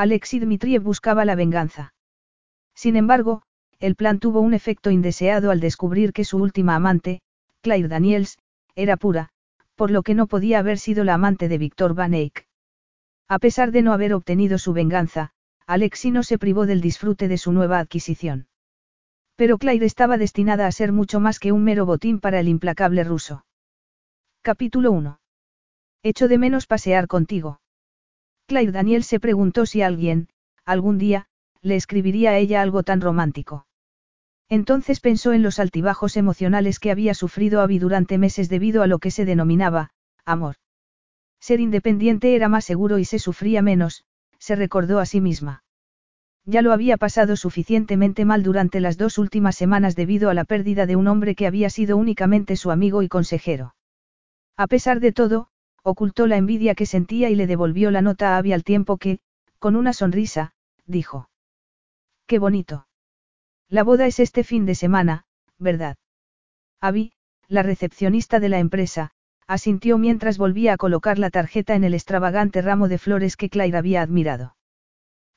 Alexis Dmitriev buscaba la venganza. Sin embargo, el plan tuvo un efecto indeseado al descubrir que su última amante, Claire Daniels, era pura, por lo que no podía haber sido la amante de Víctor Van Eyck. A pesar de no haber obtenido su venganza, Alexi no se privó del disfrute de su nueva adquisición. Pero Claire estaba destinada a ser mucho más que un mero botín para el implacable ruso. Capítulo 1. Echo de menos pasear contigo. Claire Daniel se preguntó si alguien, algún día, le escribiría a ella algo tan romántico. Entonces pensó en los altibajos emocionales que había sufrido Abby durante meses debido a lo que se denominaba, amor. Ser independiente era más seguro y se sufría menos, se recordó a sí misma. Ya lo había pasado suficientemente mal durante las dos últimas semanas debido a la pérdida de un hombre que había sido únicamente su amigo y consejero. A pesar de todo, ocultó la envidia que sentía y le devolvió la nota a Abby al tiempo que, con una sonrisa, dijo. Qué bonito. La boda es este fin de semana, ¿verdad? Abby, la recepcionista de la empresa, asintió mientras volvía a colocar la tarjeta en el extravagante ramo de flores que Claire había admirado.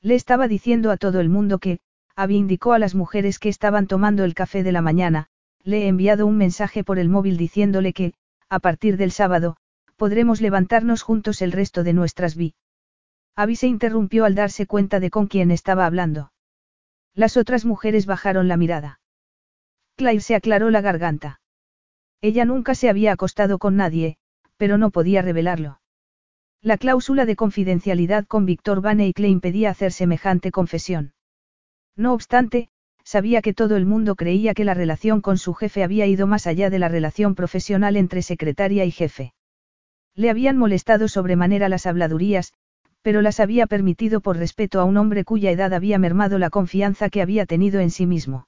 Le estaba diciendo a todo el mundo que, Abby indicó a las mujeres que estaban tomando el café de la mañana, le he enviado un mensaje por el móvil diciéndole que, a partir del sábado, podremos levantarnos juntos el resto de nuestras vi. Abby se interrumpió al darse cuenta de con quién estaba hablando. Las otras mujeres bajaron la mirada. Claire se aclaró la garganta. Ella nunca se había acostado con nadie, pero no podía revelarlo. La cláusula de confidencialidad con Víctor Van le impedía hacer semejante confesión. No obstante, sabía que todo el mundo creía que la relación con su jefe había ido más allá de la relación profesional entre secretaria y jefe. Le habían molestado sobremanera las habladurías, pero las había permitido por respeto a un hombre cuya edad había mermado la confianza que había tenido en sí mismo.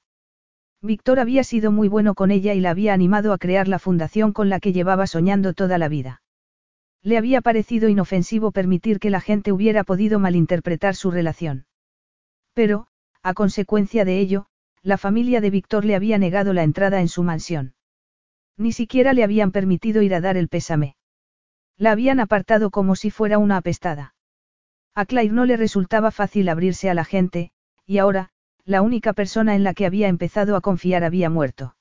Víctor había sido muy bueno con ella y la había animado a crear la fundación con la que llevaba soñando toda la vida. Le había parecido inofensivo permitir que la gente hubiera podido malinterpretar su relación. Pero, a consecuencia de ello, la familia de Víctor le había negado la entrada en su mansión. Ni siquiera le habían permitido ir a dar el pésame. La habían apartado como si fuera una apestada. A Claire no le resultaba fácil abrirse a la gente, y ahora, la única persona en la que había empezado a confiar había muerto.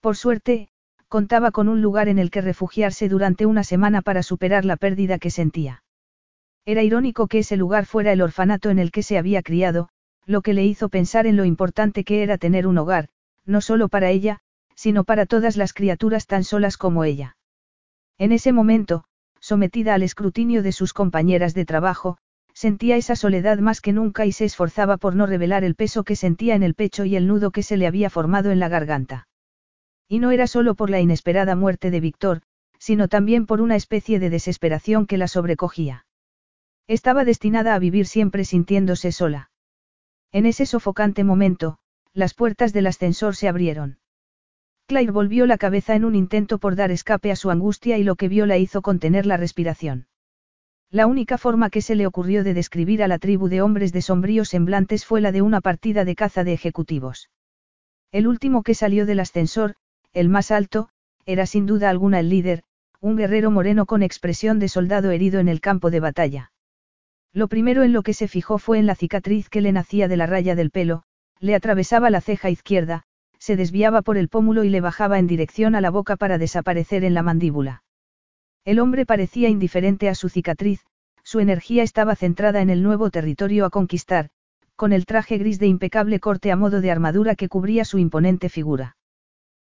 Por suerte, contaba con un lugar en el que refugiarse durante una semana para superar la pérdida que sentía. Era irónico que ese lugar fuera el orfanato en el que se había criado, lo que le hizo pensar en lo importante que era tener un hogar, no solo para ella, sino para todas las criaturas tan solas como ella. En ese momento, sometida al escrutinio de sus compañeras de trabajo, sentía esa soledad más que nunca y se esforzaba por no revelar el peso que sentía en el pecho y el nudo que se le había formado en la garganta. Y no era solo por la inesperada muerte de Víctor, sino también por una especie de desesperación que la sobrecogía. Estaba destinada a vivir siempre sintiéndose sola. En ese sofocante momento, las puertas del ascensor se abrieron. Claire volvió la cabeza en un intento por dar escape a su angustia y lo que vio la hizo contener la respiración. La única forma que se le ocurrió de describir a la tribu de hombres de sombríos semblantes fue la de una partida de caza de ejecutivos. El último que salió del ascensor, el más alto, era sin duda alguna el líder, un guerrero moreno con expresión de soldado herido en el campo de batalla. Lo primero en lo que se fijó fue en la cicatriz que le nacía de la raya del pelo, le atravesaba la ceja izquierda, se desviaba por el pómulo y le bajaba en dirección a la boca para desaparecer en la mandíbula. El hombre parecía indiferente a su cicatriz, su energía estaba centrada en el nuevo territorio a conquistar, con el traje gris de impecable corte a modo de armadura que cubría su imponente figura.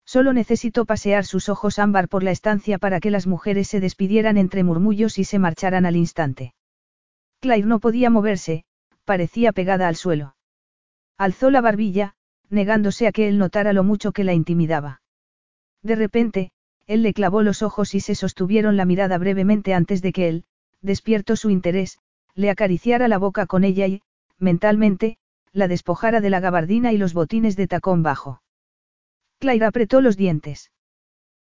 Solo necesitó pasear sus ojos ámbar por la estancia para que las mujeres se despidieran entre murmullos y se marcharan al instante. Claire no podía moverse, parecía pegada al suelo. Alzó la barbilla, negándose a que él notara lo mucho que la intimidaba. De repente, él le clavó los ojos y se sostuvieron la mirada brevemente antes de que él, despierto su interés, le acariciara la boca con ella y, mentalmente, la despojara de la gabardina y los botines de tacón bajo. Claire apretó los dientes.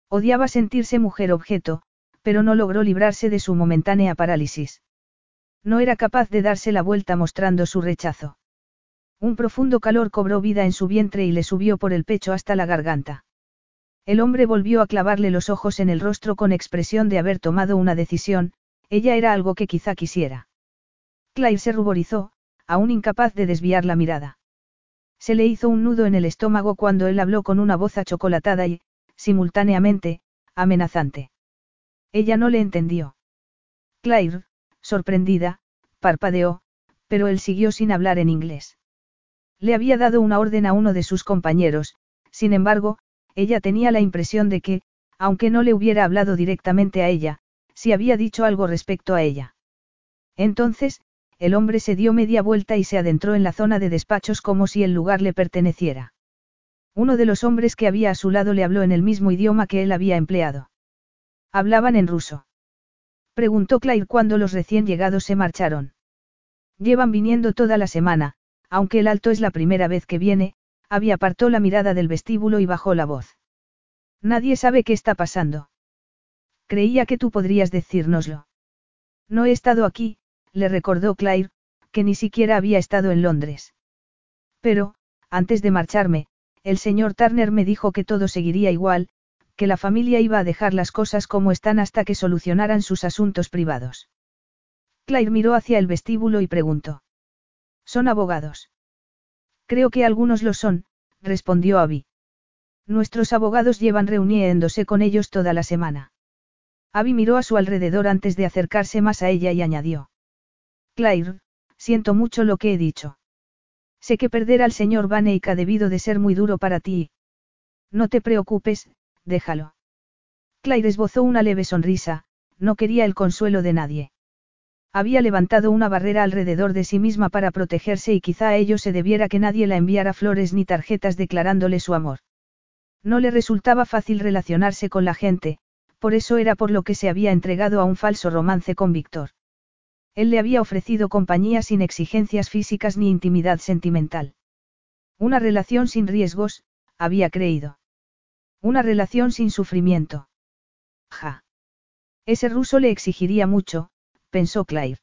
Odiaba sentirse mujer objeto, pero no logró librarse de su momentánea parálisis. No era capaz de darse la vuelta mostrando su rechazo. Un profundo calor cobró vida en su vientre y le subió por el pecho hasta la garganta. El hombre volvió a clavarle los ojos en el rostro con expresión de haber tomado una decisión, ella era algo que quizá quisiera. Claire se ruborizó, aún incapaz de desviar la mirada. Se le hizo un nudo en el estómago cuando él habló con una voz achocolatada y, simultáneamente, amenazante. Ella no le entendió. Claire, sorprendida, parpadeó, pero él siguió sin hablar en inglés. Le había dado una orden a uno de sus compañeros, sin embargo, ella tenía la impresión de que, aunque no le hubiera hablado directamente a ella, sí había dicho algo respecto a ella. Entonces, el hombre se dio media vuelta y se adentró en la zona de despachos como si el lugar le perteneciera. Uno de los hombres que había a su lado le habló en el mismo idioma que él había empleado. Hablaban en ruso. Preguntó Claire cuando los recién llegados se marcharon. Llevan viniendo toda la semana, aunque el alto es la primera vez que viene, había apartó la mirada del vestíbulo y bajó la voz. Nadie sabe qué está pasando. Creía que tú podrías decírnoslo. No he estado aquí, le recordó Claire, que ni siquiera había estado en Londres. Pero, antes de marcharme, el señor Turner me dijo que todo seguiría igual, que la familia iba a dejar las cosas como están hasta que solucionaran sus asuntos privados. Claire miró hacia el vestíbulo y preguntó. ¿Son abogados? Creo que algunos lo son, respondió Abby. Nuestros abogados llevan reuniéndose con ellos toda la semana. Abby miró a su alrededor antes de acercarse más a ella y añadió. Claire, siento mucho lo que he dicho. Sé que perder al señor Van Eyck ha debido de ser muy duro para ti. No te preocupes, déjalo. Claire esbozó una leve sonrisa, no quería el consuelo de nadie. Había levantado una barrera alrededor de sí misma para protegerse y quizá a ello se debiera que nadie la enviara flores ni tarjetas declarándole su amor. No le resultaba fácil relacionarse con la gente, por eso era por lo que se había entregado a un falso romance con Víctor. Él le había ofrecido compañía sin exigencias físicas ni intimidad sentimental. Una relación sin riesgos, había creído. Una relación sin sufrimiento. Ja. Ese ruso le exigiría mucho, pensó Claire.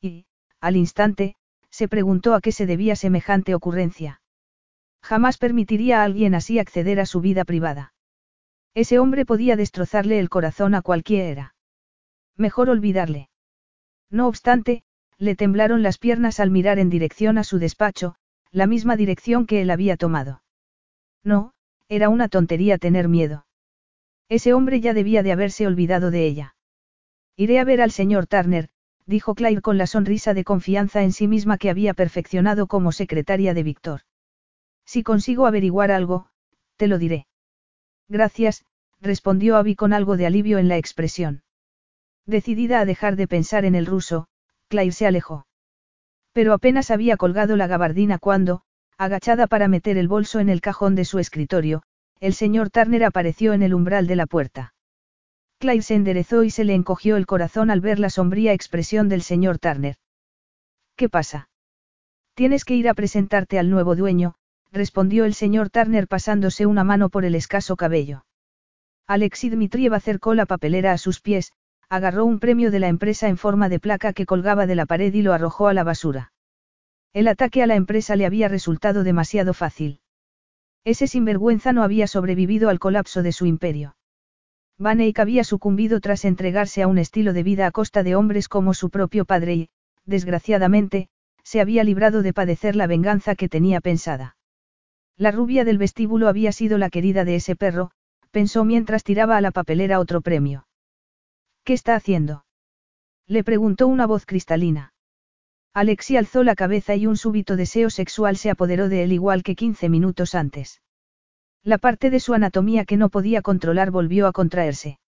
Y, al instante, se preguntó a qué se debía semejante ocurrencia. Jamás permitiría a alguien así acceder a su vida privada. Ese hombre podía destrozarle el corazón a cualquiera. Mejor olvidarle. No obstante, le temblaron las piernas al mirar en dirección a su despacho, la misma dirección que él había tomado. No, era una tontería tener miedo. Ese hombre ya debía de haberse olvidado de ella. Iré a ver al señor Turner, dijo Claire con la sonrisa de confianza en sí misma que había perfeccionado como secretaria de Víctor. Si consigo averiguar algo, te lo diré. Gracias, respondió Abby con algo de alivio en la expresión. Decidida a dejar de pensar en el ruso, Claire se alejó. Pero apenas había colgado la gabardina cuando, agachada para meter el bolso en el cajón de su escritorio, el señor Turner apareció en el umbral de la puerta. Claire se enderezó y se le encogió el corazón al ver la sombría expresión del señor Turner. ¿Qué pasa? Tienes que ir a presentarte al nuevo dueño, respondió el señor Turner pasándose una mano por el escaso cabello. Alexis Dmitriev acercó la papelera a sus pies, agarró un premio de la empresa en forma de placa que colgaba de la pared y lo arrojó a la basura. El ataque a la empresa le había resultado demasiado fácil. Ese sinvergüenza no había sobrevivido al colapso de su imperio. Van Eyck había sucumbido tras entregarse a un estilo de vida a costa de hombres como su propio padre y, desgraciadamente, se había librado de padecer la venganza que tenía pensada. La rubia del vestíbulo había sido la querida de ese perro, pensó mientras tiraba a la papelera otro premio. ¿Qué está haciendo? Le preguntó una voz cristalina. Alexi alzó la cabeza y un súbito deseo sexual se apoderó de él igual que 15 minutos antes. La parte de su anatomía que no podía controlar volvió a contraerse.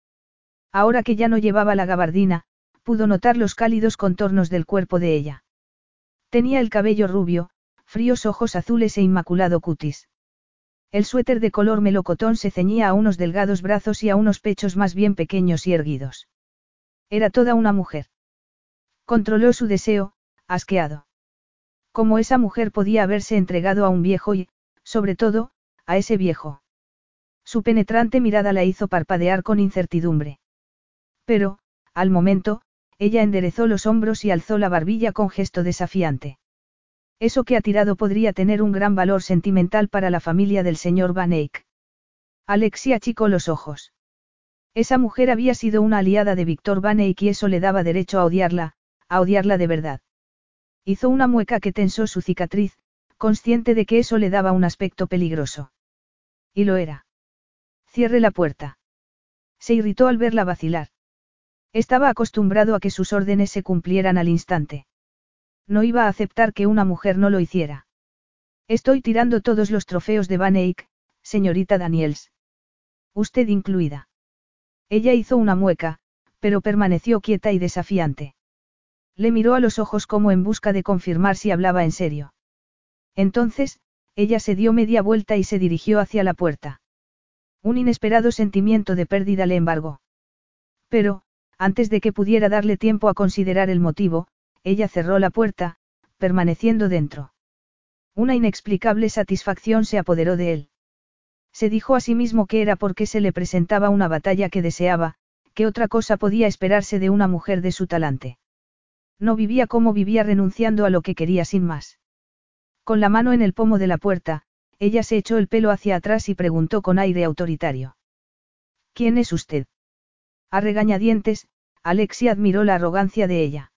Ahora que ya no llevaba la gabardina, pudo notar los cálidos contornos del cuerpo de ella. Tenía el cabello rubio, fríos ojos azules e inmaculado cutis. El suéter de color melocotón se ceñía a unos delgados brazos y a unos pechos más bien pequeños y erguidos. Era toda una mujer. Controló su deseo, asqueado. Cómo esa mujer podía haberse entregado a un viejo y, sobre todo, a ese viejo. Su penetrante mirada la hizo parpadear con incertidumbre. Pero, al momento, ella enderezó los hombros y alzó la barbilla con gesto desafiante. Eso que ha tirado podría tener un gran valor sentimental para la familia del señor Van Eyck. Alexia achicó los ojos. Esa mujer había sido una aliada de Víctor Van Eyck y eso le daba derecho a odiarla, a odiarla de verdad. Hizo una mueca que tensó su cicatriz, consciente de que eso le daba un aspecto peligroso. Y lo era. Cierre la puerta. Se irritó al verla vacilar. Estaba acostumbrado a que sus órdenes se cumplieran al instante. No iba a aceptar que una mujer no lo hiciera. Estoy tirando todos los trofeos de Van Eyck, señorita Daniels. Usted incluida. Ella hizo una mueca, pero permaneció quieta y desafiante. Le miró a los ojos como en busca de confirmar si hablaba en serio. Entonces, ella se dio media vuelta y se dirigió hacia la puerta. Un inesperado sentimiento de pérdida le embargó. Pero, antes de que pudiera darle tiempo a considerar el motivo, ella cerró la puerta, permaneciendo dentro. Una inexplicable satisfacción se apoderó de él. Se dijo a sí mismo que era porque se le presentaba una batalla que deseaba, que otra cosa podía esperarse de una mujer de su talante. No vivía como vivía renunciando a lo que quería sin más. Con la mano en el pomo de la puerta, ella se echó el pelo hacia atrás y preguntó con aire autoritario. ¿Quién es usted? A regañadientes, Alexia admiró la arrogancia de ella.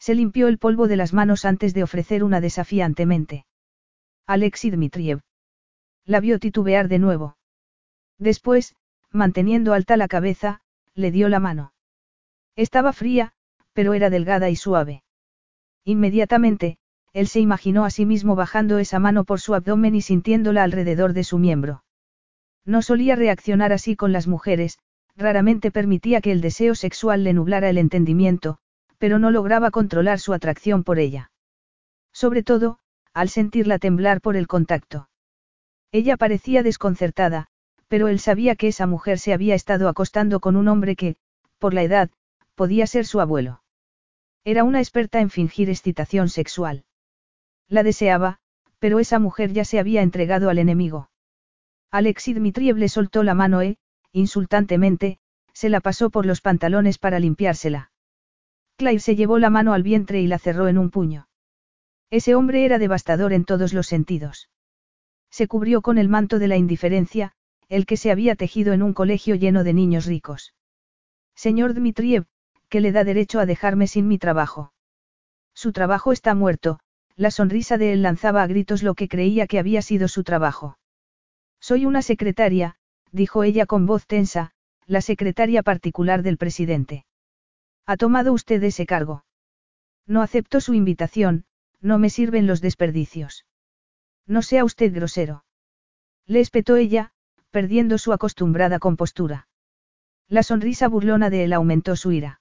Se limpió el polvo de las manos antes de ofrecer una desafiantemente. Alexi Dmitriev. La vio titubear de nuevo. Después, manteniendo alta la cabeza, le dio la mano. Estaba fría, pero era delgada y suave. Inmediatamente, él se imaginó a sí mismo bajando esa mano por su abdomen y sintiéndola alrededor de su miembro. No solía reaccionar así con las mujeres, raramente permitía que el deseo sexual le nublara el entendimiento, pero no lograba controlar su atracción por ella. Sobre todo, al sentirla temblar por el contacto. Ella parecía desconcertada, pero él sabía que esa mujer se había estado acostando con un hombre que, por la edad, podía ser su abuelo. Era una experta en fingir excitación sexual. La deseaba, pero esa mujer ya se había entregado al enemigo. Alexis Dmitriev le soltó la mano e, insultantemente, se la pasó por los pantalones para limpiársela. Claire se llevó la mano al vientre y la cerró en un puño. Ese hombre era devastador en todos los sentidos. Se cubrió con el manto de la indiferencia, el que se había tejido en un colegio lleno de niños ricos. Señor Dmitriev, que le da derecho a dejarme sin mi trabajo. Su trabajo está muerto, la sonrisa de él lanzaba a gritos lo que creía que había sido su trabajo. Soy una secretaria, dijo ella con voz tensa, la secretaria particular del presidente. ¿Ha tomado usted ese cargo? No acepto su invitación, no me sirven los desperdicios. No sea usted grosero. Le espetó ella, perdiendo su acostumbrada compostura. La sonrisa burlona de él aumentó su ira.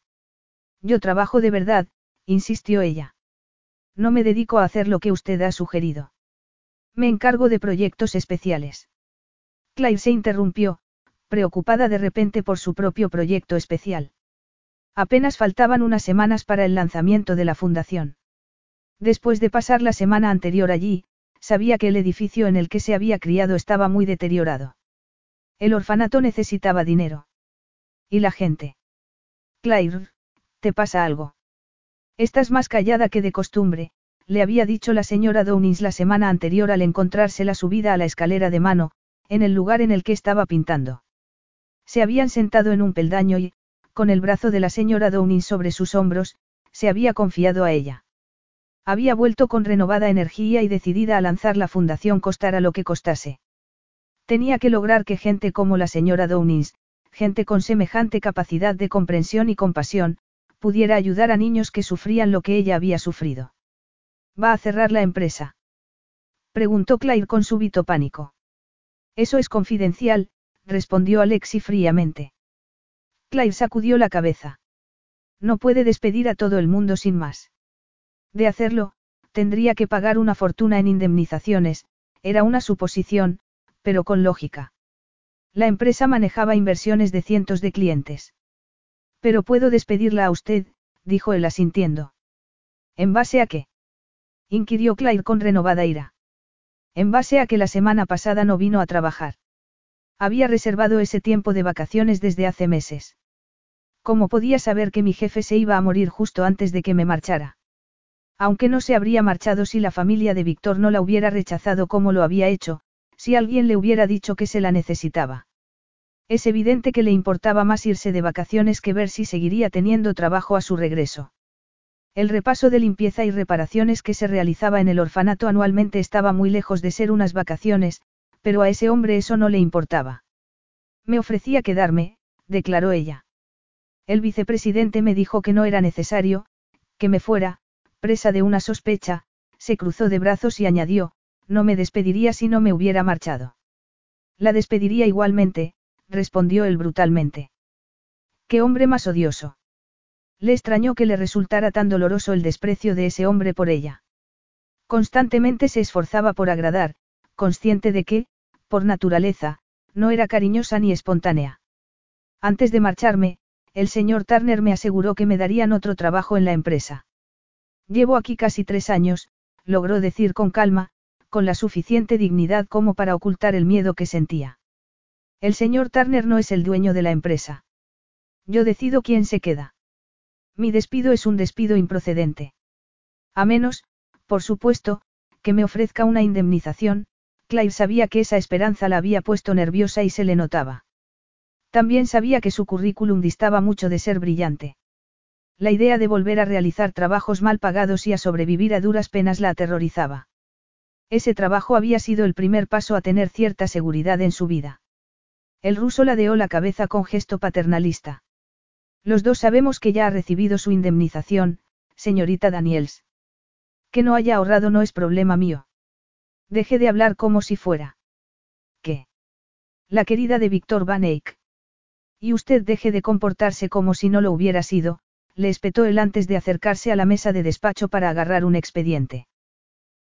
Yo trabajo de verdad, insistió ella. No me dedico a hacer lo que usted ha sugerido. Me encargo de proyectos especiales. Clive se interrumpió, preocupada de repente por su propio proyecto especial. Apenas faltaban unas semanas para el lanzamiento de la fundación. Después de pasar la semana anterior allí, sabía que el edificio en el que se había criado estaba muy deteriorado. El orfanato necesitaba dinero. ¿Y la gente? Claire, ¿te pasa algo? Estás más callada que de costumbre, le había dicho la señora Downings la semana anterior al encontrársela subida a la escalera de mano, en el lugar en el que estaba pintando. Se habían sentado en un peldaño y, con el brazo de la señora Downings sobre sus hombros, se había confiado a ella. Había vuelto con renovada energía y decidida a lanzar la fundación costara lo que costase. Tenía que lograr que gente como la señora Downings, gente con semejante capacidad de comprensión y compasión, pudiera ayudar a niños que sufrían lo que ella había sufrido. ¿Va a cerrar la empresa? Preguntó Claire con súbito pánico. Eso es confidencial, respondió Alexi fríamente. Claire sacudió la cabeza. No puede despedir a todo el mundo sin más. De hacerlo, tendría que pagar una fortuna en indemnizaciones, era una suposición, pero con lógica. La empresa manejaba inversiones de cientos de clientes. Pero puedo despedirla a usted, dijo él asintiendo. ¿En base a qué? inquirió Claire con renovada ira. En base a que la semana pasada no vino a trabajar. Había reservado ese tiempo de vacaciones desde hace meses. ¿Cómo podía saber que mi jefe se iba a morir justo antes de que me marchara? Aunque no se habría marchado si la familia de Víctor no la hubiera rechazado como lo había hecho, si alguien le hubiera dicho que se la necesitaba. Es evidente que le importaba más irse de vacaciones que ver si seguiría teniendo trabajo a su regreso. El repaso de limpieza y reparaciones que se realizaba en el orfanato anualmente estaba muy lejos de ser unas vacaciones, pero a ese hombre eso no le importaba. Me ofrecía quedarme, declaró ella. El vicepresidente me dijo que no era necesario, que me fuera, presa de una sospecha, se cruzó de brazos y añadió, no me despediría si no me hubiera marchado. La despediría igualmente, respondió él brutalmente. ¿Qué hombre más odioso? Le extrañó que le resultara tan doloroso el desprecio de ese hombre por ella. Constantemente se esforzaba por agradar, consciente de que, por naturaleza, no era cariñosa ni espontánea. Antes de marcharme, el señor Turner me aseguró que me darían otro trabajo en la empresa. Llevo aquí casi tres años, logró decir con calma, con la suficiente dignidad como para ocultar el miedo que sentía. El señor Turner no es el dueño de la empresa. Yo decido quién se queda. Mi despido es un despido improcedente. A menos, por supuesto, que me ofrezca una indemnización, Claire sabía que esa esperanza la había puesto nerviosa y se le notaba. También sabía que su currículum distaba mucho de ser brillante. La idea de volver a realizar trabajos mal pagados y a sobrevivir a duras penas la aterrorizaba. Ese trabajo había sido el primer paso a tener cierta seguridad en su vida. El ruso ladeó la cabeza con gesto paternalista. Los dos sabemos que ya ha recibido su indemnización, señorita Daniels. Que no haya ahorrado no es problema mío. Deje de hablar como si fuera. ¿Qué? La querida de Víctor Van Eyck. Y usted deje de comportarse como si no lo hubiera sido, le espetó él antes de acercarse a la mesa de despacho para agarrar un expediente.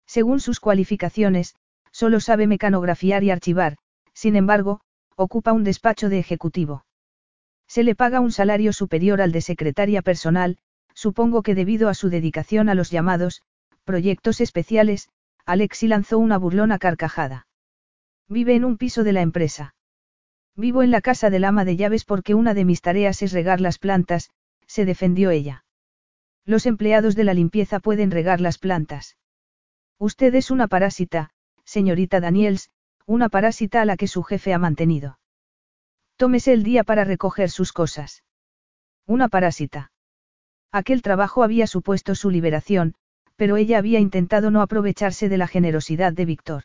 Según sus cualificaciones, solo sabe mecanografiar y archivar, sin embargo, ocupa un despacho de ejecutivo. Se le paga un salario superior al de secretaria personal, supongo que debido a su dedicación a los llamados, proyectos especiales, Alexi lanzó una burlona carcajada. Vive en un piso de la empresa. Vivo en la casa del ama de llaves porque una de mis tareas es regar las plantas, se defendió ella. Los empleados de la limpieza pueden regar las plantas. Usted es una parásita, señorita Daniels, una parásita a la que su jefe ha mantenido. Tómese el día para recoger sus cosas. Una parásita. Aquel trabajo había supuesto su liberación, pero ella había intentado no aprovecharse de la generosidad de Víctor.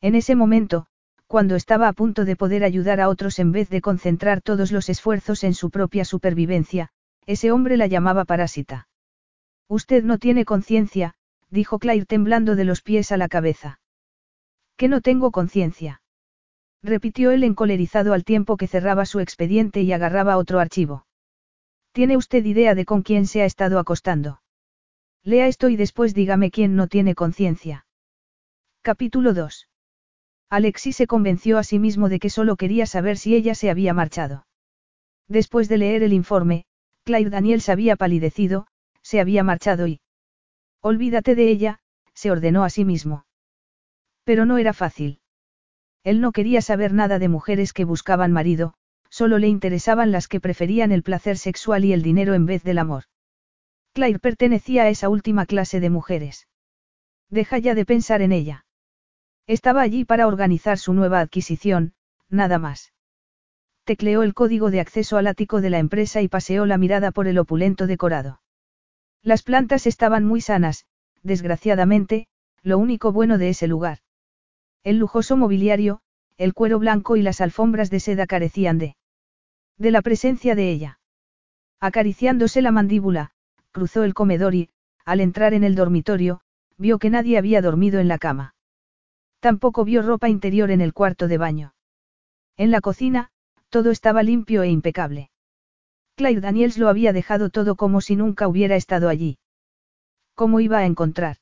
En ese momento, cuando estaba a punto de poder ayudar a otros en vez de concentrar todos los esfuerzos en su propia supervivencia, ese hombre la llamaba parásita. Usted no tiene conciencia, dijo Claire temblando de los pies a la cabeza. Que no tengo conciencia repitió él encolerizado al tiempo que cerraba su expediente y agarraba otro archivo. ¿Tiene usted idea de con quién se ha estado acostando? Lea esto y después dígame quién no tiene conciencia. Capítulo 2. Alexis se convenció a sí mismo de que solo quería saber si ella se había marchado. Después de leer el informe, Claire Daniel se había palidecido, se había marchado y... Olvídate de ella, se ordenó a sí mismo. Pero no era fácil. Él no quería saber nada de mujeres que buscaban marido, solo le interesaban las que preferían el placer sexual y el dinero en vez del amor. Claire pertenecía a esa última clase de mujeres. Deja ya de pensar en ella. Estaba allí para organizar su nueva adquisición, nada más. Tecleó el código de acceso al ático de la empresa y paseó la mirada por el opulento decorado. Las plantas estaban muy sanas, desgraciadamente, lo único bueno de ese lugar. El lujoso mobiliario, el cuero blanco y las alfombras de seda carecían de... de la presencia de ella. Acariciándose la mandíbula, cruzó el comedor y, al entrar en el dormitorio, vio que nadie había dormido en la cama. Tampoco vio ropa interior en el cuarto de baño. En la cocina, todo estaba limpio e impecable. Claire Daniels lo había dejado todo como si nunca hubiera estado allí. ¿Cómo iba a encontrar?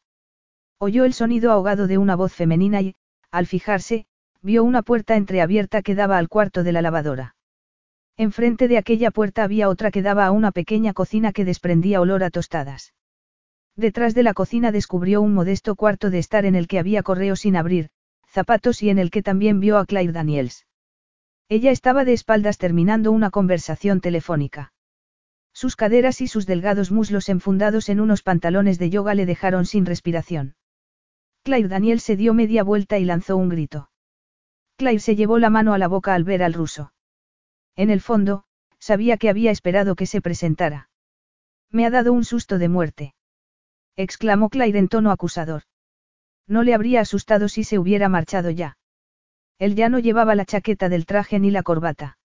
Oyó el sonido ahogado de una voz femenina y, al fijarse, vio una puerta entreabierta que daba al cuarto de la lavadora. Enfrente de aquella puerta había otra que daba a una pequeña cocina que desprendía olor a tostadas. Detrás de la cocina descubrió un modesto cuarto de estar en el que había correo sin abrir, zapatos y en el que también vio a Claire Daniels. Ella estaba de espaldas terminando una conversación telefónica. Sus caderas y sus delgados muslos enfundados en unos pantalones de yoga le dejaron sin respiración. Claire Daniel se dio media vuelta y lanzó un grito. Claire se llevó la mano a la boca al ver al ruso. En el fondo, sabía que había esperado que se presentara. Me ha dado un susto de muerte. exclamó Claire en tono acusador. No le habría asustado si se hubiera marchado ya. Él ya no llevaba la chaqueta del traje ni la corbata.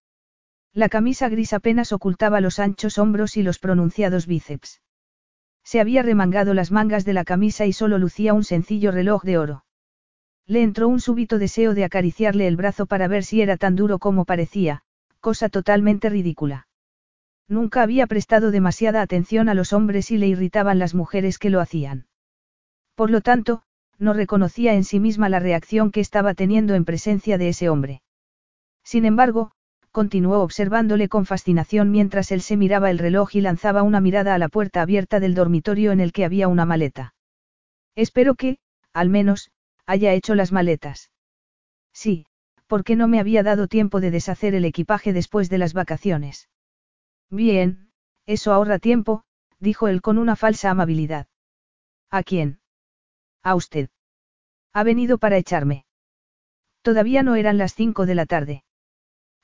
La camisa gris apenas ocultaba los anchos hombros y los pronunciados bíceps. Se había remangado las mangas de la camisa y solo lucía un sencillo reloj de oro. Le entró un súbito deseo de acariciarle el brazo para ver si era tan duro como parecía, cosa totalmente ridícula. Nunca había prestado demasiada atención a los hombres y le irritaban las mujeres que lo hacían. Por lo tanto, no reconocía en sí misma la reacción que estaba teniendo en presencia de ese hombre. Sin embargo, continuó observándole con fascinación mientras él se miraba el reloj y lanzaba una mirada a la puerta abierta del dormitorio en el que había una maleta. Espero que, al menos, haya hecho las maletas. Sí, porque no me había dado tiempo de deshacer el equipaje después de las vacaciones. Bien, eso ahorra tiempo, dijo él con una falsa amabilidad. ¿A quién? A usted. Ha venido para echarme. Todavía no eran las cinco de la tarde.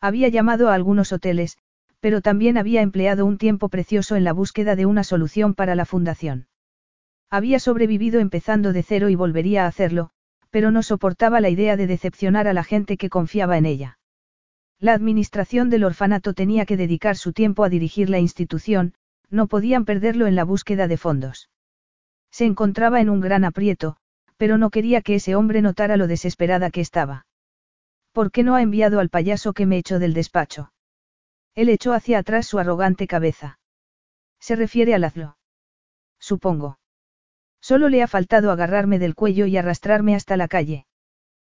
Había llamado a algunos hoteles, pero también había empleado un tiempo precioso en la búsqueda de una solución para la fundación. Había sobrevivido empezando de cero y volvería a hacerlo, pero no soportaba la idea de decepcionar a la gente que confiaba en ella. La administración del orfanato tenía que dedicar su tiempo a dirigir la institución, no podían perderlo en la búsqueda de fondos. Se encontraba en un gran aprieto, pero no quería que ese hombre notara lo desesperada que estaba. ¿Por qué no ha enviado al payaso que me echó del despacho? Él echó hacia atrás su arrogante cabeza. Se refiere a Lazlo. Supongo. Solo le ha faltado agarrarme del cuello y arrastrarme hasta la calle.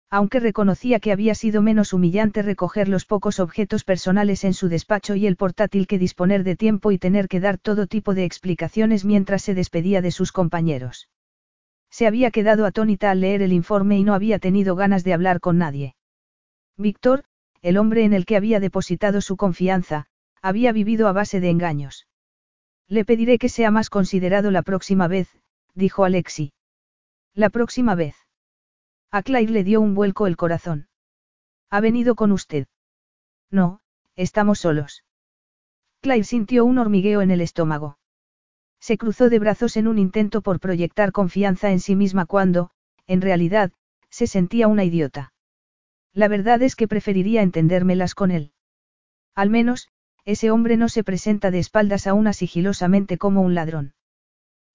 Aunque reconocía que había sido menos humillante recoger los pocos objetos personales en su despacho y el portátil que disponer de tiempo y tener que dar todo tipo de explicaciones mientras se despedía de sus compañeros. Se había quedado atónita al leer el informe y no había tenido ganas de hablar con nadie. Víctor, el hombre en el que había depositado su confianza, había vivido a base de engaños. Le pediré que sea más considerado la próxima vez, dijo Alexi. La próxima vez. A Claire le dio un vuelco el corazón. ¿Ha venido con usted? No, estamos solos. Claire sintió un hormigueo en el estómago. Se cruzó de brazos en un intento por proyectar confianza en sí misma cuando, en realidad, se sentía una idiota. La verdad es que preferiría entendérmelas con él. Al menos, ese hombre no se presenta de espaldas a una sigilosamente como un ladrón.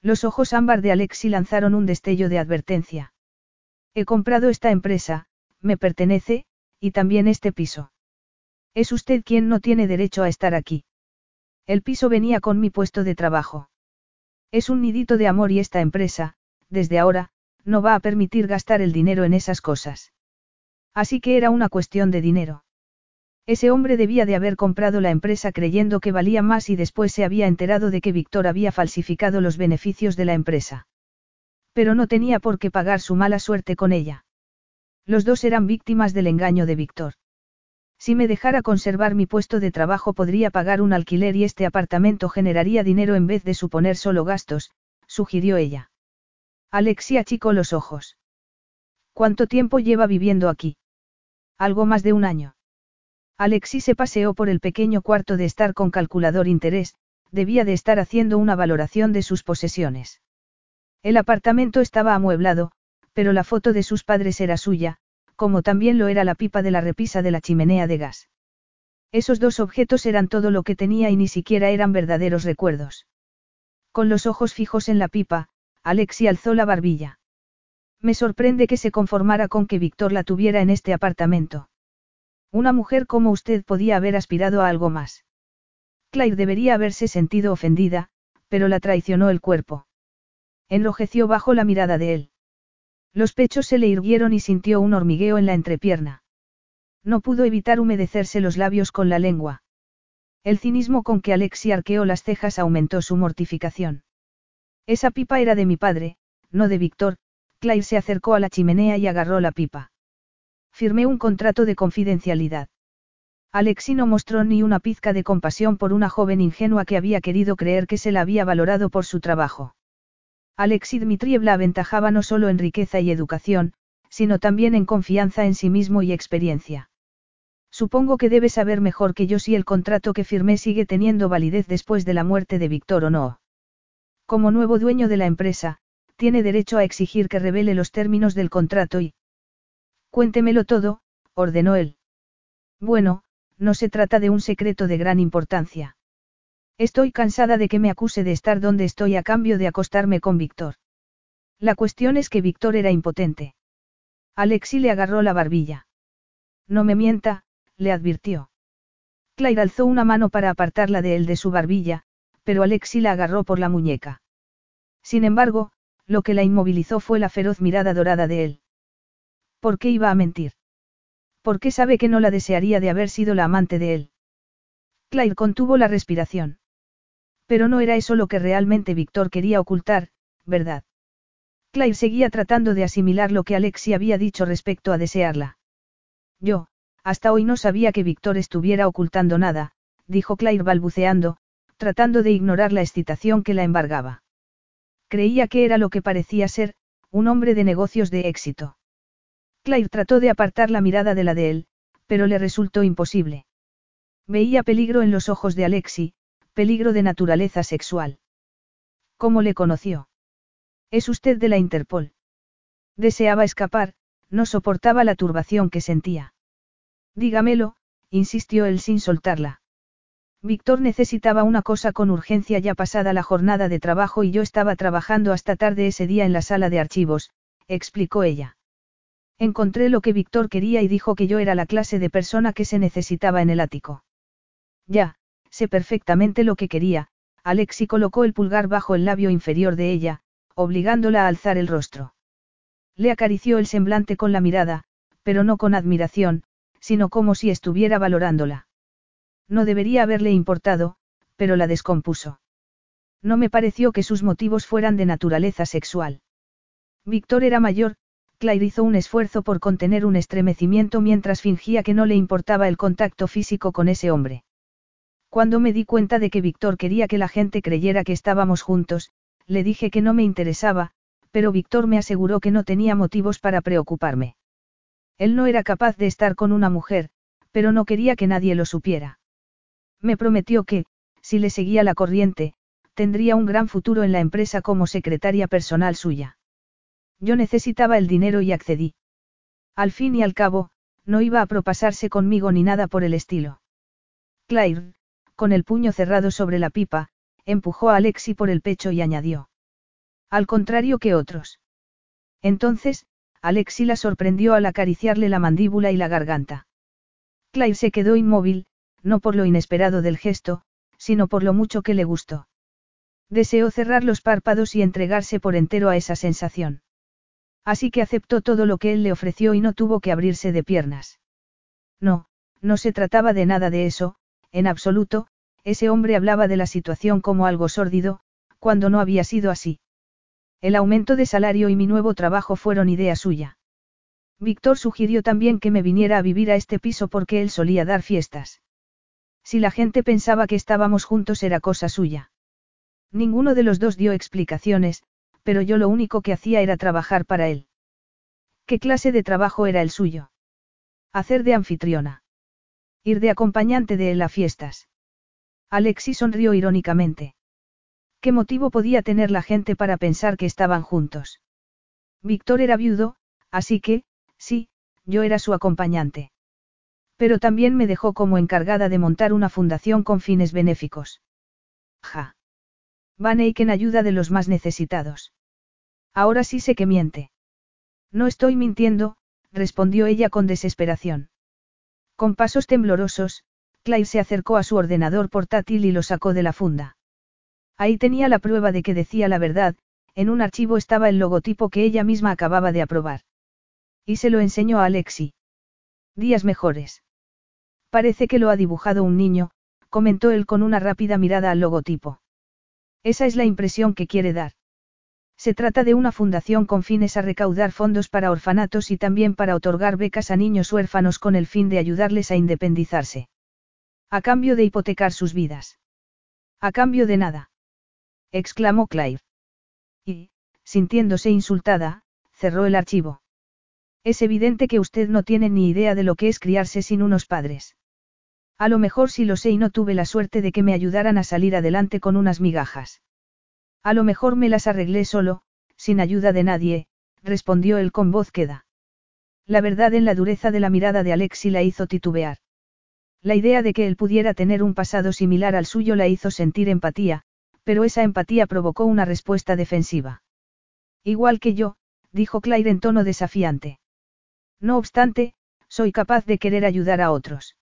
Los ojos ámbar de Alexi lanzaron un destello de advertencia. He comprado esta empresa, me pertenece, y también este piso. Es usted quien no tiene derecho a estar aquí. El piso venía con mi puesto de trabajo. Es un nidito de amor y esta empresa, desde ahora, no va a permitir gastar el dinero en esas cosas. Así que era una cuestión de dinero. Ese hombre debía de haber comprado la empresa creyendo que valía más y después se había enterado de que Víctor había falsificado los beneficios de la empresa. Pero no tenía por qué pagar su mala suerte con ella. Los dos eran víctimas del engaño de Víctor. Si me dejara conservar mi puesto de trabajo podría pagar un alquiler y este apartamento generaría dinero en vez de suponer solo gastos, sugirió ella. Alexia achicó los ojos. ¿Cuánto tiempo lleva viviendo aquí? Algo más de un año. Alexis se paseó por el pequeño cuarto de estar con calculador interés, debía de estar haciendo una valoración de sus posesiones. El apartamento estaba amueblado, pero la foto de sus padres era suya, como también lo era la pipa de la repisa de la chimenea de gas. Esos dos objetos eran todo lo que tenía y ni siquiera eran verdaderos recuerdos. Con los ojos fijos en la pipa, Alexi alzó la barbilla. Me sorprende que se conformara con que Víctor la tuviera en este apartamento. Una mujer como usted podía haber aspirado a algo más. Claire debería haberse sentido ofendida, pero la traicionó el cuerpo. Enrojeció bajo la mirada de él. Los pechos se le irguieron y sintió un hormigueo en la entrepierna. No pudo evitar humedecerse los labios con la lengua. El cinismo con que Alexi arqueó las cejas aumentó su mortificación. Esa pipa era de mi padre, no de Víctor, Claire se acercó a la chimenea y agarró la pipa. Firmé un contrato de confidencialidad. Alexi no mostró ni una pizca de compasión por una joven ingenua que había querido creer que se la había valorado por su trabajo. Alexi Dmitriev la aventajaba no solo en riqueza y educación, sino también en confianza en sí mismo y experiencia. Supongo que debe saber mejor que yo si el contrato que firmé sigue teniendo validez después de la muerte de Víctor o no. Como nuevo dueño de la empresa, tiene derecho a exigir que revele los términos del contrato y... Cuéntemelo todo, ordenó él. Bueno, no se trata de un secreto de gran importancia. Estoy cansada de que me acuse de estar donde estoy a cambio de acostarme con Víctor. La cuestión es que Víctor era impotente. Alexi le agarró la barbilla. No me mienta, le advirtió. Claire alzó una mano para apartarla de él de su barbilla, pero Alexi la agarró por la muñeca. Sin embargo, lo que la inmovilizó fue la feroz mirada dorada de él. ¿Por qué iba a mentir? ¿Por qué sabe que no la desearía de haber sido la amante de él? Claire contuvo la respiración. Pero no era eso lo que realmente Víctor quería ocultar, ¿verdad? Claire seguía tratando de asimilar lo que Alexi había dicho respecto a desearla. Yo, hasta hoy no sabía que Víctor estuviera ocultando nada, dijo Claire balbuceando, tratando de ignorar la excitación que la embargaba. Creía que era lo que parecía ser, un hombre de negocios de éxito. Claire trató de apartar la mirada de la de él, pero le resultó imposible. Veía peligro en los ojos de Alexi, peligro de naturaleza sexual. ¿Cómo le conoció? Es usted de la Interpol. Deseaba escapar, no soportaba la turbación que sentía. Dígamelo, insistió él sin soltarla. Víctor necesitaba una cosa con urgencia ya pasada la jornada de trabajo y yo estaba trabajando hasta tarde ese día en la sala de archivos, explicó ella. Encontré lo que Víctor quería y dijo que yo era la clase de persona que se necesitaba en el ático. Ya, sé perfectamente lo que quería, Alexi colocó el pulgar bajo el labio inferior de ella, obligándola a alzar el rostro. Le acarició el semblante con la mirada, pero no con admiración, sino como si estuviera valorándola. No debería haberle importado, pero la descompuso. No me pareció que sus motivos fueran de naturaleza sexual. Víctor era mayor, Claire hizo un esfuerzo por contener un estremecimiento mientras fingía que no le importaba el contacto físico con ese hombre. Cuando me di cuenta de que Víctor quería que la gente creyera que estábamos juntos, le dije que no me interesaba, pero Víctor me aseguró que no tenía motivos para preocuparme. Él no era capaz de estar con una mujer, pero no quería que nadie lo supiera. Me prometió que, si le seguía la corriente, tendría un gran futuro en la empresa como secretaria personal suya. Yo necesitaba el dinero y accedí. Al fin y al cabo, no iba a propasarse conmigo ni nada por el estilo. Claire, con el puño cerrado sobre la pipa, empujó a Alexi por el pecho y añadió. Al contrario que otros. Entonces, Alexi la sorprendió al acariciarle la mandíbula y la garganta. Claire se quedó inmóvil, no por lo inesperado del gesto, sino por lo mucho que le gustó. Deseó cerrar los párpados y entregarse por entero a esa sensación. Así que aceptó todo lo que él le ofreció y no tuvo que abrirse de piernas. No, no se trataba de nada de eso, en absoluto, ese hombre hablaba de la situación como algo sórdido, cuando no había sido así. El aumento de salario y mi nuevo trabajo fueron idea suya. Víctor sugirió también que me viniera a vivir a este piso porque él solía dar fiestas. Si la gente pensaba que estábamos juntos era cosa suya. Ninguno de los dos dio explicaciones, pero yo lo único que hacía era trabajar para él. ¿Qué clase de trabajo era el suyo? Hacer de anfitriona. Ir de acompañante de él a fiestas. Alexi sonrió irónicamente. ¿Qué motivo podía tener la gente para pensar que estaban juntos? Víctor era viudo, así que, sí, yo era su acompañante. Pero también me dejó como encargada de montar una fundación con fines benéficos. Ja. Van Eyck en ayuda de los más necesitados. Ahora sí sé que miente. No estoy mintiendo, respondió ella con desesperación. Con pasos temblorosos, Claire se acercó a su ordenador portátil y lo sacó de la funda. Ahí tenía la prueba de que decía la verdad, en un archivo estaba el logotipo que ella misma acababa de aprobar. Y se lo enseñó a Alexi. Días mejores. Parece que lo ha dibujado un niño, comentó él con una rápida mirada al logotipo. Esa es la impresión que quiere dar. Se trata de una fundación con fines a recaudar fondos para orfanatos y también para otorgar becas a niños huérfanos con el fin de ayudarles a independizarse. A cambio de hipotecar sus vidas. A cambio de nada. exclamó Clive. Y, sintiéndose insultada, cerró el archivo. Es evidente que usted no tiene ni idea de lo que es criarse sin unos padres. A lo mejor sí lo sé y no tuve la suerte de que me ayudaran a salir adelante con unas migajas. A lo mejor me las arreglé solo, sin ayuda de nadie, respondió él con voz queda. La verdad en la dureza de la mirada de Alexi la hizo titubear. La idea de que él pudiera tener un pasado similar al suyo la hizo sentir empatía, pero esa empatía provocó una respuesta defensiva. Igual que yo, dijo Claire en tono desafiante. No obstante, soy capaz de querer ayudar a otros.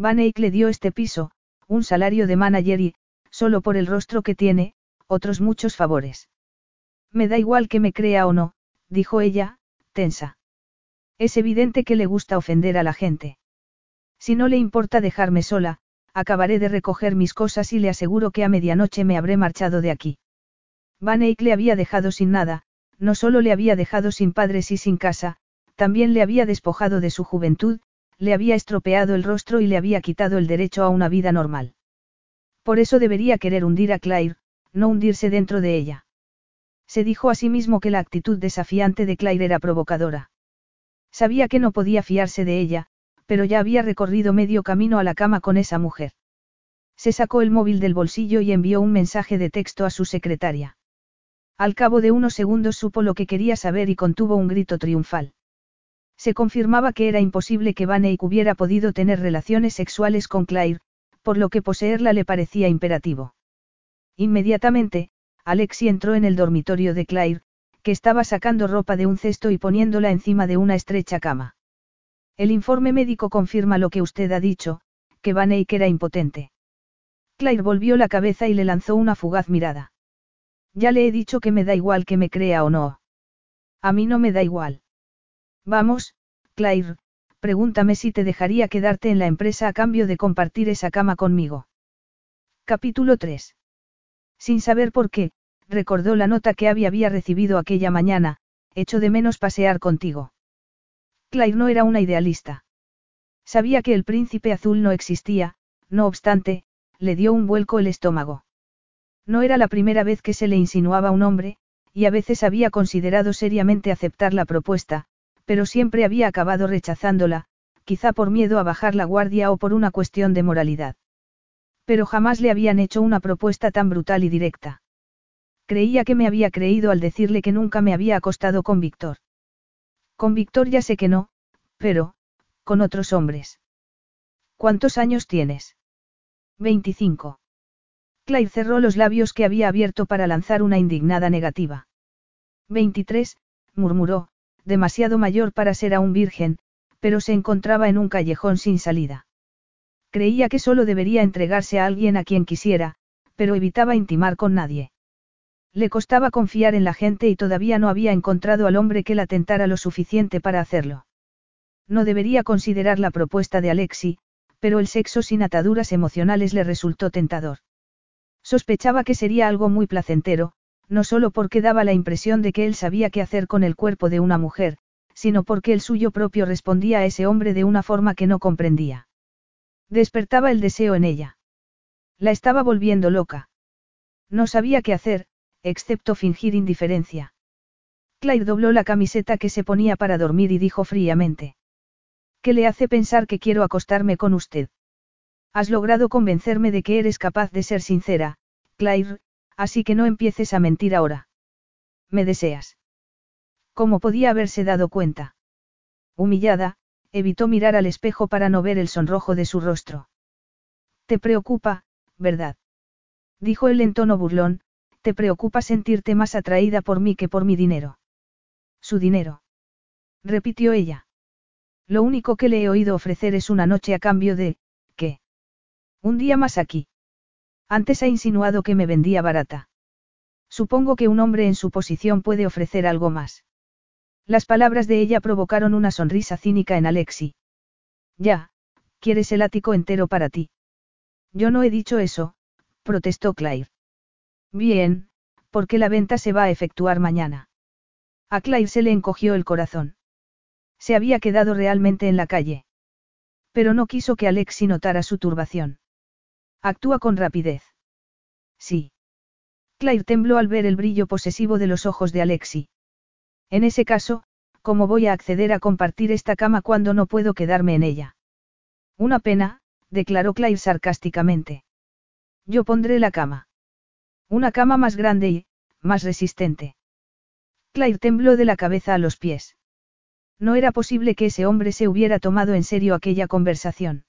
Van Eyck le dio este piso, un salario de manager y, solo por el rostro que tiene, otros muchos favores. Me da igual que me crea o no, dijo ella, tensa. Es evidente que le gusta ofender a la gente. Si no le importa dejarme sola, acabaré de recoger mis cosas y le aseguro que a medianoche me habré marchado de aquí. Van Eyck le había dejado sin nada, no solo le había dejado sin padres y sin casa, también le había despojado de su juventud, le había estropeado el rostro y le había quitado el derecho a una vida normal. Por eso debería querer hundir a Claire, no hundirse dentro de ella. Se dijo a sí mismo que la actitud desafiante de Claire era provocadora. Sabía que no podía fiarse de ella, pero ya había recorrido medio camino a la cama con esa mujer. Se sacó el móvil del bolsillo y envió un mensaje de texto a su secretaria. Al cabo de unos segundos supo lo que quería saber y contuvo un grito triunfal. Se confirmaba que era imposible que Van hubiera podido tener relaciones sexuales con Claire, por lo que poseerla le parecía imperativo. Inmediatamente, Alexi entró en el dormitorio de Claire, que estaba sacando ropa de un cesto y poniéndola encima de una estrecha cama. El informe médico confirma lo que usted ha dicho, que Van Eyck era impotente. Claire volvió la cabeza y le lanzó una fugaz mirada. Ya le he dicho que me da igual que me crea o no. A mí no me da igual. Vamos, Claire, pregúntame si te dejaría quedarte en la empresa a cambio de compartir esa cama conmigo. Capítulo 3. Sin saber por qué, recordó la nota que había, había recibido aquella mañana, echo de menos pasear contigo. Claire no era una idealista. Sabía que el príncipe azul no existía, no obstante, le dio un vuelco el estómago. No era la primera vez que se le insinuaba un hombre, y a veces había considerado seriamente aceptar la propuesta, pero siempre había acabado rechazándola, quizá por miedo a bajar la guardia o por una cuestión de moralidad. Pero jamás le habían hecho una propuesta tan brutal y directa. Creía que me había creído al decirle que nunca me había acostado con Víctor. Con Víctor ya sé que no, pero, con otros hombres. ¿Cuántos años tienes? 25. Claire cerró los labios que había abierto para lanzar una indignada negativa. 23, murmuró, demasiado mayor para ser aún virgen, pero se encontraba en un callejón sin salida. Creía que solo debería entregarse a alguien a quien quisiera, pero evitaba intimar con nadie. Le costaba confiar en la gente y todavía no había encontrado al hombre que la tentara lo suficiente para hacerlo. No debería considerar la propuesta de Alexi, pero el sexo sin ataduras emocionales le resultó tentador. Sospechaba que sería algo muy placentero, no solo porque daba la impresión de que él sabía qué hacer con el cuerpo de una mujer, sino porque el suyo propio respondía a ese hombre de una forma que no comprendía. Despertaba el deseo en ella. La estaba volviendo loca. No sabía qué hacer, excepto fingir indiferencia. Claire dobló la camiseta que se ponía para dormir y dijo fríamente. ¿Qué le hace pensar que quiero acostarme con usted? Has logrado convencerme de que eres capaz de ser sincera, Claire, Así que no empieces a mentir ahora. Me deseas. ¿Cómo podía haberse dado cuenta? Humillada, evitó mirar al espejo para no ver el sonrojo de su rostro. Te preocupa, ¿verdad? Dijo él en tono burlón, te preocupa sentirte más atraída por mí que por mi dinero. Su dinero. Repitió ella. Lo único que le he oído ofrecer es una noche a cambio de, ¿qué? Un día más aquí. Antes ha insinuado que me vendía barata. Supongo que un hombre en su posición puede ofrecer algo más. Las palabras de ella provocaron una sonrisa cínica en Alexi. Ya, quieres el ático entero para ti. Yo no he dicho eso, protestó Claire. Bien, porque la venta se va a efectuar mañana. A Claire se le encogió el corazón. Se había quedado realmente en la calle. Pero no quiso que Alexi notara su turbación. Actúa con rapidez. Sí. Claire tembló al ver el brillo posesivo de los ojos de Alexi. En ese caso, ¿cómo voy a acceder a compartir esta cama cuando no puedo quedarme en ella? Una pena, declaró Claire sarcásticamente. Yo pondré la cama. Una cama más grande y, más resistente. Claire tembló de la cabeza a los pies. No era posible que ese hombre se hubiera tomado en serio aquella conversación.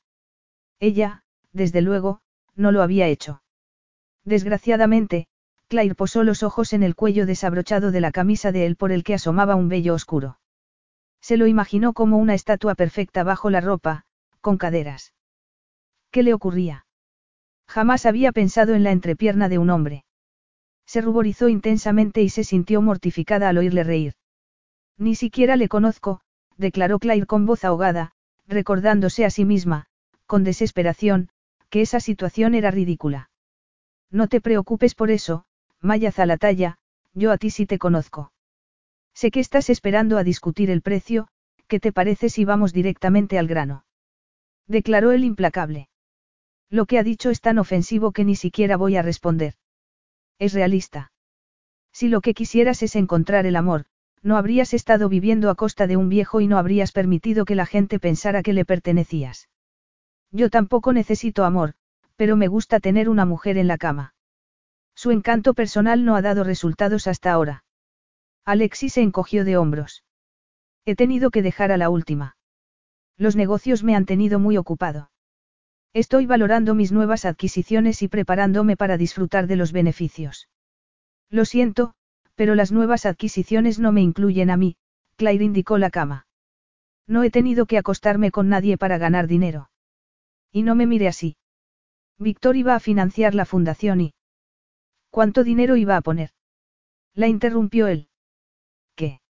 Ella, desde luego, no lo había hecho. Desgraciadamente, Claire posó los ojos en el cuello desabrochado de la camisa de él por el que asomaba un vello oscuro. Se lo imaginó como una estatua perfecta bajo la ropa, con caderas. ¿Qué le ocurría? Jamás había pensado en la entrepierna de un hombre. Se ruborizó intensamente y se sintió mortificada al oírle reír. Ni siquiera le conozco, declaró Claire con voz ahogada, recordándose a sí misma, con desesperación, que esa situación era ridícula. No te preocupes por eso, Maya Zalataya, yo a ti sí te conozco. Sé que estás esperando a discutir el precio, ¿qué te parece si vamos directamente al grano? Declaró el implacable. Lo que ha dicho es tan ofensivo que ni siquiera voy a responder. Es realista. Si lo que quisieras es encontrar el amor, no habrías estado viviendo a costa de un viejo y no habrías permitido que la gente pensara que le pertenecías. Yo tampoco necesito amor, pero me gusta tener una mujer en la cama. Su encanto personal no ha dado resultados hasta ahora. Alexis se encogió de hombros. He tenido que dejar a la última. Los negocios me han tenido muy ocupado. Estoy valorando mis nuevas adquisiciones y preparándome para disfrutar de los beneficios. Lo siento, pero las nuevas adquisiciones no me incluyen a mí, Claire indicó la cama. No he tenido que acostarme con nadie para ganar dinero. Y no me mire así. Víctor iba a financiar la fundación y... ¿Cuánto dinero iba a poner? La interrumpió él. ¿Qué?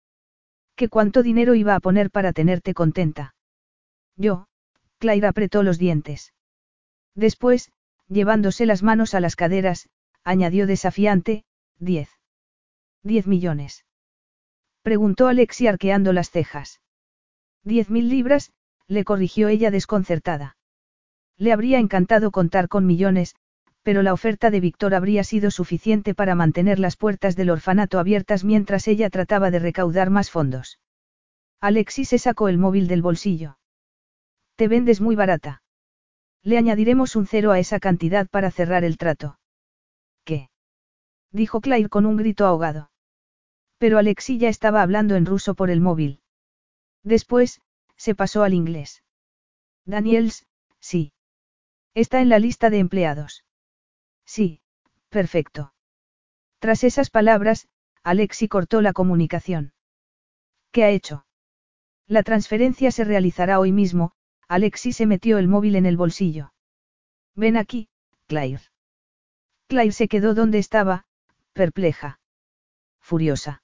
¿Qué cuánto dinero iba a poner para tenerte contenta? Yo, Claire apretó los dientes. Después, llevándose las manos a las caderas, añadió desafiante, diez. Diez millones. Preguntó Alexi arqueando las cejas. Diez mil libras, le corrigió ella desconcertada. Le habría encantado contar con millones, pero la oferta de Víctor habría sido suficiente para mantener las puertas del orfanato abiertas mientras ella trataba de recaudar más fondos. Alexi se sacó el móvil del bolsillo. Te vendes muy barata. Le añadiremos un cero a esa cantidad para cerrar el trato. ¿Qué? Dijo Claire con un grito ahogado. Pero Alexi ya estaba hablando en ruso por el móvil. Después, se pasó al inglés. Daniels, sí. Está en la lista de empleados. Sí, perfecto. Tras esas palabras, Alexi cortó la comunicación. ¿Qué ha hecho? La transferencia se realizará hoy mismo, Alexi se metió el móvil en el bolsillo. Ven aquí, Claire. Claire se quedó donde estaba, perpleja. Furiosa.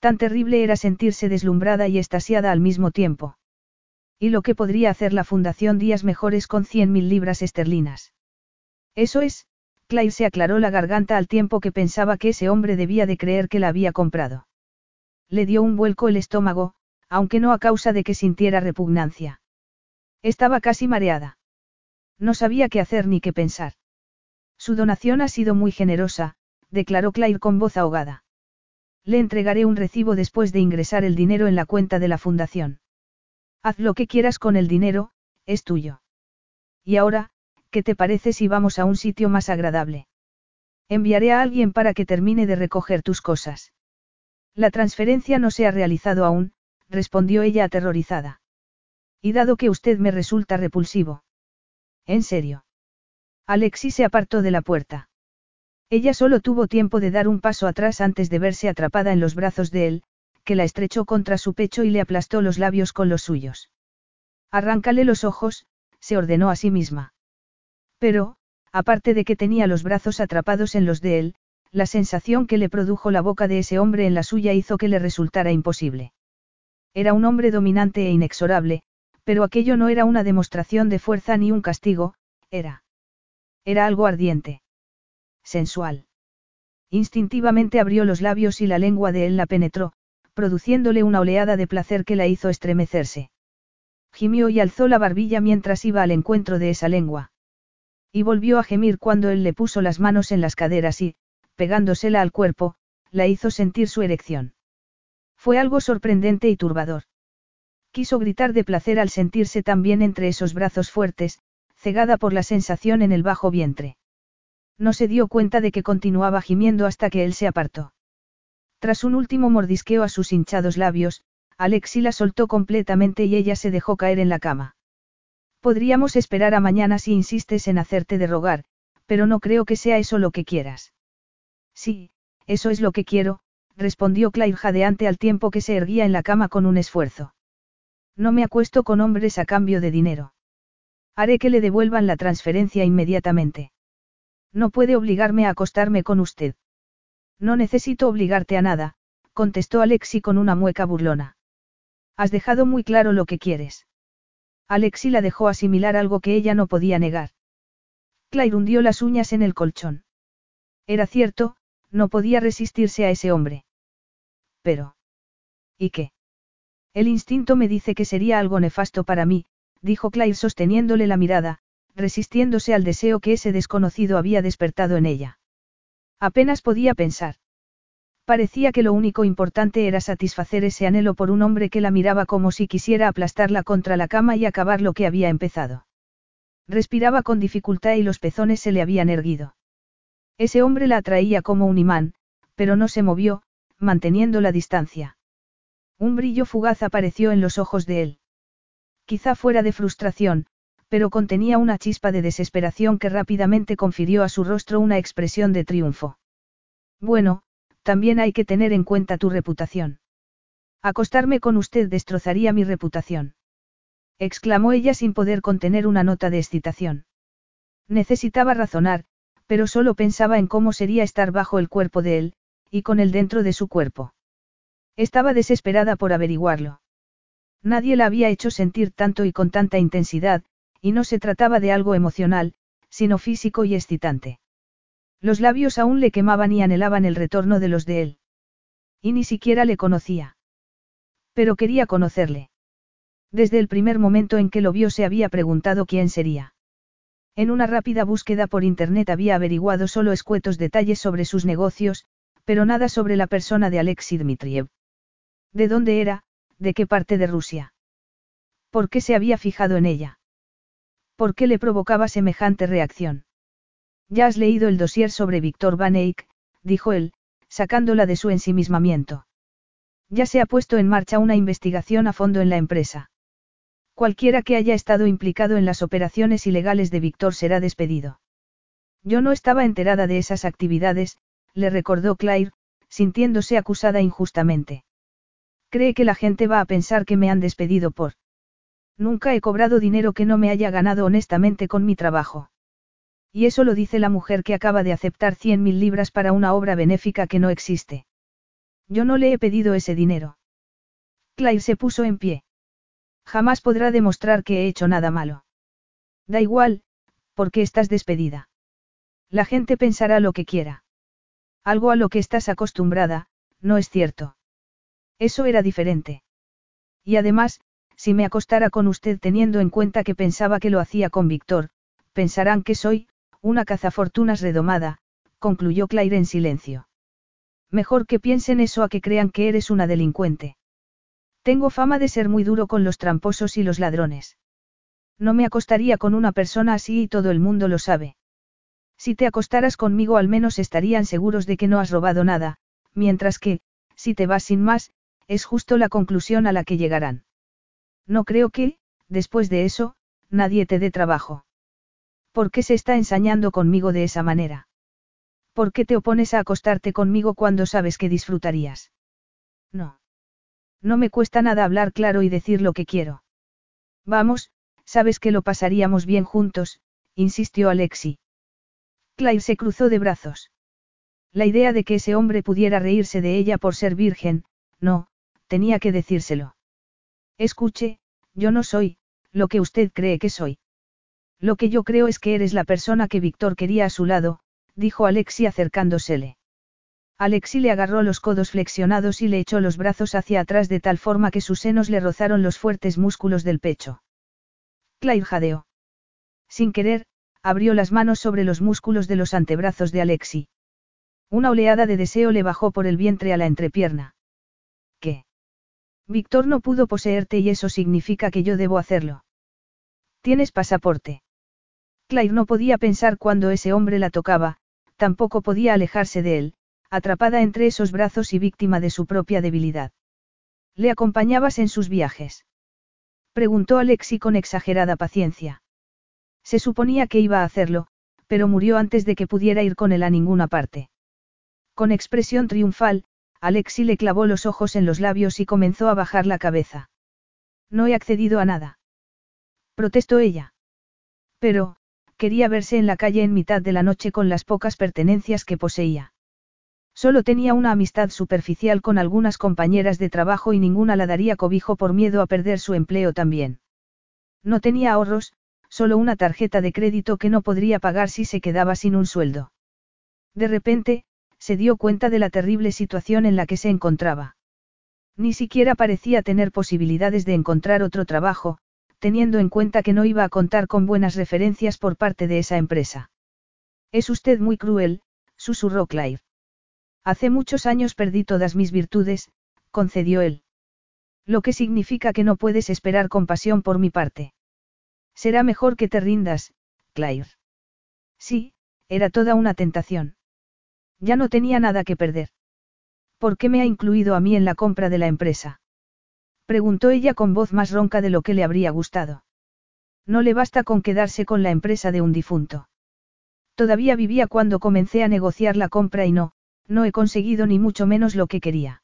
Tan terrible era sentirse deslumbrada y estasiada al mismo tiempo. ¿Y lo que podría hacer la Fundación Días Mejores con cien mil libras esterlinas? Eso es, Claire se aclaró la garganta al tiempo que pensaba que ese hombre debía de creer que la había comprado. Le dio un vuelco el estómago, aunque no a causa de que sintiera repugnancia. Estaba casi mareada. No sabía qué hacer ni qué pensar. Su donación ha sido muy generosa, declaró Claire con voz ahogada. Le entregaré un recibo después de ingresar el dinero en la cuenta de la fundación. Haz lo que quieras con el dinero, es tuyo. Y ahora, ¿qué te parece si vamos a un sitio más agradable? Enviaré a alguien para que termine de recoger tus cosas. La transferencia no se ha realizado aún, respondió ella aterrorizada. Y dado que usted me resulta repulsivo. ¿En serio? Alexis se apartó de la puerta. Ella solo tuvo tiempo de dar un paso atrás antes de verse atrapada en los brazos de él, que la estrechó contra su pecho y le aplastó los labios con los suyos. Arráncale los ojos, se ordenó a sí misma. Pero, aparte de que tenía los brazos atrapados en los de él, la sensación que le produjo la boca de ese hombre en la suya hizo que le resultara imposible. Era un hombre dominante e inexorable, pero aquello no era una demostración de fuerza ni un castigo, era Era algo ardiente. Sensual. Instintivamente abrió los labios y la lengua de él la penetró, produciéndole una oleada de placer que la hizo estremecerse. Gimió y alzó la barbilla mientras iba al encuentro de esa lengua. Y volvió a gemir cuando él le puso las manos en las caderas y, pegándosela al cuerpo, la hizo sentir su erección. Fue algo sorprendente y turbador. Quiso gritar de placer al sentirse tan bien entre esos brazos fuertes, cegada por la sensación en el bajo vientre. No se dio cuenta de que continuaba gimiendo hasta que él se apartó. Tras un último mordisqueo a sus hinchados labios, Alexi la soltó completamente y ella se dejó caer en la cama. Podríamos esperar a mañana si insistes en hacerte de rogar, pero no creo que sea eso lo que quieras. Sí, eso es lo que quiero, respondió Claire jadeante al tiempo que se erguía en la cama con un esfuerzo. No me acuesto con hombres a cambio de dinero. Haré que le devuelvan la transferencia inmediatamente. No puede obligarme a acostarme con usted. No necesito obligarte a nada, contestó Alexi con una mueca burlona. Has dejado muy claro lo que quieres. Alexi la dejó asimilar algo que ella no podía negar. Claire hundió las uñas en el colchón. Era cierto, no podía resistirse a ese hombre. Pero. ¿Y qué? El instinto me dice que sería algo nefasto para mí, dijo Claire sosteniéndole la mirada, resistiéndose al deseo que ese desconocido había despertado en ella. Apenas podía pensar. Parecía que lo único importante era satisfacer ese anhelo por un hombre que la miraba como si quisiera aplastarla contra la cama y acabar lo que había empezado. Respiraba con dificultad y los pezones se le habían erguido. Ese hombre la atraía como un imán, pero no se movió, manteniendo la distancia. Un brillo fugaz apareció en los ojos de él. Quizá fuera de frustración, pero contenía una chispa de desesperación que rápidamente confirió a su rostro una expresión de triunfo. Bueno, también hay que tener en cuenta tu reputación. Acostarme con usted destrozaría mi reputación. exclamó ella sin poder contener una nota de excitación. Necesitaba razonar, pero solo pensaba en cómo sería estar bajo el cuerpo de él, y con él dentro de su cuerpo. Estaba desesperada por averiguarlo. Nadie la había hecho sentir tanto y con tanta intensidad, y no se trataba de algo emocional, sino físico y excitante. Los labios aún le quemaban y anhelaban el retorno de los de él. Y ni siquiera le conocía. Pero quería conocerle. Desde el primer momento en que lo vio se había preguntado quién sería. En una rápida búsqueda por internet había averiguado solo escuetos detalles sobre sus negocios, pero nada sobre la persona de Alexei Dmitriev. ¿De dónde era? ¿De qué parte de Rusia? ¿Por qué se había fijado en ella? ¿Por qué le provocaba semejante reacción? Ya has leído el dossier sobre Víctor Van Eyck, dijo él, sacándola de su ensimismamiento. Ya se ha puesto en marcha una investigación a fondo en la empresa. Cualquiera que haya estado implicado en las operaciones ilegales de Víctor será despedido. Yo no estaba enterada de esas actividades, le recordó Claire, sintiéndose acusada injustamente. Cree que la gente va a pensar que me han despedido por... Nunca he cobrado dinero que no me haya ganado honestamente con mi trabajo. Y eso lo dice la mujer que acaba de aceptar cien mil libras para una obra benéfica que no existe. Yo no le he pedido ese dinero. Claire se puso en pie. Jamás podrá demostrar que he hecho nada malo. Da igual, porque estás despedida. La gente pensará lo que quiera. Algo a lo que estás acostumbrada, no es cierto. Eso era diferente. Y además, si me acostara con usted teniendo en cuenta que pensaba que lo hacía con Víctor, pensarán que soy, una cazafortunas redomada, concluyó Claire en silencio. Mejor que piensen eso a que crean que eres una delincuente. Tengo fama de ser muy duro con los tramposos y los ladrones. No me acostaría con una persona así y todo el mundo lo sabe. Si te acostaras conmigo al menos estarían seguros de que no has robado nada, mientras que, si te vas sin más, es justo la conclusión a la que llegarán. No creo que, después de eso, nadie te dé trabajo. ¿Por qué se está ensañando conmigo de esa manera? ¿Por qué te opones a acostarte conmigo cuando sabes que disfrutarías? No. No me cuesta nada hablar claro y decir lo que quiero. Vamos, sabes que lo pasaríamos bien juntos, insistió Alexi. Claire se cruzó de brazos. La idea de que ese hombre pudiera reírse de ella por ser virgen, no, tenía que decírselo. Escuche, yo no soy, lo que usted cree que soy. Lo que yo creo es que eres la persona que Víctor quería a su lado, dijo Alexi acercándosele. Alexi le agarró los codos flexionados y le echó los brazos hacia atrás de tal forma que sus senos le rozaron los fuertes músculos del pecho. Claire jadeó. Sin querer, abrió las manos sobre los músculos de los antebrazos de Alexi. Una oleada de deseo le bajó por el vientre a la entrepierna. Víctor no pudo poseerte y eso significa que yo debo hacerlo. ¿Tienes pasaporte? Claire no podía pensar cuando ese hombre la tocaba, tampoco podía alejarse de él, atrapada entre esos brazos y víctima de su propia debilidad. ¿Le acompañabas en sus viajes? Preguntó Alexi con exagerada paciencia. Se suponía que iba a hacerlo, pero murió antes de que pudiera ir con él a ninguna parte. Con expresión triunfal, Alexi le clavó los ojos en los labios y comenzó a bajar la cabeza. No he accedido a nada. Protestó ella. Pero, quería verse en la calle en mitad de la noche con las pocas pertenencias que poseía. Solo tenía una amistad superficial con algunas compañeras de trabajo y ninguna la daría cobijo por miedo a perder su empleo también. No tenía ahorros, solo una tarjeta de crédito que no podría pagar si se quedaba sin un sueldo. De repente, se dio cuenta de la terrible situación en la que se encontraba. Ni siquiera parecía tener posibilidades de encontrar otro trabajo, teniendo en cuenta que no iba a contar con buenas referencias por parte de esa empresa. Es usted muy cruel, susurró Claire. Hace muchos años perdí todas mis virtudes, concedió él. Lo que significa que no puedes esperar compasión por mi parte. Será mejor que te rindas, Claire. Sí, era toda una tentación. Ya no tenía nada que perder. ¿Por qué me ha incluido a mí en la compra de la empresa? Preguntó ella con voz más ronca de lo que le habría gustado. No le basta con quedarse con la empresa de un difunto. Todavía vivía cuando comencé a negociar la compra y no, no he conseguido ni mucho menos lo que quería.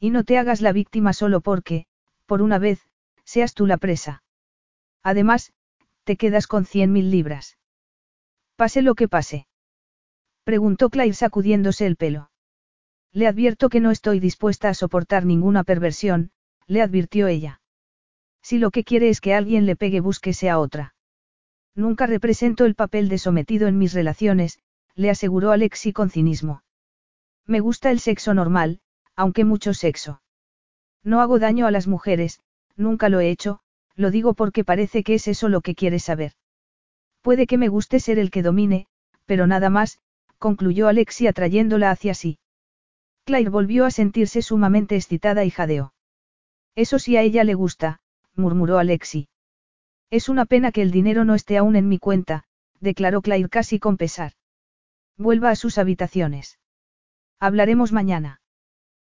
Y no te hagas la víctima solo porque, por una vez, seas tú la presa. Además, te quedas con cien mil libras. Pase lo que pase. Preguntó Claire sacudiéndose el pelo. Le advierto que no estoy dispuesta a soportar ninguna perversión, le advirtió ella. Si lo que quiere es que alguien le pegue, búsquese a otra. Nunca represento el papel de sometido en mis relaciones, le aseguró Alexi con cinismo. Me gusta el sexo normal, aunque mucho sexo. No hago daño a las mujeres, nunca lo he hecho, lo digo porque parece que es eso lo que quieres saber. Puede que me guste ser el que domine, pero nada más, concluyó Alexi atrayéndola hacia sí. Claire volvió a sentirse sumamente excitada y jadeó. Eso sí a ella le gusta, murmuró Alexi. Es una pena que el dinero no esté aún en mi cuenta, declaró Claire casi con pesar. Vuelva a sus habitaciones. Hablaremos mañana.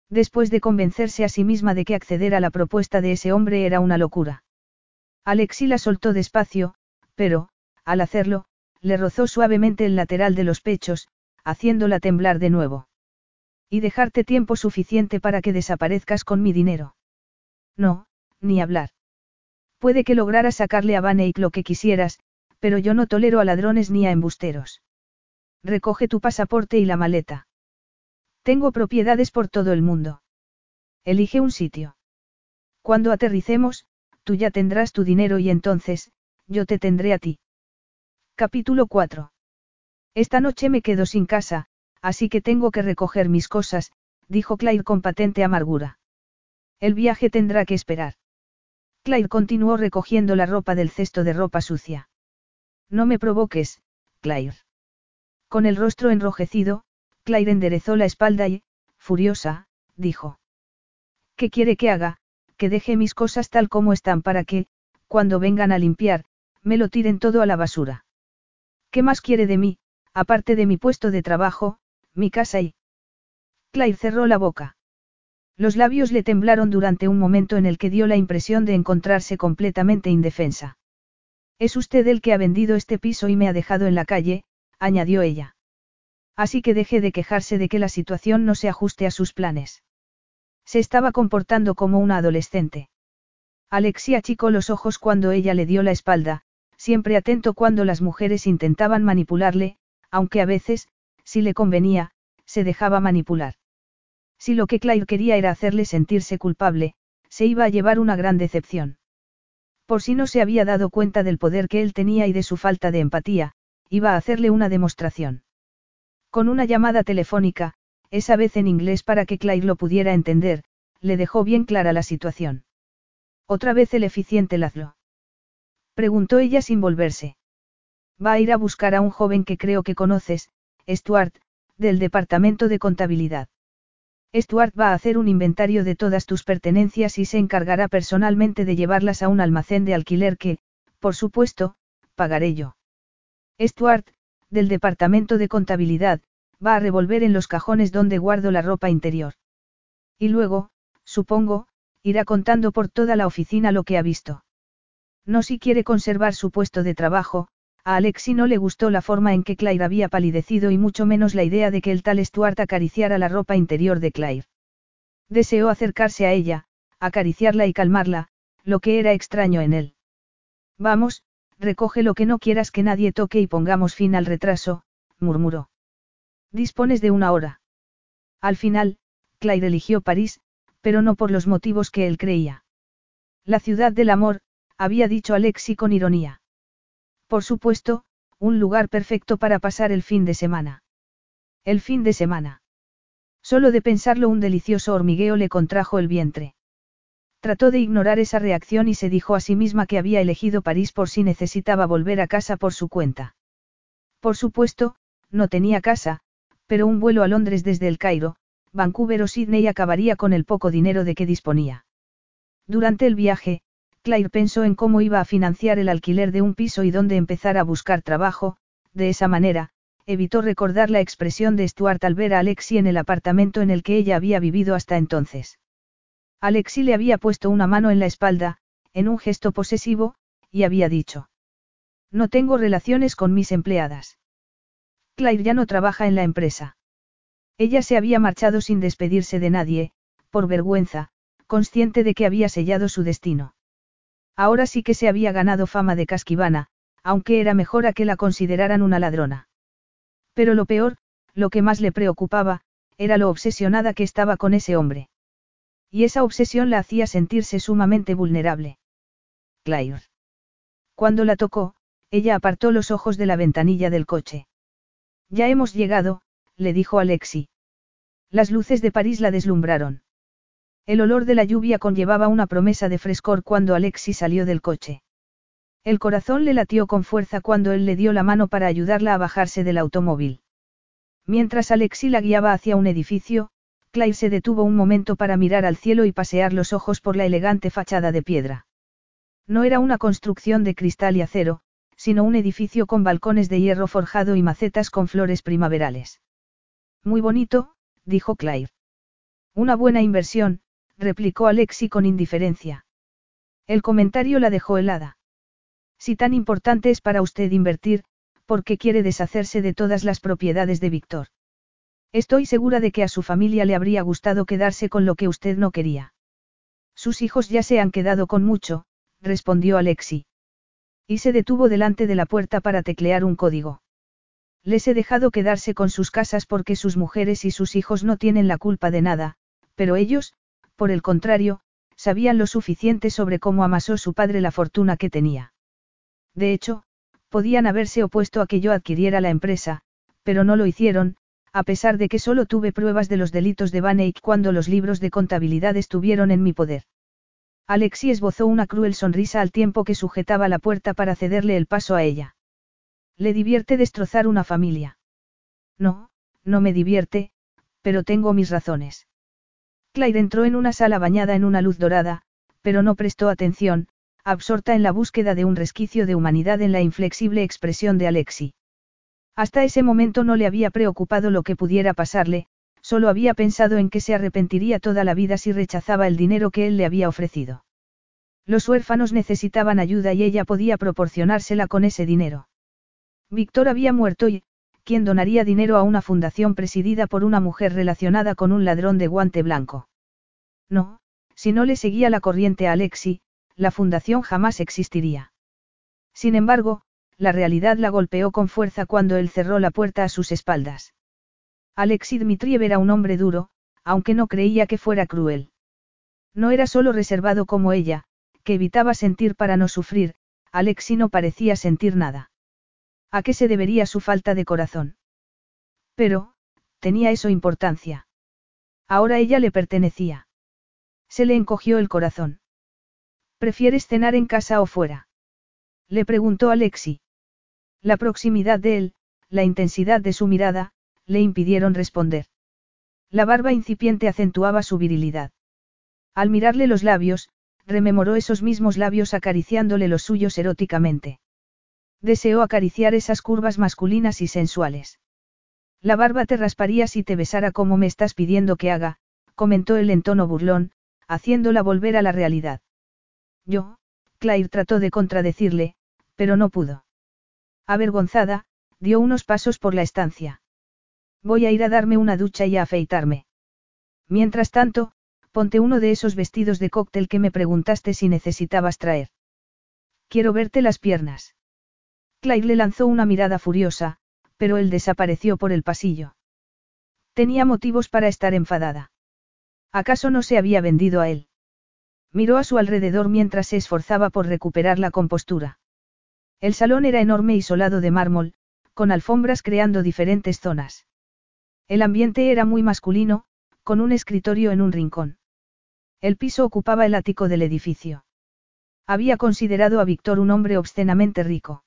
Después de convencerse a sí misma de que acceder a la propuesta de ese hombre era una locura. Alexi la soltó despacio, pero, al hacerlo, le rozó suavemente el lateral de los pechos, haciéndola temblar de nuevo. Y dejarte tiempo suficiente para que desaparezcas con mi dinero. No, ni hablar. Puede que lograras sacarle a Vaneik lo que quisieras, pero yo no tolero a ladrones ni a embusteros. Recoge tu pasaporte y la maleta. Tengo propiedades por todo el mundo. Elige un sitio. Cuando aterricemos, tú ya tendrás tu dinero y entonces, yo te tendré a ti. Capítulo 4. Esta noche me quedo sin casa, así que tengo que recoger mis cosas, dijo Claire con patente amargura. El viaje tendrá que esperar. Claire continuó recogiendo la ropa del cesto de ropa sucia. No me provoques, Claire. Con el rostro enrojecido, Claire enderezó la espalda y, furiosa, dijo. ¿Qué quiere que haga? Que deje mis cosas tal como están para que, cuando vengan a limpiar, me lo tiren todo a la basura. ¿Qué más quiere de mí? Aparte de mi puesto de trabajo, mi casa y... Claire cerró la boca. Los labios le temblaron durante un momento en el que dio la impresión de encontrarse completamente indefensa. Es usted el que ha vendido este piso y me ha dejado en la calle, añadió ella. Así que deje de quejarse de que la situación no se ajuste a sus planes. Se estaba comportando como una adolescente. Alexia achicó los ojos cuando ella le dio la espalda, siempre atento cuando las mujeres intentaban manipularle, aunque a veces, si le convenía, se dejaba manipular. Si lo que Claire quería era hacerle sentirse culpable, se iba a llevar una gran decepción. Por si no se había dado cuenta del poder que él tenía y de su falta de empatía, iba a hacerle una demostración. Con una llamada telefónica, esa vez en inglés para que Claire lo pudiera entender, le dejó bien clara la situación. Otra vez el eficiente Lazlo. Preguntó ella sin volverse. Va a ir a buscar a un joven que creo que conoces, Stuart, del Departamento de Contabilidad. Stuart va a hacer un inventario de todas tus pertenencias y se encargará personalmente de llevarlas a un almacén de alquiler que, por supuesto, pagaré yo. Stuart, del Departamento de Contabilidad, va a revolver en los cajones donde guardo la ropa interior. Y luego, supongo, irá contando por toda la oficina lo que ha visto. No si quiere conservar su puesto de trabajo, a Alexi no le gustó la forma en que Claire había palidecido y mucho menos la idea de que el tal Stuart acariciara la ropa interior de Claire. Deseó acercarse a ella, acariciarla y calmarla, lo que era extraño en él. Vamos, recoge lo que no quieras que nadie toque y pongamos fin al retraso, murmuró. Dispones de una hora. Al final, Claire eligió París, pero no por los motivos que él creía. La ciudad del amor, había dicho Alexi con ironía. Por supuesto, un lugar perfecto para pasar el fin de semana. El fin de semana. Solo de pensarlo un delicioso hormigueo le contrajo el vientre. Trató de ignorar esa reacción y se dijo a sí misma que había elegido París por si necesitaba volver a casa por su cuenta. Por supuesto, no tenía casa, pero un vuelo a Londres desde el Cairo, Vancouver o Sydney acabaría con el poco dinero de que disponía. Durante el viaje, Claire pensó en cómo iba a financiar el alquiler de un piso y dónde empezar a buscar trabajo, de esa manera, evitó recordar la expresión de Stuart al ver a Alexi en el apartamento en el que ella había vivido hasta entonces. Alexi le había puesto una mano en la espalda, en un gesto posesivo, y había dicho. No tengo relaciones con mis empleadas. Claire ya no trabaja en la empresa. Ella se había marchado sin despedirse de nadie, por vergüenza, consciente de que había sellado su destino. Ahora sí que se había ganado fama de casquivana, aunque era mejor a que la consideraran una ladrona. Pero lo peor, lo que más le preocupaba, era lo obsesionada que estaba con ese hombre. Y esa obsesión la hacía sentirse sumamente vulnerable. Claire. Cuando la tocó, ella apartó los ojos de la ventanilla del coche. Ya hemos llegado, le dijo Alexi. Las luces de París la deslumbraron. El olor de la lluvia conllevaba una promesa de frescor cuando Alexi salió del coche. El corazón le latió con fuerza cuando él le dio la mano para ayudarla a bajarse del automóvil. Mientras Alexi la guiaba hacia un edificio, Claire se detuvo un momento para mirar al cielo y pasear los ojos por la elegante fachada de piedra. No era una construcción de cristal y acero, sino un edificio con balcones de hierro forjado y macetas con flores primaverales. Muy bonito, dijo Claire. Una buena inversión, replicó Alexi con indiferencia. El comentario la dejó helada. Si tan importante es para usted invertir, ¿por qué quiere deshacerse de todas las propiedades de Víctor? Estoy segura de que a su familia le habría gustado quedarse con lo que usted no quería. Sus hijos ya se han quedado con mucho, respondió Alexi. Y se detuvo delante de la puerta para teclear un código. Les he dejado quedarse con sus casas porque sus mujeres y sus hijos no tienen la culpa de nada, pero ellos, por el contrario, sabían lo suficiente sobre cómo amasó su padre la fortuna que tenía. De hecho, podían haberse opuesto a que yo adquiriera la empresa, pero no lo hicieron, a pesar de que solo tuve pruebas de los delitos de Van Eyck cuando los libros de contabilidad estuvieron en mi poder. Alexi esbozó una cruel sonrisa al tiempo que sujetaba la puerta para cederle el paso a ella. ¿Le divierte destrozar una familia? No, no me divierte, pero tengo mis razones. Claire entró en una sala bañada en una luz dorada, pero no prestó atención, absorta en la búsqueda de un resquicio de humanidad en la inflexible expresión de Alexi. Hasta ese momento no le había preocupado lo que pudiera pasarle, solo había pensado en que se arrepentiría toda la vida si rechazaba el dinero que él le había ofrecido. Los huérfanos necesitaban ayuda y ella podía proporcionársela con ese dinero. Víctor había muerto y, ¿quién donaría dinero a una fundación presidida por una mujer relacionada con un ladrón de guante blanco? No, si no le seguía la corriente a Alexi, la fundación jamás existiría. Sin embargo, la realidad la golpeó con fuerza cuando él cerró la puerta a sus espaldas. Alexis Dmitriev era un hombre duro, aunque no creía que fuera cruel. No era solo reservado como ella, que evitaba sentir para no sufrir, Alexi no parecía sentir nada. ¿A qué se debería su falta de corazón? Pero, tenía eso importancia. Ahora ella le pertenecía. Se le encogió el corazón. ¿Prefieres cenar en casa o fuera? Le preguntó Alexi. La proximidad de él, la intensidad de su mirada, le impidieron responder. La barba incipiente acentuaba su virilidad. Al mirarle los labios, rememoró esos mismos labios acariciándole los suyos eróticamente. Deseó acariciar esas curvas masculinas y sensuales. La barba te rasparía si te besara como me estás pidiendo que haga, comentó él en tono burlón, haciéndola volver a la realidad. Yo, Claire trató de contradecirle, pero no pudo. Avergonzada, dio unos pasos por la estancia. Voy a ir a darme una ducha y a afeitarme. Mientras tanto, ponte uno de esos vestidos de cóctel que me preguntaste si necesitabas traer. Quiero verte las piernas. Claire le lanzó una mirada furiosa, pero él desapareció por el pasillo. Tenía motivos para estar enfadada. ¿Acaso no se había vendido a él? Miró a su alrededor mientras se esforzaba por recuperar la compostura. El salón era enorme y solado de mármol, con alfombras creando diferentes zonas. El ambiente era muy masculino, con un escritorio en un rincón. El piso ocupaba el ático del edificio. Había considerado a Víctor un hombre obscenamente rico.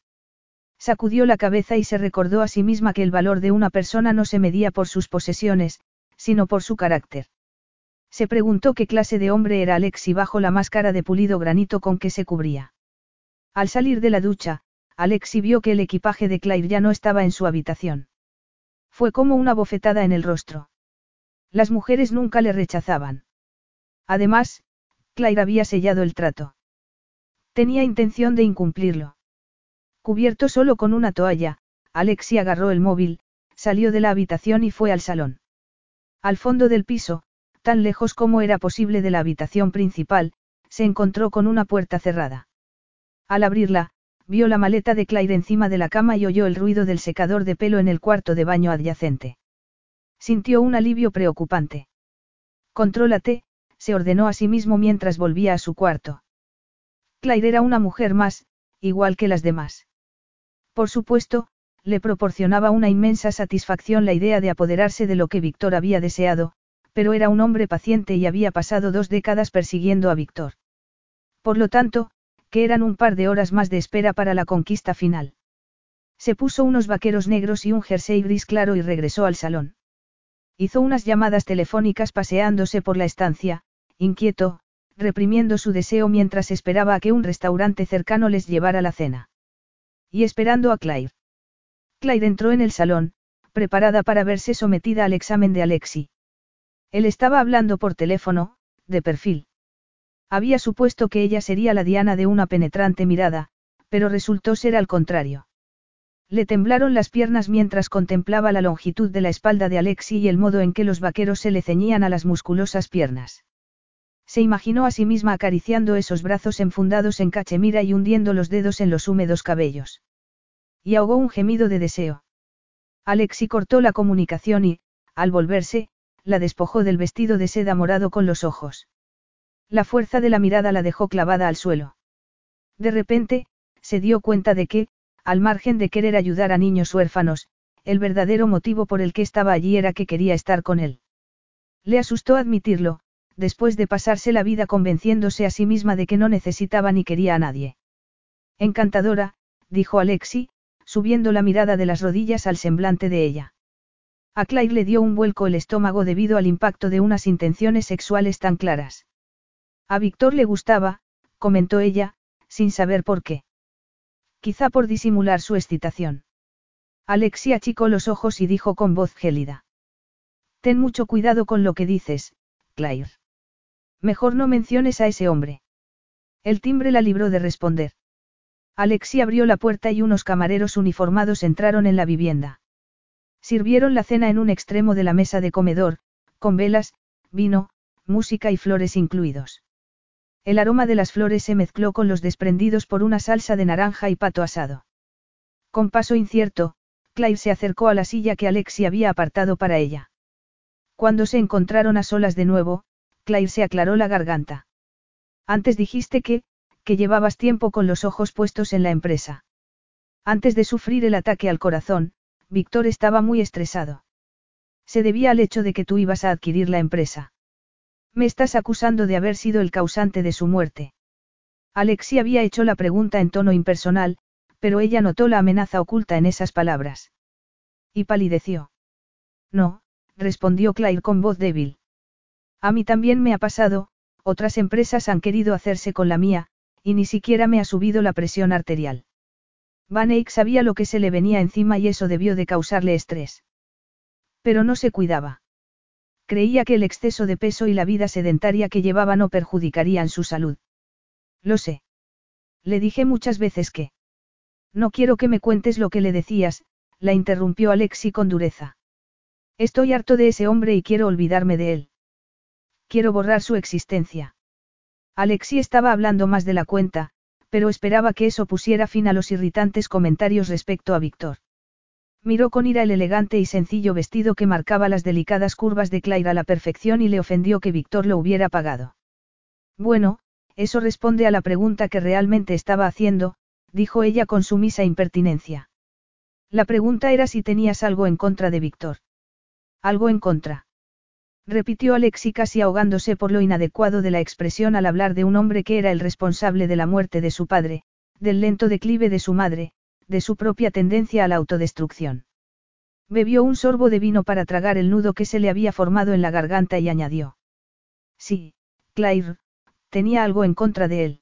Sacudió la cabeza y se recordó a sí misma que el valor de una persona no se medía por sus posesiones, sino por su carácter. Se preguntó qué clase de hombre era Alexi bajo la máscara de pulido granito con que se cubría. Al salir de la ducha, Alexi vio que el equipaje de Claire ya no estaba en su habitación. Fue como una bofetada en el rostro. Las mujeres nunca le rechazaban. Además, Claire había sellado el trato. Tenía intención de incumplirlo. Cubierto solo con una toalla, Alexi agarró el móvil, salió de la habitación y fue al salón. Al fondo del piso, tan lejos como era posible de la habitación principal, se encontró con una puerta cerrada. Al abrirla, vio la maleta de Claire encima de la cama y oyó el ruido del secador de pelo en el cuarto de baño adyacente. Sintió un alivio preocupante. Contrólate, se ordenó a sí mismo mientras volvía a su cuarto. Claire era una mujer más, igual que las demás. Por supuesto, le proporcionaba una inmensa satisfacción la idea de apoderarse de lo que Víctor había deseado, pero era un hombre paciente y había pasado dos décadas persiguiendo a Víctor. Por lo tanto, que eran un par de horas más de espera para la conquista final. Se puso unos vaqueros negros y un jersey gris claro y regresó al salón. Hizo unas llamadas telefónicas paseándose por la estancia, inquieto, reprimiendo su deseo mientras esperaba a que un restaurante cercano les llevara la cena. Y esperando a Claire. Claire entró en el salón, preparada para verse sometida al examen de Alexi. Él estaba hablando por teléfono, de perfil. Había supuesto que ella sería la diana de una penetrante mirada, pero resultó ser al contrario. Le temblaron las piernas mientras contemplaba la longitud de la espalda de Alexi y el modo en que los vaqueros se le ceñían a las musculosas piernas. Se imaginó a sí misma acariciando esos brazos enfundados en cachemira y hundiendo los dedos en los húmedos cabellos. Y ahogó un gemido de deseo. Alexi cortó la comunicación y, al volverse, la despojó del vestido de seda morado con los ojos. La fuerza de la mirada la dejó clavada al suelo. De repente, se dio cuenta de que, al margen de querer ayudar a niños huérfanos, el verdadero motivo por el que estaba allí era que quería estar con él. Le asustó admitirlo, después de pasarse la vida convenciéndose a sí misma de que no necesitaba ni quería a nadie. Encantadora, dijo Alexi, subiendo la mirada de las rodillas al semblante de ella. A Claire le dio un vuelco el estómago debido al impacto de unas intenciones sexuales tan claras. A Víctor le gustaba, comentó ella, sin saber por qué. Quizá por disimular su excitación. Alexia achicó los ojos y dijo con voz gélida. Ten mucho cuidado con lo que dices, Claire. Mejor no menciones a ese hombre. El timbre la libró de responder. Alexia abrió la puerta y unos camareros uniformados entraron en la vivienda. Sirvieron la cena en un extremo de la mesa de comedor, con velas, vino, música y flores incluidos. El aroma de las flores se mezcló con los desprendidos por una salsa de naranja y pato asado. Con paso incierto, Claire se acercó a la silla que Alexi había apartado para ella. Cuando se encontraron a solas de nuevo, Claire se aclaró la garganta. Antes dijiste que, que llevabas tiempo con los ojos puestos en la empresa. Antes de sufrir el ataque al corazón, Víctor estaba muy estresado. Se debía al hecho de que tú ibas a adquirir la empresa. Me estás acusando de haber sido el causante de su muerte. Alexi había hecho la pregunta en tono impersonal, pero ella notó la amenaza oculta en esas palabras. Y palideció. No, respondió Claire con voz débil. A mí también me ha pasado, otras empresas han querido hacerse con la mía, y ni siquiera me ha subido la presión arterial. Van Eyck sabía lo que se le venía encima y eso debió de causarle estrés. Pero no se cuidaba. Creía que el exceso de peso y la vida sedentaria que llevaba no perjudicarían su salud. Lo sé. Le dije muchas veces que. No quiero que me cuentes lo que le decías, la interrumpió Alexi con dureza. Estoy harto de ese hombre y quiero olvidarme de él. Quiero borrar su existencia. Alexi estaba hablando más de la cuenta, pero esperaba que eso pusiera fin a los irritantes comentarios respecto a Víctor. Miró con ira el elegante y sencillo vestido que marcaba las delicadas curvas de Claire a la perfección y le ofendió que Víctor lo hubiera pagado. Bueno, eso responde a la pregunta que realmente estaba haciendo, dijo ella con sumisa impertinencia. La pregunta era si tenías algo en contra de Víctor. Algo en contra. Repitió Alexi casi ahogándose por lo inadecuado de la expresión al hablar de un hombre que era el responsable de la muerte de su padre, del lento declive de su madre, de su propia tendencia a la autodestrucción. Bebió un sorbo de vino para tragar el nudo que se le había formado en la garganta y añadió. Sí, Claire, tenía algo en contra de él.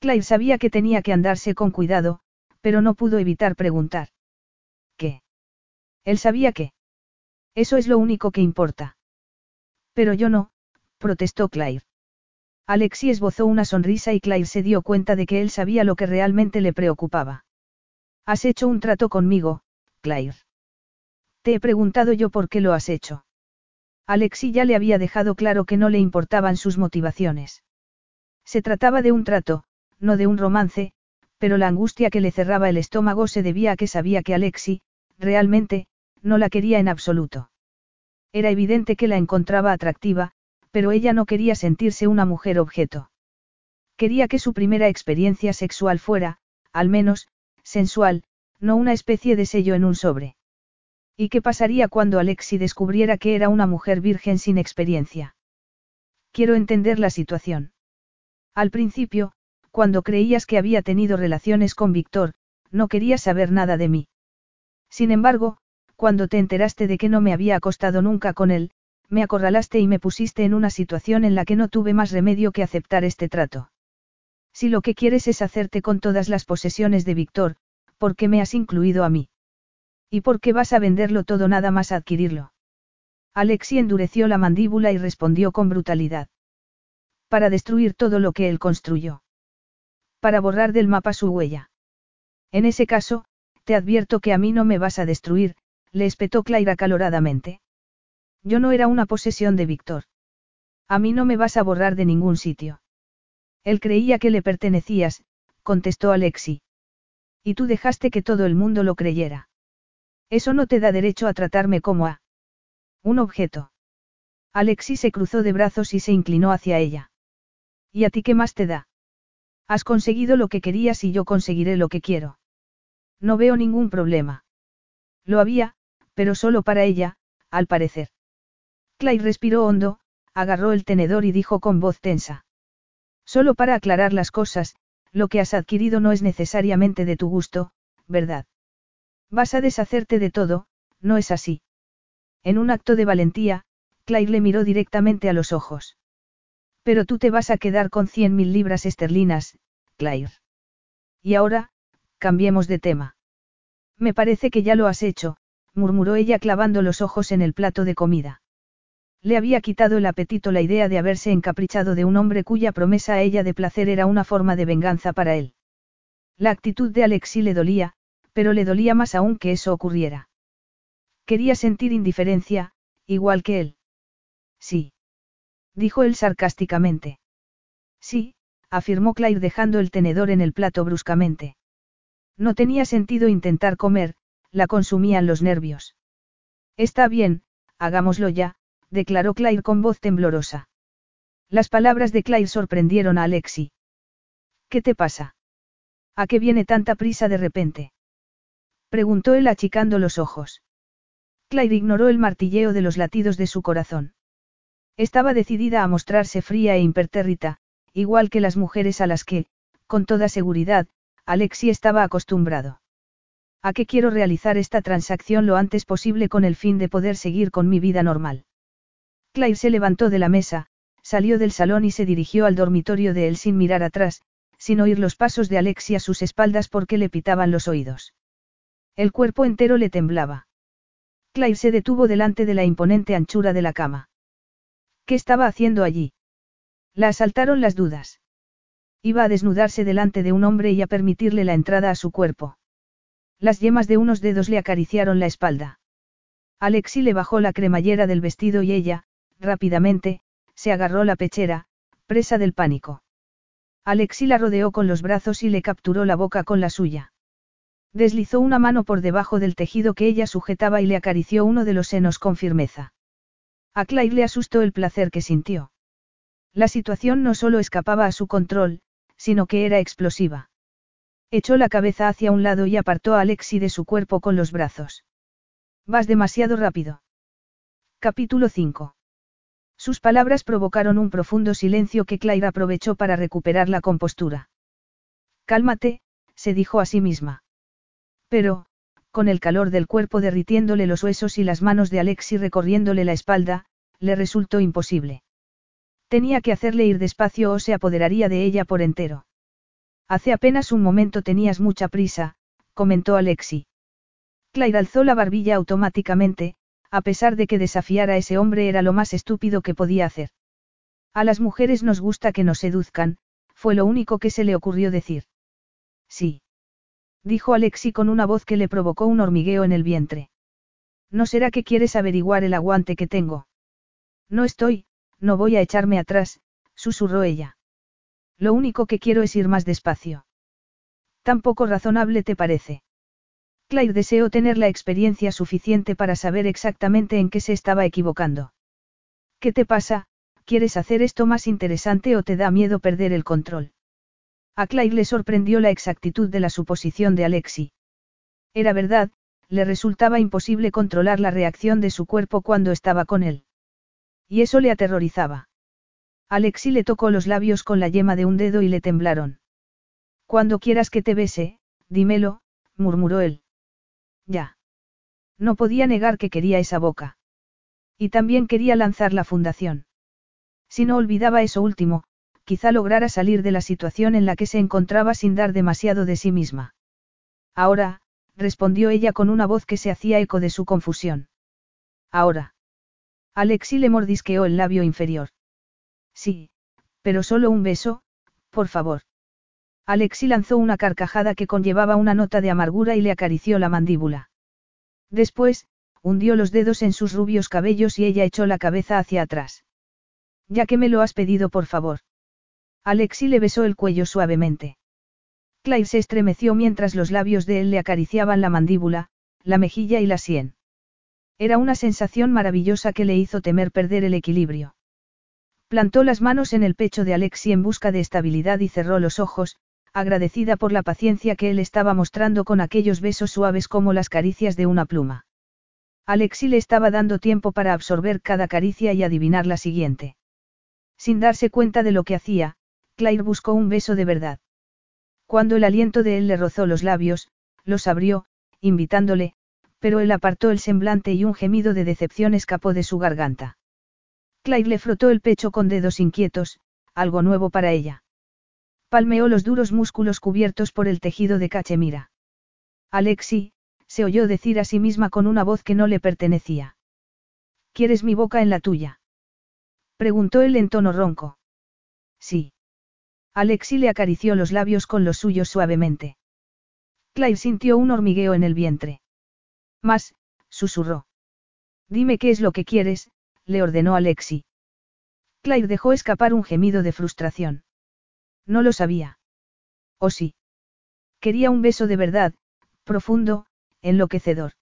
Claire sabía que tenía que andarse con cuidado, pero no pudo evitar preguntar. ¿Qué? Él sabía que. Eso es lo único que importa. Pero yo no, protestó Claire. Alexi esbozó una sonrisa y Claire se dio cuenta de que él sabía lo que realmente le preocupaba. Has hecho un trato conmigo, Claire. Te he preguntado yo por qué lo has hecho. Alexi ya le había dejado claro que no le importaban sus motivaciones. Se trataba de un trato, no de un romance, pero la angustia que le cerraba el estómago se debía a que sabía que Alexi, realmente, no la quería en absoluto. Era evidente que la encontraba atractiva, pero ella no quería sentirse una mujer objeto. Quería que su primera experiencia sexual fuera, al menos, sensual, no una especie de sello en un sobre. ¿Y qué pasaría cuando Alexi descubriera que era una mujer virgen sin experiencia? Quiero entender la situación. Al principio, cuando creías que había tenido relaciones con Víctor, no querías saber nada de mí. Sin embargo, cuando te enteraste de que no me había acostado nunca con él, me acorralaste y me pusiste en una situación en la que no tuve más remedio que aceptar este trato. Si lo que quieres es hacerte con todas las posesiones de Víctor, ¿por qué me has incluido a mí? ¿Y por qué vas a venderlo todo nada más adquirirlo? Alexi endureció la mandíbula y respondió con brutalidad. Para destruir todo lo que él construyó. Para borrar del mapa su huella. En ese caso, te advierto que a mí no me vas a destruir, le espetó Claire acaloradamente. Yo no era una posesión de Víctor. A mí no me vas a borrar de ningún sitio. Él creía que le pertenecías, contestó Alexi. Y tú dejaste que todo el mundo lo creyera. Eso no te da derecho a tratarme como a un objeto. Alexi se cruzó de brazos y se inclinó hacia ella. ¿Y a ti qué más te da? Has conseguido lo que querías y yo conseguiré lo que quiero. No veo ningún problema. Lo había, pero solo para ella, al parecer. Clay respiró hondo, agarró el tenedor y dijo con voz tensa. Solo para aclarar las cosas, lo que has adquirido no es necesariamente de tu gusto, ¿verdad? Vas a deshacerte de todo, no es así. En un acto de valentía, Claire le miró directamente a los ojos. Pero tú te vas a quedar con cien mil libras esterlinas, Claire. Y ahora, cambiemos de tema. Me parece que ya lo has hecho, murmuró ella clavando los ojos en el plato de comida. Le había quitado el apetito la idea de haberse encaprichado de un hombre cuya promesa a ella de placer era una forma de venganza para él. La actitud de Alexi le dolía, pero le dolía más aún que eso ocurriera. Quería sentir indiferencia, igual que él. Sí. Dijo él sarcásticamente. Sí, afirmó Claire dejando el tenedor en el plato bruscamente. No tenía sentido intentar comer, la consumían los nervios. Está bien, hagámoslo ya, declaró Claire con voz temblorosa. Las palabras de Claire sorprendieron a Alexi. ¿Qué te pasa? ¿A qué viene tanta prisa de repente? Preguntó él achicando los ojos. Claire ignoró el martilleo de los latidos de su corazón. Estaba decidida a mostrarse fría e impertérrita, igual que las mujeres a las que, con toda seguridad, Alexi estaba acostumbrado. ¿A qué quiero realizar esta transacción lo antes posible con el fin de poder seguir con mi vida normal? Claire se levantó de la mesa, salió del salón y se dirigió al dormitorio de él sin mirar atrás, sin oír los pasos de Alexi a sus espaldas porque le pitaban los oídos. El cuerpo entero le temblaba. Claire se detuvo delante de la imponente anchura de la cama. ¿Qué estaba haciendo allí? La asaltaron las dudas. Iba a desnudarse delante de un hombre y a permitirle la entrada a su cuerpo. Las yemas de unos dedos le acariciaron la espalda. Alexi le bajó la cremallera del vestido y ella, rápidamente, se agarró la pechera, presa del pánico. Alexi la rodeó con los brazos y le capturó la boca con la suya. Deslizó una mano por debajo del tejido que ella sujetaba y le acarició uno de los senos con firmeza. A Claire le asustó el placer que sintió. La situación no solo escapaba a su control, sino que era explosiva. Echó la cabeza hacia un lado y apartó a Alexi de su cuerpo con los brazos. Vas demasiado rápido. Capítulo 5. Sus palabras provocaron un profundo silencio que Claire aprovechó para recuperar la compostura. Cálmate, se dijo a sí misma. Pero, con el calor del cuerpo derritiéndole los huesos y las manos de Alexi recorriéndole la espalda, le resultó imposible. Tenía que hacerle ir despacio o se apoderaría de ella por entero. Hace apenas un momento tenías mucha prisa, comentó Alexi. Claire alzó la barbilla automáticamente, a pesar de que desafiar a ese hombre era lo más estúpido que podía hacer. A las mujeres nos gusta que nos seduzcan, fue lo único que se le ocurrió decir. Sí dijo Alexi con una voz que le provocó un hormigueo en el vientre. ¿No será que quieres averiguar el aguante que tengo? No estoy, no voy a echarme atrás, susurró ella. Lo único que quiero es ir más despacio. Tampoco razonable te parece. Claire deseó tener la experiencia suficiente para saber exactamente en qué se estaba equivocando. ¿Qué te pasa? ¿Quieres hacer esto más interesante o te da miedo perder el control? A Claire le sorprendió la exactitud de la suposición de Alexi. Era verdad, le resultaba imposible controlar la reacción de su cuerpo cuando estaba con él. Y eso le aterrorizaba. Alexi le tocó los labios con la yema de un dedo y le temblaron. Cuando quieras que te bese, dímelo, murmuró él. Ya. No podía negar que quería esa boca. Y también quería lanzar la fundación. Si no olvidaba eso último, quizá lograra salir de la situación en la que se encontraba sin dar demasiado de sí misma. Ahora, respondió ella con una voz que se hacía eco de su confusión. Ahora. Alexi le mordisqueó el labio inferior. Sí, pero solo un beso, por favor. Alexi lanzó una carcajada que conllevaba una nota de amargura y le acarició la mandíbula. Después, hundió los dedos en sus rubios cabellos y ella echó la cabeza hacia atrás. Ya que me lo has pedido, por favor. Alexi le besó el cuello suavemente. Claire se estremeció mientras los labios de él le acariciaban la mandíbula, la mejilla y la sien. Era una sensación maravillosa que le hizo temer perder el equilibrio. Plantó las manos en el pecho de Alexi en busca de estabilidad y cerró los ojos, agradecida por la paciencia que él estaba mostrando con aquellos besos suaves como las caricias de una pluma. Alexi le estaba dando tiempo para absorber cada caricia y adivinar la siguiente. Sin darse cuenta de lo que hacía, Claire buscó un beso de verdad. Cuando el aliento de él le rozó los labios, los abrió, invitándole, pero él apartó el semblante y un gemido de decepción escapó de su garganta. Claire le frotó el pecho con dedos inquietos, algo nuevo para ella. Palmeó los duros músculos cubiertos por el tejido de cachemira. Alexi, se oyó decir a sí misma con una voz que no le pertenecía. ¿Quieres mi boca en la tuya? Preguntó él en tono ronco. Sí. Alexi le acarició los labios con los suyos suavemente. Claire sintió un hormigueo en el vientre. Más, susurró. Dime qué es lo que quieres, le ordenó Alexi. Claire dejó escapar un gemido de frustración. No lo sabía. ¿O sí? Quería un beso de verdad, profundo, enloquecedor.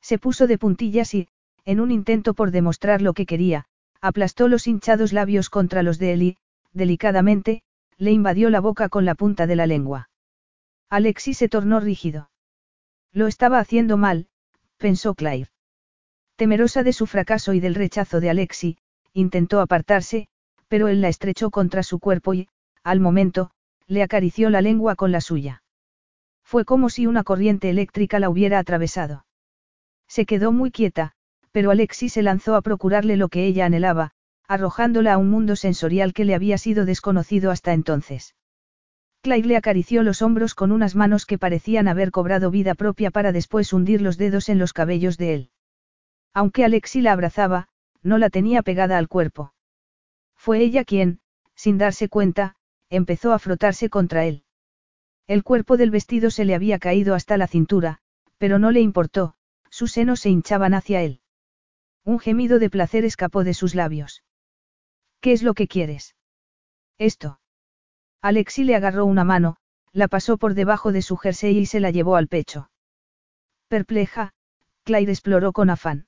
Se puso de puntillas y, en un intento por demostrar lo que quería, aplastó los hinchados labios contra los de Eli, delicadamente, le invadió la boca con la punta de la lengua. Alexi se tornó rígido. Lo estaba haciendo mal, pensó Claire. Temerosa de su fracaso y del rechazo de Alexi, intentó apartarse, pero él la estrechó contra su cuerpo y, al momento, le acarició la lengua con la suya. Fue como si una corriente eléctrica la hubiera atravesado. Se quedó muy quieta, pero Alexi se lanzó a procurarle lo que ella anhelaba, arrojándola a un mundo sensorial que le había sido desconocido hasta entonces. Claire le acarició los hombros con unas manos que parecían haber cobrado vida propia para después hundir los dedos en los cabellos de él. Aunque Alexi la abrazaba, no la tenía pegada al cuerpo. Fue ella quien, sin darse cuenta, empezó a frotarse contra él. El cuerpo del vestido se le había caído hasta la cintura, pero no le importó, sus senos se hinchaban hacia él. Un gemido de placer escapó de sus labios. ¿Qué es lo que quieres? Esto. Alexi le agarró una mano, la pasó por debajo de su jersey y se la llevó al pecho. Perpleja, Claire exploró con afán.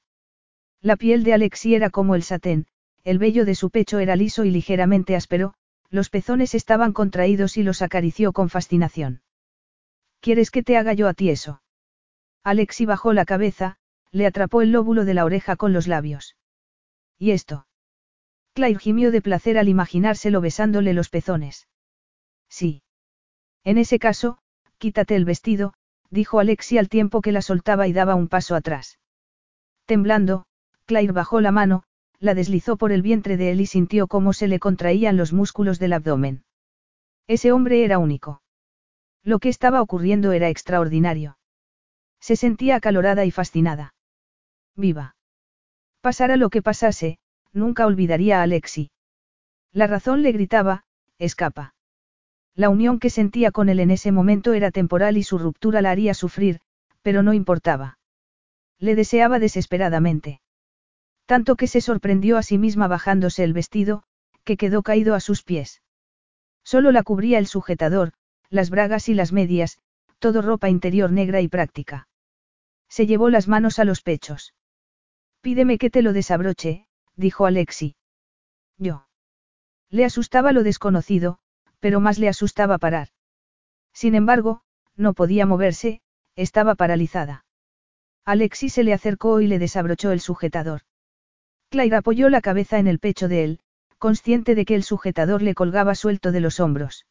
La piel de Alexi era como el satén, el vello de su pecho era liso y ligeramente áspero, los pezones estaban contraídos y los acarició con fascinación. ¿Quieres que te haga yo a ti eso? Alexi bajó la cabeza, le atrapó el lóbulo de la oreja con los labios. ¿Y esto? Claire gimió de placer al imaginárselo besándole los pezones. Sí. En ese caso, quítate el vestido, dijo Alexi al tiempo que la soltaba y daba un paso atrás. Temblando, Claire bajó la mano, la deslizó por el vientre de él y sintió cómo se le contraían los músculos del abdomen. Ese hombre era único. Lo que estaba ocurriendo era extraordinario. Se sentía acalorada y fascinada. Viva. Pasara lo que pasase, nunca olvidaría a Alexi. La razón le gritaba, escapa. La unión que sentía con él en ese momento era temporal y su ruptura la haría sufrir, pero no importaba. Le deseaba desesperadamente. Tanto que se sorprendió a sí misma bajándose el vestido, que quedó caído a sus pies. Solo la cubría el sujetador, las bragas y las medias, todo ropa interior negra y práctica. Se llevó las manos a los pechos. Pídeme que te lo desabroche, dijo Alexi. Yo. Le asustaba lo desconocido, pero más le asustaba parar. Sin embargo, no podía moverse, estaba paralizada. Alexi se le acercó y le desabrochó el sujetador. Claire apoyó la cabeza en el pecho de él, consciente de que el sujetador le colgaba suelto de los hombros.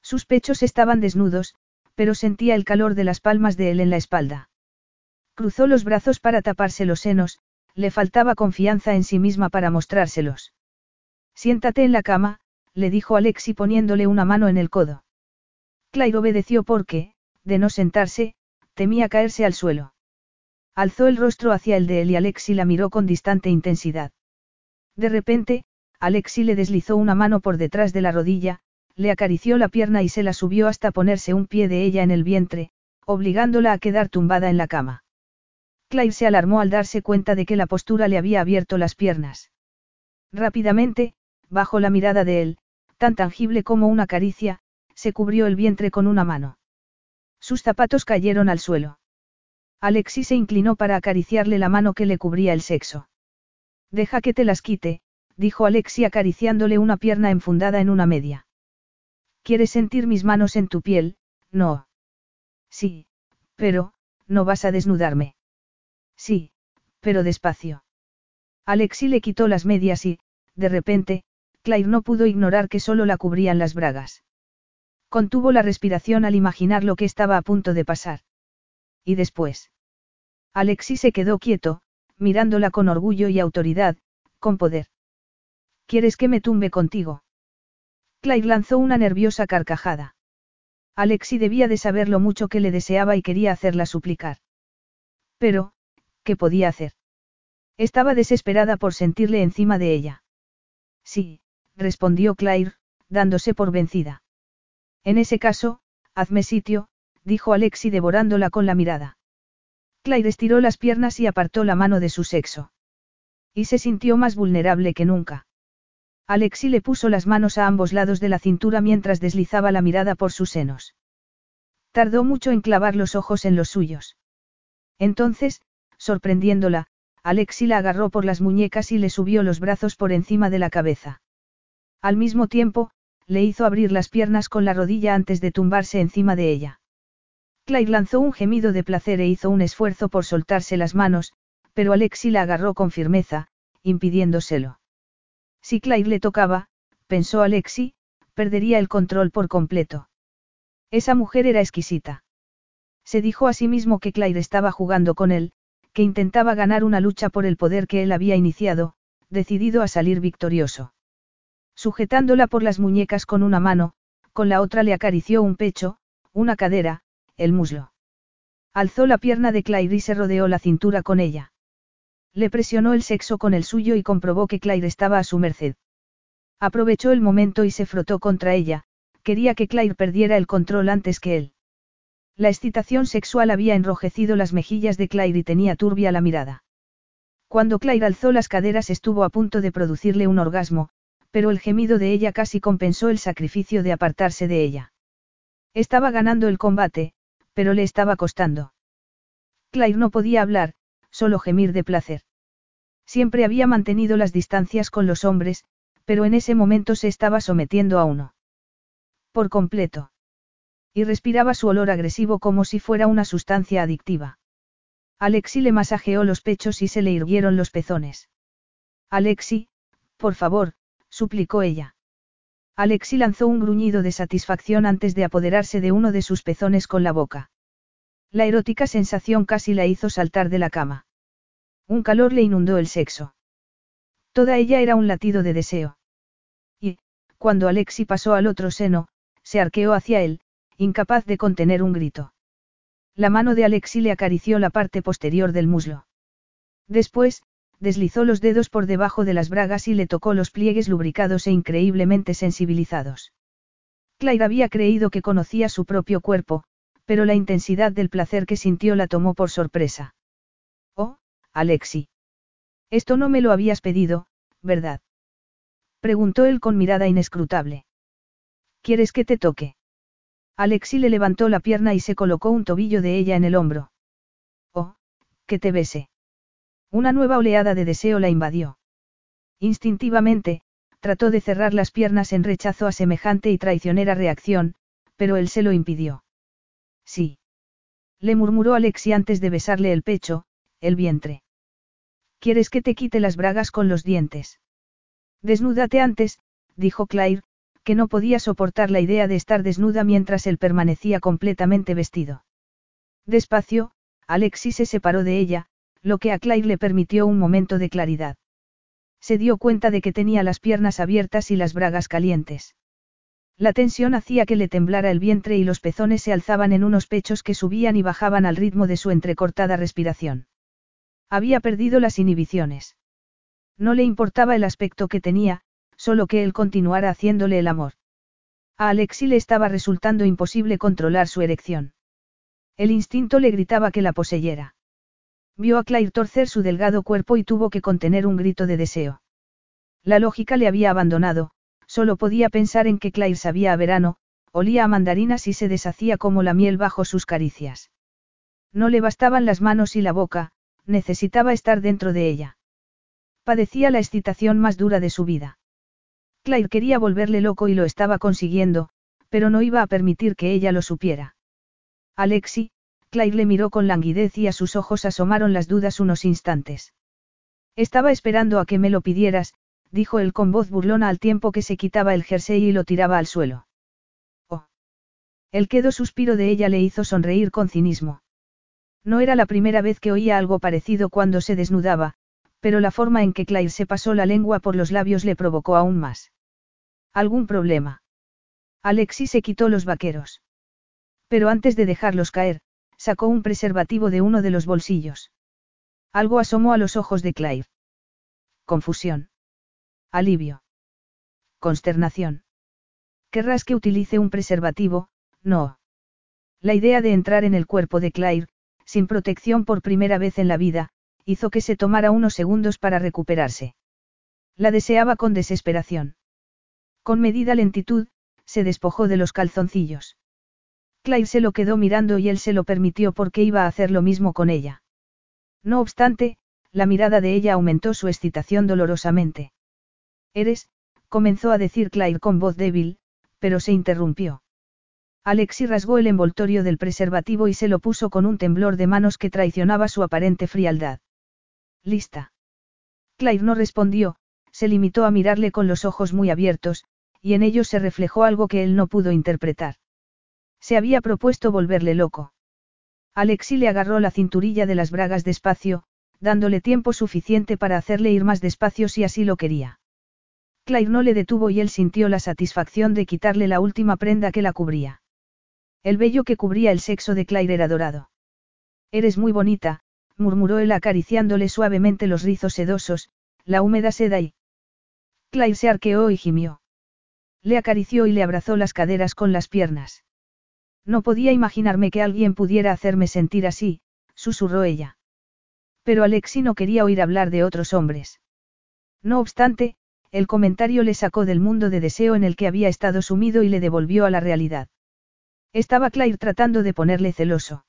Sus pechos estaban desnudos, pero sentía el calor de las palmas de él en la espalda. Cruzó los brazos para taparse los senos, le faltaba confianza en sí misma para mostrárselos. Siéntate en la cama, le dijo Alexi poniéndole una mano en el codo. Claire obedeció porque, de no sentarse, temía caerse al suelo. Alzó el rostro hacia el de él y Alexi la miró con distante intensidad. De repente, Alexi le deslizó una mano por detrás de la rodilla, le acarició la pierna y se la subió hasta ponerse un pie de ella en el vientre, obligándola a quedar tumbada en la cama. Claire se alarmó al darse cuenta de que la postura le había abierto las piernas. Rápidamente, bajo la mirada de él, tan tangible como una caricia, se cubrió el vientre con una mano. Sus zapatos cayeron al suelo. Alexi se inclinó para acariciarle la mano que le cubría el sexo. Deja que te las quite, dijo Alexi acariciándole una pierna enfundada en una media. ¿Quieres sentir mis manos en tu piel? No. Sí, pero, no vas a desnudarme. Sí, pero despacio. Alexi le quitó las medias y, de repente, Claire no pudo ignorar que solo la cubrían las bragas. Contuvo la respiración al imaginar lo que estaba a punto de pasar. ¿Y después? Alexi se quedó quieto, mirándola con orgullo y autoridad, con poder. ¿Quieres que me tumbe contigo? Claire lanzó una nerviosa carcajada. Alexi debía de saber lo mucho que le deseaba y quería hacerla suplicar. Pero, ¿qué podía hacer? Estaba desesperada por sentirle encima de ella. Sí, respondió Claire, dándose por vencida. En ese caso, hazme sitio, dijo Alexi devorándola con la mirada. Claire estiró las piernas y apartó la mano de su sexo. Y se sintió más vulnerable que nunca. Alexi le puso las manos a ambos lados de la cintura mientras deslizaba la mirada por sus senos. Tardó mucho en clavar los ojos en los suyos. Entonces, sorprendiéndola, Alexi la agarró por las muñecas y le subió los brazos por encima de la cabeza. Al mismo tiempo, le hizo abrir las piernas con la rodilla antes de tumbarse encima de ella. Claire lanzó un gemido de placer e hizo un esfuerzo por soltarse las manos, pero Alexi la agarró con firmeza, impidiéndoselo. Si Claire le tocaba, pensó Alexi, perdería el control por completo. Esa mujer era exquisita. Se dijo a sí mismo que Claire estaba jugando con él, que intentaba ganar una lucha por el poder que él había iniciado, decidido a salir victorioso. Sujetándola por las muñecas con una mano, con la otra le acarició un pecho, una cadera, el muslo. Alzó la pierna de Claire y se rodeó la cintura con ella. Le presionó el sexo con el suyo y comprobó que Claire estaba a su merced. Aprovechó el momento y se frotó contra ella, quería que Claire perdiera el control antes que él. La excitación sexual había enrojecido las mejillas de Claire y tenía turbia la mirada. Cuando Claire alzó las caderas estuvo a punto de producirle un orgasmo, pero el gemido de ella casi compensó el sacrificio de apartarse de ella. Estaba ganando el combate, pero le estaba costando. Claire no podía hablar, solo gemir de placer. Siempre había mantenido las distancias con los hombres, pero en ese momento se estaba sometiendo a uno. Por completo. Y respiraba su olor agresivo como si fuera una sustancia adictiva. Alexi le masajeó los pechos y se le hirvieron los pezones. Alexi, por favor, suplicó ella. Alexi lanzó un gruñido de satisfacción antes de apoderarse de uno de sus pezones con la boca. La erótica sensación casi la hizo saltar de la cama. Un calor le inundó el sexo. Toda ella era un latido de deseo. Y, cuando Alexi pasó al otro seno, se arqueó hacia él, incapaz de contener un grito. La mano de Alexi le acarició la parte posterior del muslo. Después, deslizó los dedos por debajo de las bragas y le tocó los pliegues lubricados e increíblemente sensibilizados. Claire había creído que conocía su propio cuerpo, pero la intensidad del placer que sintió la tomó por sorpresa. Oh, Alexi. Esto no me lo habías pedido, ¿verdad? Preguntó él con mirada inescrutable. ¿Quieres que te toque? Alexi le levantó la pierna y se colocó un tobillo de ella en el hombro. Oh, que te bese. Una nueva oleada de deseo la invadió. Instintivamente, trató de cerrar las piernas en rechazo a semejante y traicionera reacción, pero él se lo impidió. Sí. Le murmuró Alexi antes de besarle el pecho, el vientre. ¿Quieres que te quite las bragas con los dientes? Desnúdate antes, dijo Claire, que no podía soportar la idea de estar desnuda mientras él permanecía completamente vestido. Despacio, Alexi se separó de ella, lo que a Claire le permitió un momento de claridad. Se dio cuenta de que tenía las piernas abiertas y las bragas calientes. La tensión hacía que le temblara el vientre y los pezones se alzaban en unos pechos que subían y bajaban al ritmo de su entrecortada respiración. Había perdido las inhibiciones. No le importaba el aspecto que tenía, solo que él continuara haciéndole el amor. A Alexi le estaba resultando imposible controlar su erección. El instinto le gritaba que la poseyera. Vio a Claire torcer su delgado cuerpo y tuvo que contener un grito de deseo. La lógica le había abandonado, solo podía pensar en que Claire sabía a verano, olía a mandarinas y se deshacía como la miel bajo sus caricias. No le bastaban las manos y la boca, necesitaba estar dentro de ella. Padecía la excitación más dura de su vida. Claire quería volverle loco y lo estaba consiguiendo, pero no iba a permitir que ella lo supiera. Alexi, Claire le miró con languidez y a sus ojos asomaron las dudas unos instantes. Estaba esperando a que me lo pidieras, dijo él con voz burlona al tiempo que se quitaba el jersey y lo tiraba al suelo. Oh. El quedo suspiro de ella le hizo sonreír con cinismo. No era la primera vez que oía algo parecido cuando se desnudaba, pero la forma en que Claire se pasó la lengua por los labios le provocó aún más. ¿Algún problema? Alexi se quitó los vaqueros. Pero antes de dejarlos caer, sacó un preservativo de uno de los bolsillos. Algo asomó a los ojos de Clive. Confusión. Alivio. Consternación. Querrás que utilice un preservativo, no. La idea de entrar en el cuerpo de Claire, sin protección por primera vez en la vida, hizo que se tomara unos segundos para recuperarse. La deseaba con desesperación. Con medida lentitud, se despojó de los calzoncillos. Claire se lo quedó mirando y él se lo permitió porque iba a hacer lo mismo con ella. No obstante, la mirada de ella aumentó su excitación dolorosamente. Eres, comenzó a decir Claire con voz débil, pero se interrumpió. Alexi rasgó el envoltorio del preservativo y se lo puso con un temblor de manos que traicionaba su aparente frialdad. Lista. Claire no respondió, se limitó a mirarle con los ojos muy abiertos, y en ellos se reflejó algo que él no pudo interpretar. Se había propuesto volverle loco. Alexi le agarró la cinturilla de las bragas despacio, dándole tiempo suficiente para hacerle ir más despacio si así lo quería. Claire no le detuvo y él sintió la satisfacción de quitarle la última prenda que la cubría. El vello que cubría el sexo de Claire era dorado. Eres muy bonita, murmuró él acariciándole suavemente los rizos sedosos, la húmeda seda y... Claire se arqueó y gimió. Le acarició y le abrazó las caderas con las piernas. No podía imaginarme que alguien pudiera hacerme sentir así, susurró ella. Pero Alexi no quería oír hablar de otros hombres. No obstante, el comentario le sacó del mundo de deseo en el que había estado sumido y le devolvió a la realidad. Estaba Claire tratando de ponerle celoso.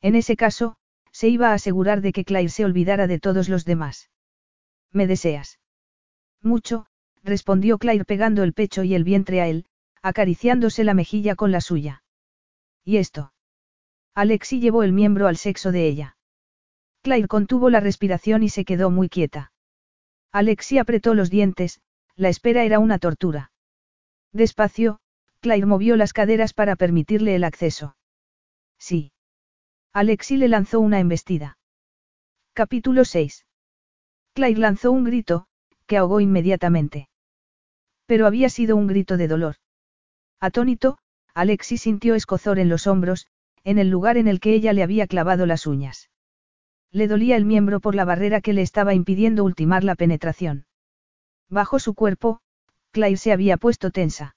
En ese caso, se iba a asegurar de que Claire se olvidara de todos los demás. ¿Me deseas? Mucho, respondió Claire pegando el pecho y el vientre a él, acariciándose la mejilla con la suya. ¿Y esto? Alexi llevó el miembro al sexo de ella. Claire contuvo la respiración y se quedó muy quieta. Alexi apretó los dientes, la espera era una tortura. Despacio, Claire movió las caderas para permitirle el acceso. Sí. Alexi le lanzó una embestida. Capítulo 6. Claire lanzó un grito, que ahogó inmediatamente. Pero había sido un grito de dolor. Atónito, Alexi sintió escozor en los hombros, en el lugar en el que ella le había clavado las uñas. Le dolía el miembro por la barrera que le estaba impidiendo ultimar la penetración. Bajo su cuerpo, Claire se había puesto tensa.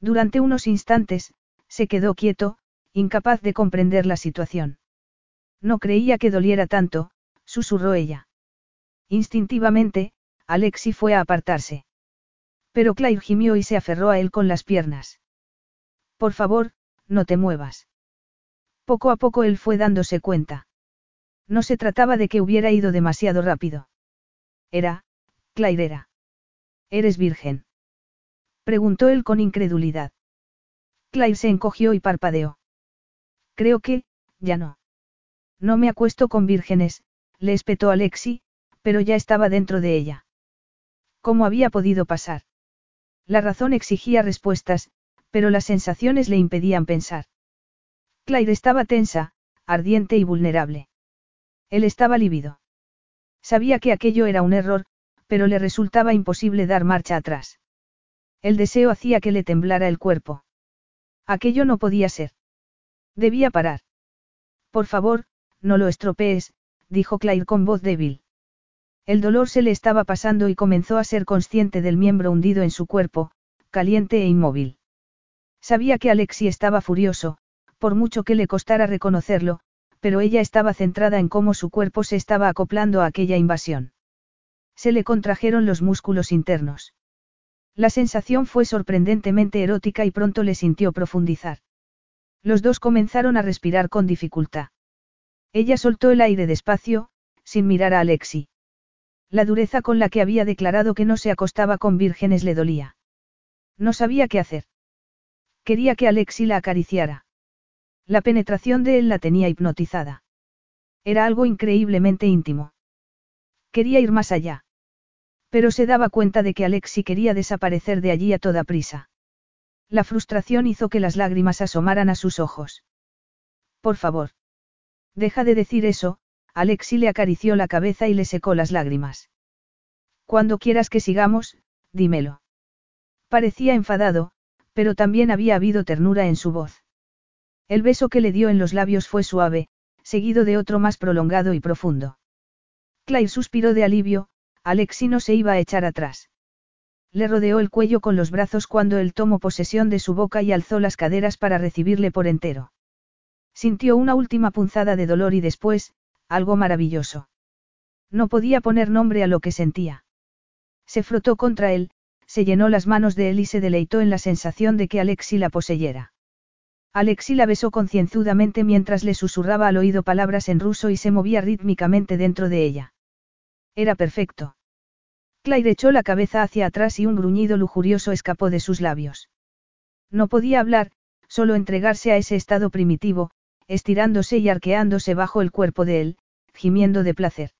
Durante unos instantes, se quedó quieto, incapaz de comprender la situación. No creía que doliera tanto, susurró ella. Instintivamente, Alexi fue a apartarse. Pero Claire gimió y se aferró a él con las piernas. Por favor, no te muevas. Poco a poco él fue dándose cuenta. No se trataba de que hubiera ido demasiado rápido. Era, Claire era. Eres virgen. Preguntó él con incredulidad. Claire se encogió y parpadeó. Creo que, ya no. No me acuesto con vírgenes, le espetó Alexi, pero ya estaba dentro de ella. ¿Cómo había podido pasar? La razón exigía respuestas, pero las sensaciones le impedían pensar. Claire estaba tensa, ardiente y vulnerable. Él estaba lívido. Sabía que aquello era un error, pero le resultaba imposible dar marcha atrás. El deseo hacía que le temblara el cuerpo. Aquello no podía ser. Debía parar. Por favor, no lo estropees, dijo Claire con voz débil. El dolor se le estaba pasando y comenzó a ser consciente del miembro hundido en su cuerpo, caliente e inmóvil. Sabía que Alexi estaba furioso, por mucho que le costara reconocerlo, pero ella estaba centrada en cómo su cuerpo se estaba acoplando a aquella invasión. Se le contrajeron los músculos internos. La sensación fue sorprendentemente erótica y pronto le sintió profundizar. Los dos comenzaron a respirar con dificultad. Ella soltó el aire despacio, sin mirar a Alexi. La dureza con la que había declarado que no se acostaba con vírgenes le dolía. No sabía qué hacer. Quería que Alexi la acariciara. La penetración de él la tenía hipnotizada. Era algo increíblemente íntimo. Quería ir más allá. Pero se daba cuenta de que Alexi quería desaparecer de allí a toda prisa. La frustración hizo que las lágrimas asomaran a sus ojos. Por favor. Deja de decir eso, Alexi le acarició la cabeza y le secó las lágrimas. Cuando quieras que sigamos, dímelo. Parecía enfadado, pero también había habido ternura en su voz. El beso que le dio en los labios fue suave, seguido de otro más prolongado y profundo. Claire suspiró de alivio, Alexi no se iba a echar atrás. Le rodeó el cuello con los brazos cuando él tomó posesión de su boca y alzó las caderas para recibirle por entero. Sintió una última punzada de dolor y después, algo maravilloso. No podía poner nombre a lo que sentía. Se frotó contra él, se llenó las manos de él y se deleitó en la sensación de que Alexi la poseyera. Alexi la besó concienzudamente mientras le susurraba al oído palabras en ruso y se movía rítmicamente dentro de ella. Era perfecto. Claire echó la cabeza hacia atrás y un gruñido lujurioso escapó de sus labios. No podía hablar, solo entregarse a ese estado primitivo, estirándose y arqueándose bajo el cuerpo de él, gimiendo de placer.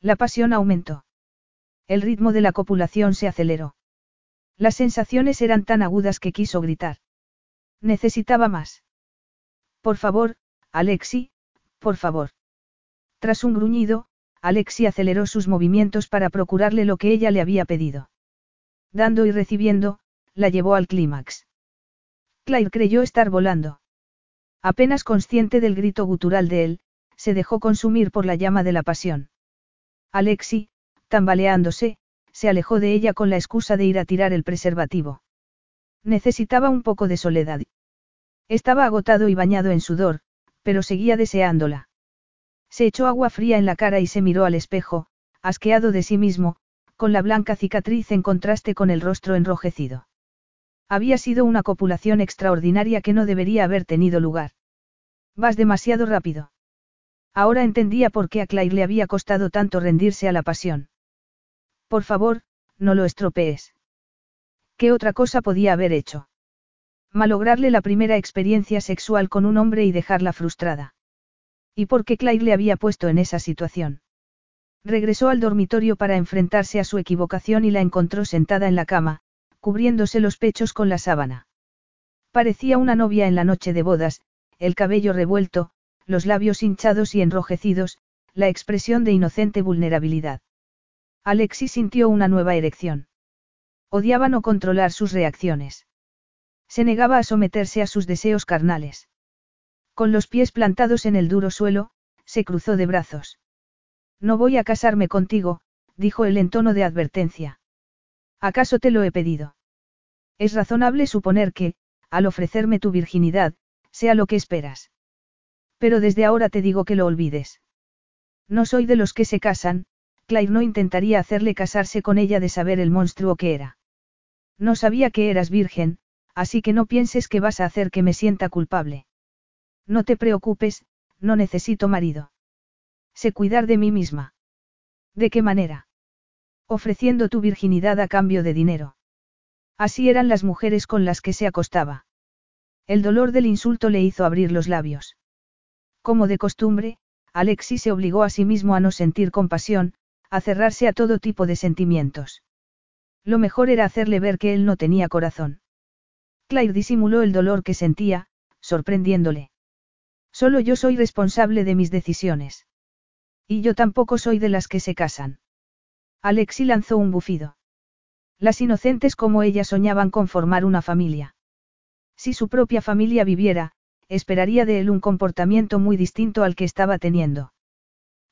La pasión aumentó. El ritmo de la copulación se aceleró. Las sensaciones eran tan agudas que quiso gritar. Necesitaba más. Por favor, Alexi, por favor. Tras un gruñido, Alexi aceleró sus movimientos para procurarle lo que ella le había pedido. Dando y recibiendo, la llevó al clímax. Claire creyó estar volando. Apenas consciente del grito gutural de él, se dejó consumir por la llama de la pasión. Alexi, tambaleándose, se alejó de ella con la excusa de ir a tirar el preservativo. Necesitaba un poco de soledad. Estaba agotado y bañado en sudor, pero seguía deseándola. Se echó agua fría en la cara y se miró al espejo, asqueado de sí mismo, con la blanca cicatriz en contraste con el rostro enrojecido. Había sido una copulación extraordinaria que no debería haber tenido lugar. Vas demasiado rápido. Ahora entendía por qué a Claire le había costado tanto rendirse a la pasión. Por favor, no lo estropees. ¿Qué otra cosa podía haber hecho? Malograrle la primera experiencia sexual con un hombre y dejarla frustrada. ¿Y por qué Claire le había puesto en esa situación? Regresó al dormitorio para enfrentarse a su equivocación y la encontró sentada en la cama, cubriéndose los pechos con la sábana. Parecía una novia en la noche de bodas, el cabello revuelto, los labios hinchados y enrojecidos, la expresión de inocente vulnerabilidad. Alexis sintió una nueva erección. Odiaba no controlar sus reacciones. Se negaba a someterse a sus deseos carnales. Con los pies plantados en el duro suelo, se cruzó de brazos. No voy a casarme contigo, dijo él en tono de advertencia. ¿Acaso te lo he pedido? Es razonable suponer que, al ofrecerme tu virginidad, sea lo que esperas. Pero desde ahora te digo que lo olvides. No soy de los que se casan, Claire no intentaría hacerle casarse con ella de saber el monstruo que era. No sabía que eras virgen, así que no pienses que vas a hacer que me sienta culpable. No te preocupes, no necesito marido. Sé cuidar de mí misma. ¿De qué manera? Ofreciendo tu virginidad a cambio de dinero. Así eran las mujeres con las que se acostaba. El dolor del insulto le hizo abrir los labios. Como de costumbre, Alexis se obligó a sí mismo a no sentir compasión, a cerrarse a todo tipo de sentimientos. Lo mejor era hacerle ver que él no tenía corazón. Claire disimuló el dolor que sentía, sorprendiéndole. Solo yo soy responsable de mis decisiones. Y yo tampoco soy de las que se casan. Alexi lanzó un bufido. Las inocentes como ella soñaban con formar una familia. Si su propia familia viviera, esperaría de él un comportamiento muy distinto al que estaba teniendo.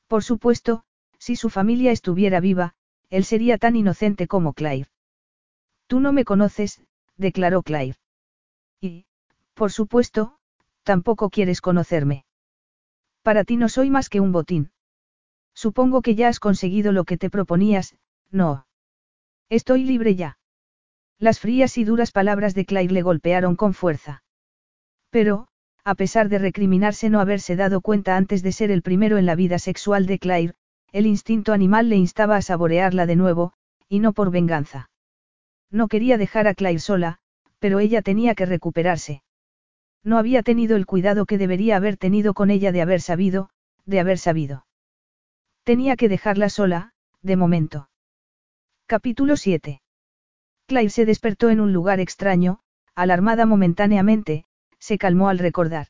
Por supuesto, si su familia estuviera viva, él sería tan inocente como Claire. Tú no me conoces, declaró Claire. Y, por supuesto, tampoco quieres conocerme. Para ti no soy más que un botín. Supongo que ya has conseguido lo que te proponías, no. Estoy libre ya. Las frías y duras palabras de Claire le golpearon con fuerza. Pero, a pesar de recriminarse no haberse dado cuenta antes de ser el primero en la vida sexual de Claire, el instinto animal le instaba a saborearla de nuevo, y no por venganza. No quería dejar a Claire sola, pero ella tenía que recuperarse. No había tenido el cuidado que debería haber tenido con ella de haber sabido, de haber sabido. Tenía que dejarla sola, de momento. Capítulo 7. Claire se despertó en un lugar extraño, alarmada momentáneamente, se calmó al recordar.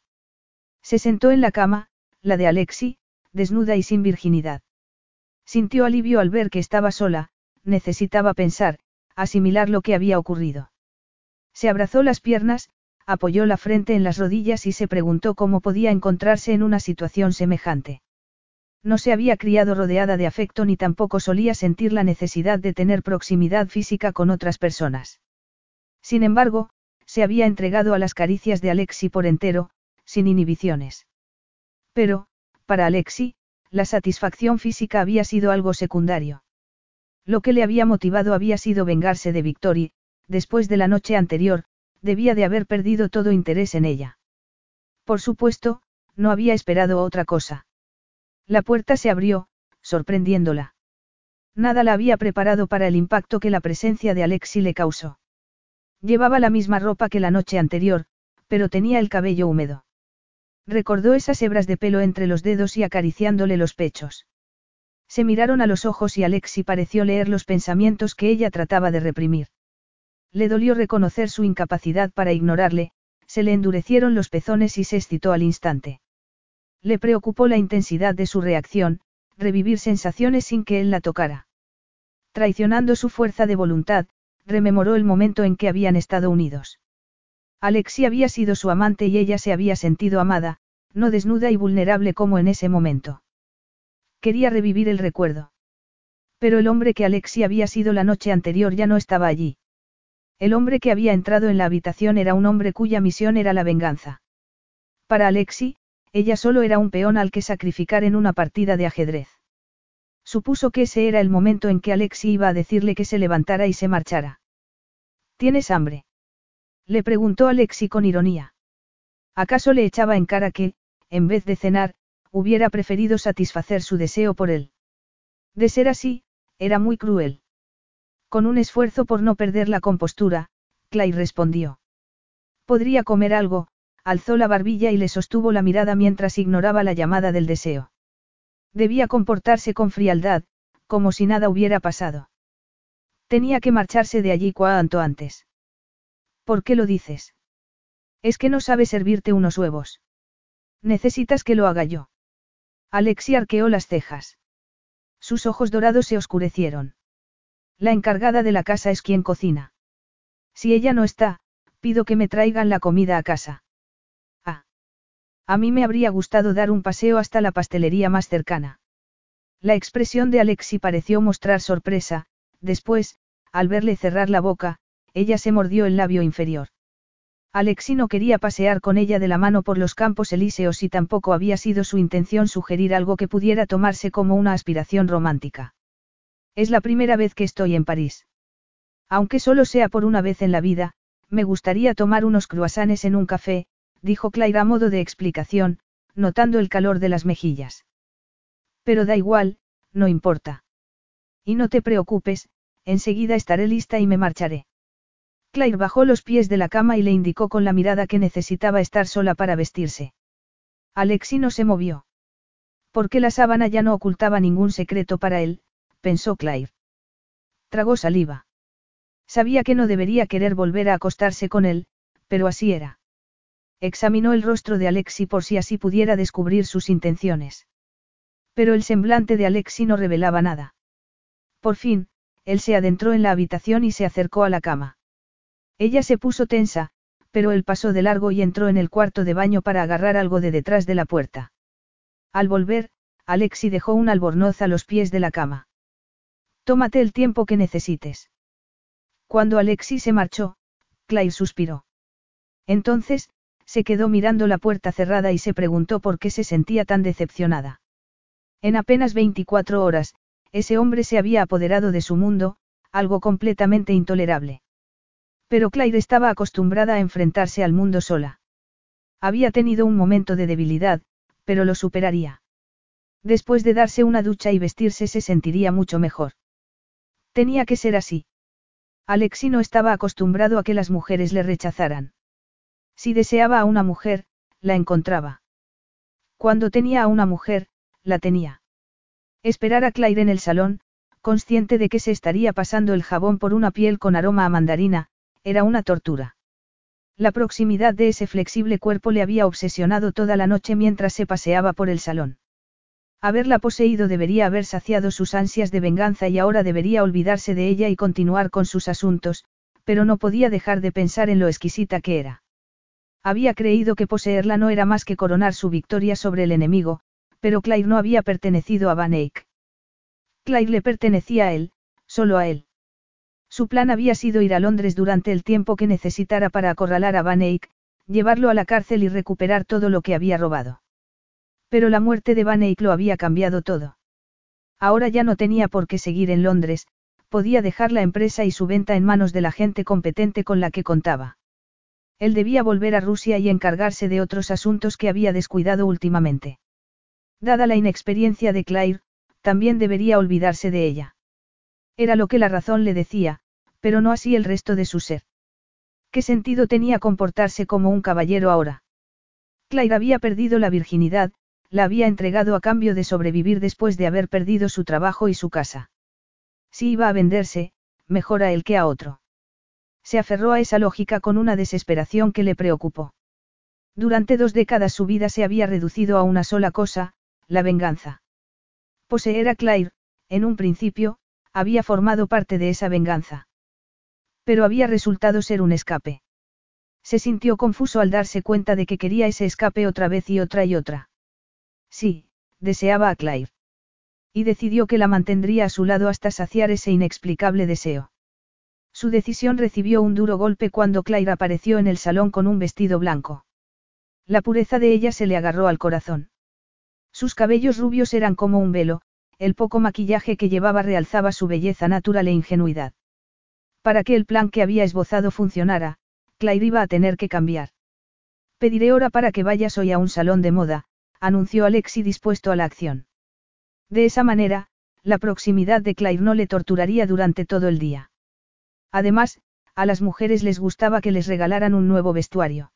Se sentó en la cama, la de Alexi, desnuda y sin virginidad. Sintió alivio al ver que estaba sola, necesitaba pensar, asimilar lo que había ocurrido. Se abrazó las piernas, apoyó la frente en las rodillas y se preguntó cómo podía encontrarse en una situación semejante. No se había criado rodeada de afecto ni tampoco solía sentir la necesidad de tener proximidad física con otras personas. Sin embargo, se había entregado a las caricias de Alexi por entero, sin inhibiciones. Pero, para Alexi, la satisfacción física había sido algo secundario. Lo que le había motivado había sido vengarse de Victory, después de la noche anterior, debía de haber perdido todo interés en ella. Por supuesto, no había esperado otra cosa. La puerta se abrió, sorprendiéndola. Nada la había preparado para el impacto que la presencia de Alexi le causó. Llevaba la misma ropa que la noche anterior, pero tenía el cabello húmedo. Recordó esas hebras de pelo entre los dedos y acariciándole los pechos. Se miraron a los ojos y Alexi pareció leer los pensamientos que ella trataba de reprimir. Le dolió reconocer su incapacidad para ignorarle, se le endurecieron los pezones y se excitó al instante. Le preocupó la intensidad de su reacción, revivir sensaciones sin que él la tocara. Traicionando su fuerza de voluntad, rememoró el momento en que habían estado unidos. Alexi había sido su amante y ella se había sentido amada, no desnuda y vulnerable como en ese momento. Quería revivir el recuerdo. Pero el hombre que Alexi había sido la noche anterior ya no estaba allí. El hombre que había entrado en la habitación era un hombre cuya misión era la venganza. Para Alexi, ella solo era un peón al que sacrificar en una partida de ajedrez. Supuso que ese era el momento en que Alexi iba a decirle que se levantara y se marchara. ¿Tienes hambre? Le preguntó Alexi con ironía. ¿Acaso le echaba en cara que, en vez de cenar, hubiera preferido satisfacer su deseo por él? De ser así, era muy cruel. Con un esfuerzo por no perder la compostura, Clay respondió. Podría comer algo, alzó la barbilla y le sostuvo la mirada mientras ignoraba la llamada del deseo. Debía comportarse con frialdad, como si nada hubiera pasado. Tenía que marcharse de allí cuanto antes. ¿Por qué lo dices? Es que no sabe servirte unos huevos. Necesitas que lo haga yo. Alexi arqueó las cejas. Sus ojos dorados se oscurecieron. La encargada de la casa es quien cocina. Si ella no está, pido que me traigan la comida a casa. Ah. A mí me habría gustado dar un paseo hasta la pastelería más cercana. La expresión de Alexi pareció mostrar sorpresa, después, al verle cerrar la boca, ella se mordió el labio inferior. Alexi no quería pasear con ella de la mano por los campos elíseos y tampoco había sido su intención sugerir algo que pudiera tomarse como una aspiración romántica. Es la primera vez que estoy en París. Aunque solo sea por una vez en la vida, me gustaría tomar unos croissants en un café, dijo Claire a modo de explicación, notando el calor de las mejillas. Pero da igual, no importa. Y no te preocupes, enseguida estaré lista y me marcharé. Claire bajó los pies de la cama y le indicó con la mirada que necesitaba estar sola para vestirse. Alexi no se movió. Porque la sábana ya no ocultaba ningún secreto para él, pensó Claire. Tragó saliva. Sabía que no debería querer volver a acostarse con él, pero así era. Examinó el rostro de Alexi por si así pudiera descubrir sus intenciones. Pero el semblante de Alexi no revelaba nada. Por fin, él se adentró en la habitación y se acercó a la cama. Ella se puso tensa, pero él pasó de largo y entró en el cuarto de baño para agarrar algo de detrás de la puerta. Al volver, Alexi dejó un albornoz a los pies de la cama. Tómate el tiempo que necesites. Cuando Alexi se marchó, Claire suspiró. Entonces, se quedó mirando la puerta cerrada y se preguntó por qué se sentía tan decepcionada. En apenas 24 horas, ese hombre se había apoderado de su mundo, algo completamente intolerable. Pero Claire estaba acostumbrada a enfrentarse al mundo sola. Había tenido un momento de debilidad, pero lo superaría. Después de darse una ducha y vestirse se sentiría mucho mejor. Tenía que ser así. Alexi no estaba acostumbrado a que las mujeres le rechazaran. Si deseaba a una mujer, la encontraba. Cuando tenía a una mujer, la tenía. Esperar a Claire en el salón, consciente de que se estaría pasando el jabón por una piel con aroma a mandarina, era una tortura. La proximidad de ese flexible cuerpo le había obsesionado toda la noche mientras se paseaba por el salón. Haberla poseído debería haber saciado sus ansias de venganza y ahora debería olvidarse de ella y continuar con sus asuntos, pero no podía dejar de pensar en lo exquisita que era. Había creído que poseerla no era más que coronar su victoria sobre el enemigo, pero Claire no había pertenecido a Van Eyck. Claire le pertenecía a él, solo a él. Su plan había sido ir a Londres durante el tiempo que necesitara para acorralar a Van Eyck, llevarlo a la cárcel y recuperar todo lo que había robado. Pero la muerte de Van Eyck lo había cambiado todo. Ahora ya no tenía por qué seguir en Londres, podía dejar la empresa y su venta en manos de la gente competente con la que contaba. Él debía volver a Rusia y encargarse de otros asuntos que había descuidado últimamente. Dada la inexperiencia de Claire, también debería olvidarse de ella. Era lo que la razón le decía, pero no así el resto de su ser. ¿Qué sentido tenía comportarse como un caballero ahora? Claire había perdido la virginidad, la había entregado a cambio de sobrevivir después de haber perdido su trabajo y su casa. Si iba a venderse, mejor a él que a otro. Se aferró a esa lógica con una desesperación que le preocupó. Durante dos décadas su vida se había reducido a una sola cosa, la venganza. Poseer a Claire, en un principio, había formado parte de esa venganza. Pero había resultado ser un escape. Se sintió confuso al darse cuenta de que quería ese escape otra vez y otra y otra. Sí, deseaba a Claire. Y decidió que la mantendría a su lado hasta saciar ese inexplicable deseo. Su decisión recibió un duro golpe cuando Claire apareció en el salón con un vestido blanco. La pureza de ella se le agarró al corazón. Sus cabellos rubios eran como un velo, el poco maquillaje que llevaba realzaba su belleza natural e ingenuidad. Para que el plan que había esbozado funcionara, Claire iba a tener que cambiar. Pediré hora para que vayas hoy a un salón de moda, anunció Alexi dispuesto a la acción. De esa manera, la proximidad de Claire no le torturaría durante todo el día. Además, a las mujeres les gustaba que les regalaran un nuevo vestuario.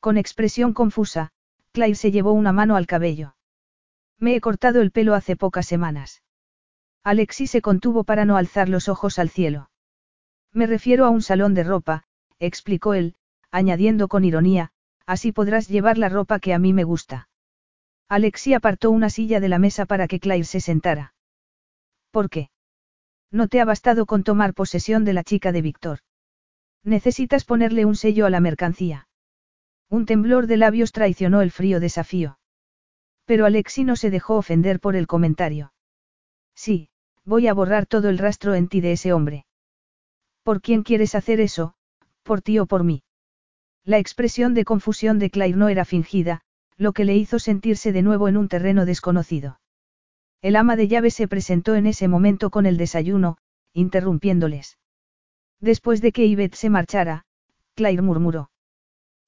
Con expresión confusa, Claire se llevó una mano al cabello. Me he cortado el pelo hace pocas semanas. Alexis se contuvo para no alzar los ojos al cielo. Me refiero a un salón de ropa, explicó él, añadiendo con ironía, así podrás llevar la ropa que a mí me gusta. Alexi apartó una silla de la mesa para que Claire se sentara. ¿Por qué? No te ha bastado con tomar posesión de la chica de Víctor. Necesitas ponerle un sello a la mercancía. Un temblor de labios traicionó el frío desafío. Pero Alexi no se dejó ofender por el comentario. Sí, voy a borrar todo el rastro en ti de ese hombre. ¿Por quién quieres hacer eso, por ti o por mí? La expresión de confusión de Claire no era fingida, lo que le hizo sentirse de nuevo en un terreno desconocido. El ama de llaves se presentó en ese momento con el desayuno, interrumpiéndoles. Después de que Yvette se marchara, Claire murmuró.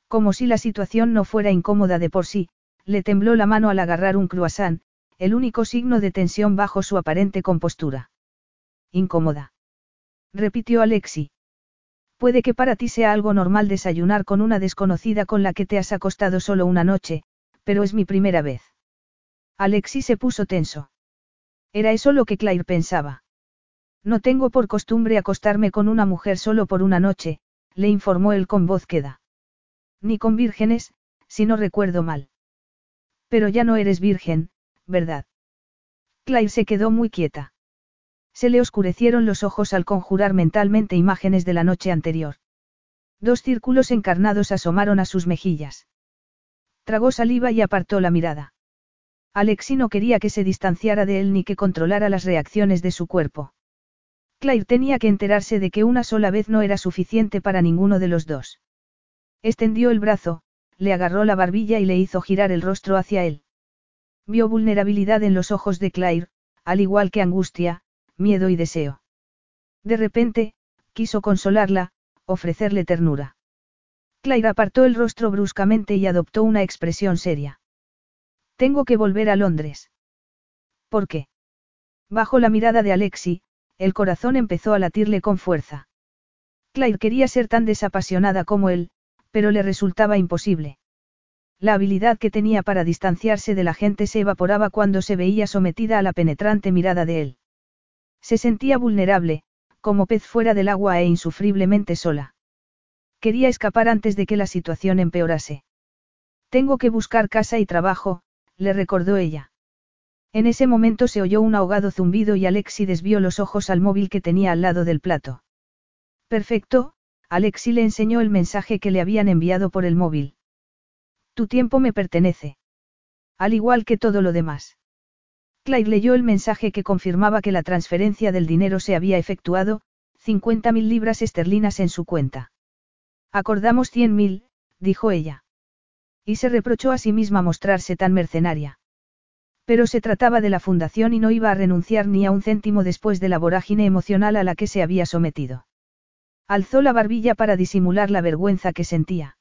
Como si la situación no fuera incómoda de por sí, le tembló la mano al agarrar un croissant, el único signo de tensión bajo su aparente compostura. Incómoda. Repitió Alexi. Puede que para ti sea algo normal desayunar con una desconocida con la que te has acostado solo una noche, pero es mi primera vez. Alexi se puso tenso. Era eso lo que Claire pensaba. No tengo por costumbre acostarme con una mujer solo por una noche, le informó él con voz queda. Ni con vírgenes, si no recuerdo mal. Pero ya no eres virgen, ¿verdad? Claire se quedó muy quieta. Se le oscurecieron los ojos al conjurar mentalmente imágenes de la noche anterior. Dos círculos encarnados asomaron a sus mejillas. Tragó saliva y apartó la mirada. Alexi no quería que se distanciara de él ni que controlara las reacciones de su cuerpo. Claire tenía que enterarse de que una sola vez no era suficiente para ninguno de los dos. Extendió el brazo, le agarró la barbilla y le hizo girar el rostro hacia él. Vio vulnerabilidad en los ojos de Claire, al igual que angustia, miedo y deseo. De repente, quiso consolarla, ofrecerle ternura. Claire apartó el rostro bruscamente y adoptó una expresión seria. Tengo que volver a Londres. ¿Por qué? Bajo la mirada de Alexi, el corazón empezó a latirle con fuerza. Claire quería ser tan desapasionada como él, pero le resultaba imposible. La habilidad que tenía para distanciarse de la gente se evaporaba cuando se veía sometida a la penetrante mirada de él. Se sentía vulnerable, como pez fuera del agua e insufriblemente sola. Quería escapar antes de que la situación empeorase. Tengo que buscar casa y trabajo, le recordó ella. En ese momento se oyó un ahogado zumbido y Alexi desvió los ojos al móvil que tenía al lado del plato. Perfecto, Alexi le enseñó el mensaje que le habían enviado por el móvil. Tu tiempo me pertenece. Al igual que todo lo demás. Clyde leyó el mensaje que confirmaba que la transferencia del dinero se había efectuado, 50.000 libras esterlinas en su cuenta. Acordamos 100.000, dijo ella. Y se reprochó a sí misma mostrarse tan mercenaria. Pero se trataba de la fundación y no iba a renunciar ni a un céntimo después de la vorágine emocional a la que se había sometido. Alzó la barbilla para disimular la vergüenza que sentía.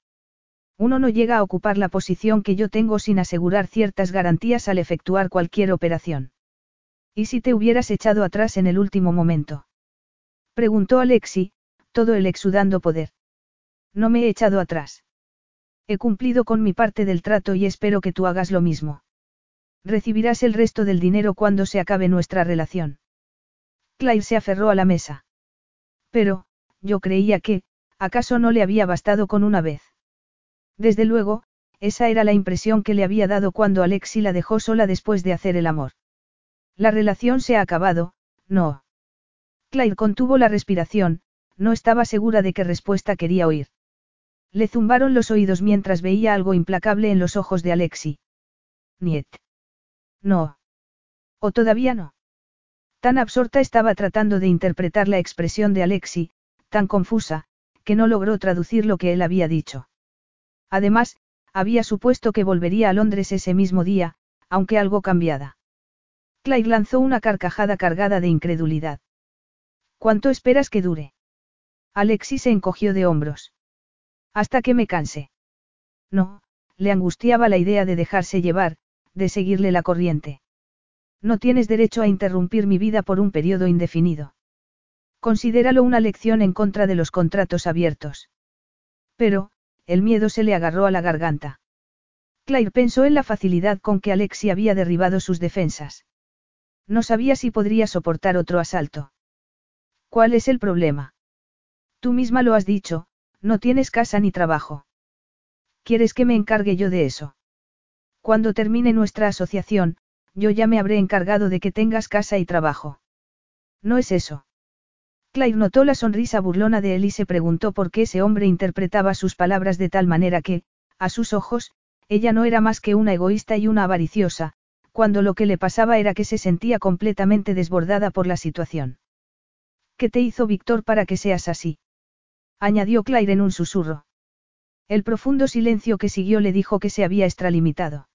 Uno no llega a ocupar la posición que yo tengo sin asegurar ciertas garantías al efectuar cualquier operación. ¿Y si te hubieras echado atrás en el último momento? Preguntó Alexi, todo el exudando poder. No me he echado atrás. He cumplido con mi parte del trato y espero que tú hagas lo mismo. Recibirás el resto del dinero cuando se acabe nuestra relación. Claire se aferró a la mesa. Pero, yo creía que, ¿acaso no le había bastado con una vez? Desde luego, esa era la impresión que le había dado cuando Alexi la dejó sola después de hacer el amor. La relación se ha acabado, no. Claire contuvo la respiración, no estaba segura de qué respuesta quería oír. Le zumbaron los oídos mientras veía algo implacable en los ojos de Alexi. Niet. No. ¿O todavía no? Tan absorta estaba tratando de interpretar la expresión de Alexi, tan confusa, que no logró traducir lo que él había dicho. Además, había supuesto que volvería a Londres ese mismo día, aunque algo cambiada. Claire lanzó una carcajada cargada de incredulidad. ¿Cuánto esperas que dure? Alexis se encogió de hombros. Hasta que me canse. No, le angustiaba la idea de dejarse llevar, de seguirle la corriente. No tienes derecho a interrumpir mi vida por un periodo indefinido. Considéralo una lección en contra de los contratos abiertos. Pero, el miedo se le agarró a la garganta. Claire pensó en la facilidad con que Alexi había derribado sus defensas. No sabía si podría soportar otro asalto. ¿Cuál es el problema? Tú misma lo has dicho, no tienes casa ni trabajo. ¿Quieres que me encargue yo de eso? Cuando termine nuestra asociación, yo ya me habré encargado de que tengas casa y trabajo. No es eso. Claire notó la sonrisa burlona de él y se preguntó por qué ese hombre interpretaba sus palabras de tal manera que, a sus ojos, ella no era más que una egoísta y una avariciosa, cuando lo que le pasaba era que se sentía completamente desbordada por la situación. ¿Qué te hizo Víctor para que seas así? añadió Claire en un susurro. El profundo silencio que siguió le dijo que se había extralimitado.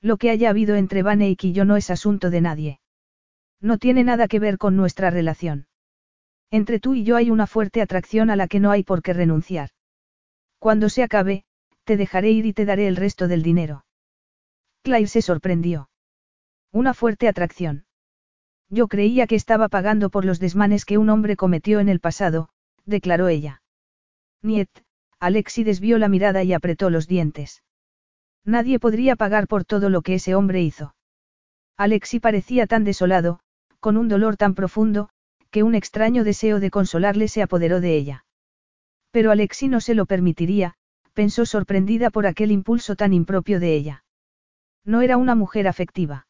Lo que haya habido entre Vanek y yo no es asunto de nadie. No tiene nada que ver con nuestra relación. Entre tú y yo hay una fuerte atracción a la que no hay por qué renunciar. Cuando se acabe, te dejaré ir y te daré el resto del dinero. Claire se sorprendió. Una fuerte atracción. Yo creía que estaba pagando por los desmanes que un hombre cometió en el pasado, declaró ella. Niet, Alexi desvió la mirada y apretó los dientes. Nadie podría pagar por todo lo que ese hombre hizo. Alexi parecía tan desolado, con un dolor tan profundo, que un extraño deseo de consolarle se apoderó de ella. Pero Alexi no se lo permitiría, pensó sorprendida por aquel impulso tan impropio de ella. No era una mujer afectiva.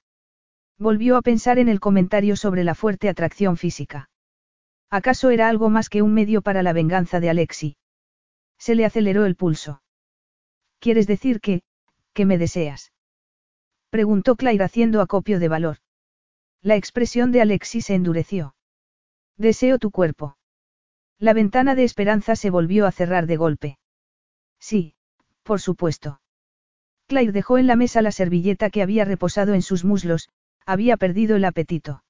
Volvió a pensar en el comentario sobre la fuerte atracción física. ¿Acaso era algo más que un medio para la venganza de Alexi? Se le aceleró el pulso. ¿Quieres decir que, ¿Qué me deseas? Preguntó Claire haciendo acopio de valor. La expresión de Alexis se endureció. Deseo tu cuerpo. La ventana de esperanza se volvió a cerrar de golpe. Sí, por supuesto. Claire dejó en la mesa la servilleta que había reposado en sus muslos, había perdido el apetito.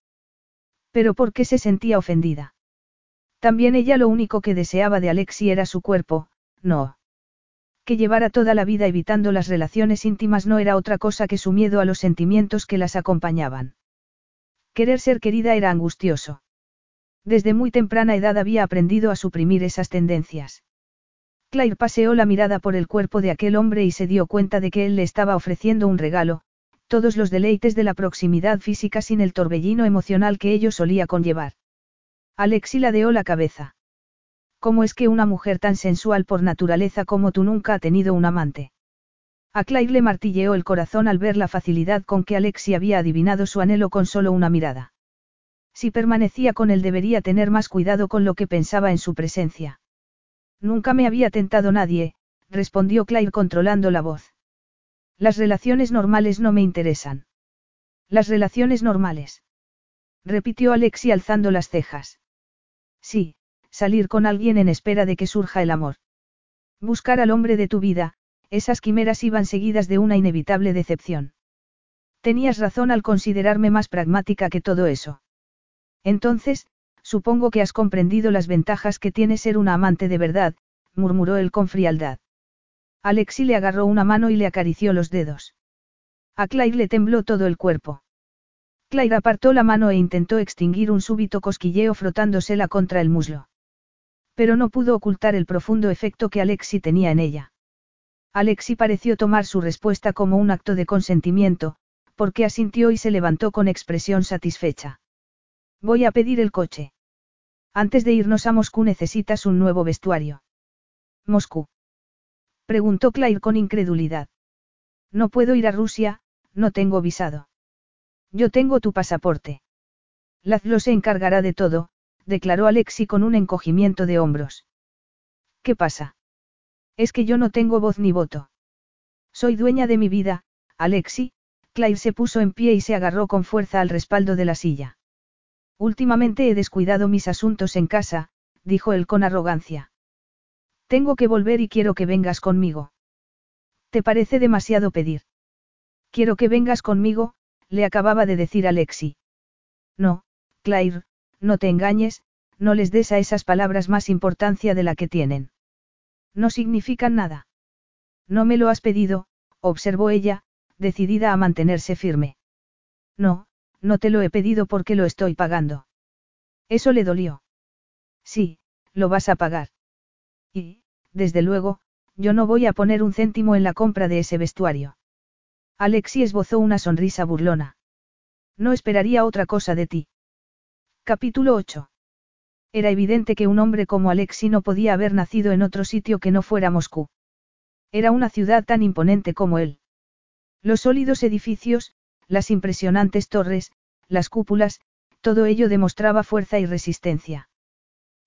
Pero ¿por qué se sentía ofendida? También ella lo único que deseaba de Alexi era su cuerpo, no que llevara toda la vida evitando las relaciones íntimas no era otra cosa que su miedo a los sentimientos que las acompañaban. Querer ser querida era angustioso. Desde muy temprana edad había aprendido a suprimir esas tendencias. Claire paseó la mirada por el cuerpo de aquel hombre y se dio cuenta de que él le estaba ofreciendo un regalo, todos los deleites de la proximidad física sin el torbellino emocional que ello solía conllevar. Alexi ladeó la cabeza. ¿Cómo es que una mujer tan sensual por naturaleza como tú nunca ha tenido un amante? A Claire le martilleó el corazón al ver la facilidad con que Alexi había adivinado su anhelo con solo una mirada. Si permanecía con él debería tener más cuidado con lo que pensaba en su presencia. Nunca me había tentado nadie, respondió Claire controlando la voz. Las relaciones normales no me interesan. Las relaciones normales. Repitió Alexi alzando las cejas. Sí, salir con alguien en espera de que surja el amor. Buscar al hombre de tu vida, esas quimeras iban seguidas de una inevitable decepción. Tenías razón al considerarme más pragmática que todo eso. Entonces, supongo que has comprendido las ventajas que tiene ser una amante de verdad, murmuró él con frialdad. Alexi le agarró una mano y le acarició los dedos. A Claire le tembló todo el cuerpo. Claire apartó la mano e intentó extinguir un súbito cosquilleo frotándosela contra el muslo. Pero no pudo ocultar el profundo efecto que Alexi tenía en ella. Alexi pareció tomar su respuesta como un acto de consentimiento, porque asintió y se levantó con expresión satisfecha. Voy a pedir el coche. Antes de irnos a Moscú necesitas un nuevo vestuario. Moscú. Preguntó Claire con incredulidad. No puedo ir a Rusia, no tengo visado. Yo tengo tu pasaporte. Lazlo se encargará de todo, declaró Alexi con un encogimiento de hombros. ¿Qué pasa? Es que yo no tengo voz ni voto. Soy dueña de mi vida, Alexi, Claire se puso en pie y se agarró con fuerza al respaldo de la silla. Últimamente he descuidado mis asuntos en casa, dijo él con arrogancia. Tengo que volver y quiero que vengas conmigo. ¿Te parece demasiado pedir? Quiero que vengas conmigo, le acababa de decir Alexi. No, Claire, no te engañes, no les des a esas palabras más importancia de la que tienen. No significan nada. No me lo has pedido, observó ella, decidida a mantenerse firme. No, no te lo he pedido porque lo estoy pagando. Eso le dolió. Sí, lo vas a pagar. Y, desde luego, yo no voy a poner un céntimo en la compra de ese vestuario. Alexi esbozó una sonrisa burlona. No esperaría otra cosa de ti. Capítulo 8. Era evidente que un hombre como Alexi no podía haber nacido en otro sitio que no fuera Moscú. Era una ciudad tan imponente como él. Los sólidos edificios, las impresionantes torres, las cúpulas, todo ello demostraba fuerza y resistencia.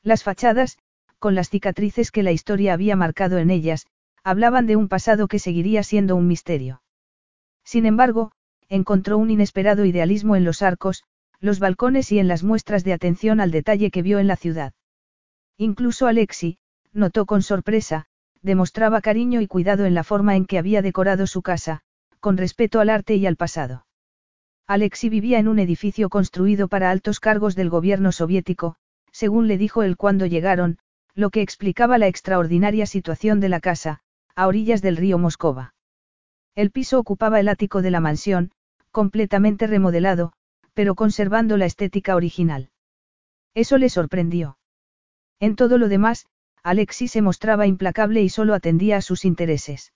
Las fachadas, con las cicatrices que la historia había marcado en ellas, hablaban de un pasado que seguiría siendo un misterio. Sin embargo, encontró un inesperado idealismo en los arcos, los balcones y en las muestras de atención al detalle que vio en la ciudad. Incluso Alexi, notó con sorpresa, demostraba cariño y cuidado en la forma en que había decorado su casa, con respeto al arte y al pasado. Alexi vivía en un edificio construido para altos cargos del gobierno soviético, según le dijo él cuando llegaron, lo que explicaba la extraordinaria situación de la casa, a orillas del río Moscova. El piso ocupaba el ático de la mansión, completamente remodelado, pero conservando la estética original. Eso le sorprendió. En todo lo demás, Alexis se mostraba implacable y solo atendía a sus intereses.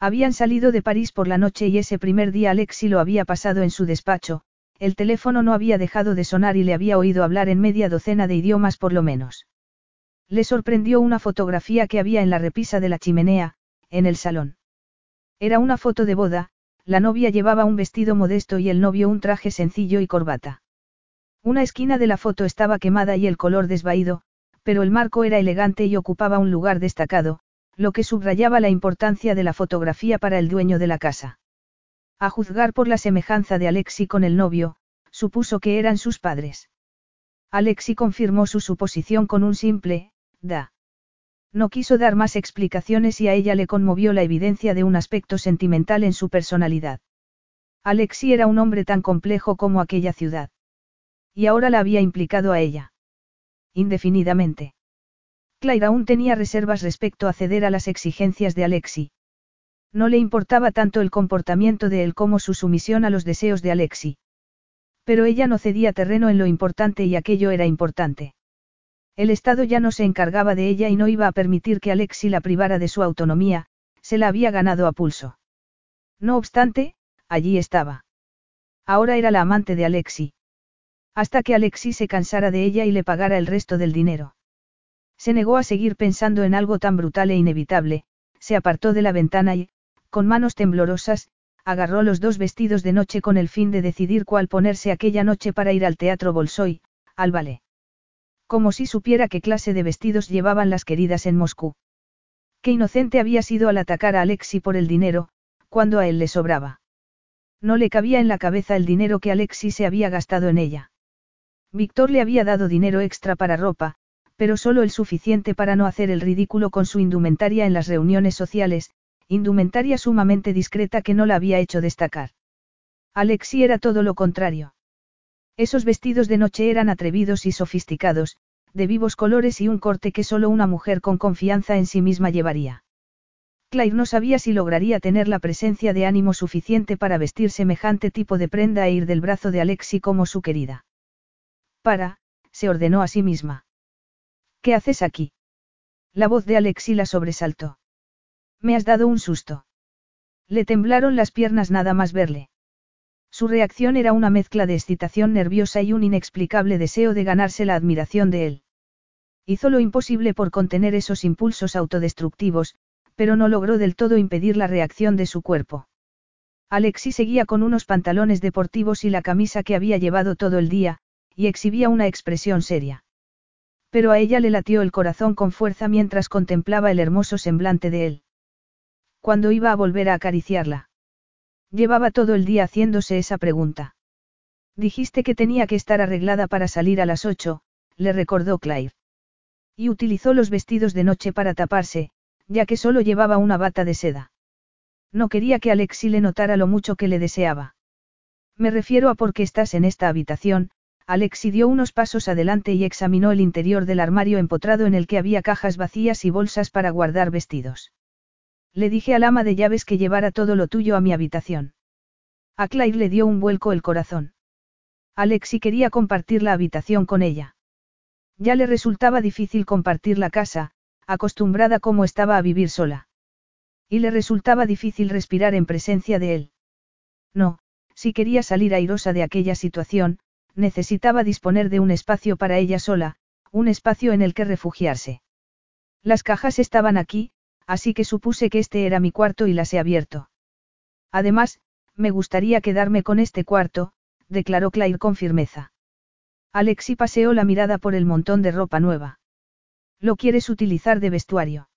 Habían salido de París por la noche y ese primer día Alexi lo había pasado en su despacho, el teléfono no había dejado de sonar y le había oído hablar en media docena de idiomas por lo menos. Le sorprendió una fotografía que había en la repisa de la chimenea, en el salón. Era una foto de boda, la novia llevaba un vestido modesto y el novio un traje sencillo y corbata. Una esquina de la foto estaba quemada y el color desvaído, pero el marco era elegante y ocupaba un lugar destacado, lo que subrayaba la importancia de la fotografía para el dueño de la casa. A juzgar por la semejanza de Alexi con el novio, supuso que eran sus padres. Alexi confirmó su suposición con un simple, da. No quiso dar más explicaciones y a ella le conmovió la evidencia de un aspecto sentimental en su personalidad. Alexi era un hombre tan complejo como aquella ciudad. Y ahora la había implicado a ella. Indefinidamente. Claire aún tenía reservas respecto a ceder a las exigencias de Alexi. No le importaba tanto el comportamiento de él como su sumisión a los deseos de Alexi. Pero ella no cedía terreno en lo importante y aquello era importante. El Estado ya no se encargaba de ella y no iba a permitir que Alexi la privara de su autonomía, se la había ganado a pulso. No obstante, allí estaba. Ahora era la amante de Alexi. Hasta que Alexi se cansara de ella y le pagara el resto del dinero. Se negó a seguir pensando en algo tan brutal e inevitable, se apartó de la ventana y, con manos temblorosas, agarró los dos vestidos de noche con el fin de decidir cuál ponerse aquella noche para ir al teatro Bolsoy, al ballet. Como si supiera qué clase de vestidos llevaban las queridas en Moscú. Qué inocente había sido al atacar a Alexi por el dinero, cuando a él le sobraba. No le cabía en la cabeza el dinero que Alexi se había gastado en ella. Víctor le había dado dinero extra para ropa, pero solo el suficiente para no hacer el ridículo con su indumentaria en las reuniones sociales, indumentaria sumamente discreta que no la había hecho destacar. Alexi era todo lo contrario. Esos vestidos de noche eran atrevidos y sofisticados, de vivos colores y un corte que solo una mujer con confianza en sí misma llevaría. Claire no sabía si lograría tener la presencia de ánimo suficiente para vestir semejante tipo de prenda e ir del brazo de Alexi como su querida. Para, se ordenó a sí misma. ¿Qué haces aquí? La voz de Alexi la sobresaltó. Me has dado un susto. Le temblaron las piernas nada más verle. Su reacción era una mezcla de excitación nerviosa y un inexplicable deseo de ganarse la admiración de él. Hizo lo imposible por contener esos impulsos autodestructivos, pero no logró del todo impedir la reacción de su cuerpo. Alexi seguía con unos pantalones deportivos y la camisa que había llevado todo el día, y exhibía una expresión seria. Pero a ella le latió el corazón con fuerza mientras contemplaba el hermoso semblante de él. Cuando iba a volver a acariciarla? Llevaba todo el día haciéndose esa pregunta. Dijiste que tenía que estar arreglada para salir a las ocho, le recordó Claire. Y utilizó los vestidos de noche para taparse, ya que solo llevaba una bata de seda. No quería que Alexi le notara lo mucho que le deseaba. Me refiero a por qué estás en esta habitación, Alexi dio unos pasos adelante y examinó el interior del armario empotrado en el que había cajas vacías y bolsas para guardar vestidos. Le dije al ama de llaves que llevara todo lo tuyo a mi habitación. A Claire le dio un vuelco el corazón. Alexi quería compartir la habitación con ella. Ya le resultaba difícil compartir la casa, acostumbrada como estaba a vivir sola. Y le resultaba difícil respirar en presencia de él. No, si quería salir airosa de aquella situación, necesitaba disponer de un espacio para ella sola, un espacio en el que refugiarse. Las cajas estaban aquí, así que supuse que este era mi cuarto y las he abierto. Además, me gustaría quedarme con este cuarto, declaró Claire con firmeza. Alexi paseó la mirada por el montón de ropa nueva. ¿Lo quieres utilizar de vestuario?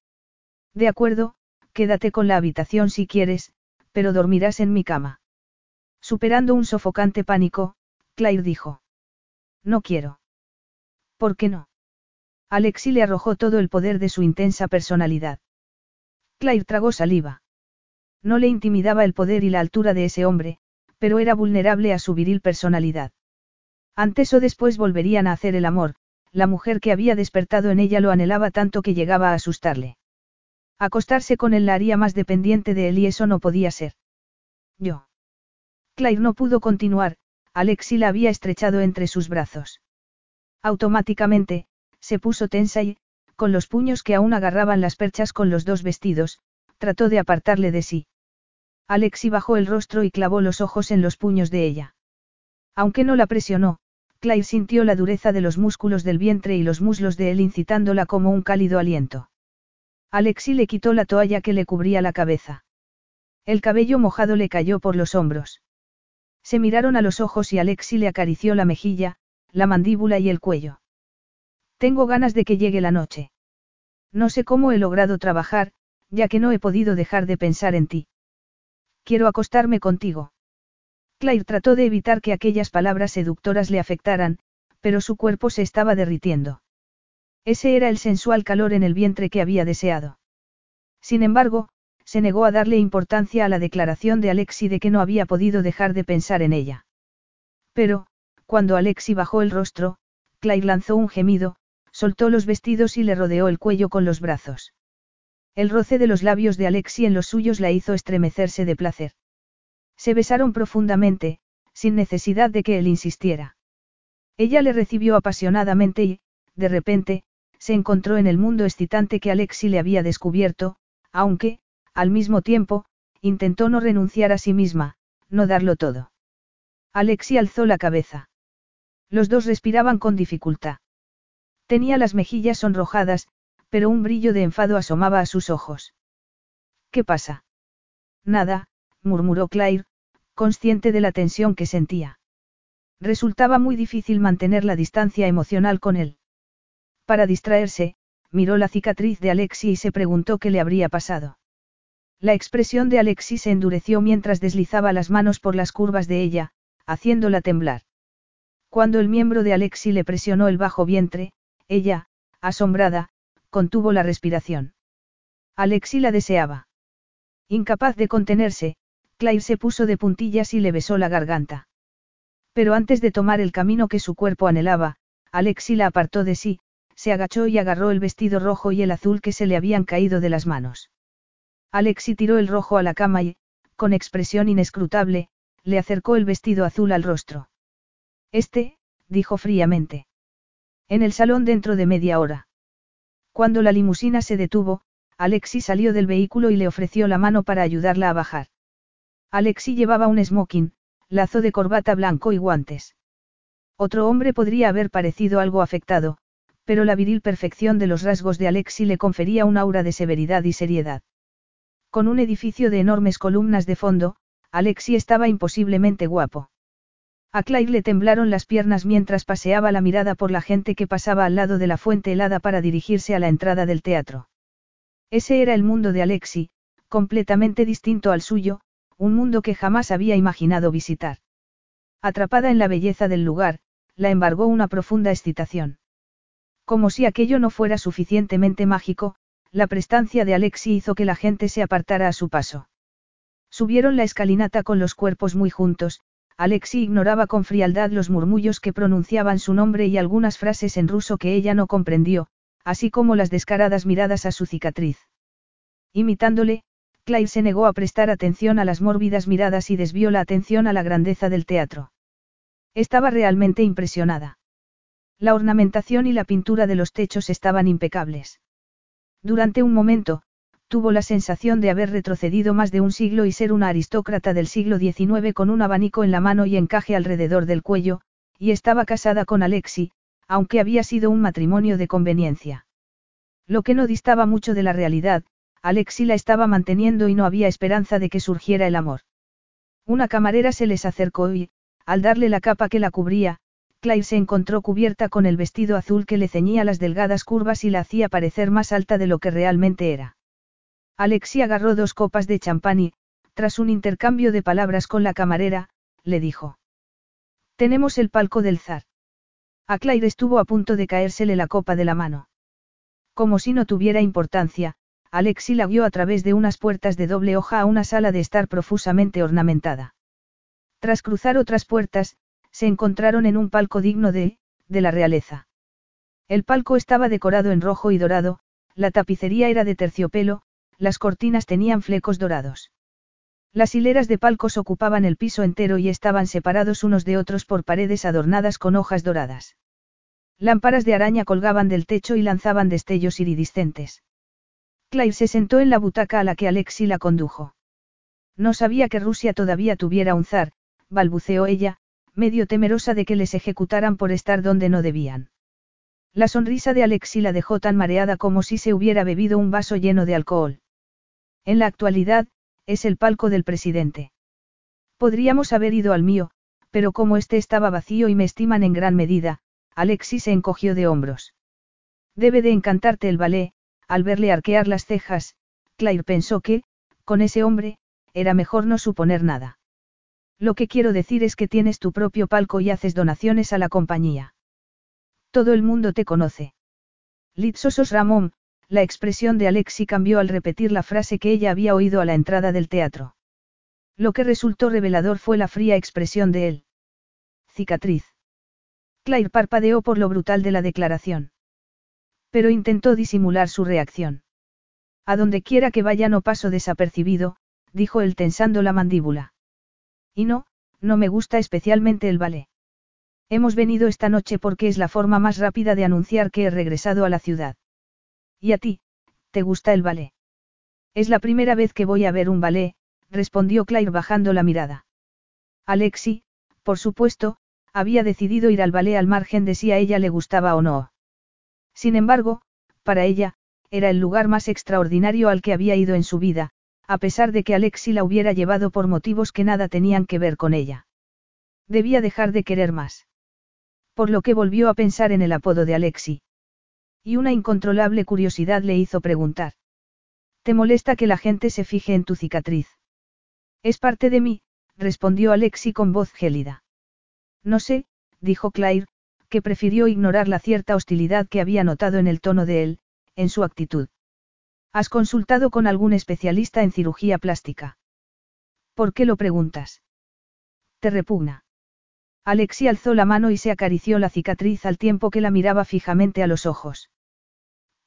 De acuerdo, quédate con la habitación si quieres, pero dormirás en mi cama. Superando un sofocante pánico, Claire dijo. No quiero. ¿Por qué no? Alexi le arrojó todo el poder de su intensa personalidad. Claire tragó saliva. No le intimidaba el poder y la altura de ese hombre, pero era vulnerable a su viril personalidad. Antes o después volverían a hacer el amor, la mujer que había despertado en ella lo anhelaba tanto que llegaba a asustarle. Acostarse con él la haría más dependiente de él y eso no podía ser. Yo. Claire no pudo continuar, Alexi la había estrechado entre sus brazos. Automáticamente, se puso tensa y, con los puños que aún agarraban las perchas con los dos vestidos, trató de apartarle de sí. Alexi bajó el rostro y clavó los ojos en los puños de ella. Aunque no la presionó, Claire sintió la dureza de los músculos del vientre y los muslos de él incitándola como un cálido aliento. Alexi le quitó la toalla que le cubría la cabeza. El cabello mojado le cayó por los hombros. Se miraron a los ojos y Alexi le acarició la mejilla, la mandíbula y el cuello. Tengo ganas de que llegue la noche. No sé cómo he logrado trabajar, ya que no he podido dejar de pensar en ti. Quiero acostarme contigo. Claire trató de evitar que aquellas palabras seductoras le afectaran, pero su cuerpo se estaba derritiendo. Ese era el sensual calor en el vientre que había deseado. Sin embargo, se negó a darle importancia a la declaración de Alexi de que no había podido dejar de pensar en ella. Pero, cuando Alexi bajó el rostro, Claire lanzó un gemido, soltó los vestidos y le rodeó el cuello con los brazos. El roce de los labios de Alexi en los suyos la hizo estremecerse de placer. Se besaron profundamente, sin necesidad de que él insistiera. Ella le recibió apasionadamente y, de repente, se encontró en el mundo excitante que Alexi le había descubierto, aunque, al mismo tiempo, intentó no renunciar a sí misma, no darlo todo. Alexi alzó la cabeza. Los dos respiraban con dificultad. Tenía las mejillas sonrojadas, pero un brillo de enfado asomaba a sus ojos. ¿Qué pasa? Nada, murmuró Claire, consciente de la tensión que sentía. Resultaba muy difícil mantener la distancia emocional con él. Para distraerse, miró la cicatriz de Alexi y se preguntó qué le habría pasado. La expresión de Alexi se endureció mientras deslizaba las manos por las curvas de ella, haciéndola temblar. Cuando el miembro de Alexi le presionó el bajo vientre, ella, asombrada, contuvo la respiración. Alexi la deseaba. Incapaz de contenerse, Claire se puso de puntillas y le besó la garganta. Pero antes de tomar el camino que su cuerpo anhelaba, Alexi la apartó de sí, se agachó y agarró el vestido rojo y el azul que se le habían caído de las manos. Alexi tiró el rojo a la cama y, con expresión inescrutable, le acercó el vestido azul al rostro. Este, dijo fríamente. En el salón dentro de media hora. Cuando la limusina se detuvo, Alexi salió del vehículo y le ofreció la mano para ayudarla a bajar. Alexi llevaba un smoking, lazo de corbata blanco y guantes. Otro hombre podría haber parecido algo afectado, pero la viril perfección de los rasgos de Alexi le confería un aura de severidad y seriedad. Con un edificio de enormes columnas de fondo, Alexi estaba imposiblemente guapo. A Claire le temblaron las piernas mientras paseaba la mirada por la gente que pasaba al lado de la fuente helada para dirigirse a la entrada del teatro. Ese era el mundo de Alexi, completamente distinto al suyo, un mundo que jamás había imaginado visitar. Atrapada en la belleza del lugar, la embargó una profunda excitación. Como si aquello no fuera suficientemente mágico, la prestancia de Alexi hizo que la gente se apartara a su paso. Subieron la escalinata con los cuerpos muy juntos, Alexi ignoraba con frialdad los murmullos que pronunciaban su nombre y algunas frases en ruso que ella no comprendió, así como las descaradas miradas a su cicatriz. Imitándole, Claire se negó a prestar atención a las mórbidas miradas y desvió la atención a la grandeza del teatro. Estaba realmente impresionada. La ornamentación y la pintura de los techos estaban impecables. Durante un momento, tuvo la sensación de haber retrocedido más de un siglo y ser una aristócrata del siglo XIX con un abanico en la mano y encaje alrededor del cuello, y estaba casada con Alexi, aunque había sido un matrimonio de conveniencia. Lo que no distaba mucho de la realidad, Alexi la estaba manteniendo y no había esperanza de que surgiera el amor. Una camarera se les acercó y, al darle la capa que la cubría, Claire se encontró cubierta con el vestido azul que le ceñía las delgadas curvas y la hacía parecer más alta de lo que realmente era. Alexi agarró dos copas de champán y, tras un intercambio de palabras con la camarera, le dijo. Tenemos el palco del zar. A Claire estuvo a punto de caérsele la copa de la mano. Como si no tuviera importancia, Alexi la guió a través de unas puertas de doble hoja a una sala de estar profusamente ornamentada. Tras cruzar otras puertas, se encontraron en un palco digno de, de la realeza. El palco estaba decorado en rojo y dorado, la tapicería era de terciopelo, las cortinas tenían flecos dorados. Las hileras de palcos ocupaban el piso entero y estaban separados unos de otros por paredes adornadas con hojas doradas. Lámparas de araña colgaban del techo y lanzaban destellos iridiscentes. Claire se sentó en la butaca a la que Alexi la condujo. No sabía que Rusia todavía tuviera un zar, balbuceó ella, medio temerosa de que les ejecutaran por estar donde no debían. La sonrisa de Alexi la dejó tan mareada como si se hubiera bebido un vaso lleno de alcohol. En la actualidad, es el palco del presidente. Podríamos haber ido al mío, pero como este estaba vacío y me estiman en gran medida, Alexis se encogió de hombros. Debe de encantarte el ballet, al verle arquear las cejas, Claire pensó que, con ese hombre, era mejor no suponer nada. Lo que quiero decir es que tienes tu propio palco y haces donaciones a la compañía. Todo el mundo te conoce. Litsosos Ramón, la expresión de Alexi cambió al repetir la frase que ella había oído a la entrada del teatro. Lo que resultó revelador fue la fría expresión de él. Cicatriz. Claire parpadeó por lo brutal de la declaración. Pero intentó disimular su reacción. A donde quiera que vaya no paso desapercibido, dijo él tensando la mandíbula. Y no, no me gusta especialmente el ballet. Hemos venido esta noche porque es la forma más rápida de anunciar que he regresado a la ciudad. ¿Y a ti, te gusta el ballet? Es la primera vez que voy a ver un ballet, respondió Claire bajando la mirada. Alexi, por supuesto, había decidido ir al ballet al margen de si a ella le gustaba o no. Sin embargo, para ella, era el lugar más extraordinario al que había ido en su vida, a pesar de que Alexi la hubiera llevado por motivos que nada tenían que ver con ella. Debía dejar de querer más. Por lo que volvió a pensar en el apodo de Alexi. Y una incontrolable curiosidad le hizo preguntar. ¿Te molesta que la gente se fije en tu cicatriz? Es parte de mí, respondió Alexi con voz gélida. No sé, dijo Claire, que prefirió ignorar la cierta hostilidad que había notado en el tono de él, en su actitud. ¿Has consultado con algún especialista en cirugía plástica? ¿Por qué lo preguntas? ¿Te repugna? Alexi alzó la mano y se acarició la cicatriz al tiempo que la miraba fijamente a los ojos.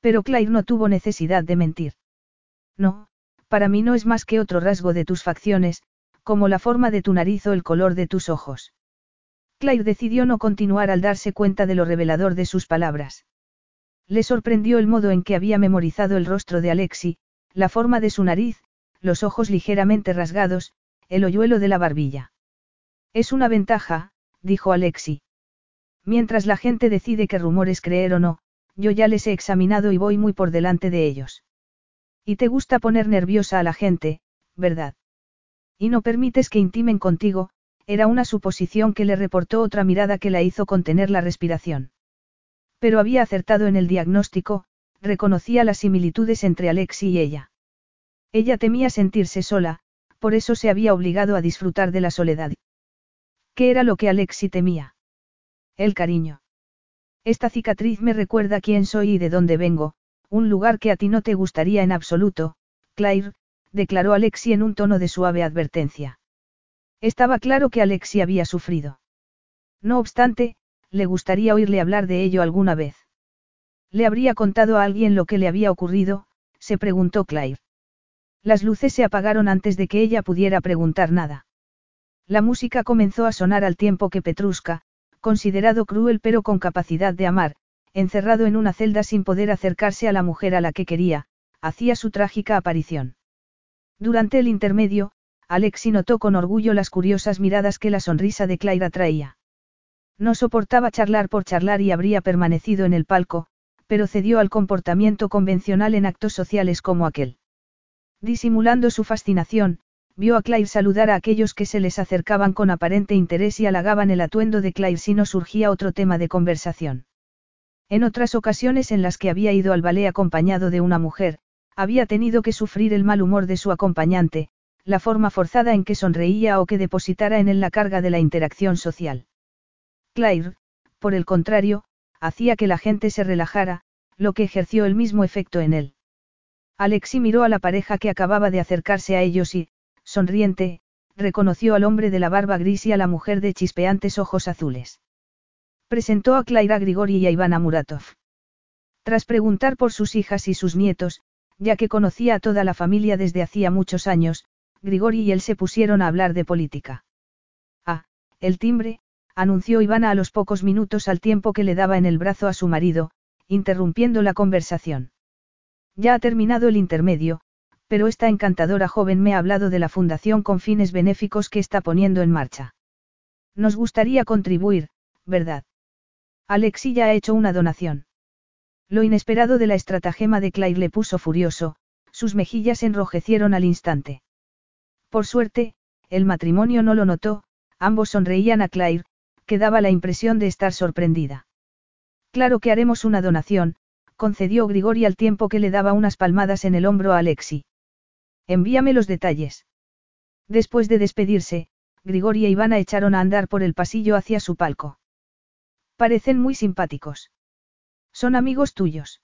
Pero Claire no tuvo necesidad de mentir. No, para mí no es más que otro rasgo de tus facciones, como la forma de tu nariz o el color de tus ojos. Claire decidió no continuar al darse cuenta de lo revelador de sus palabras. Le sorprendió el modo en que había memorizado el rostro de Alexi, la forma de su nariz, los ojos ligeramente rasgados, el hoyuelo de la barbilla. Es una ventaja, dijo Alexi. Mientras la gente decide qué rumores creer o no, yo ya les he examinado y voy muy por delante de ellos. Y te gusta poner nerviosa a la gente, ¿verdad? Y no permites que intimen contigo, era una suposición que le reportó otra mirada que la hizo contener la respiración. Pero había acertado en el diagnóstico, reconocía las similitudes entre Alexi y ella. Ella temía sentirse sola, por eso se había obligado a disfrutar de la soledad. ¿Qué era lo que Alexi temía? El cariño. Esta cicatriz me recuerda quién soy y de dónde vengo, un lugar que a ti no te gustaría en absoluto, Claire, declaró Alexi en un tono de suave advertencia. Estaba claro que Alexi había sufrido. No obstante, le gustaría oírle hablar de ello alguna vez. ¿Le habría contado a alguien lo que le había ocurrido? se preguntó Claire. Las luces se apagaron antes de que ella pudiera preguntar nada. La música comenzó a sonar al tiempo que Petruska, considerado cruel pero con capacidad de amar, encerrado en una celda sin poder acercarse a la mujer a la que quería, hacía su trágica aparición. Durante el intermedio, Alexi notó con orgullo las curiosas miradas que la sonrisa de Claire atraía. No soportaba charlar por charlar y habría permanecido en el palco, pero cedió al comportamiento convencional en actos sociales como aquel. Disimulando su fascinación, vio a Claire saludar a aquellos que se les acercaban con aparente interés y halagaban el atuendo de Claire si no surgía otro tema de conversación. En otras ocasiones en las que había ido al ballet acompañado de una mujer, había tenido que sufrir el mal humor de su acompañante, la forma forzada en que sonreía o que depositara en él la carga de la interacción social. Claire, por el contrario, hacía que la gente se relajara, lo que ejerció el mismo efecto en él. Alexi miró a la pareja que acababa de acercarse a ellos y, sonriente, reconoció al hombre de la barba gris y a la mujer de chispeantes ojos azules. Presentó a Claira Grigori y a Ivana Muratov. Tras preguntar por sus hijas y sus nietos, ya que conocía a toda la familia desde hacía muchos años, Grigori y él se pusieron a hablar de política. Ah, el timbre, anunció Ivana a los pocos minutos al tiempo que le daba en el brazo a su marido, interrumpiendo la conversación. Ya ha terminado el intermedio, pero esta encantadora joven me ha hablado de la fundación con fines benéficos que está poniendo en marcha. Nos gustaría contribuir, ¿verdad? Alexi ya ha hecho una donación. Lo inesperado de la estratagema de Claire le puso furioso, sus mejillas enrojecieron al instante. Por suerte, el matrimonio no lo notó, ambos sonreían a Claire, que daba la impresión de estar sorprendida. Claro que haremos una donación, concedió Grigori al tiempo que le daba unas palmadas en el hombro a Alexi. Envíame los detalles. Después de despedirse, Grigori e Ivana echaron a andar por el pasillo hacia su palco. Parecen muy simpáticos. Son amigos tuyos.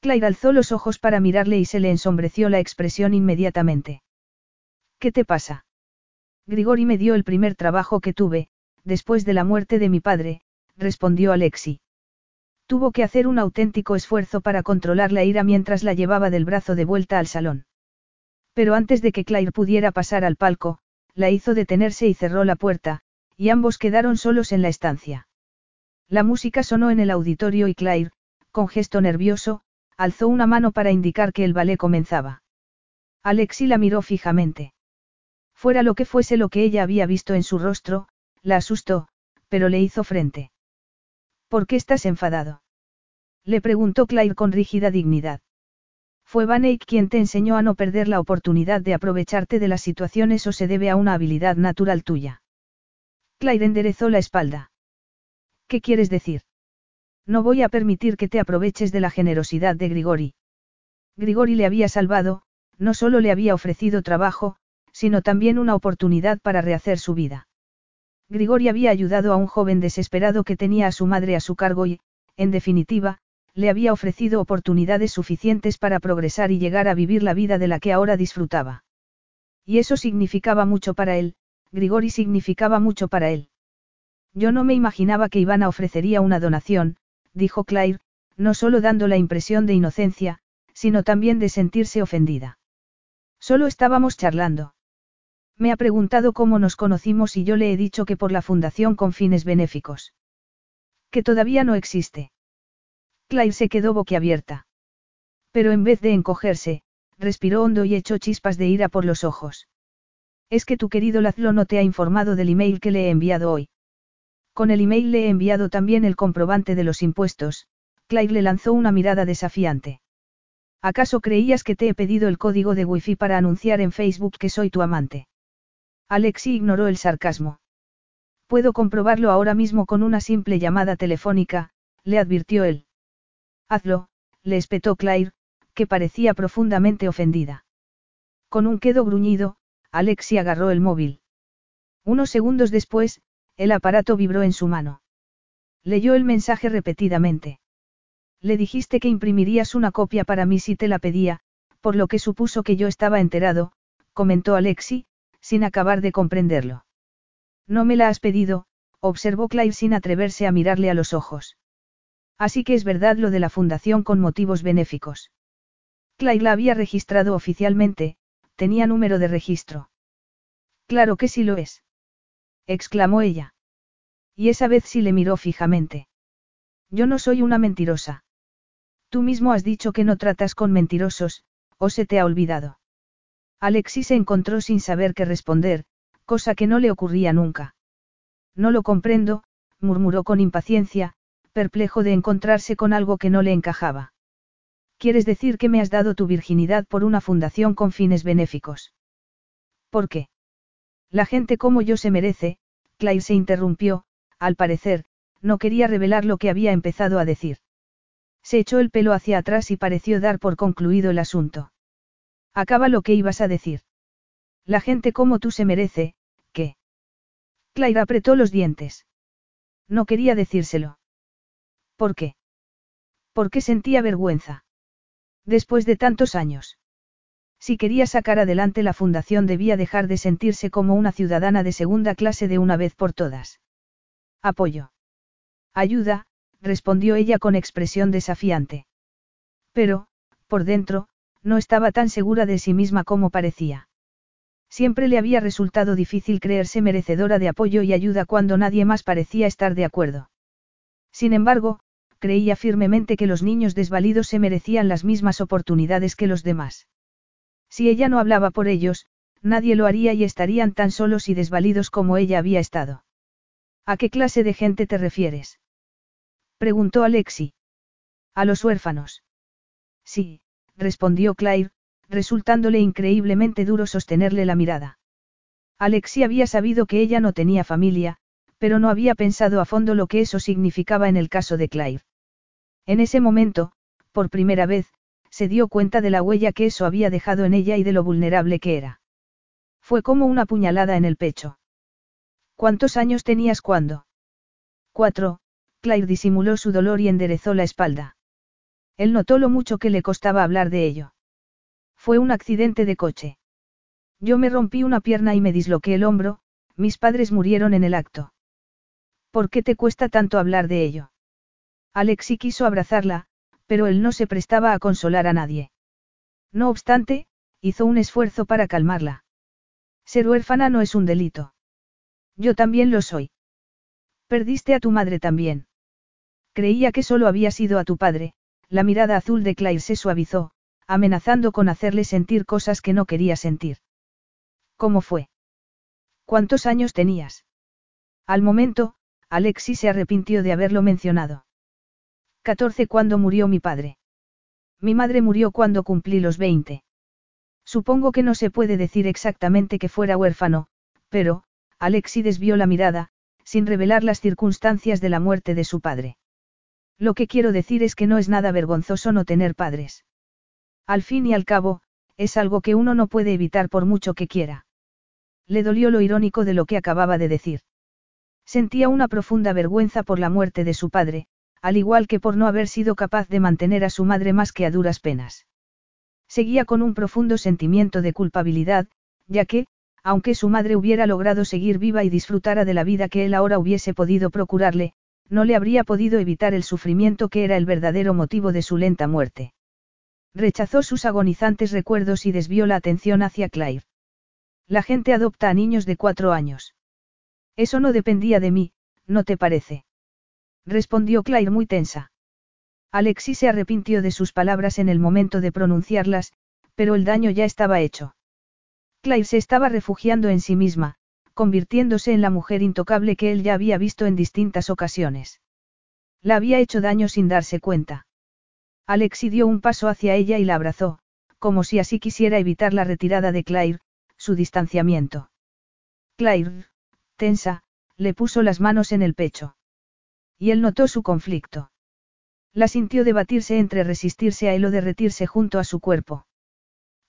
Claire alzó los ojos para mirarle y se le ensombreció la expresión inmediatamente. ¿Qué te pasa? Grigori me dio el primer trabajo que tuve, después de la muerte de mi padre, respondió Alexi. Tuvo que hacer un auténtico esfuerzo para controlar la ira mientras la llevaba del brazo de vuelta al salón. Pero antes de que Claire pudiera pasar al palco, la hizo detenerse y cerró la puerta, y ambos quedaron solos en la estancia. La música sonó en el auditorio y Claire, con gesto nervioso, alzó una mano para indicar que el ballet comenzaba. Alexi la miró fijamente. Fuera lo que fuese lo que ella había visto en su rostro, la asustó, pero le hizo frente. ¿Por qué estás enfadado? Le preguntó Claire con rígida dignidad. ¿Fue Van Eyck quien te enseñó a no perder la oportunidad de aprovecharte de las situaciones o se debe a una habilidad natural tuya? Claire enderezó la espalda. ¿Qué quieres decir? No voy a permitir que te aproveches de la generosidad de Grigori. Grigori le había salvado, no solo le había ofrecido trabajo, sino también una oportunidad para rehacer su vida. Grigori había ayudado a un joven desesperado que tenía a su madre a su cargo y, en definitiva, le había ofrecido oportunidades suficientes para progresar y llegar a vivir la vida de la que ahora disfrutaba. Y eso significaba mucho para él, Grigori significaba mucho para él. Yo no me imaginaba que Ivana ofrecería una donación, dijo Claire, no solo dando la impresión de inocencia, sino también de sentirse ofendida. Solo estábamos charlando. Me ha preguntado cómo nos conocimos y yo le he dicho que por la Fundación con fines benéficos. Que todavía no existe. Claire se quedó boquiabierta. Pero en vez de encogerse, respiró hondo y echó chispas de ira por los ojos. Es que tu querido Lazlo no te ha informado del email que le he enviado hoy. Con el email le he enviado también el comprobante de los impuestos, Claire le lanzó una mirada desafiante. ¿Acaso creías que te he pedido el código de Wi-Fi para anunciar en Facebook que soy tu amante? Alexi ignoró el sarcasmo. Puedo comprobarlo ahora mismo con una simple llamada telefónica, le advirtió él. Hazlo, le espetó Claire, que parecía profundamente ofendida. Con un quedo gruñido, Alexi agarró el móvil. Unos segundos después, el aparato vibró en su mano. Leyó el mensaje repetidamente. Le dijiste que imprimirías una copia para mí si te la pedía, por lo que supuso que yo estaba enterado, comentó Alexi, sin acabar de comprenderlo. No me la has pedido, observó Claire sin atreverse a mirarle a los ojos. Así que es verdad lo de la fundación con motivos benéficos. Claire la había registrado oficialmente, tenía número de registro. Claro que sí lo es. exclamó ella. Y esa vez sí le miró fijamente. Yo no soy una mentirosa. Tú mismo has dicho que no tratas con mentirosos, o se te ha olvidado. Alexis se encontró sin saber qué responder, cosa que no le ocurría nunca. No lo comprendo, murmuró con impaciencia, perplejo de encontrarse con algo que no le encajaba. ¿Quieres decir que me has dado tu virginidad por una fundación con fines benéficos? ¿Por qué? La gente como yo se merece, Claire se interrumpió, al parecer, no quería revelar lo que había empezado a decir. Se echó el pelo hacia atrás y pareció dar por concluido el asunto. Acaba lo que ibas a decir. La gente como tú se merece, ¿qué? Claire apretó los dientes. No quería decírselo. ¿Por qué? Porque sentía vergüenza. Después de tantos años. Si quería sacar adelante la fundación debía dejar de sentirse como una ciudadana de segunda clase de una vez por todas. Apoyo. Ayuda, respondió ella con expresión desafiante. Pero, por dentro, no estaba tan segura de sí misma como parecía. Siempre le había resultado difícil creerse merecedora de apoyo y ayuda cuando nadie más parecía estar de acuerdo. Sin embargo, creía firmemente que los niños desvalidos se merecían las mismas oportunidades que los demás. Si ella no hablaba por ellos, nadie lo haría y estarían tan solos y desvalidos como ella había estado. ¿A qué clase de gente te refieres? Preguntó Alexi. A los huérfanos. Sí, respondió Claire, resultándole increíblemente duro sostenerle la mirada. Alexi había sabido que ella no tenía familia, pero no había pensado a fondo lo que eso significaba en el caso de Claire. En ese momento, por primera vez, se dio cuenta de la huella que eso había dejado en ella y de lo vulnerable que era. Fue como una puñalada en el pecho. ¿Cuántos años tenías cuando? Cuatro, Claire disimuló su dolor y enderezó la espalda. Él notó lo mucho que le costaba hablar de ello. Fue un accidente de coche. Yo me rompí una pierna y me disloqué el hombro, mis padres murieron en el acto. ¿Por qué te cuesta tanto hablar de ello? Alexi quiso abrazarla, pero él no se prestaba a consolar a nadie. No obstante, hizo un esfuerzo para calmarla. Ser huérfana no es un delito. Yo también lo soy. Perdiste a tu madre también. Creía que solo había sido a tu padre, la mirada azul de Claire se suavizó, amenazando con hacerle sentir cosas que no quería sentir. ¿Cómo fue? ¿Cuántos años tenías? Al momento, Alexi se arrepintió de haberlo mencionado. 14 cuando murió mi padre. Mi madre murió cuando cumplí los 20. Supongo que no se puede decir exactamente que fuera huérfano, pero, Alexi desvió la mirada, sin revelar las circunstancias de la muerte de su padre. Lo que quiero decir es que no es nada vergonzoso no tener padres. Al fin y al cabo, es algo que uno no puede evitar por mucho que quiera. Le dolió lo irónico de lo que acababa de decir. Sentía una profunda vergüenza por la muerte de su padre, al igual que por no haber sido capaz de mantener a su madre más que a duras penas. Seguía con un profundo sentimiento de culpabilidad, ya que, aunque su madre hubiera logrado seguir viva y disfrutara de la vida que él ahora hubiese podido procurarle, no le habría podido evitar el sufrimiento que era el verdadero motivo de su lenta muerte. Rechazó sus agonizantes recuerdos y desvió la atención hacia Claire. La gente adopta a niños de cuatro años. Eso no dependía de mí, ¿no te parece? Respondió Claire muy tensa. Alexis se arrepintió de sus palabras en el momento de pronunciarlas, pero el daño ya estaba hecho. Claire se estaba refugiando en sí misma, convirtiéndose en la mujer intocable que él ya había visto en distintas ocasiones. La había hecho daño sin darse cuenta. Alexi dio un paso hacia ella y la abrazó, como si así quisiera evitar la retirada de Claire, su distanciamiento. Claire, tensa, le puso las manos en el pecho. Y él notó su conflicto. La sintió debatirse entre resistirse a él o derretirse junto a su cuerpo.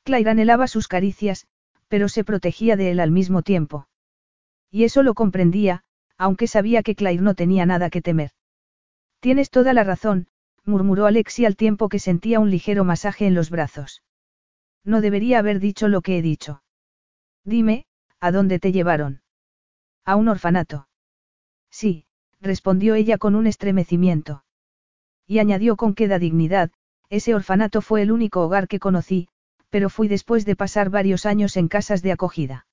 Claire anhelaba sus caricias, pero se protegía de él al mismo tiempo. Y eso lo comprendía, aunque sabía que Claire no tenía nada que temer. Tienes toda la razón, murmuró Alexi al tiempo que sentía un ligero masaje en los brazos. No debería haber dicho lo que he dicho. Dime, ¿a dónde te llevaron? A un orfanato. Sí, respondió ella con un estremecimiento. Y añadió con queda dignidad, ese orfanato fue el único hogar que conocí, pero fui después de pasar varios años en casas de acogida.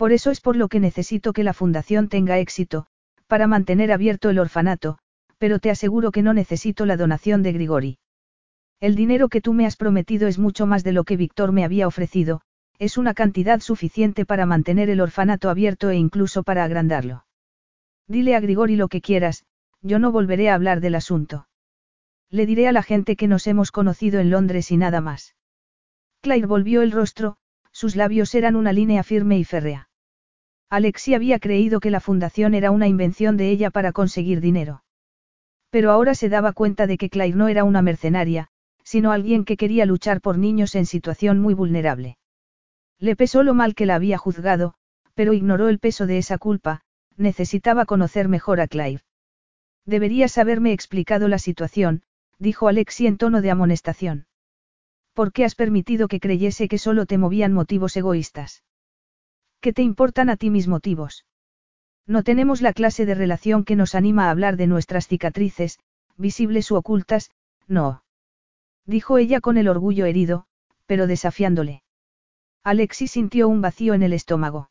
Por eso es por lo que necesito que la fundación tenga éxito, para mantener abierto el orfanato, pero te aseguro que no necesito la donación de Grigori. El dinero que tú me has prometido es mucho más de lo que Víctor me había ofrecido, es una cantidad suficiente para mantener el orfanato abierto e incluso para agrandarlo. Dile a Grigori lo que quieras, yo no volveré a hablar del asunto. Le diré a la gente que nos hemos conocido en Londres y nada más. Claire volvió el rostro, sus labios eran una línea firme y férrea. Alexi había creído que la fundación era una invención de ella para conseguir dinero. Pero ahora se daba cuenta de que Claire no era una mercenaria, sino alguien que quería luchar por niños en situación muy vulnerable. Le pesó lo mal que la había juzgado, pero ignoró el peso de esa culpa, necesitaba conocer mejor a Claire. Deberías haberme explicado la situación, dijo Alexi en tono de amonestación. ¿Por qué has permitido que creyese que solo te movían motivos egoístas? ¿Qué te importan a ti mis motivos? No tenemos la clase de relación que nos anima a hablar de nuestras cicatrices, visibles u ocultas, no. Dijo ella con el orgullo herido, pero desafiándole. Alexi sintió un vacío en el estómago.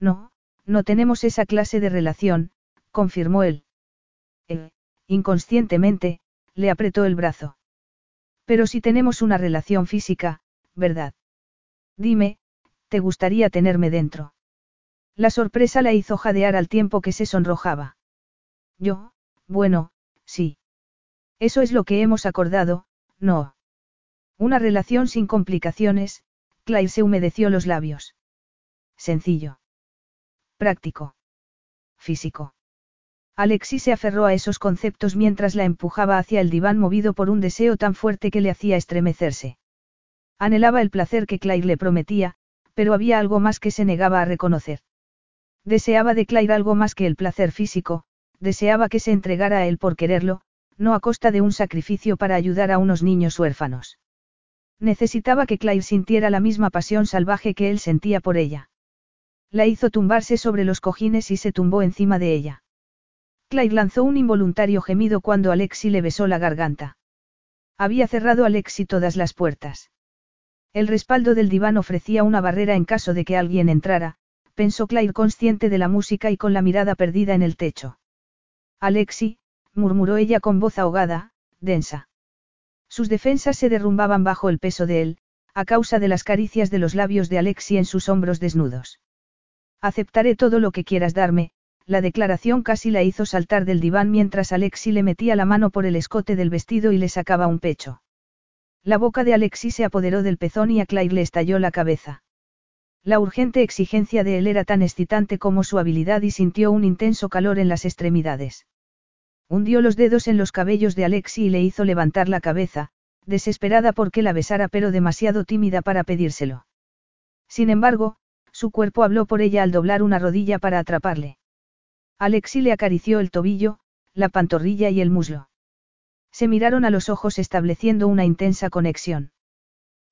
No, no tenemos esa clase de relación, confirmó él. Él, inconscientemente, le apretó el brazo. Pero si tenemos una relación física, ¿verdad? Dime, ¿te gustaría tenerme dentro? La sorpresa la hizo jadear al tiempo que se sonrojaba. Yo, bueno, sí. Eso es lo que hemos acordado, no. Una relación sin complicaciones, Claire se humedeció los labios. Sencillo. Práctico. Físico. Alexis se aferró a esos conceptos mientras la empujaba hacia el diván movido por un deseo tan fuerte que le hacía estremecerse. Anhelaba el placer que Claire le prometía, pero había algo más que se negaba a reconocer. Deseaba de Claire algo más que el placer físico, deseaba que se entregara a él por quererlo, no a costa de un sacrificio para ayudar a unos niños huérfanos. Necesitaba que Claire sintiera la misma pasión salvaje que él sentía por ella. La hizo tumbarse sobre los cojines y se tumbó encima de ella. Claire lanzó un involuntario gemido cuando Alexi le besó la garganta. Había cerrado Alexi todas las puertas. El respaldo del diván ofrecía una barrera en caso de que alguien entrara, pensó Claire consciente de la música y con la mirada perdida en el techo. Alexi, murmuró ella con voz ahogada, densa. Sus defensas se derrumbaban bajo el peso de él, a causa de las caricias de los labios de Alexi en sus hombros desnudos. Aceptaré todo lo que quieras darme, la declaración casi la hizo saltar del diván mientras Alexi le metía la mano por el escote del vestido y le sacaba un pecho. La boca de Alexi se apoderó del pezón y a Claire le estalló la cabeza. La urgente exigencia de él era tan excitante como su habilidad y sintió un intenso calor en las extremidades. Hundió los dedos en los cabellos de Alexi y le hizo levantar la cabeza, desesperada porque la besara pero demasiado tímida para pedírselo. Sin embargo, su cuerpo habló por ella al doblar una rodilla para atraparle. Alexi le acarició el tobillo, la pantorrilla y el muslo. Se miraron a los ojos estableciendo una intensa conexión.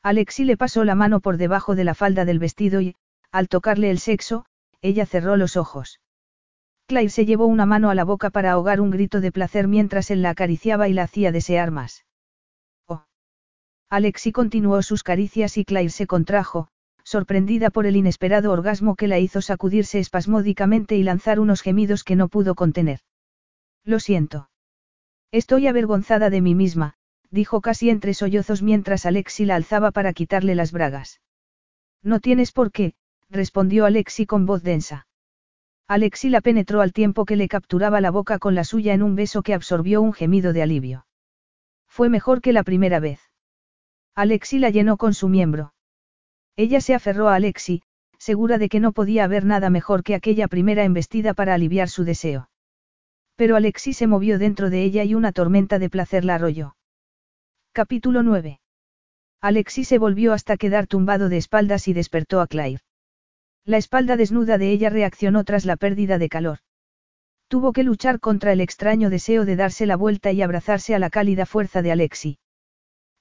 Alexi le pasó la mano por debajo de la falda del vestido y, al tocarle el sexo, ella cerró los ojos. Claire se llevó una mano a la boca para ahogar un grito de placer mientras él la acariciaba y la hacía desear más. Oh. Alexi continuó sus caricias y Claire se contrajo, sorprendida por el inesperado orgasmo que la hizo sacudirse espasmódicamente y lanzar unos gemidos que no pudo contener. Lo siento. Estoy avergonzada de mí misma, dijo casi entre sollozos mientras Alexi la alzaba para quitarle las bragas. No tienes por qué, respondió Alexi con voz densa. Alexi la penetró al tiempo que le capturaba la boca con la suya en un beso que absorbió un gemido de alivio. Fue mejor que la primera vez. Alexi la llenó con su miembro. Ella se aferró a Alexi, segura de que no podía haber nada mejor que aquella primera embestida para aliviar su deseo. Pero Alexi se movió dentro de ella y una tormenta de placer la arrolló. Capítulo 9. Alexi se volvió hasta quedar tumbado de espaldas y despertó a Claire. La espalda desnuda de ella reaccionó tras la pérdida de calor. Tuvo que luchar contra el extraño deseo de darse la vuelta y abrazarse a la cálida fuerza de Alexi.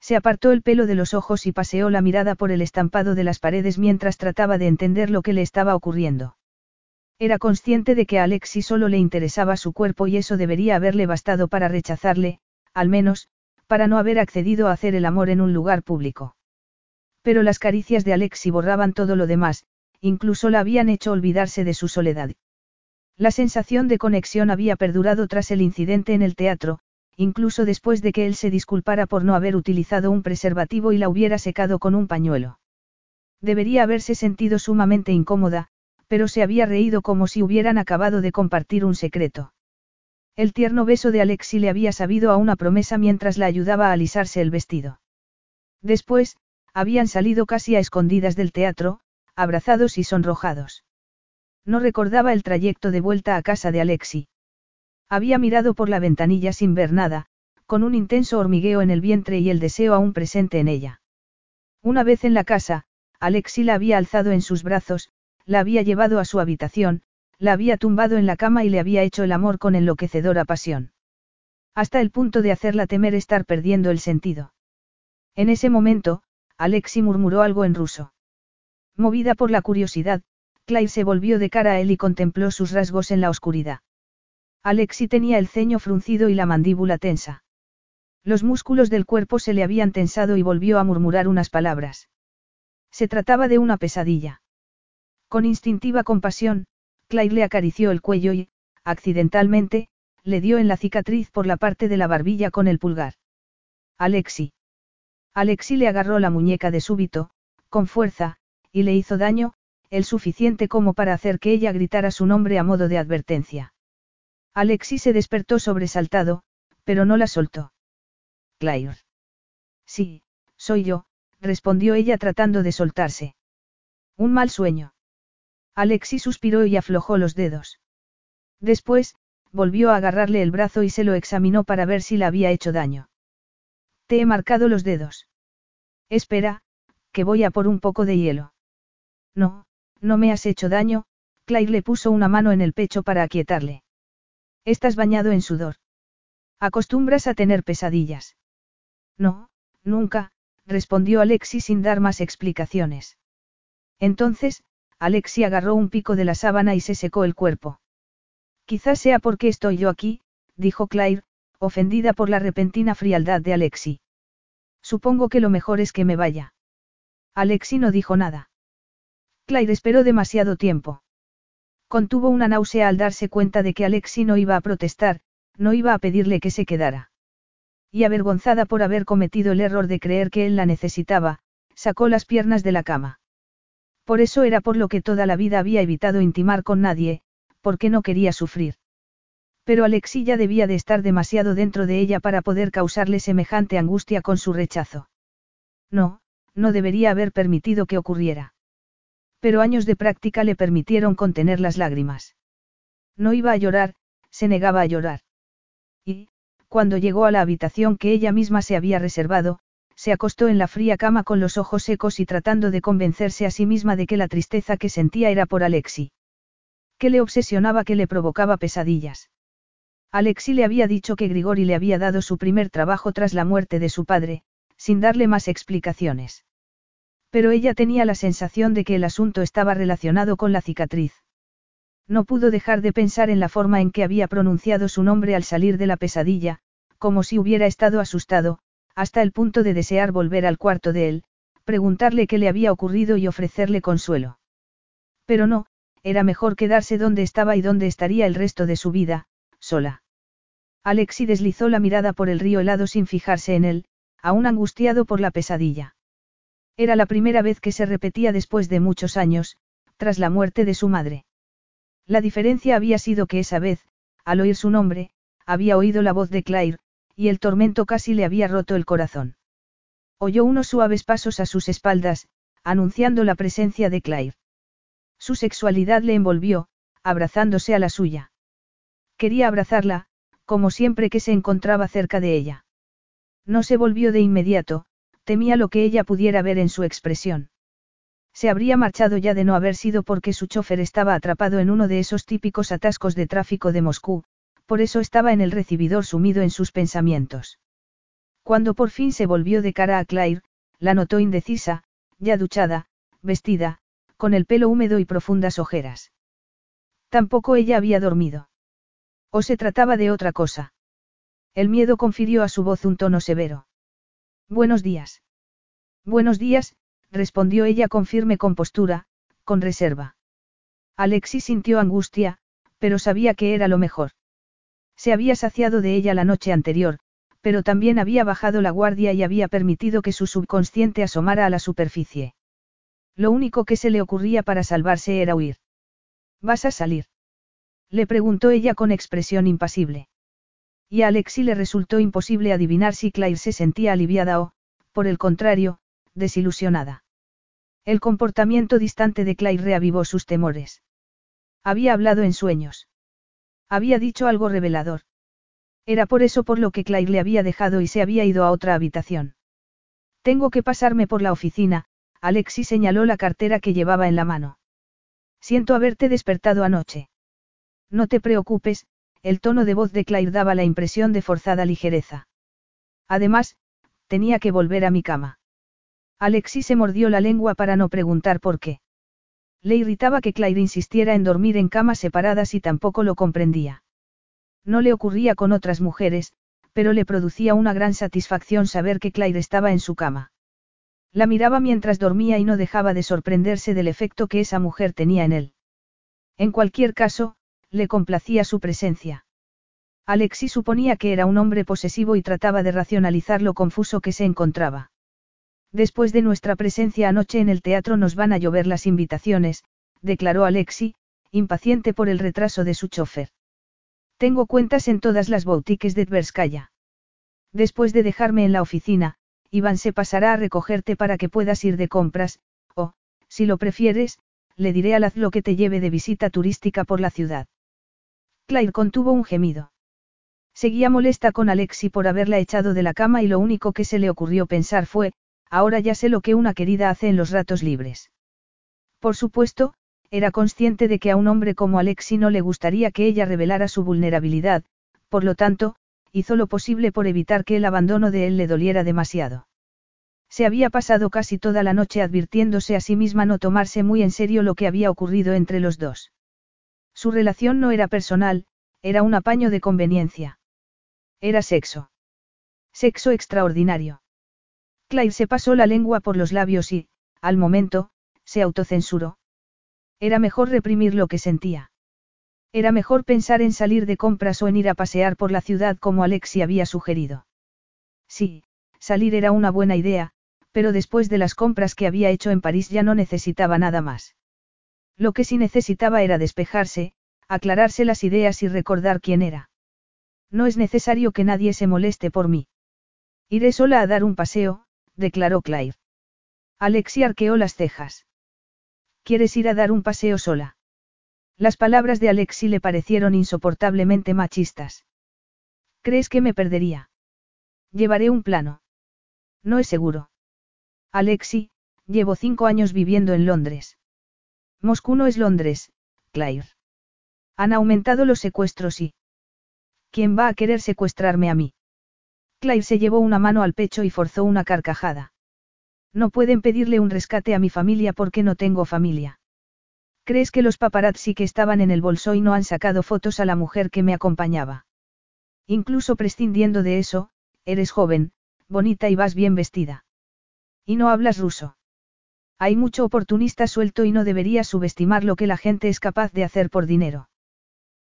Se apartó el pelo de los ojos y paseó la mirada por el estampado de las paredes mientras trataba de entender lo que le estaba ocurriendo. Era consciente de que a Alexi solo le interesaba su cuerpo y eso debería haberle bastado para rechazarle, al menos, para no haber accedido a hacer el amor en un lugar público. Pero las caricias de Alexi borraban todo lo demás, incluso la habían hecho olvidarse de su soledad. La sensación de conexión había perdurado tras el incidente en el teatro, incluso después de que él se disculpara por no haber utilizado un preservativo y la hubiera secado con un pañuelo. Debería haberse sentido sumamente incómoda, pero se había reído como si hubieran acabado de compartir un secreto. El tierno beso de Alexi le había sabido a una promesa mientras la ayudaba a alisarse el vestido. Después, habían salido casi a escondidas del teatro, abrazados y sonrojados. No recordaba el trayecto de vuelta a casa de Alexi. Había mirado por la ventanilla sin ver nada, con un intenso hormigueo en el vientre y el deseo aún presente en ella. Una vez en la casa, Alexi la había alzado en sus brazos, la había llevado a su habitación, la había tumbado en la cama y le había hecho el amor con enloquecedora pasión. Hasta el punto de hacerla temer estar perdiendo el sentido. En ese momento, Alexi murmuró algo en ruso. Movida por la curiosidad, Claire se volvió de cara a él y contempló sus rasgos en la oscuridad. Alexi tenía el ceño fruncido y la mandíbula tensa. Los músculos del cuerpo se le habían tensado y volvió a murmurar unas palabras. Se trataba de una pesadilla. Con instintiva compasión, Claire le acarició el cuello y, accidentalmente, le dio en la cicatriz por la parte de la barbilla con el pulgar. Alexi. Alexi le agarró la muñeca de súbito, con fuerza, y le hizo daño, el suficiente como para hacer que ella gritara su nombre a modo de advertencia. Alexi se despertó sobresaltado, pero no la soltó. Claire. Sí, soy yo, respondió ella tratando de soltarse. Un mal sueño. Alexi suspiró y aflojó los dedos. Después, volvió a agarrarle el brazo y se lo examinó para ver si le había hecho daño. Te he marcado los dedos. Espera, que voy a por un poco de hielo. No, no me has hecho daño, Claire le puso una mano en el pecho para aquietarle. Estás bañado en sudor. ¿Acostumbras a tener pesadillas? No, nunca, respondió Alexi sin dar más explicaciones. Entonces, Alexi agarró un pico de la sábana y se secó el cuerpo. Quizás sea porque estoy yo aquí, dijo Claire, ofendida por la repentina frialdad de Alexi. Supongo que lo mejor es que me vaya. Alexi no dijo nada. Claire esperó demasiado tiempo. Contuvo una náusea al darse cuenta de que Alexi no iba a protestar, no iba a pedirle que se quedara. Y avergonzada por haber cometido el error de creer que él la necesitaba, sacó las piernas de la cama. Por eso era por lo que toda la vida había evitado intimar con nadie, porque no quería sufrir. Pero Alexi ya debía de estar demasiado dentro de ella para poder causarle semejante angustia con su rechazo. No, no debería haber permitido que ocurriera pero años de práctica le permitieron contener las lágrimas. No iba a llorar, se negaba a llorar. Y, cuando llegó a la habitación que ella misma se había reservado, se acostó en la fría cama con los ojos secos y tratando de convencerse a sí misma de que la tristeza que sentía era por Alexi. Que le obsesionaba que le provocaba pesadillas. Alexi le había dicho que Grigori le había dado su primer trabajo tras la muerte de su padre, sin darle más explicaciones. Pero ella tenía la sensación de que el asunto estaba relacionado con la cicatriz. No pudo dejar de pensar en la forma en que había pronunciado su nombre al salir de la pesadilla, como si hubiera estado asustado, hasta el punto de desear volver al cuarto de él, preguntarle qué le había ocurrido y ofrecerle consuelo. Pero no, era mejor quedarse donde estaba y donde estaría el resto de su vida, sola. Alexi deslizó la mirada por el río helado sin fijarse en él, aún angustiado por la pesadilla. Era la primera vez que se repetía después de muchos años, tras la muerte de su madre. La diferencia había sido que esa vez, al oír su nombre, había oído la voz de Claire, y el tormento casi le había roto el corazón. Oyó unos suaves pasos a sus espaldas, anunciando la presencia de Claire. Su sexualidad le envolvió, abrazándose a la suya. Quería abrazarla, como siempre que se encontraba cerca de ella. No se volvió de inmediato, temía lo que ella pudiera ver en su expresión. Se habría marchado ya de no haber sido porque su chofer estaba atrapado en uno de esos típicos atascos de tráfico de Moscú, por eso estaba en el recibidor sumido en sus pensamientos. Cuando por fin se volvió de cara a Claire, la notó indecisa, ya duchada, vestida, con el pelo húmedo y profundas ojeras. Tampoco ella había dormido. ¿O se trataba de otra cosa? El miedo confirió a su voz un tono severo. Buenos días. Buenos días, respondió ella con firme compostura, con reserva. Alexis sintió angustia, pero sabía que era lo mejor. Se había saciado de ella la noche anterior, pero también había bajado la guardia y había permitido que su subconsciente asomara a la superficie. Lo único que se le ocurría para salvarse era huir. ¿Vas a salir? Le preguntó ella con expresión impasible. Y a Alexi le resultó imposible adivinar si Claire se sentía aliviada o, por el contrario, desilusionada. El comportamiento distante de Claire reavivó sus temores. Había hablado en sueños. Había dicho algo revelador. Era por eso por lo que Claire le había dejado y se había ido a otra habitación. Tengo que pasarme por la oficina, Alexi señaló la cartera que llevaba en la mano. Siento haberte despertado anoche. No te preocupes, el tono de voz de Claire daba la impresión de forzada ligereza. Además, tenía que volver a mi cama. Alexi se mordió la lengua para no preguntar por qué. Le irritaba que Claire insistiera en dormir en camas separadas y tampoco lo comprendía. No le ocurría con otras mujeres, pero le producía una gran satisfacción saber que Claire estaba en su cama. La miraba mientras dormía y no dejaba de sorprenderse del efecto que esa mujer tenía en él. En cualquier caso, le complacía su presencia. Alexi suponía que era un hombre posesivo y trataba de racionalizar lo confuso que se encontraba. Después de nuestra presencia anoche en el teatro nos van a llover las invitaciones, declaró Alexi, impaciente por el retraso de su chofer. Tengo cuentas en todas las boutiques de Tverskaya. Después de dejarme en la oficina, Iván se pasará a recogerte para que puedas ir de compras, o, si lo prefieres, le diré a Laz lo que te lleve de visita turística por la ciudad. Claire contuvo un gemido. Seguía molesta con Alexi por haberla echado de la cama y lo único que se le ocurrió pensar fue, ahora ya sé lo que una querida hace en los ratos libres. Por supuesto, era consciente de que a un hombre como Alexi no le gustaría que ella revelara su vulnerabilidad, por lo tanto, hizo lo posible por evitar que el abandono de él le doliera demasiado. Se había pasado casi toda la noche advirtiéndose a sí misma no tomarse muy en serio lo que había ocurrido entre los dos. Su relación no era personal, era un apaño de conveniencia. Era sexo. Sexo extraordinario. Claire se pasó la lengua por los labios y, al momento, se autocensuró. Era mejor reprimir lo que sentía. Era mejor pensar en salir de compras o en ir a pasear por la ciudad como Alexi había sugerido. Sí, salir era una buena idea, pero después de las compras que había hecho en París ya no necesitaba nada más. Lo que sí necesitaba era despejarse, aclararse las ideas y recordar quién era. No es necesario que nadie se moleste por mí. Iré sola a dar un paseo, declaró Claire. Alexi arqueó las cejas. ¿Quieres ir a dar un paseo sola? Las palabras de Alexi le parecieron insoportablemente machistas. ¿Crees que me perdería? Llevaré un plano. No es seguro. Alexi, llevo cinco años viviendo en Londres. Moscú no es Londres, Claire. Han aumentado los secuestros y... ¿Quién va a querer secuestrarme a mí? Claire se llevó una mano al pecho y forzó una carcajada. No pueden pedirle un rescate a mi familia porque no tengo familia. ¿Crees que los paparazzi que estaban en el bolso y no han sacado fotos a la mujer que me acompañaba? Incluso prescindiendo de eso, eres joven, bonita y vas bien vestida. Y no hablas ruso. Hay mucho oportunista suelto y no deberías subestimar lo que la gente es capaz de hacer por dinero.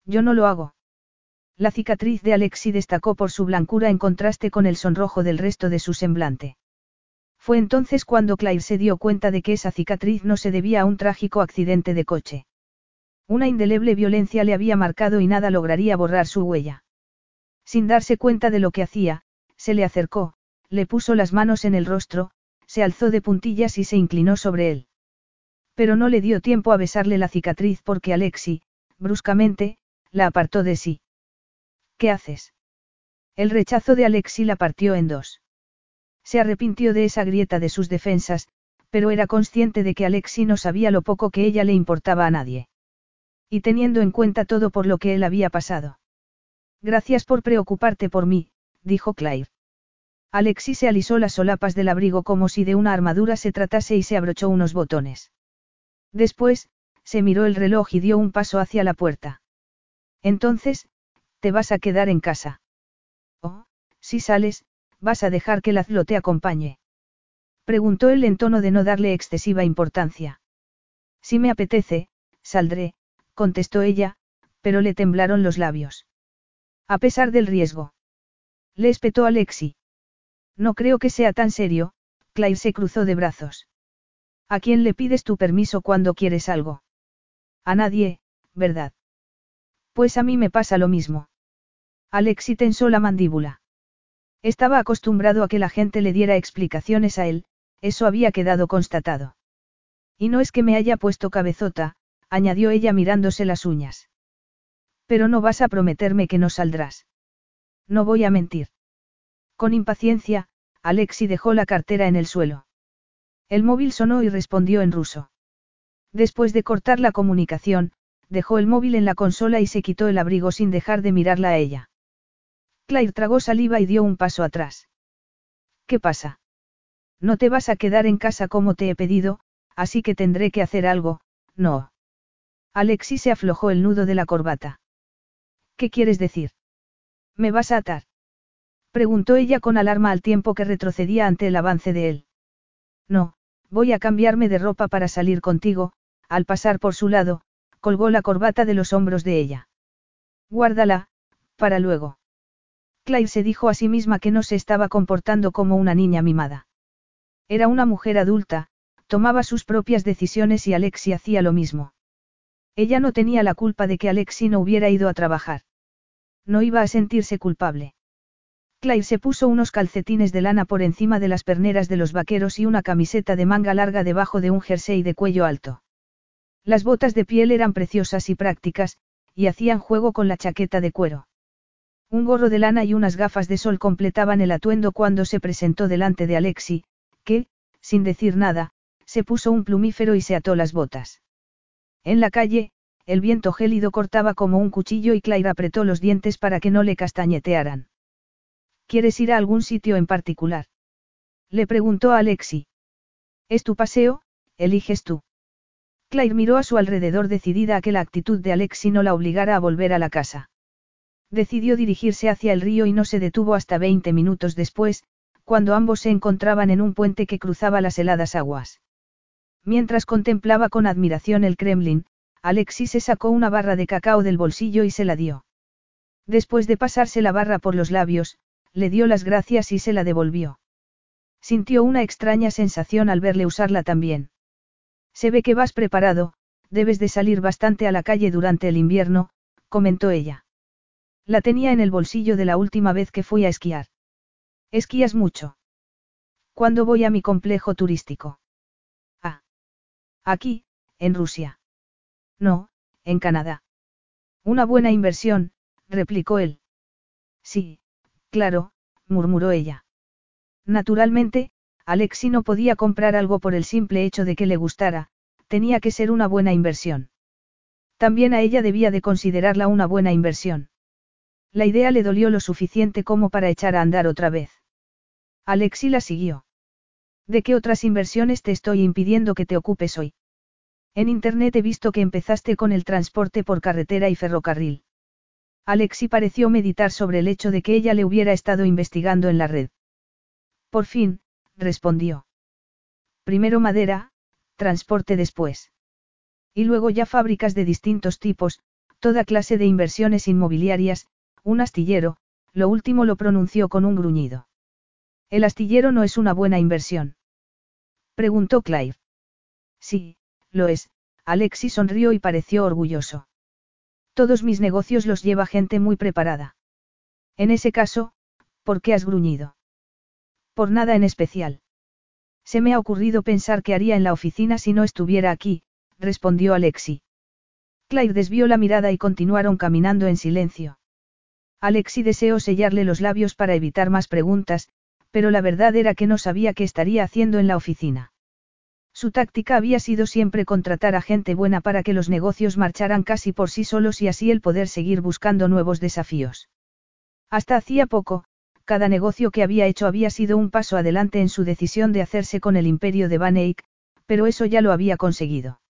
Yo no lo hago. La cicatriz de Alexi destacó por su blancura en contraste con el sonrojo del resto de su semblante. Fue entonces cuando Claire se dio cuenta de que esa cicatriz no se debía a un trágico accidente de coche. Una indeleble violencia le había marcado y nada lograría borrar su huella. Sin darse cuenta de lo que hacía, se le acercó, le puso las manos en el rostro, se alzó de puntillas y se inclinó sobre él. Pero no le dio tiempo a besarle la cicatriz porque Alexi, bruscamente, la apartó de sí. ¿Qué haces? El rechazo de Alexi la partió en dos. Se arrepintió de esa grieta de sus defensas, pero era consciente de que Alexi no sabía lo poco que ella le importaba a nadie. Y teniendo en cuenta todo por lo que él había pasado. Gracias por preocuparte por mí, dijo Claire. Alexi se alisó las solapas del abrigo como si de una armadura se tratase y se abrochó unos botones. Después, se miró el reloj y dio un paso hacia la puerta. Entonces, te vas a quedar en casa. Oh, si sales, vas a dejar que Lazlo te acompañe. Preguntó él en tono de no darle excesiva importancia. Si me apetece, saldré, contestó ella, pero le temblaron los labios. A pesar del riesgo. Le espetó Alexi. No creo que sea tan serio, Claire se cruzó de brazos. ¿A quién le pides tu permiso cuando quieres algo? A nadie, ¿verdad? Pues a mí me pasa lo mismo. Alexi tensó la mandíbula. Estaba acostumbrado a que la gente le diera explicaciones a él, eso había quedado constatado. Y no es que me haya puesto cabezota, añadió ella mirándose las uñas. Pero no vas a prometerme que no saldrás. No voy a mentir. Con impaciencia, Alexi dejó la cartera en el suelo. El móvil sonó y respondió en ruso. Después de cortar la comunicación, dejó el móvil en la consola y se quitó el abrigo sin dejar de mirarla a ella. Claire tragó saliva y dio un paso atrás. ¿Qué pasa? No te vas a quedar en casa como te he pedido, así que tendré que hacer algo, no. Alexis se aflojó el nudo de la corbata. ¿Qué quieres decir? ¿Me vas a atar? Preguntó ella con alarma al tiempo que retrocedía ante el avance de él. No, voy a cambiarme de ropa para salir contigo, al pasar por su lado, colgó la corbata de los hombros de ella. Guárdala, para luego. Claire se dijo a sí misma que no se estaba comportando como una niña mimada. Era una mujer adulta, tomaba sus propias decisiones y Alexi hacía lo mismo. Ella no tenía la culpa de que Alexi no hubiera ido a trabajar. No iba a sentirse culpable. Claire se puso unos calcetines de lana por encima de las perneras de los vaqueros y una camiseta de manga larga debajo de un jersey de cuello alto. Las botas de piel eran preciosas y prácticas, y hacían juego con la chaqueta de cuero. Un gorro de lana y unas gafas de sol completaban el atuendo cuando se presentó delante de Alexi, que, sin decir nada, se puso un plumífero y se ató las botas. En la calle, el viento gélido cortaba como un cuchillo y Claire apretó los dientes para que no le castañetearan. ¿Quieres ir a algún sitio en particular? Le preguntó a Alexi. Es tu paseo, eliges tú. Claire miró a su alrededor decidida a que la actitud de Alexi no la obligara a volver a la casa. Decidió dirigirse hacia el río y no se detuvo hasta 20 minutos después, cuando ambos se encontraban en un puente que cruzaba las heladas aguas. Mientras contemplaba con admiración el Kremlin, Alexis se sacó una barra de cacao del bolsillo y se la dio. Después de pasarse la barra por los labios, le dio las gracias y se la devolvió. Sintió una extraña sensación al verle usarla también. Se ve que vas preparado, debes de salir bastante a la calle durante el invierno, comentó ella. La tenía en el bolsillo de la última vez que fui a esquiar. ¿Esquías mucho? ¿Cuándo voy a mi complejo turístico? Ah. Aquí, en Rusia. No, en Canadá. Una buena inversión, replicó él. Sí, claro, murmuró ella. Naturalmente, Alexi no podía comprar algo por el simple hecho de que le gustara, tenía que ser una buena inversión. También a ella debía de considerarla una buena inversión. La idea le dolió lo suficiente como para echar a andar otra vez. Alexi la siguió. ¿De qué otras inversiones te estoy impidiendo que te ocupes hoy? En Internet he visto que empezaste con el transporte por carretera y ferrocarril. Alexi pareció meditar sobre el hecho de que ella le hubiera estado investigando en la red. Por fin, respondió. Primero madera, transporte después. Y luego ya fábricas de distintos tipos, toda clase de inversiones inmobiliarias, un astillero, lo último lo pronunció con un gruñido. El astillero no es una buena inversión. Preguntó Clive. Sí, lo es, Alexis sonrió y pareció orgulloso. Todos mis negocios los lleva gente muy preparada. En ese caso, ¿por qué has gruñido? Por nada en especial. Se me ha ocurrido pensar qué haría en la oficina si no estuviera aquí, respondió Alexi. Claire desvió la mirada y continuaron caminando en silencio. Alexi deseó sellarle los labios para evitar más preguntas, pero la verdad era que no sabía qué estaría haciendo en la oficina. Su táctica había sido siempre contratar a gente buena para que los negocios marcharan casi por sí solos y así el poder seguir buscando nuevos desafíos. Hasta hacía poco, cada negocio que había hecho había sido un paso adelante en su decisión de hacerse con el imperio de Van Eyck, pero eso ya lo había conseguido.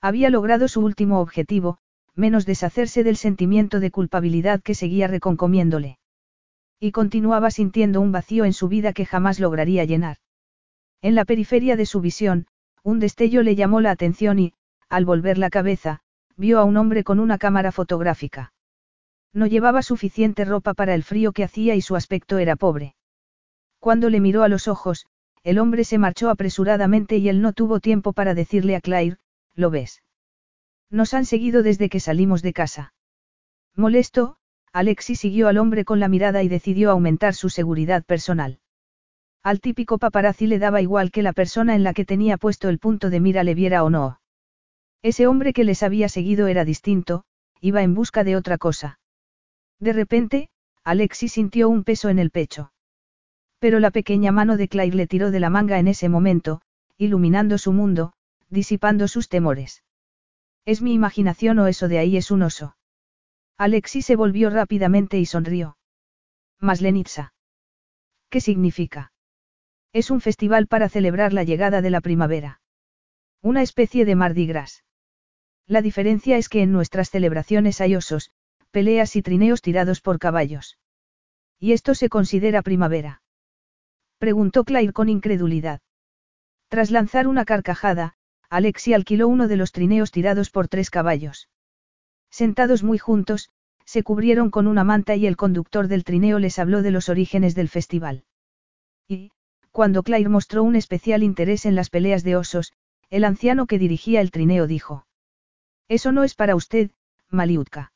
Había logrado su último objetivo, menos deshacerse del sentimiento de culpabilidad que seguía reconcomiéndole. Y continuaba sintiendo un vacío en su vida que jamás lograría llenar. En la periferia de su visión, un destello le llamó la atención y, al volver la cabeza, vio a un hombre con una cámara fotográfica. No llevaba suficiente ropa para el frío que hacía y su aspecto era pobre. Cuando le miró a los ojos, el hombre se marchó apresuradamente y él no tuvo tiempo para decirle a Claire, ¿lo ves? Nos han seguido desde que salimos de casa. Molesto, Alexi siguió al hombre con la mirada y decidió aumentar su seguridad personal. Al típico paparazzi le daba igual que la persona en la que tenía puesto el punto de mira le viera o no. Ese hombre que les había seguido era distinto, iba en busca de otra cosa. De repente, Alexis sintió un peso en el pecho. Pero la pequeña mano de Claire le tiró de la manga en ese momento, iluminando su mundo, disipando sus temores. ¿Es mi imaginación o eso de ahí es un oso? Alexis se volvió rápidamente y sonrió. Maslenitsa. ¿Qué significa? Es un festival para celebrar la llegada de la primavera. Una especie de Mardi Gras. La diferencia es que en nuestras celebraciones hay osos, peleas y trineos tirados por caballos. ¿Y esto se considera primavera? Preguntó Claire con incredulidad. Tras lanzar una carcajada, Alexi alquiló uno de los trineos tirados por tres caballos. Sentados muy juntos, se cubrieron con una manta y el conductor del trineo les habló de los orígenes del festival. Y, cuando Claire mostró un especial interés en las peleas de osos, el anciano que dirigía el trineo dijo. Eso no es para usted, Maliutka.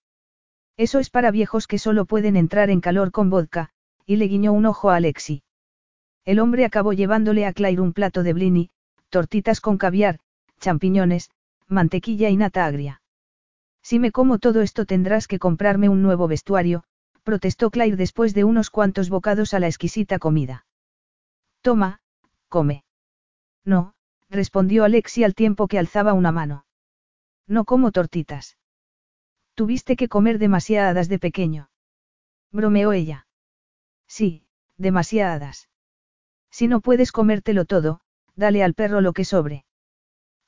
Eso es para viejos que solo pueden entrar en calor con vodka, y le guiñó un ojo a Alexi. El hombre acabó llevándole a Claire un plato de blini, tortitas con caviar, champiñones, mantequilla y nata agria. Si me como todo esto tendrás que comprarme un nuevo vestuario, protestó Claire después de unos cuantos bocados a la exquisita comida. Toma, come. No, respondió Alexi al tiempo que alzaba una mano. No como tortitas. Tuviste que comer demasiadas de pequeño. Bromeó ella. Sí, demasiadas. Si no puedes comértelo todo, dale al perro lo que sobre.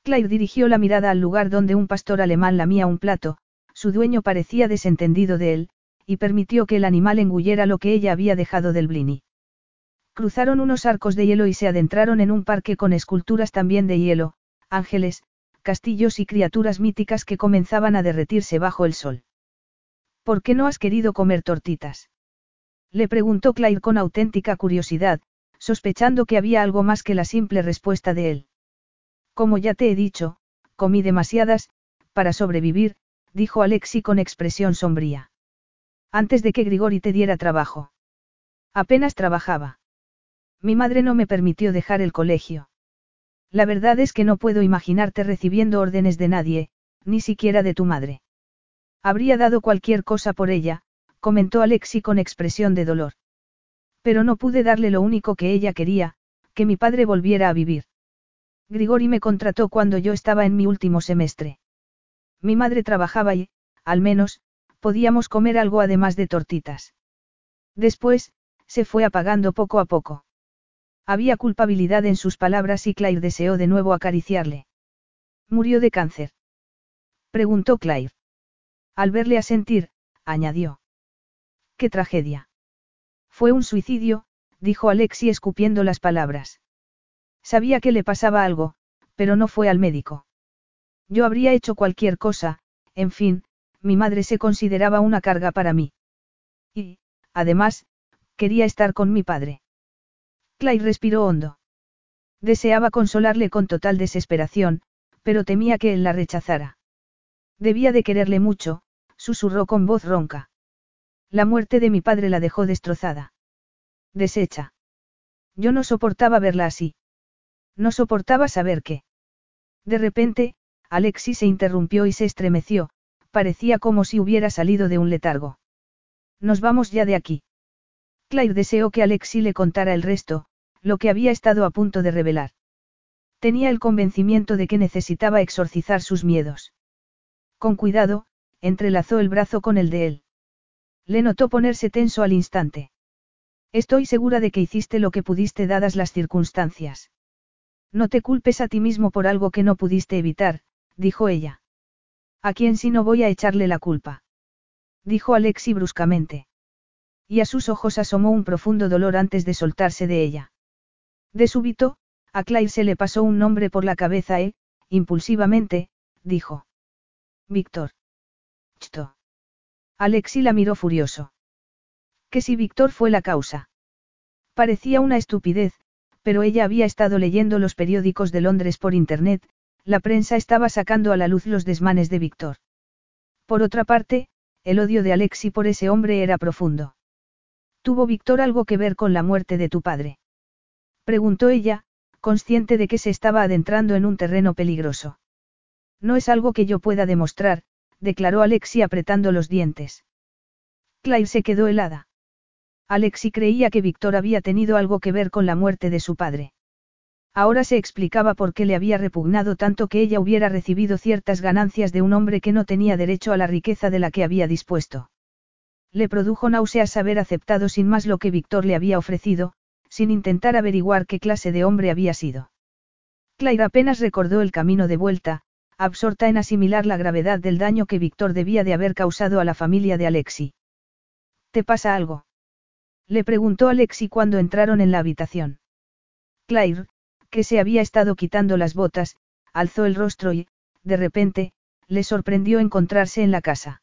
Claire dirigió la mirada al lugar donde un pastor alemán lamía un plato, su dueño parecía desentendido de él, y permitió que el animal engullera lo que ella había dejado del blini. Cruzaron unos arcos de hielo y se adentraron en un parque con esculturas también de hielo, ángeles, castillos y criaturas míticas que comenzaban a derretirse bajo el sol. ¿Por qué no has querido comer tortitas? Le preguntó Claire con auténtica curiosidad, sospechando que había algo más que la simple respuesta de él. Como ya te he dicho, comí demasiadas, para sobrevivir, dijo Alexi con expresión sombría. Antes de que Grigori te diera trabajo. Apenas trabajaba. Mi madre no me permitió dejar el colegio. La verdad es que no puedo imaginarte recibiendo órdenes de nadie, ni siquiera de tu madre. Habría dado cualquier cosa por ella, comentó Alexi con expresión de dolor. Pero no pude darle lo único que ella quería, que mi padre volviera a vivir. Grigori me contrató cuando yo estaba en mi último semestre. Mi madre trabajaba y, al menos, podíamos comer algo además de tortitas. Después, se fue apagando poco a poco. Había culpabilidad en sus palabras y Claire deseó de nuevo acariciarle. ¿Murió de cáncer? Preguntó Claire. Al verle asentir, añadió. ¡Qué tragedia! Fue un suicidio, dijo Alexi escupiendo las palabras. Sabía que le pasaba algo, pero no fue al médico. Yo habría hecho cualquier cosa, en fin, mi madre se consideraba una carga para mí. Y, además, quería estar con mi padre. Clay respiró hondo. Deseaba consolarle con total desesperación, pero temía que él la rechazara. Debía de quererle mucho, susurró con voz ronca. La muerte de mi padre la dejó destrozada. Deshecha. Yo no soportaba verla así. No soportaba saber qué. De repente, Alexis se interrumpió y se estremeció, parecía como si hubiera salido de un letargo. Nos vamos ya de aquí. Claire deseó que Alexis le contara el resto, lo que había estado a punto de revelar. Tenía el convencimiento de que necesitaba exorcizar sus miedos. Con cuidado, entrelazó el brazo con el de él. Le notó ponerse tenso al instante. Estoy segura de que hiciste lo que pudiste dadas las circunstancias. No te culpes a ti mismo por algo que no pudiste evitar, dijo ella. ¿A quién si no voy a echarle la culpa? Dijo Alexi bruscamente. Y a sus ojos asomó un profundo dolor antes de soltarse de ella. De súbito, a Claire se le pasó un nombre por la cabeza e, impulsivamente, dijo. Víctor. Chto. Alexi la miró furioso. Que si Víctor fue la causa. Parecía una estupidez, pero ella había estado leyendo los periódicos de Londres por Internet, la prensa estaba sacando a la luz los desmanes de Víctor. Por otra parte, el odio de Alexi por ese hombre era profundo. ¿Tuvo Víctor algo que ver con la muerte de tu padre? Preguntó ella, consciente de que se estaba adentrando en un terreno peligroso. No es algo que yo pueda demostrar, declaró Alexi apretando los dientes. Claire se quedó helada. Alexi creía que Víctor había tenido algo que ver con la muerte de su padre. Ahora se explicaba por qué le había repugnado tanto que ella hubiera recibido ciertas ganancias de un hombre que no tenía derecho a la riqueza de la que había dispuesto. Le produjo náuseas haber aceptado sin más lo que Víctor le había ofrecido, sin intentar averiguar qué clase de hombre había sido. Claire apenas recordó el camino de vuelta, absorta en asimilar la gravedad del daño que Víctor debía de haber causado a la familia de Alexi. ¿Te pasa algo? Le preguntó Alexi cuando entraron en la habitación. Claire, que se había estado quitando las botas, alzó el rostro y, de repente, le sorprendió encontrarse en la casa.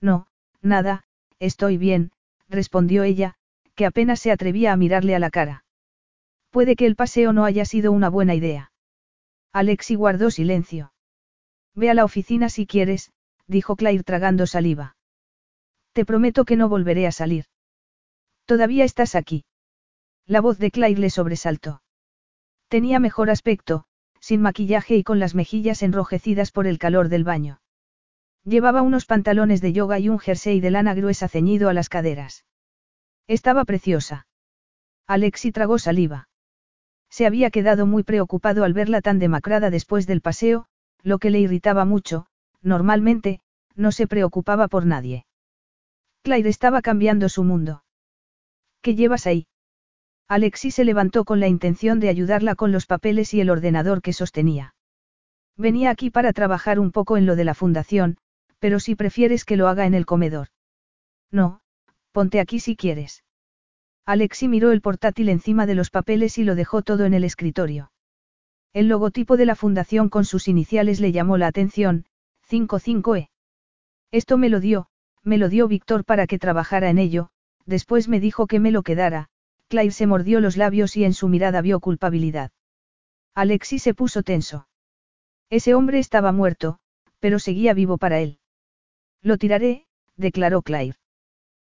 No, nada, estoy bien, respondió ella, que apenas se atrevía a mirarle a la cara. Puede que el paseo no haya sido una buena idea. Alexi guardó silencio. Ve a la oficina si quieres, dijo Claire tragando saliva. Te prometo que no volveré a salir. Todavía estás aquí. La voz de Claire le sobresaltó. Tenía mejor aspecto, sin maquillaje y con las mejillas enrojecidas por el calor del baño. Llevaba unos pantalones de yoga y un jersey de lana gruesa ceñido a las caderas. Estaba preciosa. Alexi tragó saliva. Se había quedado muy preocupado al verla tan demacrada después del paseo, lo que le irritaba mucho, normalmente, no se preocupaba por nadie. Claire estaba cambiando su mundo. ¿Qué llevas ahí? Alexi se levantó con la intención de ayudarla con los papeles y el ordenador que sostenía. Venía aquí para trabajar un poco en lo de la fundación, pero si prefieres que lo haga en el comedor. No, ponte aquí si quieres. Alexi miró el portátil encima de los papeles y lo dejó todo en el escritorio. El logotipo de la fundación con sus iniciales le llamó la atención, 55E. Esto me lo dio, me lo dio Víctor para que trabajara en ello, después me dijo que me lo quedara, Claire se mordió los labios y en su mirada vio culpabilidad. Alexis se puso tenso. Ese hombre estaba muerto, pero seguía vivo para él. Lo tiraré, declaró Claire.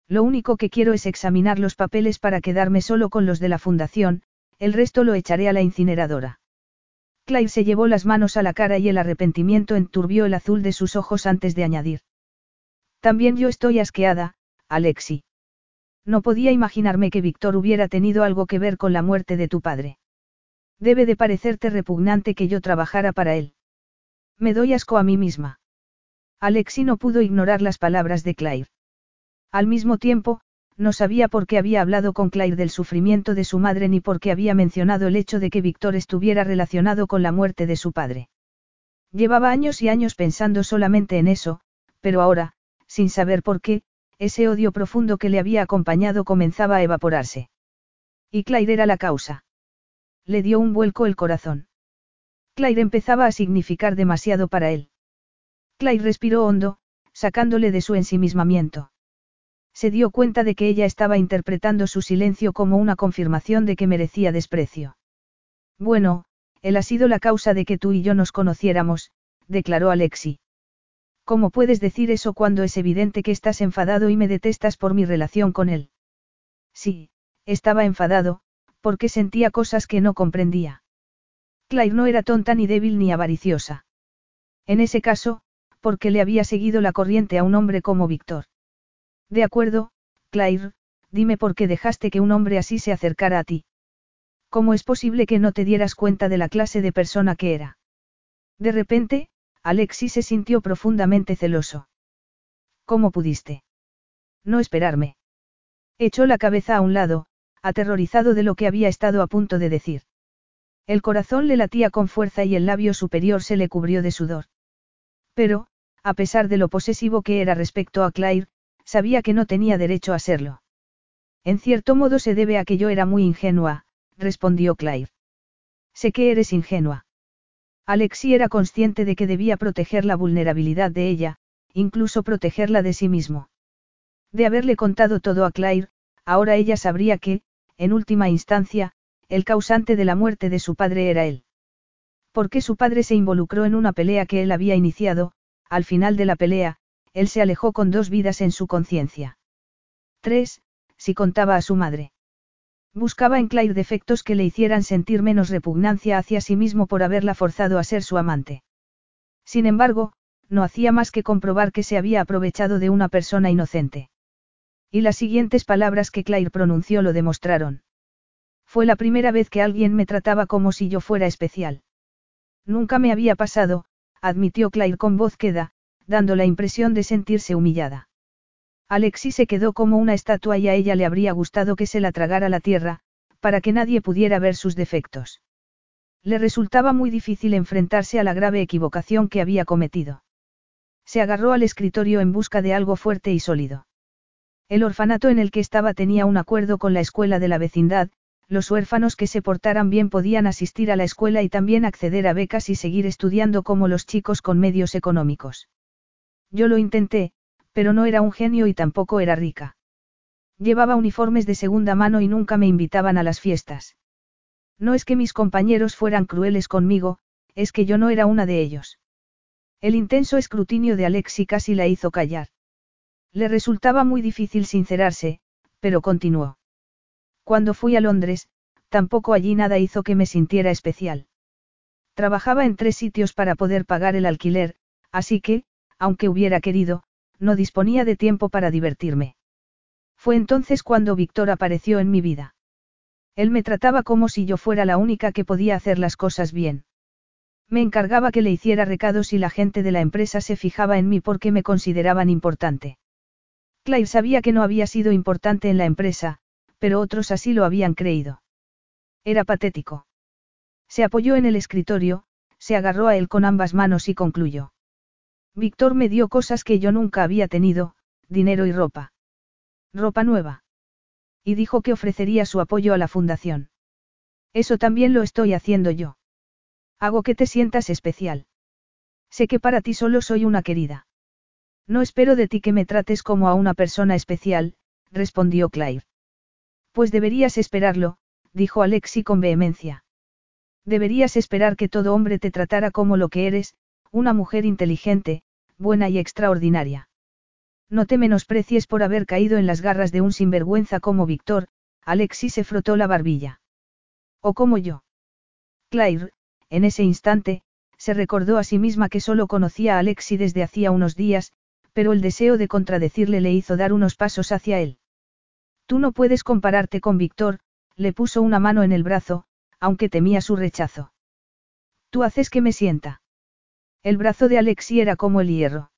Lo único que quiero es examinar los papeles para quedarme solo con los de la fundación, el resto lo echaré a la incineradora. Claire se llevó las manos a la cara y el arrepentimiento enturbió el azul de sus ojos antes de añadir. También yo estoy asqueada, Alexi. No podía imaginarme que Víctor hubiera tenido algo que ver con la muerte de tu padre. Debe de parecerte repugnante que yo trabajara para él. Me doy asco a mí misma. Alexi no pudo ignorar las palabras de Claire. Al mismo tiempo, no sabía por qué había hablado con Claire del sufrimiento de su madre ni por qué había mencionado el hecho de que Víctor estuviera relacionado con la muerte de su padre. Llevaba años y años pensando solamente en eso, pero ahora, sin saber por qué, ese odio profundo que le había acompañado comenzaba a evaporarse. Y Claire era la causa. Le dio un vuelco el corazón. Claire empezaba a significar demasiado para él. Claire respiró hondo, sacándole de su ensimismamiento. Se dio cuenta de que ella estaba interpretando su silencio como una confirmación de que merecía desprecio. Bueno, él ha sido la causa de que tú y yo nos conociéramos, declaró Alexi. ¿Cómo puedes decir eso cuando es evidente que estás enfadado y me detestas por mi relación con él? Sí, estaba enfadado, porque sentía cosas que no comprendía. Claire no era tonta ni débil ni avariciosa. En ese caso, porque le había seguido la corriente a un hombre como Víctor. De acuerdo, Claire, dime por qué dejaste que un hombre así se acercara a ti. ¿Cómo es posible que no te dieras cuenta de la clase de persona que era? De repente, Alexi se sintió profundamente celoso. ¿Cómo pudiste? No esperarme. Echó la cabeza a un lado, aterrorizado de lo que había estado a punto de decir. El corazón le latía con fuerza y el labio superior se le cubrió de sudor. Pero, a pesar de lo posesivo que era respecto a Claire, sabía que no tenía derecho a serlo. En cierto modo se debe a que yo era muy ingenua, respondió Claire. Sé que eres ingenua. Alexi era consciente de que debía proteger la vulnerabilidad de ella, incluso protegerla de sí mismo. De haberle contado todo a Claire, ahora ella sabría que, en última instancia, el causante de la muerte de su padre era él. Porque su padre se involucró en una pelea que él había iniciado, al final de la pelea, él se alejó con dos vidas en su conciencia. Tres, si contaba a su madre. Buscaba en Claire defectos que le hicieran sentir menos repugnancia hacia sí mismo por haberla forzado a ser su amante. Sin embargo, no hacía más que comprobar que se había aprovechado de una persona inocente. Y las siguientes palabras que Claire pronunció lo demostraron. Fue la primera vez que alguien me trataba como si yo fuera especial. Nunca me había pasado, admitió Claire con voz queda, dando la impresión de sentirse humillada. Alexi se quedó como una estatua y a ella le habría gustado que se la tragara la tierra, para que nadie pudiera ver sus defectos. Le resultaba muy difícil enfrentarse a la grave equivocación que había cometido. Se agarró al escritorio en busca de algo fuerte y sólido. El orfanato en el que estaba tenía un acuerdo con la escuela de la vecindad, los huérfanos que se portaran bien podían asistir a la escuela y también acceder a becas y seguir estudiando como los chicos con medios económicos. Yo lo intenté, pero no era un genio y tampoco era rica. Llevaba uniformes de segunda mano y nunca me invitaban a las fiestas. No es que mis compañeros fueran crueles conmigo, es que yo no era una de ellos. El intenso escrutinio de Alexi casi la hizo callar. Le resultaba muy difícil sincerarse, pero continuó. Cuando fui a Londres, tampoco allí nada hizo que me sintiera especial. Trabajaba en tres sitios para poder pagar el alquiler, así que, aunque hubiera querido, no disponía de tiempo para divertirme. Fue entonces cuando Víctor apareció en mi vida. Él me trataba como si yo fuera la única que podía hacer las cosas bien. Me encargaba que le hiciera recados y la gente de la empresa se fijaba en mí porque me consideraban importante. Claire sabía que no había sido importante en la empresa, pero otros así lo habían creído. Era patético. Se apoyó en el escritorio, se agarró a él con ambas manos y concluyó. Víctor me dio cosas que yo nunca había tenido, dinero y ropa. Ropa nueva. Y dijo que ofrecería su apoyo a la fundación. Eso también lo estoy haciendo yo. Hago que te sientas especial. Sé que para ti solo soy una querida. No espero de ti que me trates como a una persona especial, respondió Claire. Pues deberías esperarlo, dijo Alexi con vehemencia. Deberías esperar que todo hombre te tratara como lo que eres, una mujer inteligente, buena y extraordinaria. No te menosprecies por haber caído en las garras de un sinvergüenza como Víctor, Alexi se frotó la barbilla. O como yo. Claire, en ese instante, se recordó a sí misma que solo conocía a Alexi desde hacía unos días, pero el deseo de contradecirle le hizo dar unos pasos hacia él. Tú no puedes compararte con Víctor, le puso una mano en el brazo, aunque temía su rechazo. Tú haces que me sienta. El brazo de Alexi era como el hierro.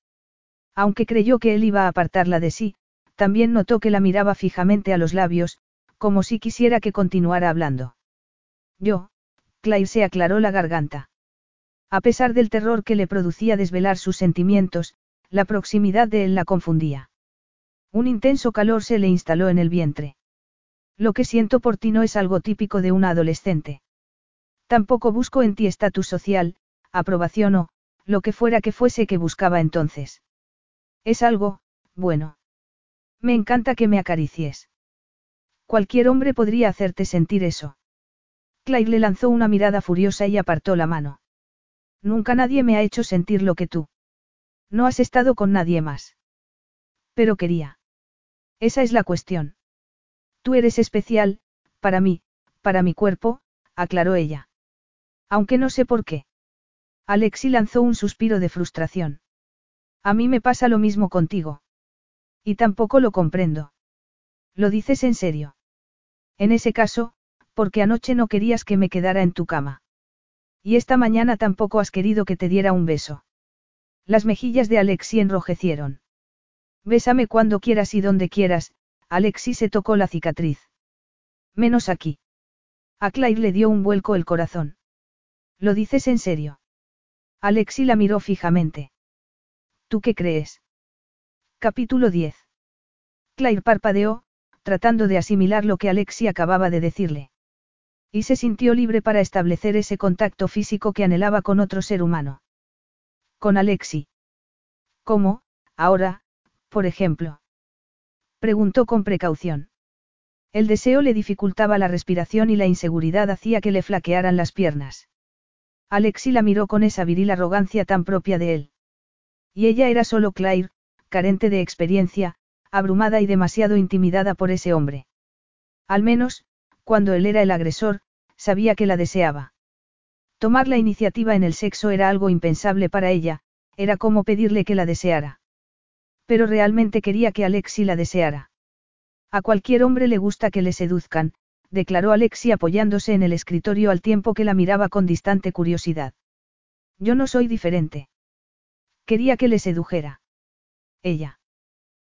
Aunque creyó que él iba a apartarla de sí, también notó que la miraba fijamente a los labios, como si quisiera que continuara hablando. Yo, Claire se aclaró la garganta. A pesar del terror que le producía desvelar sus sentimientos, la proximidad de él la confundía. Un intenso calor se le instaló en el vientre. Lo que siento por ti no es algo típico de una adolescente. Tampoco busco en ti estatus social, aprobación o, lo que fuera que fuese que buscaba entonces. Es algo, bueno. Me encanta que me acaricies. Cualquier hombre podría hacerte sentir eso. Claire le lanzó una mirada furiosa y apartó la mano. Nunca nadie me ha hecho sentir lo que tú. No has estado con nadie más. Pero quería. Esa es la cuestión. Tú eres especial, para mí, para mi cuerpo, aclaró ella. Aunque no sé por qué. Alexi lanzó un suspiro de frustración. A mí me pasa lo mismo contigo. Y tampoco lo comprendo. ¿Lo dices en serio? En ese caso, porque anoche no querías que me quedara en tu cama. Y esta mañana tampoco has querido que te diera un beso. Las mejillas de Alexi enrojecieron. Bésame cuando quieras y donde quieras, Alexi se tocó la cicatriz. Menos aquí. A Claire le dio un vuelco el corazón. ¿Lo dices en serio? Alexi la miró fijamente. ¿Tú qué crees? Capítulo 10. Claire parpadeó, tratando de asimilar lo que Alexi acababa de decirle. Y se sintió libre para establecer ese contacto físico que anhelaba con otro ser humano. Con Alexi. ¿Cómo, ahora, por ejemplo? Preguntó con precaución. El deseo le dificultaba la respiración y la inseguridad hacía que le flaquearan las piernas. Alexi la miró con esa viril arrogancia tan propia de él. Y ella era solo Claire, carente de experiencia, abrumada y demasiado intimidada por ese hombre. Al menos, cuando él era el agresor, sabía que la deseaba. Tomar la iniciativa en el sexo era algo impensable para ella, era como pedirle que la deseara. Pero realmente quería que Alexi la deseara. A cualquier hombre le gusta que le seduzcan, declaró Alexi apoyándose en el escritorio al tiempo que la miraba con distante curiosidad. Yo no soy diferente. Quería que le sedujera. Ella.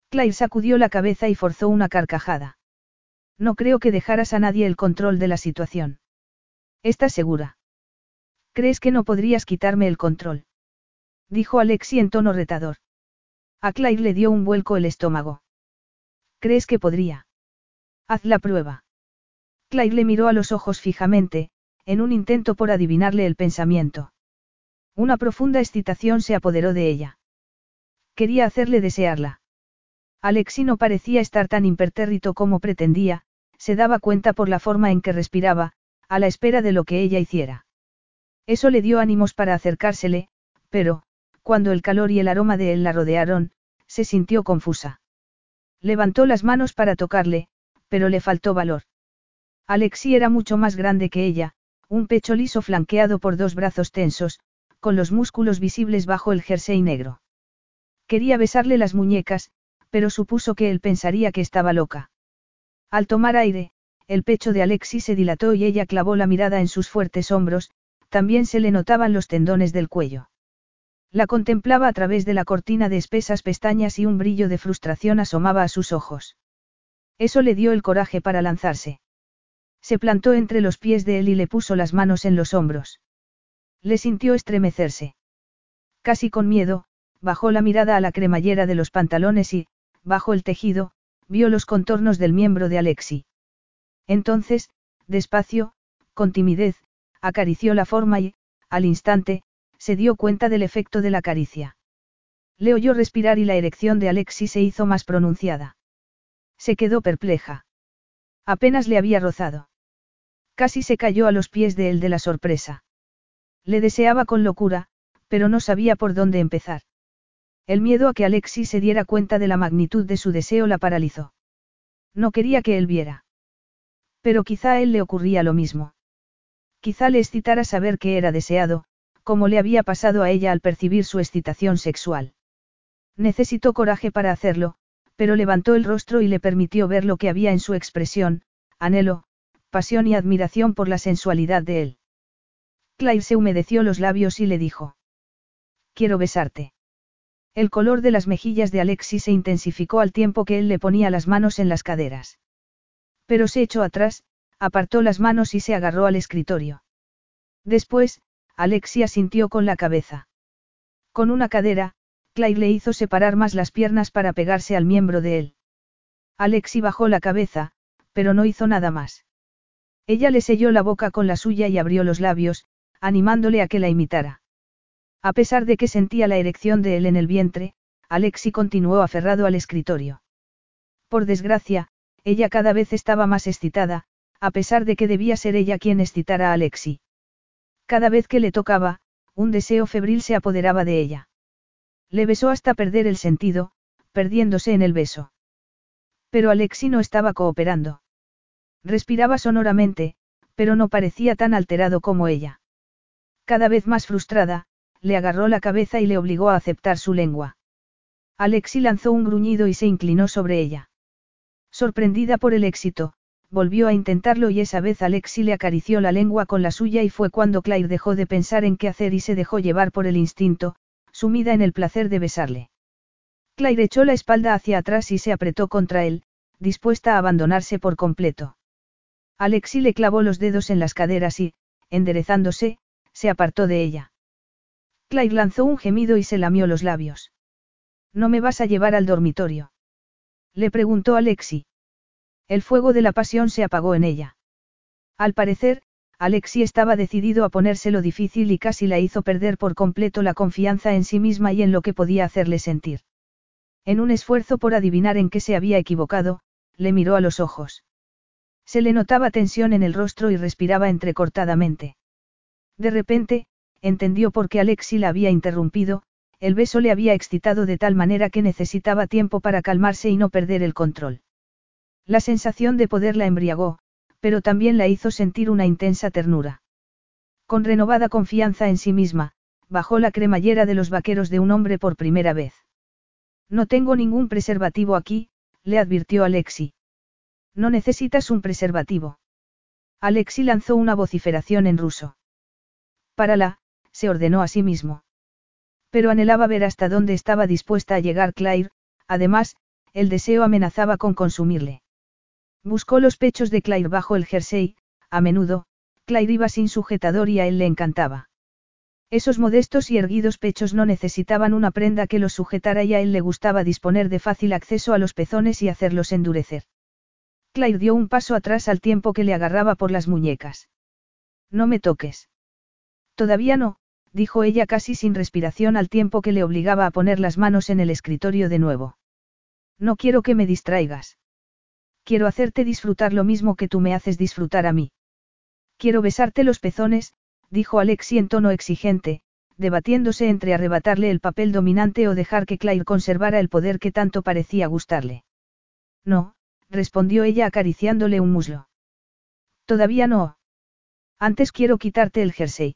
Claire sacudió la cabeza y forzó una carcajada. No creo que dejaras a nadie el control de la situación. ¿Estás segura? ¿Crees que no podrías quitarme el control? Dijo Alexi en tono retador. A Claire le dio un vuelco el estómago. ¿Crees que podría? Haz la prueba. Claire le miró a los ojos fijamente, en un intento por adivinarle el pensamiento. Una profunda excitación se apoderó de ella. Quería hacerle desearla. Alexi no parecía estar tan impertérrito como pretendía, se daba cuenta por la forma en que respiraba, a la espera de lo que ella hiciera. Eso le dio ánimos para acercársele, pero, cuando el calor y el aroma de él la rodearon, se sintió confusa. Levantó las manos para tocarle, pero le faltó valor. Alexi era mucho más grande que ella, un pecho liso flanqueado por dos brazos tensos, con los músculos visibles bajo el jersey negro. Quería besarle las muñecas, pero supuso que él pensaría que estaba loca. Al tomar aire, el pecho de Alexi se dilató y ella clavó la mirada en sus fuertes hombros, también se le notaban los tendones del cuello. La contemplaba a través de la cortina de espesas pestañas y un brillo de frustración asomaba a sus ojos. Eso le dio el coraje para lanzarse. Se plantó entre los pies de él y le puso las manos en los hombros. Le sintió estremecerse. Casi con miedo, bajó la mirada a la cremallera de los pantalones y, bajo el tejido, vio los contornos del miembro de Alexi. Entonces, despacio, con timidez, acarició la forma y, al instante, se dio cuenta del efecto de la caricia. Le oyó respirar y la erección de Alexi se hizo más pronunciada. Se quedó perpleja. Apenas le había rozado. Casi se cayó a los pies de él de la sorpresa. Le deseaba con locura, pero no sabía por dónde empezar. El miedo a que Alexi se diera cuenta de la magnitud de su deseo la paralizó. No quería que él viera. Pero quizá a él le ocurría lo mismo. Quizá le excitara saber que era deseado, como le había pasado a ella al percibir su excitación sexual. Necesitó coraje para hacerlo, pero levantó el rostro y le permitió ver lo que había en su expresión, anhelo, pasión y admiración por la sensualidad de él. Claire se humedeció los labios y le dijo. Quiero besarte. El color de las mejillas de Alexis se intensificó al tiempo que él le ponía las manos en las caderas. Pero se echó atrás, apartó las manos y se agarró al escritorio. Después, Alexia sintió con la cabeza. Con una cadera, Claire le hizo separar más las piernas para pegarse al miembro de él. Alexi bajó la cabeza, pero no hizo nada más. Ella le selló la boca con la suya y abrió los labios, animándole a que la imitara. A pesar de que sentía la erección de él en el vientre, Alexi continuó aferrado al escritorio. Por desgracia, ella cada vez estaba más excitada, a pesar de que debía ser ella quien excitara a Alexi. Cada vez que le tocaba, un deseo febril se apoderaba de ella. Le besó hasta perder el sentido, perdiéndose en el beso. Pero Alexi no estaba cooperando. Respiraba sonoramente, pero no parecía tan alterado como ella. Cada vez más frustrada, le agarró la cabeza y le obligó a aceptar su lengua. Alexi lanzó un gruñido y se inclinó sobre ella. Sorprendida por el éxito, volvió a intentarlo y esa vez Alexi le acarició la lengua con la suya y fue cuando Claire dejó de pensar en qué hacer y se dejó llevar por el instinto, sumida en el placer de besarle. Claire echó la espalda hacia atrás y se apretó contra él, dispuesta a abandonarse por completo. Alexi le clavó los dedos en las caderas y, enderezándose, se apartó de ella. Claire lanzó un gemido y se lamió los labios. ¿No me vas a llevar al dormitorio? Le preguntó Alexi. El fuego de la pasión se apagó en ella. Al parecer, Alexi estaba decidido a ponérselo difícil y casi la hizo perder por completo la confianza en sí misma y en lo que podía hacerle sentir. En un esfuerzo por adivinar en qué se había equivocado, le miró a los ojos. Se le notaba tensión en el rostro y respiraba entrecortadamente. De repente, entendió por qué Alexi la había interrumpido, el beso le había excitado de tal manera que necesitaba tiempo para calmarse y no perder el control. La sensación de poder la embriagó, pero también la hizo sentir una intensa ternura. Con renovada confianza en sí misma, bajó la cremallera de los vaqueros de un hombre por primera vez. No tengo ningún preservativo aquí, le advirtió Alexi. No necesitas un preservativo. Alexi lanzó una vociferación en ruso. Párala, se ordenó a sí mismo. Pero anhelaba ver hasta dónde estaba dispuesta a llegar Claire, además, el deseo amenazaba con consumirle. Buscó los pechos de Claire bajo el jersey, a menudo, Claire iba sin sujetador y a él le encantaba. Esos modestos y erguidos pechos no necesitaban una prenda que los sujetara y a él le gustaba disponer de fácil acceso a los pezones y hacerlos endurecer. Claire dio un paso atrás al tiempo que le agarraba por las muñecas. No me toques. Todavía no, dijo ella casi sin respiración al tiempo que le obligaba a poner las manos en el escritorio de nuevo. No quiero que me distraigas. Quiero hacerte disfrutar lo mismo que tú me haces disfrutar a mí. Quiero besarte los pezones, dijo Alexi en tono exigente, debatiéndose entre arrebatarle el papel dominante o dejar que Claire conservara el poder que tanto parecía gustarle. No, respondió ella acariciándole un muslo. Todavía no. Antes quiero quitarte el jersey.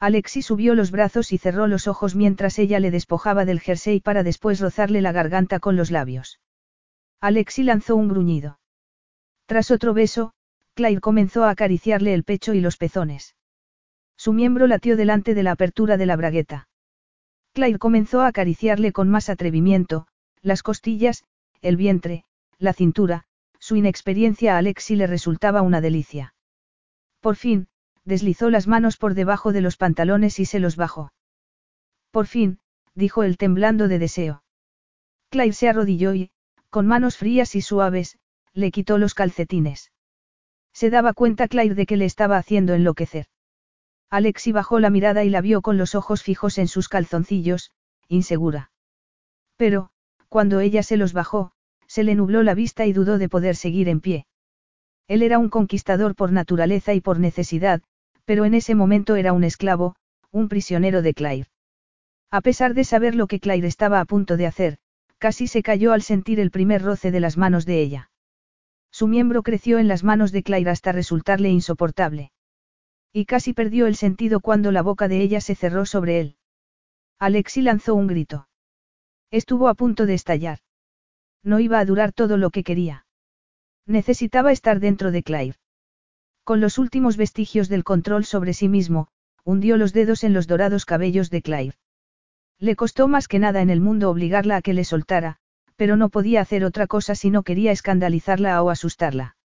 Alexi subió los brazos y cerró los ojos mientras ella le despojaba del jersey para después rozarle la garganta con los labios. Alexi lanzó un gruñido. Tras otro beso, Claire comenzó a acariciarle el pecho y los pezones. Su miembro latió delante de la apertura de la bragueta. Claire comenzó a acariciarle con más atrevimiento, las costillas, el vientre, la cintura, su inexperiencia a Alexi le resultaba una delicia. Por fin, deslizó las manos por debajo de los pantalones y se los bajó. Por fin, dijo él temblando de deseo. Claire se arrodilló y, con manos frías y suaves, le quitó los calcetines. Se daba cuenta Claire de que le estaba haciendo enloquecer. Alexi bajó la mirada y la vio con los ojos fijos en sus calzoncillos, insegura. Pero, cuando ella se los bajó, se le nubló la vista y dudó de poder seguir en pie. Él era un conquistador por naturaleza y por necesidad, pero en ese momento era un esclavo, un prisionero de Claire. A pesar de saber lo que Claire estaba a punto de hacer, Casi se cayó al sentir el primer roce de las manos de ella. Su miembro creció en las manos de Claire hasta resultarle insoportable. Y casi perdió el sentido cuando la boca de ella se cerró sobre él. Alexi lanzó un grito. Estuvo a punto de estallar. No iba a durar todo lo que quería. Necesitaba estar dentro de Claire. Con los últimos vestigios del control sobre sí mismo, hundió los dedos en los dorados cabellos de Claire. Le costó más que nada en el mundo obligarla a que le soltara, pero no podía hacer otra cosa si no quería escandalizarla o asustarla.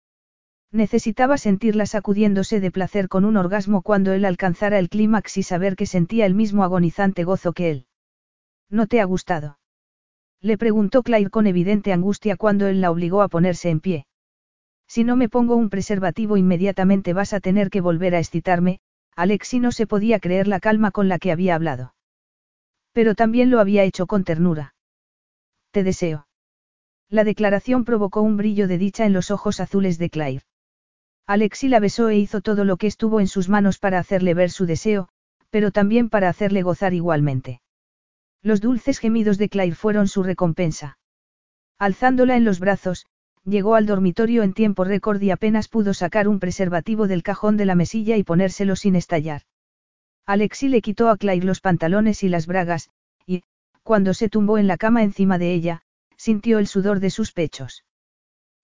Necesitaba sentirla sacudiéndose de placer con un orgasmo cuando él alcanzara el clímax y saber que sentía el mismo agonizante gozo que él. ¿No te ha gustado? Le preguntó Claire con evidente angustia cuando él la obligó a ponerse en pie. Si no me pongo un preservativo inmediatamente vas a tener que volver a excitarme, Alexi no se podía creer la calma con la que había hablado. Pero también lo había hecho con ternura. Te deseo. La declaración provocó un brillo de dicha en los ojos azules de Claire. Alexi la besó e hizo todo lo que estuvo en sus manos para hacerle ver su deseo, pero también para hacerle gozar igualmente. Los dulces gemidos de Claire fueron su recompensa. Alzándola en los brazos, llegó al dormitorio en tiempo récord y apenas pudo sacar un preservativo del cajón de la mesilla y ponérselo sin estallar. Alexi le quitó a Claire los pantalones y las bragas, y, cuando se tumbó en la cama encima de ella, sintió el sudor de sus pechos.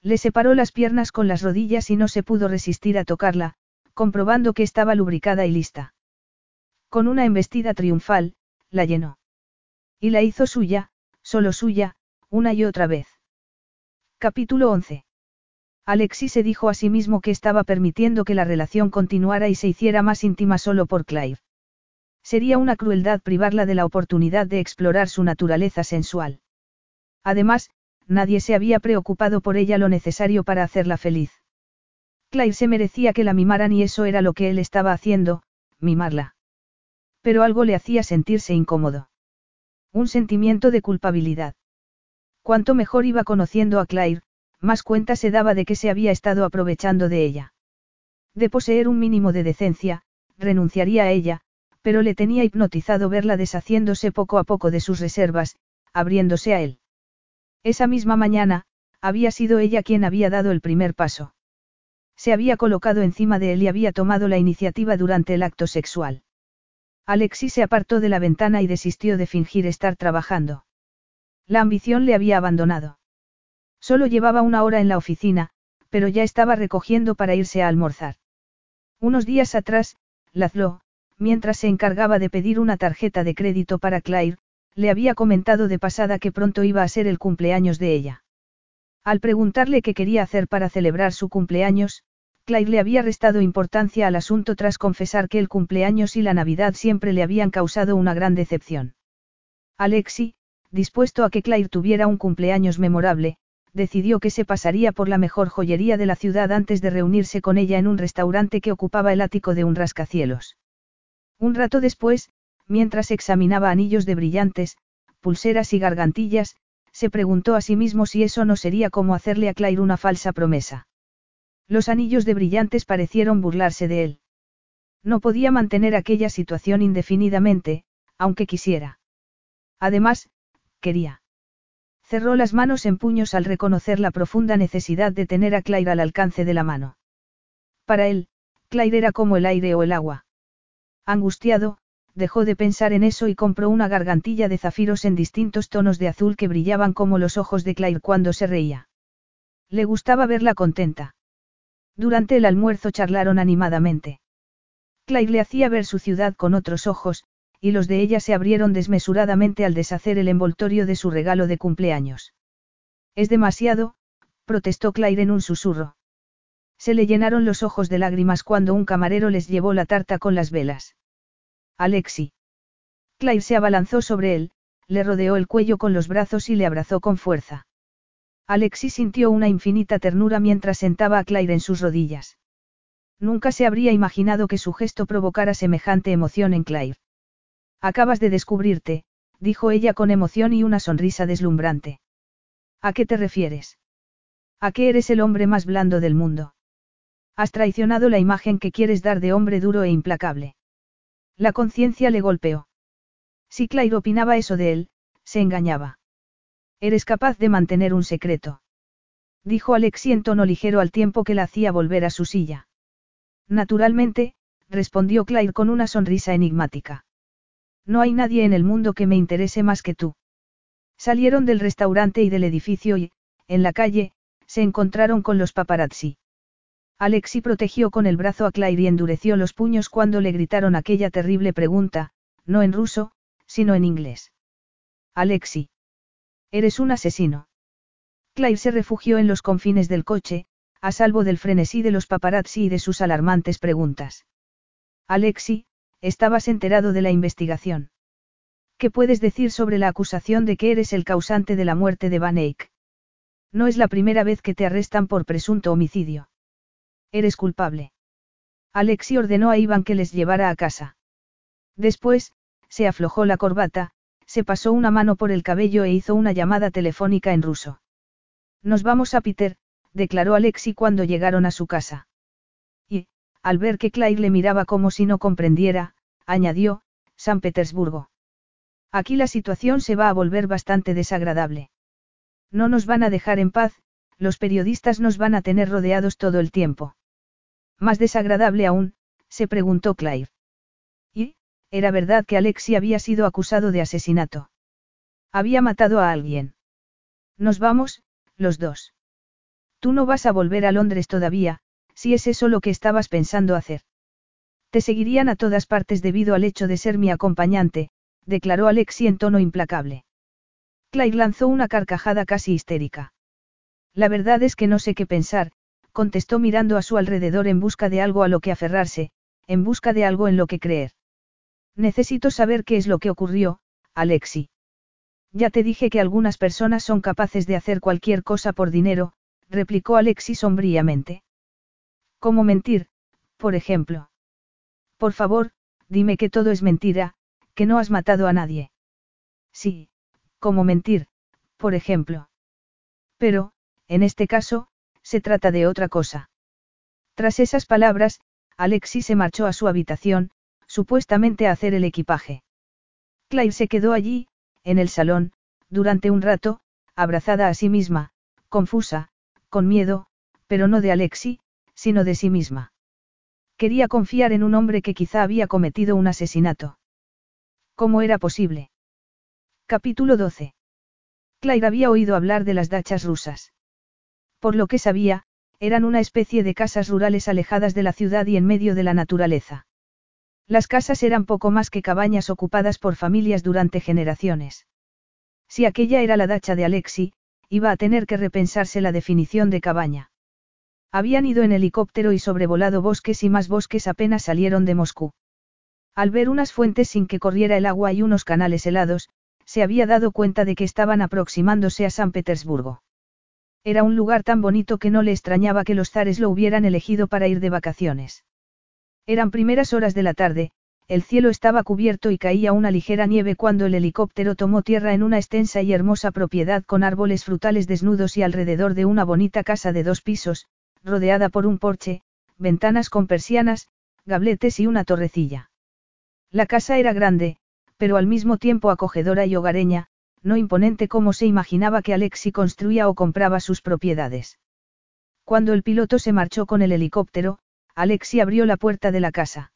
Le separó las piernas con las rodillas y no se pudo resistir a tocarla, comprobando que estaba lubricada y lista. Con una embestida triunfal, la llenó. Y la hizo suya, solo suya, una y otra vez. Capítulo 11. Alexis se dijo a sí mismo que estaba permitiendo que la relación continuara y se hiciera más íntima solo por Clive. Sería una crueldad privarla de la oportunidad de explorar su naturaleza sensual. Además, nadie se había preocupado por ella lo necesario para hacerla feliz. Clive se merecía que la mimaran y eso era lo que él estaba haciendo, mimarla. Pero algo le hacía sentirse incómodo. Un sentimiento de culpabilidad. Cuanto mejor iba conociendo a Claire, más cuenta se daba de que se había estado aprovechando de ella. De poseer un mínimo de decencia, renunciaría a ella, pero le tenía hipnotizado verla deshaciéndose poco a poco de sus reservas, abriéndose a él. Esa misma mañana, había sido ella quien había dado el primer paso. Se había colocado encima de él y había tomado la iniciativa durante el acto sexual. Alexis se apartó de la ventana y desistió de fingir estar trabajando. La ambición le había abandonado. Solo llevaba una hora en la oficina, pero ya estaba recogiendo para irse a almorzar. Unos días atrás, Lazlo, mientras se encargaba de pedir una tarjeta de crédito para Claire, le había comentado de pasada que pronto iba a ser el cumpleaños de ella. Al preguntarle qué quería hacer para celebrar su cumpleaños, Claire le había restado importancia al asunto tras confesar que el cumpleaños y la Navidad siempre le habían causado una gran decepción. Alexi, dispuesto a que Claire tuviera un cumpleaños memorable, decidió que se pasaría por la mejor joyería de la ciudad antes de reunirse con ella en un restaurante que ocupaba el ático de un rascacielos. Un rato después, mientras examinaba anillos de brillantes, pulseras y gargantillas, se preguntó a sí mismo si eso no sería como hacerle a Claire una falsa promesa. Los anillos de brillantes parecieron burlarse de él. No podía mantener aquella situación indefinidamente, aunque quisiera. Además, quería. Cerró las manos en puños al reconocer la profunda necesidad de tener a Claire al alcance de la mano. Para él, Claire era como el aire o el agua. Angustiado, dejó de pensar en eso y compró una gargantilla de zafiros en distintos tonos de azul que brillaban como los ojos de Claire cuando se reía. Le gustaba verla contenta. Durante el almuerzo charlaron animadamente. Claire le hacía ver su ciudad con otros ojos, y los de ella se abrieron desmesuradamente al deshacer el envoltorio de su regalo de cumpleaños. Es demasiado, protestó Claire en un susurro. Se le llenaron los ojos de lágrimas cuando un camarero les llevó la tarta con las velas. Alexi. Claire se abalanzó sobre él, le rodeó el cuello con los brazos y le abrazó con fuerza. Alexi sintió una infinita ternura mientras sentaba a Claire en sus rodillas. Nunca se habría imaginado que su gesto provocara semejante emoción en Claire. Acabas de descubrirte, dijo ella con emoción y una sonrisa deslumbrante. ¿A qué te refieres? ¿A qué eres el hombre más blando del mundo? Has traicionado la imagen que quieres dar de hombre duro e implacable. La conciencia le golpeó. Si Claire opinaba eso de él, se engañaba. Eres capaz de mantener un secreto. Dijo Alexi en tono ligero al tiempo que la hacía volver a su silla. Naturalmente, respondió Claire con una sonrisa enigmática. No hay nadie en el mundo que me interese más que tú. Salieron del restaurante y del edificio y, en la calle, se encontraron con los paparazzi. Alexi protegió con el brazo a Claire y endureció los puños cuando le gritaron aquella terrible pregunta, no en ruso, sino en inglés. Alexi. Eres un asesino. Claire se refugió en los confines del coche, a salvo del frenesí de los paparazzi y de sus alarmantes preguntas. Alexi, estabas enterado de la investigación. ¿Qué puedes decir sobre la acusación de que eres el causante de la muerte de Van Eyck? No es la primera vez que te arrestan por presunto homicidio. Eres culpable. Alexi ordenó a Iván que les llevara a casa. Después, se aflojó la corbata, se pasó una mano por el cabello e hizo una llamada telefónica en ruso. Nos vamos a Peter, declaró Alexi cuando llegaron a su casa. Y, al ver que Claire le miraba como si no comprendiera, añadió, San Petersburgo. Aquí la situación se va a volver bastante desagradable. No nos van a dejar en paz, los periodistas nos van a tener rodeados todo el tiempo. Más desagradable aún, se preguntó Claire. Era verdad que Alexi había sido acusado de asesinato. Había matado a alguien. Nos vamos, los dos. Tú no vas a volver a Londres todavía, si es eso lo que estabas pensando hacer. Te seguirían a todas partes debido al hecho de ser mi acompañante, declaró Alexi en tono implacable. Claire lanzó una carcajada casi histérica. La verdad es que no sé qué pensar, contestó mirando a su alrededor en busca de algo a lo que aferrarse, en busca de algo en lo que creer. Necesito saber qué es lo que ocurrió, Alexi. Ya te dije que algunas personas son capaces de hacer cualquier cosa por dinero, replicó Alexi sombríamente. ¿Cómo mentir, por ejemplo? Por favor, dime que todo es mentira, que no has matado a nadie. Sí, ¿cómo mentir, por ejemplo? Pero, en este caso, se trata de otra cosa. Tras esas palabras, Alexis se marchó a su habitación, supuestamente a hacer el equipaje. Claire se quedó allí, en el salón, durante un rato, abrazada a sí misma, confusa, con miedo, pero no de Alexi, sino de sí misma. Quería confiar en un hombre que quizá había cometido un asesinato. ¿Cómo era posible? Capítulo 12. Claire había oído hablar de las dachas rusas. Por lo que sabía, eran una especie de casas rurales alejadas de la ciudad y en medio de la naturaleza. Las casas eran poco más que cabañas ocupadas por familias durante generaciones. Si aquella era la dacha de Alexi, iba a tener que repensarse la definición de cabaña. Habían ido en helicóptero y sobrevolado bosques y más bosques apenas salieron de Moscú. Al ver unas fuentes sin que corriera el agua y unos canales helados, se había dado cuenta de que estaban aproximándose a San Petersburgo. Era un lugar tan bonito que no le extrañaba que los zares lo hubieran elegido para ir de vacaciones. Eran primeras horas de la tarde, el cielo estaba cubierto y caía una ligera nieve cuando el helicóptero tomó tierra en una extensa y hermosa propiedad con árboles frutales desnudos y alrededor de una bonita casa de dos pisos, rodeada por un porche, ventanas con persianas, gabletes y una torrecilla. La casa era grande, pero al mismo tiempo acogedora y hogareña, no imponente como se imaginaba que Alexi construía o compraba sus propiedades. Cuando el piloto se marchó con el helicóptero, Alexi abrió la puerta de la casa.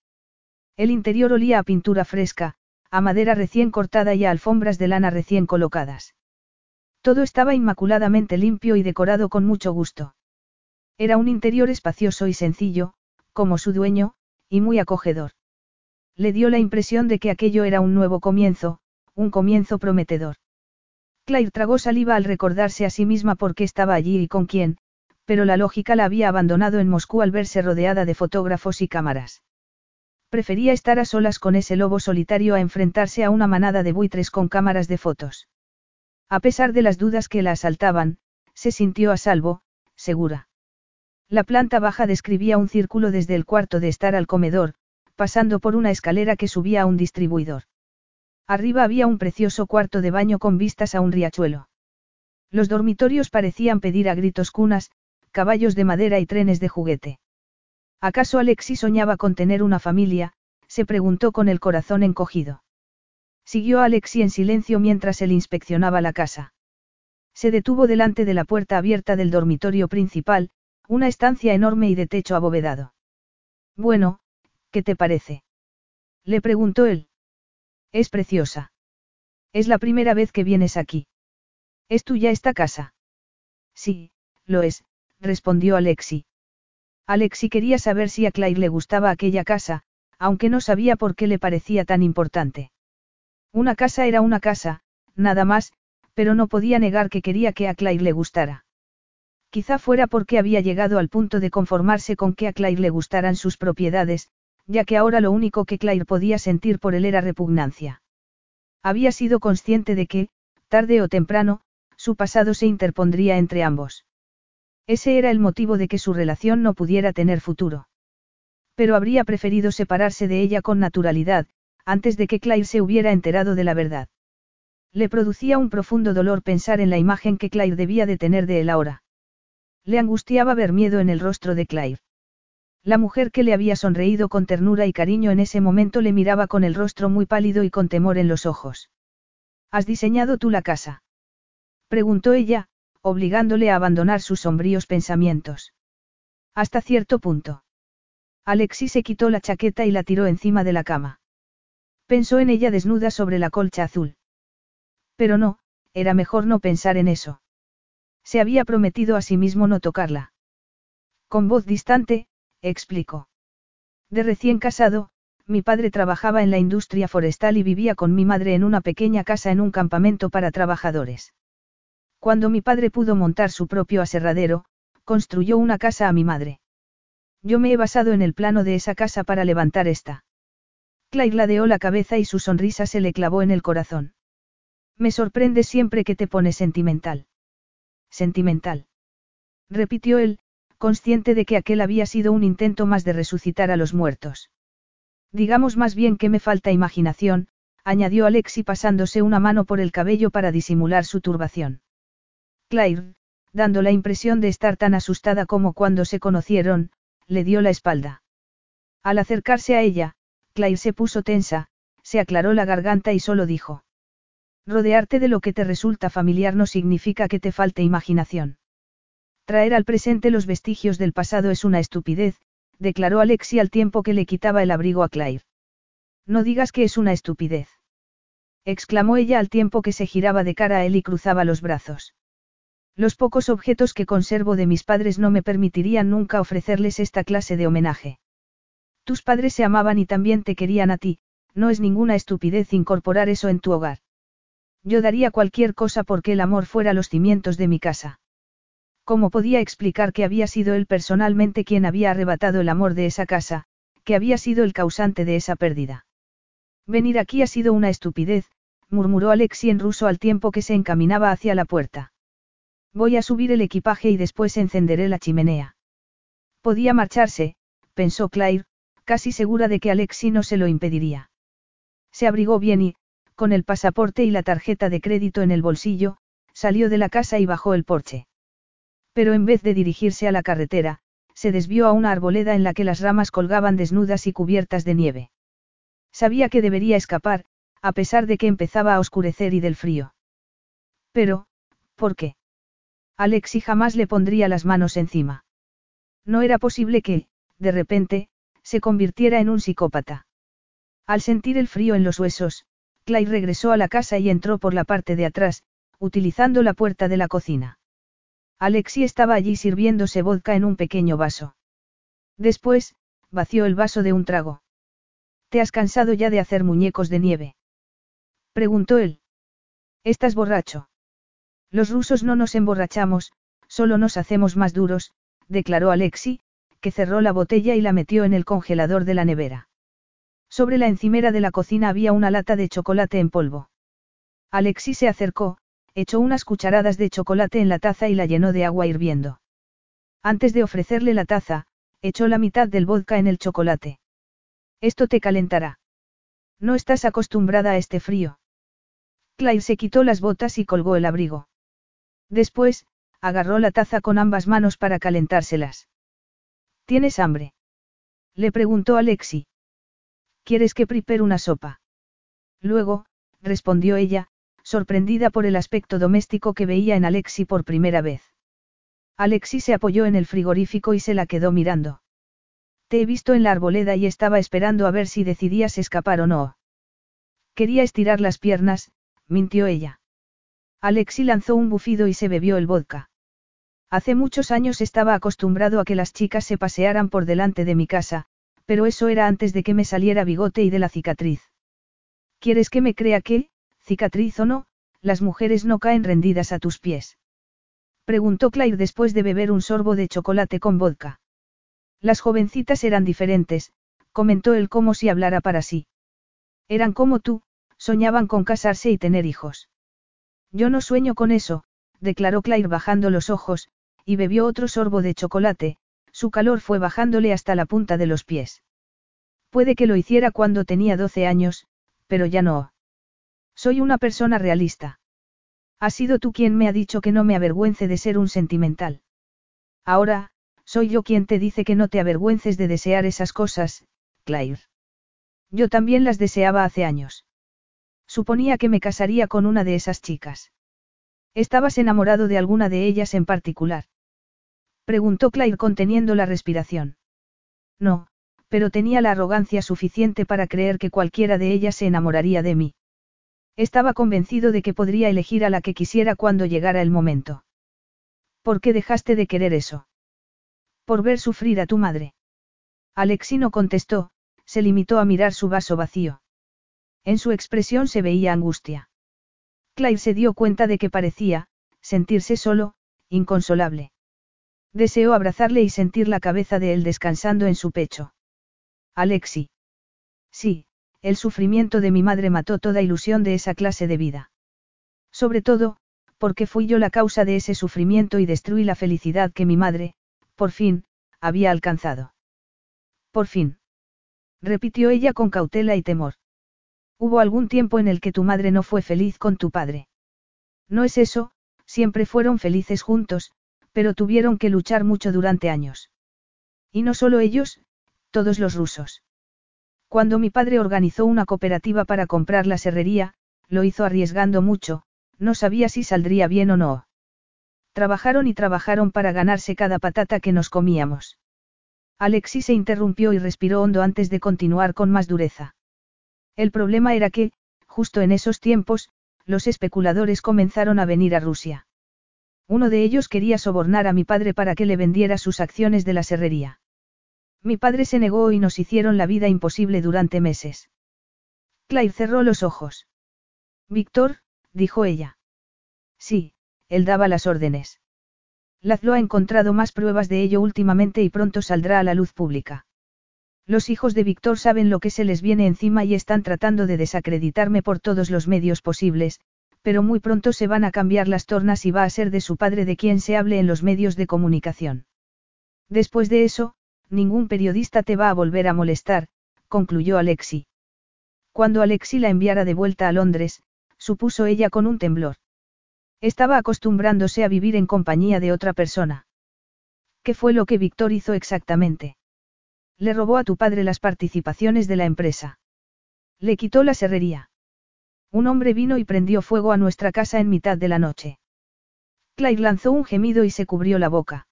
El interior olía a pintura fresca, a madera recién cortada y a alfombras de lana recién colocadas. Todo estaba inmaculadamente limpio y decorado con mucho gusto. Era un interior espacioso y sencillo, como su dueño, y muy acogedor. Le dio la impresión de que aquello era un nuevo comienzo, un comienzo prometedor. Claire tragó saliva al recordarse a sí misma por qué estaba allí y con quién, pero la lógica la había abandonado en Moscú al verse rodeada de fotógrafos y cámaras. Prefería estar a solas con ese lobo solitario a enfrentarse a una manada de buitres con cámaras de fotos. A pesar de las dudas que la asaltaban, se sintió a salvo, segura. La planta baja describía un círculo desde el cuarto de estar al comedor, pasando por una escalera que subía a un distribuidor. Arriba había un precioso cuarto de baño con vistas a un riachuelo. Los dormitorios parecían pedir a gritos cunas, caballos de madera y trenes de juguete. ¿Acaso Alexi soñaba con tener una familia? se preguntó con el corazón encogido. Siguió a Alexi en silencio mientras él inspeccionaba la casa. Se detuvo delante de la puerta abierta del dormitorio principal, una estancia enorme y de techo abovedado. Bueno, ¿qué te parece? Le preguntó él. Es preciosa. Es la primera vez que vienes aquí. ¿Es tuya esta casa? Sí, lo es, respondió Alexi. Alexi quería saber si a Claire le gustaba aquella casa, aunque no sabía por qué le parecía tan importante. Una casa era una casa, nada más, pero no podía negar que quería que a Claire le gustara. Quizá fuera porque había llegado al punto de conformarse con que a Claire le gustaran sus propiedades, ya que ahora lo único que Claire podía sentir por él era repugnancia. Había sido consciente de que, tarde o temprano, su pasado se interpondría entre ambos. Ese era el motivo de que su relación no pudiera tener futuro. Pero habría preferido separarse de ella con naturalidad, antes de que Claire se hubiera enterado de la verdad. Le producía un profundo dolor pensar en la imagen que Claire debía de tener de él ahora. Le angustiaba ver miedo en el rostro de Claire. La mujer que le había sonreído con ternura y cariño en ese momento le miraba con el rostro muy pálido y con temor en los ojos. ¿Has diseñado tú la casa? Preguntó ella, obligándole a abandonar sus sombríos pensamientos. Hasta cierto punto. Alexis se quitó la chaqueta y la tiró encima de la cama. Pensó en ella desnuda sobre la colcha azul. Pero no, era mejor no pensar en eso. Se había prometido a sí mismo no tocarla. Con voz distante, explicó. De recién casado, mi padre trabajaba en la industria forestal y vivía con mi madre en una pequeña casa en un campamento para trabajadores. Cuando mi padre pudo montar su propio aserradero, construyó una casa a mi madre. Yo me he basado en el plano de esa casa para levantar esta. Claire ladeó la cabeza y su sonrisa se le clavó en el corazón. Me sorprende siempre que te pones sentimental. Sentimental. Repitió él, consciente de que aquel había sido un intento más de resucitar a los muertos. Digamos más bien que me falta imaginación, añadió Alexi pasándose una mano por el cabello para disimular su turbación. Claire, dando la impresión de estar tan asustada como cuando se conocieron, le dio la espalda. Al acercarse a ella, Claire se puso tensa, se aclaró la garganta y solo dijo. Rodearte de lo que te resulta familiar no significa que te falte imaginación. Traer al presente los vestigios del pasado es una estupidez, declaró Alexi al tiempo que le quitaba el abrigo a Claire. No digas que es una estupidez. exclamó ella al tiempo que se giraba de cara a él y cruzaba los brazos. Los pocos objetos que conservo de mis padres no me permitirían nunca ofrecerles esta clase de homenaje. Tus padres se amaban y también te querían a ti, no es ninguna estupidez incorporar eso en tu hogar. Yo daría cualquier cosa porque el amor fuera los cimientos de mi casa. ¿Cómo podía explicar que había sido él personalmente quien había arrebatado el amor de esa casa, que había sido el causante de esa pérdida? Venir aquí ha sido una estupidez, murmuró Alexi en ruso al tiempo que se encaminaba hacia la puerta. Voy a subir el equipaje y después encenderé la chimenea. Podía marcharse, pensó Claire, casi segura de que Alexi no se lo impediría. Se abrigó bien y, con el pasaporte y la tarjeta de crédito en el bolsillo, salió de la casa y bajó el porche. Pero en vez de dirigirse a la carretera, se desvió a una arboleda en la que las ramas colgaban desnudas y cubiertas de nieve. Sabía que debería escapar, a pesar de que empezaba a oscurecer y del frío. Pero, ¿por qué? Alexi jamás le pondría las manos encima. No era posible que, de repente, se convirtiera en un psicópata. Al sentir el frío en los huesos, Clay regresó a la casa y entró por la parte de atrás, utilizando la puerta de la cocina. Alexi estaba allí sirviéndose vodka en un pequeño vaso. Después, vació el vaso de un trago. ¿Te has cansado ya de hacer muñecos de nieve? Preguntó él. ¿Estás borracho? Los rusos no nos emborrachamos, solo nos hacemos más duros, declaró Alexi, que cerró la botella y la metió en el congelador de la nevera. Sobre la encimera de la cocina había una lata de chocolate en polvo. Alexi se acercó, echó unas cucharadas de chocolate en la taza y la llenó de agua hirviendo. Antes de ofrecerle la taza, echó la mitad del vodka en el chocolate. Esto te calentará. No estás acostumbrada a este frío. Claire se quitó las botas y colgó el abrigo. Después, agarró la taza con ambas manos para calentárselas. ¿Tienes hambre? Le preguntó Alexi. ¿Quieres que prepare una sopa? Luego, respondió ella, sorprendida por el aspecto doméstico que veía en Alexi por primera vez. Alexi se apoyó en el frigorífico y se la quedó mirando. Te he visto en la arboleda y estaba esperando a ver si decidías escapar o no. Quería estirar las piernas, mintió ella. Alexi lanzó un bufido y se bebió el vodka. Hace muchos años estaba acostumbrado a que las chicas se pasearan por delante de mi casa, pero eso era antes de que me saliera bigote y de la cicatriz. ¿Quieres que me crea que, cicatriz o no, las mujeres no caen rendidas a tus pies? Preguntó Claire después de beber un sorbo de chocolate con vodka. Las jovencitas eran diferentes, comentó él como si hablara para sí. Eran como tú, soñaban con casarse y tener hijos. Yo no sueño con eso, declaró Claire bajando los ojos, y bebió otro sorbo de chocolate, su calor fue bajándole hasta la punta de los pies. Puede que lo hiciera cuando tenía 12 años, pero ya no. Soy una persona realista. Has sido tú quien me ha dicho que no me avergüence de ser un sentimental. Ahora, soy yo quien te dice que no te avergüences de desear esas cosas, Claire. Yo también las deseaba hace años. Suponía que me casaría con una de esas chicas. ¿Estabas enamorado de alguna de ellas en particular? Preguntó Claire conteniendo la respiración. No, pero tenía la arrogancia suficiente para creer que cualquiera de ellas se enamoraría de mí. Estaba convencido de que podría elegir a la que quisiera cuando llegara el momento. ¿Por qué dejaste de querer eso? Por ver sufrir a tu madre. Alexi no contestó, se limitó a mirar su vaso vacío. En su expresión se veía angustia. Claire se dio cuenta de que parecía, sentirse solo, inconsolable. Deseó abrazarle y sentir la cabeza de él descansando en su pecho. Alexi. Sí, el sufrimiento de mi madre mató toda ilusión de esa clase de vida. Sobre todo, porque fui yo la causa de ese sufrimiento y destruí la felicidad que mi madre, por fin, había alcanzado. Por fin. Repitió ella con cautela y temor. Hubo algún tiempo en el que tu madre no fue feliz con tu padre. No es eso, siempre fueron felices juntos, pero tuvieron que luchar mucho durante años. Y no solo ellos, todos los rusos. Cuando mi padre organizó una cooperativa para comprar la serrería, lo hizo arriesgando mucho, no sabía si saldría bien o no. Trabajaron y trabajaron para ganarse cada patata que nos comíamos. Alexis se interrumpió y respiró hondo antes de continuar con más dureza. El problema era que, justo en esos tiempos, los especuladores comenzaron a venir a Rusia. Uno de ellos quería sobornar a mi padre para que le vendiera sus acciones de la serrería. Mi padre se negó y nos hicieron la vida imposible durante meses. Claire cerró los ojos. Víctor, dijo ella. Sí, él daba las órdenes. Lazlo ha encontrado más pruebas de ello últimamente y pronto saldrá a la luz pública. Los hijos de Víctor saben lo que se les viene encima y están tratando de desacreditarme por todos los medios posibles, pero muy pronto se van a cambiar las tornas y va a ser de su padre de quien se hable en los medios de comunicación. Después de eso, ningún periodista te va a volver a molestar, concluyó Alexi. Cuando Alexi la enviara de vuelta a Londres, supuso ella con un temblor. Estaba acostumbrándose a vivir en compañía de otra persona. ¿Qué fue lo que Víctor hizo exactamente? Le robó a tu padre las participaciones de la empresa. Le quitó la serrería. Un hombre vino y prendió fuego a nuestra casa en mitad de la noche. Claire lanzó un gemido y se cubrió la boca.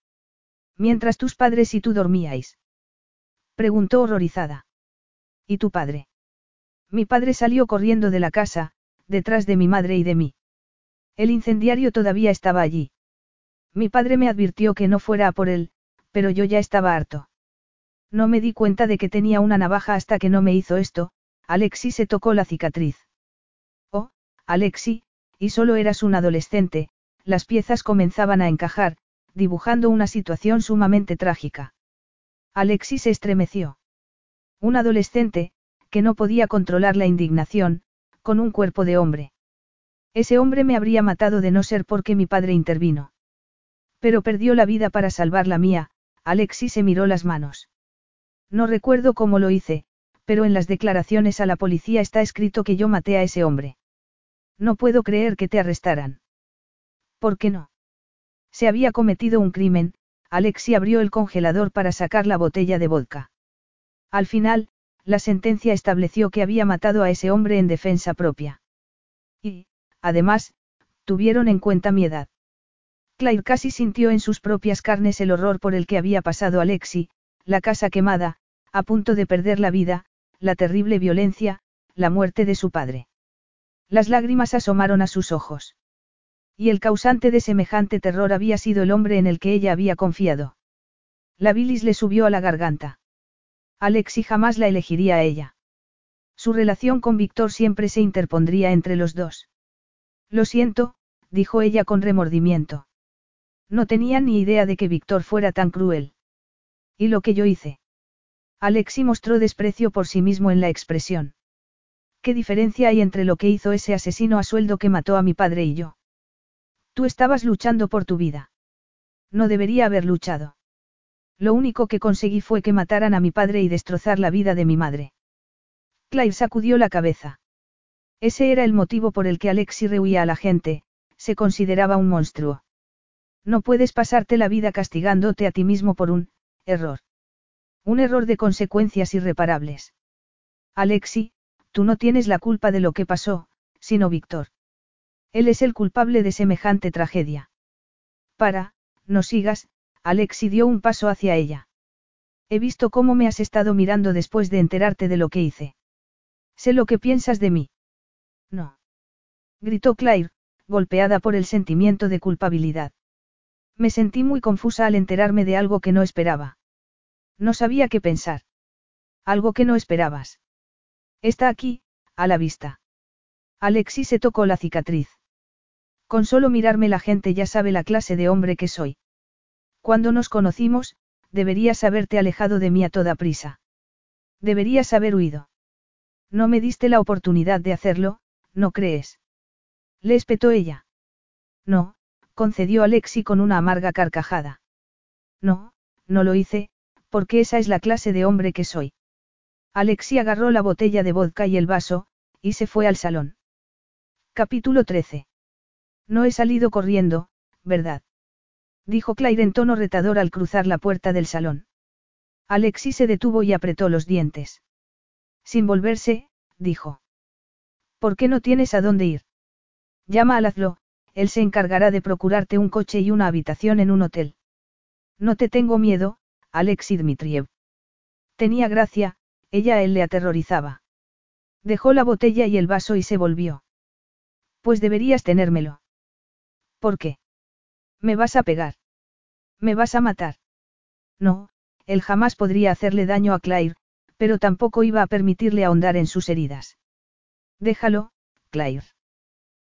Mientras tus padres y tú dormíais. Preguntó horrorizada. ¿Y tu padre? Mi padre salió corriendo de la casa, detrás de mi madre y de mí. El incendiario todavía estaba allí. Mi padre me advirtió que no fuera a por él, pero yo ya estaba harto. No me di cuenta de que tenía una navaja hasta que no me hizo esto, Alexi se tocó la cicatriz. Oh, Alexi, y solo eras un adolescente, las piezas comenzaban a encajar, dibujando una situación sumamente trágica. Alexis se estremeció. Un adolescente, que no podía controlar la indignación, con un cuerpo de hombre. Ese hombre me habría matado de no ser porque mi padre intervino. Pero perdió la vida para salvar la mía, Alexis se miró las manos. No recuerdo cómo lo hice, pero en las declaraciones a la policía está escrito que yo maté a ese hombre. No puedo creer que te arrestaran. ¿Por qué no? Se había cometido un crimen, Alexi abrió el congelador para sacar la botella de vodka. Al final, la sentencia estableció que había matado a ese hombre en defensa propia. Y, además, tuvieron en cuenta mi edad. Claire casi sintió en sus propias carnes el horror por el que había pasado Alexi, la casa quemada, a punto de perder la vida, la terrible violencia, la muerte de su padre. Las lágrimas asomaron a sus ojos. Y el causante de semejante terror había sido el hombre en el que ella había confiado. La bilis le subió a la garganta. Alexi jamás la elegiría a ella. Su relación con Víctor siempre se interpondría entre los dos. Lo siento, dijo ella con remordimiento. No tenía ni idea de que Víctor fuera tan cruel. ¿Y lo que yo hice? Alexi mostró desprecio por sí mismo en la expresión. ¿Qué diferencia hay entre lo que hizo ese asesino a sueldo que mató a mi padre y yo? Tú estabas luchando por tu vida. No debería haber luchado. Lo único que conseguí fue que mataran a mi padre y destrozar la vida de mi madre. Claire sacudió la cabeza. Ese era el motivo por el que Alexi rehuía a la gente, se consideraba un monstruo. No puedes pasarte la vida castigándote a ti mismo por un error. Un error de consecuencias irreparables. Alexi, tú no tienes la culpa de lo que pasó, sino Víctor. Él es el culpable de semejante tragedia. Para, no sigas, Alexi dio un paso hacia ella. He visto cómo me has estado mirando después de enterarte de lo que hice. Sé lo que piensas de mí. No. Gritó Claire, golpeada por el sentimiento de culpabilidad. Me sentí muy confusa al enterarme de algo que no esperaba. No sabía qué pensar. Algo que no esperabas. Está aquí, a la vista. Alexis se tocó la cicatriz. Con solo mirarme la gente ya sabe la clase de hombre que soy. Cuando nos conocimos, deberías haberte alejado de mí a toda prisa. Deberías haber huido. No me diste la oportunidad de hacerlo, ¿no crees? Le espetó ella. No, concedió Alexi con una amarga carcajada. No, no lo hice, porque esa es la clase de hombre que soy. Alexi agarró la botella de vodka y el vaso, y se fue al salón. Capítulo 13. No he salido corriendo, ¿verdad? Dijo Claire en tono retador al cruzar la puerta del salón. Alexi se detuvo y apretó los dientes. Sin volverse, dijo. ¿Por qué no tienes a dónde ir? Llama a Lazlo, él se encargará de procurarte un coche y una habitación en un hotel. No te tengo miedo, Alexis Dmitriev. Tenía gracia, ella a él le aterrorizaba. Dejó la botella y el vaso y se volvió. Pues deberías tenérmelo. ¿Por qué? Me vas a pegar. Me vas a matar. No, él jamás podría hacerle daño a Claire, pero tampoco iba a permitirle ahondar en sus heridas. Déjalo, Claire.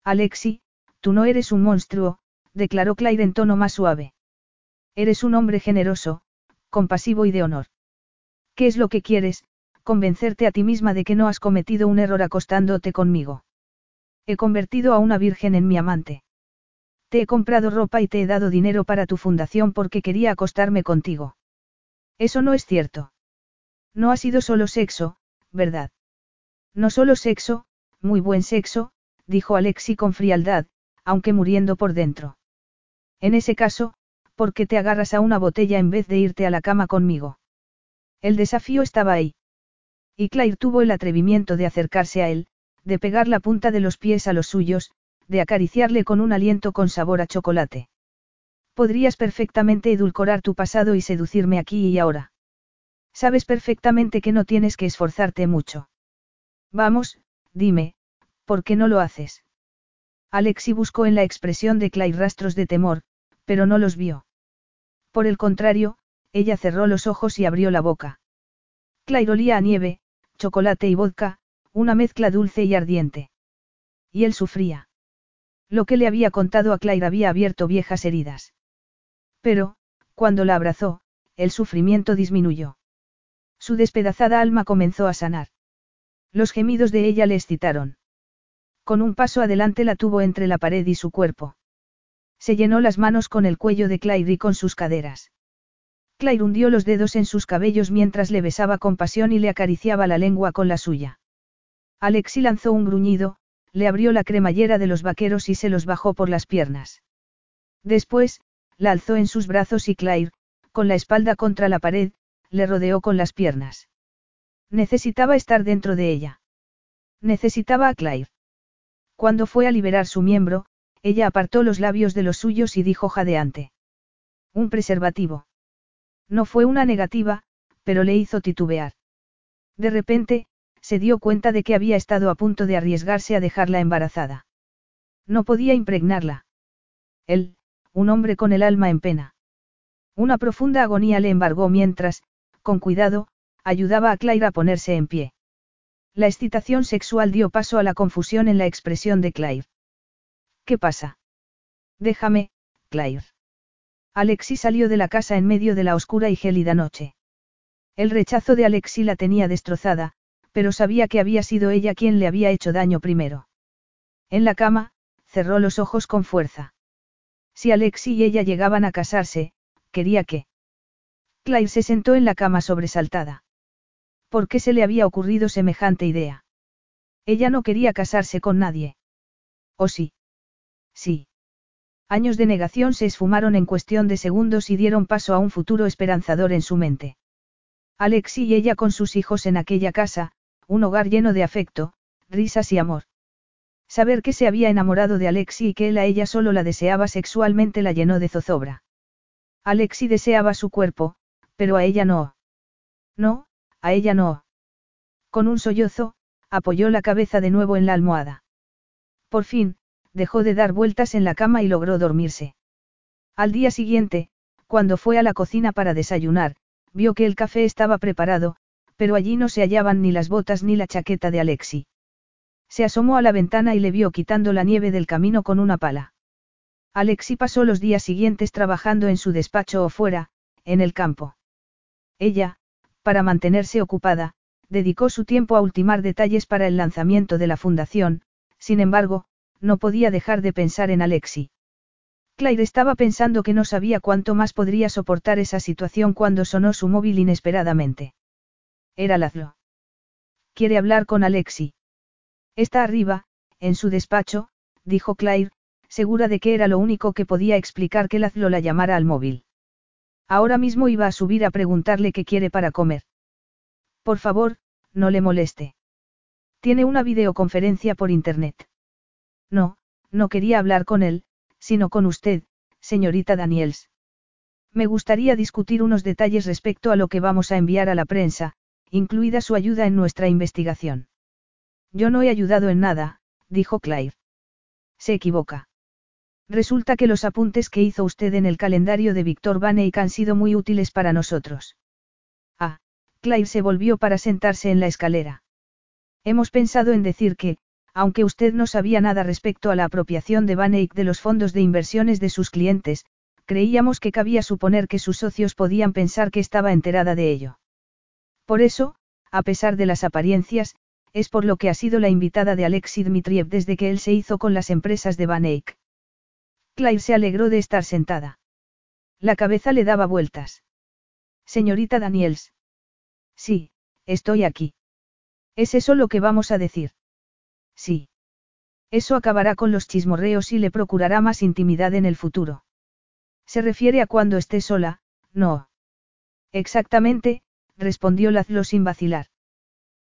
Alexi, Tú no eres un monstruo, declaró Claire en tono más suave. Eres un hombre generoso, compasivo y de honor. ¿Qué es lo que quieres? Convencerte a ti misma de que no has cometido un error acostándote conmigo. He convertido a una virgen en mi amante. Te he comprado ropa y te he dado dinero para tu fundación porque quería acostarme contigo. Eso no es cierto. No ha sido solo sexo, ¿verdad? No solo sexo, muy buen sexo, dijo Alexi con frialdad, aunque muriendo por dentro. En ese caso, ¿por qué te agarras a una botella en vez de irte a la cama conmigo? El desafío estaba ahí. Y Claire tuvo el atrevimiento de acercarse a él, de pegar la punta de los pies a los suyos, de acariciarle con un aliento con sabor a chocolate. Podrías perfectamente edulcorar tu pasado y seducirme aquí y ahora. Sabes perfectamente que no tienes que esforzarte mucho. Vamos, dime, ¿por qué no lo haces? Alexi buscó en la expresión de Clay rastros de temor, pero no los vio. Por el contrario, ella cerró los ojos y abrió la boca. Claire olía a nieve, chocolate y vodka, una mezcla dulce y ardiente. Y él sufría. Lo que le había contado a Claire había abierto viejas heridas. Pero, cuando la abrazó, el sufrimiento disminuyó. Su despedazada alma comenzó a sanar. Los gemidos de ella le excitaron. Con un paso adelante la tuvo entre la pared y su cuerpo. Se llenó las manos con el cuello de Claire y con sus caderas. Claire hundió los dedos en sus cabellos mientras le besaba con pasión y le acariciaba la lengua con la suya. Alexi lanzó un gruñido, le abrió la cremallera de los vaqueros y se los bajó por las piernas. Después, la alzó en sus brazos y Claire, con la espalda contra la pared, le rodeó con las piernas. Necesitaba estar dentro de ella. Necesitaba a Claire. Cuando fue a liberar su miembro, ella apartó los labios de los suyos y dijo jadeante. Un preservativo. No fue una negativa, pero le hizo titubear. De repente, se dio cuenta de que había estado a punto de arriesgarse a dejarla embarazada. No podía impregnarla. Él, un hombre con el alma en pena. Una profunda agonía le embargó mientras, con cuidado, ayudaba a Claire a ponerse en pie. La excitación sexual dio paso a la confusión en la expresión de Claire. ¿Qué pasa? Déjame, Claire. Alexi salió de la casa en medio de la oscura y gélida noche. El rechazo de Alexi la tenía destrozada, pero sabía que había sido ella quien le había hecho daño primero. En la cama, cerró los ojos con fuerza. Si Alexi y ella llegaban a casarse, quería que. Claire se sentó en la cama sobresaltada. ¿Por qué se le había ocurrido semejante idea? Ella no quería casarse con nadie. ¿O sí? Sí. Años de negación se esfumaron en cuestión de segundos y dieron paso a un futuro esperanzador en su mente. Alexi y ella con sus hijos en aquella casa, un hogar lleno de afecto, risas y amor. Saber que se había enamorado de Alexi y que él a ella solo la deseaba sexualmente la llenó de zozobra. Alexi deseaba su cuerpo, pero a ella no. No, a ella no. Con un sollozo, apoyó la cabeza de nuevo en la almohada. Por fin, dejó de dar vueltas en la cama y logró dormirse. Al día siguiente, cuando fue a la cocina para desayunar, vio que el café estaba preparado, pero allí no se hallaban ni las botas ni la chaqueta de Alexi. Se asomó a la ventana y le vio quitando la nieve del camino con una pala. Alexi pasó los días siguientes trabajando en su despacho o fuera, en el campo. Ella, para mantenerse ocupada, dedicó su tiempo a ultimar detalles para el lanzamiento de la fundación, sin embargo, no podía dejar de pensar en Alexi. Claire estaba pensando que no sabía cuánto más podría soportar esa situación cuando sonó su móvil inesperadamente. Era Lazlo. ¿Quiere hablar con Alexi? Está arriba, en su despacho, dijo Claire, segura de que era lo único que podía explicar que Lazlo la llamara al móvil. Ahora mismo iba a subir a preguntarle qué quiere para comer. Por favor, no le moleste. Tiene una videoconferencia por internet. No, no quería hablar con él, sino con usted, señorita Daniels. Me gustaría discutir unos detalles respecto a lo que vamos a enviar a la prensa, incluida su ayuda en nuestra investigación. Yo no he ayudado en nada, dijo Claire. Se equivoca. Resulta que los apuntes que hizo usted en el calendario de Víctor Van Eyck han sido muy útiles para nosotros. Ah, Claire se volvió para sentarse en la escalera. Hemos pensado en decir que, aunque usted no sabía nada respecto a la apropiación de Van Eyck de los fondos de inversiones de sus clientes, creíamos que cabía suponer que sus socios podían pensar que estaba enterada de ello. Por eso, a pesar de las apariencias, es por lo que ha sido la invitada de Alexei Dmitriev desde que él se hizo con las empresas de Van Eyck. Claire se alegró de estar sentada. La cabeza le daba vueltas. Señorita Daniels. Sí, estoy aquí. ¿Es eso lo que vamos a decir? Sí. Eso acabará con los chismorreos y le procurará más intimidad en el futuro. Se refiere a cuando esté sola, no. Exactamente, respondió Lazlo sin vacilar.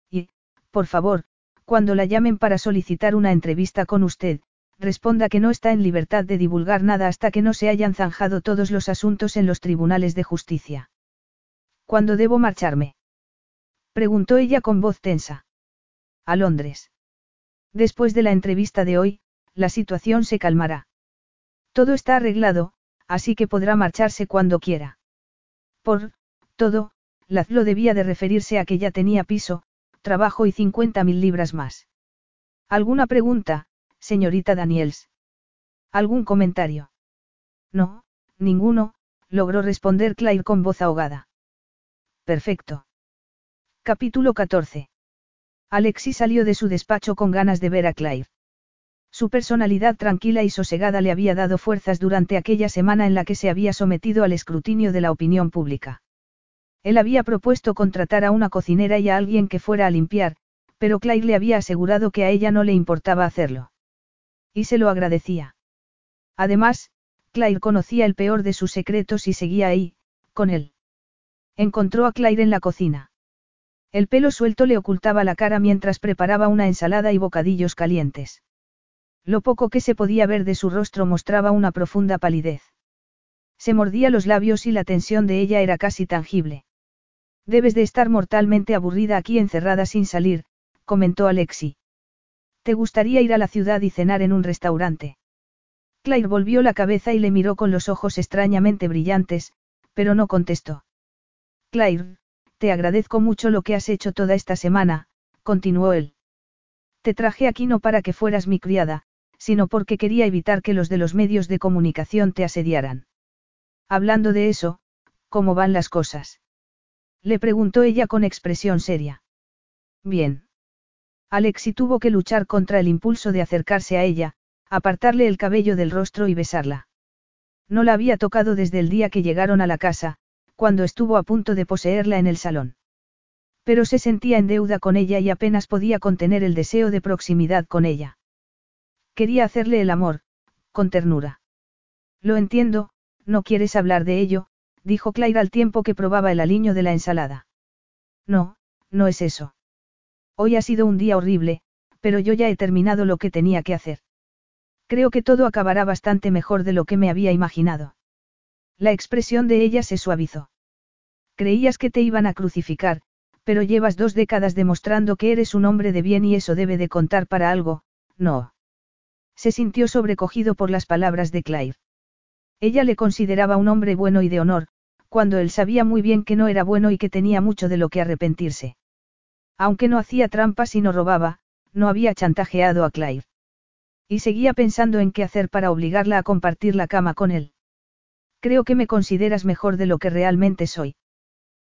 Y, por favor, cuando la llamen para solicitar una entrevista con usted, responda que no está en libertad de divulgar nada hasta que no se hayan zanjado todos los asuntos en los tribunales de justicia. ¿Cuándo debo marcharme? Preguntó ella con voz tensa. A Londres. Después de la entrevista de hoy, la situación se calmará. Todo está arreglado, así que podrá marcharse cuando quiera. Por, todo, Lazlo debía de referirse a que ya tenía piso, trabajo y 50.000 libras más. ¿Alguna pregunta, señorita Daniels. ¿Algún comentario? No, ninguno, logró responder Claire con voz ahogada. Perfecto. Capítulo 14. Alexis salió de su despacho con ganas de ver a Claire. Su personalidad tranquila y sosegada le había dado fuerzas durante aquella semana en la que se había sometido al escrutinio de la opinión pública. Él había propuesto contratar a una cocinera y a alguien que fuera a limpiar, pero Claire le había asegurado que a ella no le importaba hacerlo. Y se lo agradecía. Además, Claire conocía el peor de sus secretos y seguía ahí, con él. Encontró a Claire en la cocina. El pelo suelto le ocultaba la cara mientras preparaba una ensalada y bocadillos calientes. Lo poco que se podía ver de su rostro mostraba una profunda palidez. Se mordía los labios y la tensión de ella era casi tangible. Debes de estar mortalmente aburrida aquí encerrada sin salir, comentó Alexi. ¿Te gustaría ir a la ciudad y cenar en un restaurante? Claire volvió la cabeza y le miró con los ojos extrañamente brillantes, pero no contestó. Claire, te agradezco mucho lo que has hecho toda esta semana, continuó él. Te traje aquí no para que fueras mi criada, sino porque quería evitar que los de los medios de comunicación te asediaran. Hablando de eso, ¿cómo van las cosas? Le preguntó ella con expresión seria. Bien. Alexi tuvo que luchar contra el impulso de acercarse a ella, apartarle el cabello del rostro y besarla. No la había tocado desde el día que llegaron a la casa, cuando estuvo a punto de poseerla en el salón. Pero se sentía en deuda con ella y apenas podía contener el deseo de proximidad con ella. Quería hacerle el amor, con ternura. Lo entiendo, no quieres hablar de ello, dijo Claire al tiempo que probaba el aliño de la ensalada. No, no es eso. Hoy ha sido un día horrible, pero yo ya he terminado lo que tenía que hacer. Creo que todo acabará bastante mejor de lo que me había imaginado. La expresión de ella se suavizó. Creías que te iban a crucificar, pero llevas dos décadas demostrando que eres un hombre de bien y eso debe de contar para algo, no. Se sintió sobrecogido por las palabras de Claire. Ella le consideraba un hombre bueno y de honor, cuando él sabía muy bien que no era bueno y que tenía mucho de lo que arrepentirse. Aunque no hacía trampas y no robaba, no había chantajeado a Claire. Y seguía pensando en qué hacer para obligarla a compartir la cama con él. Creo que me consideras mejor de lo que realmente soy.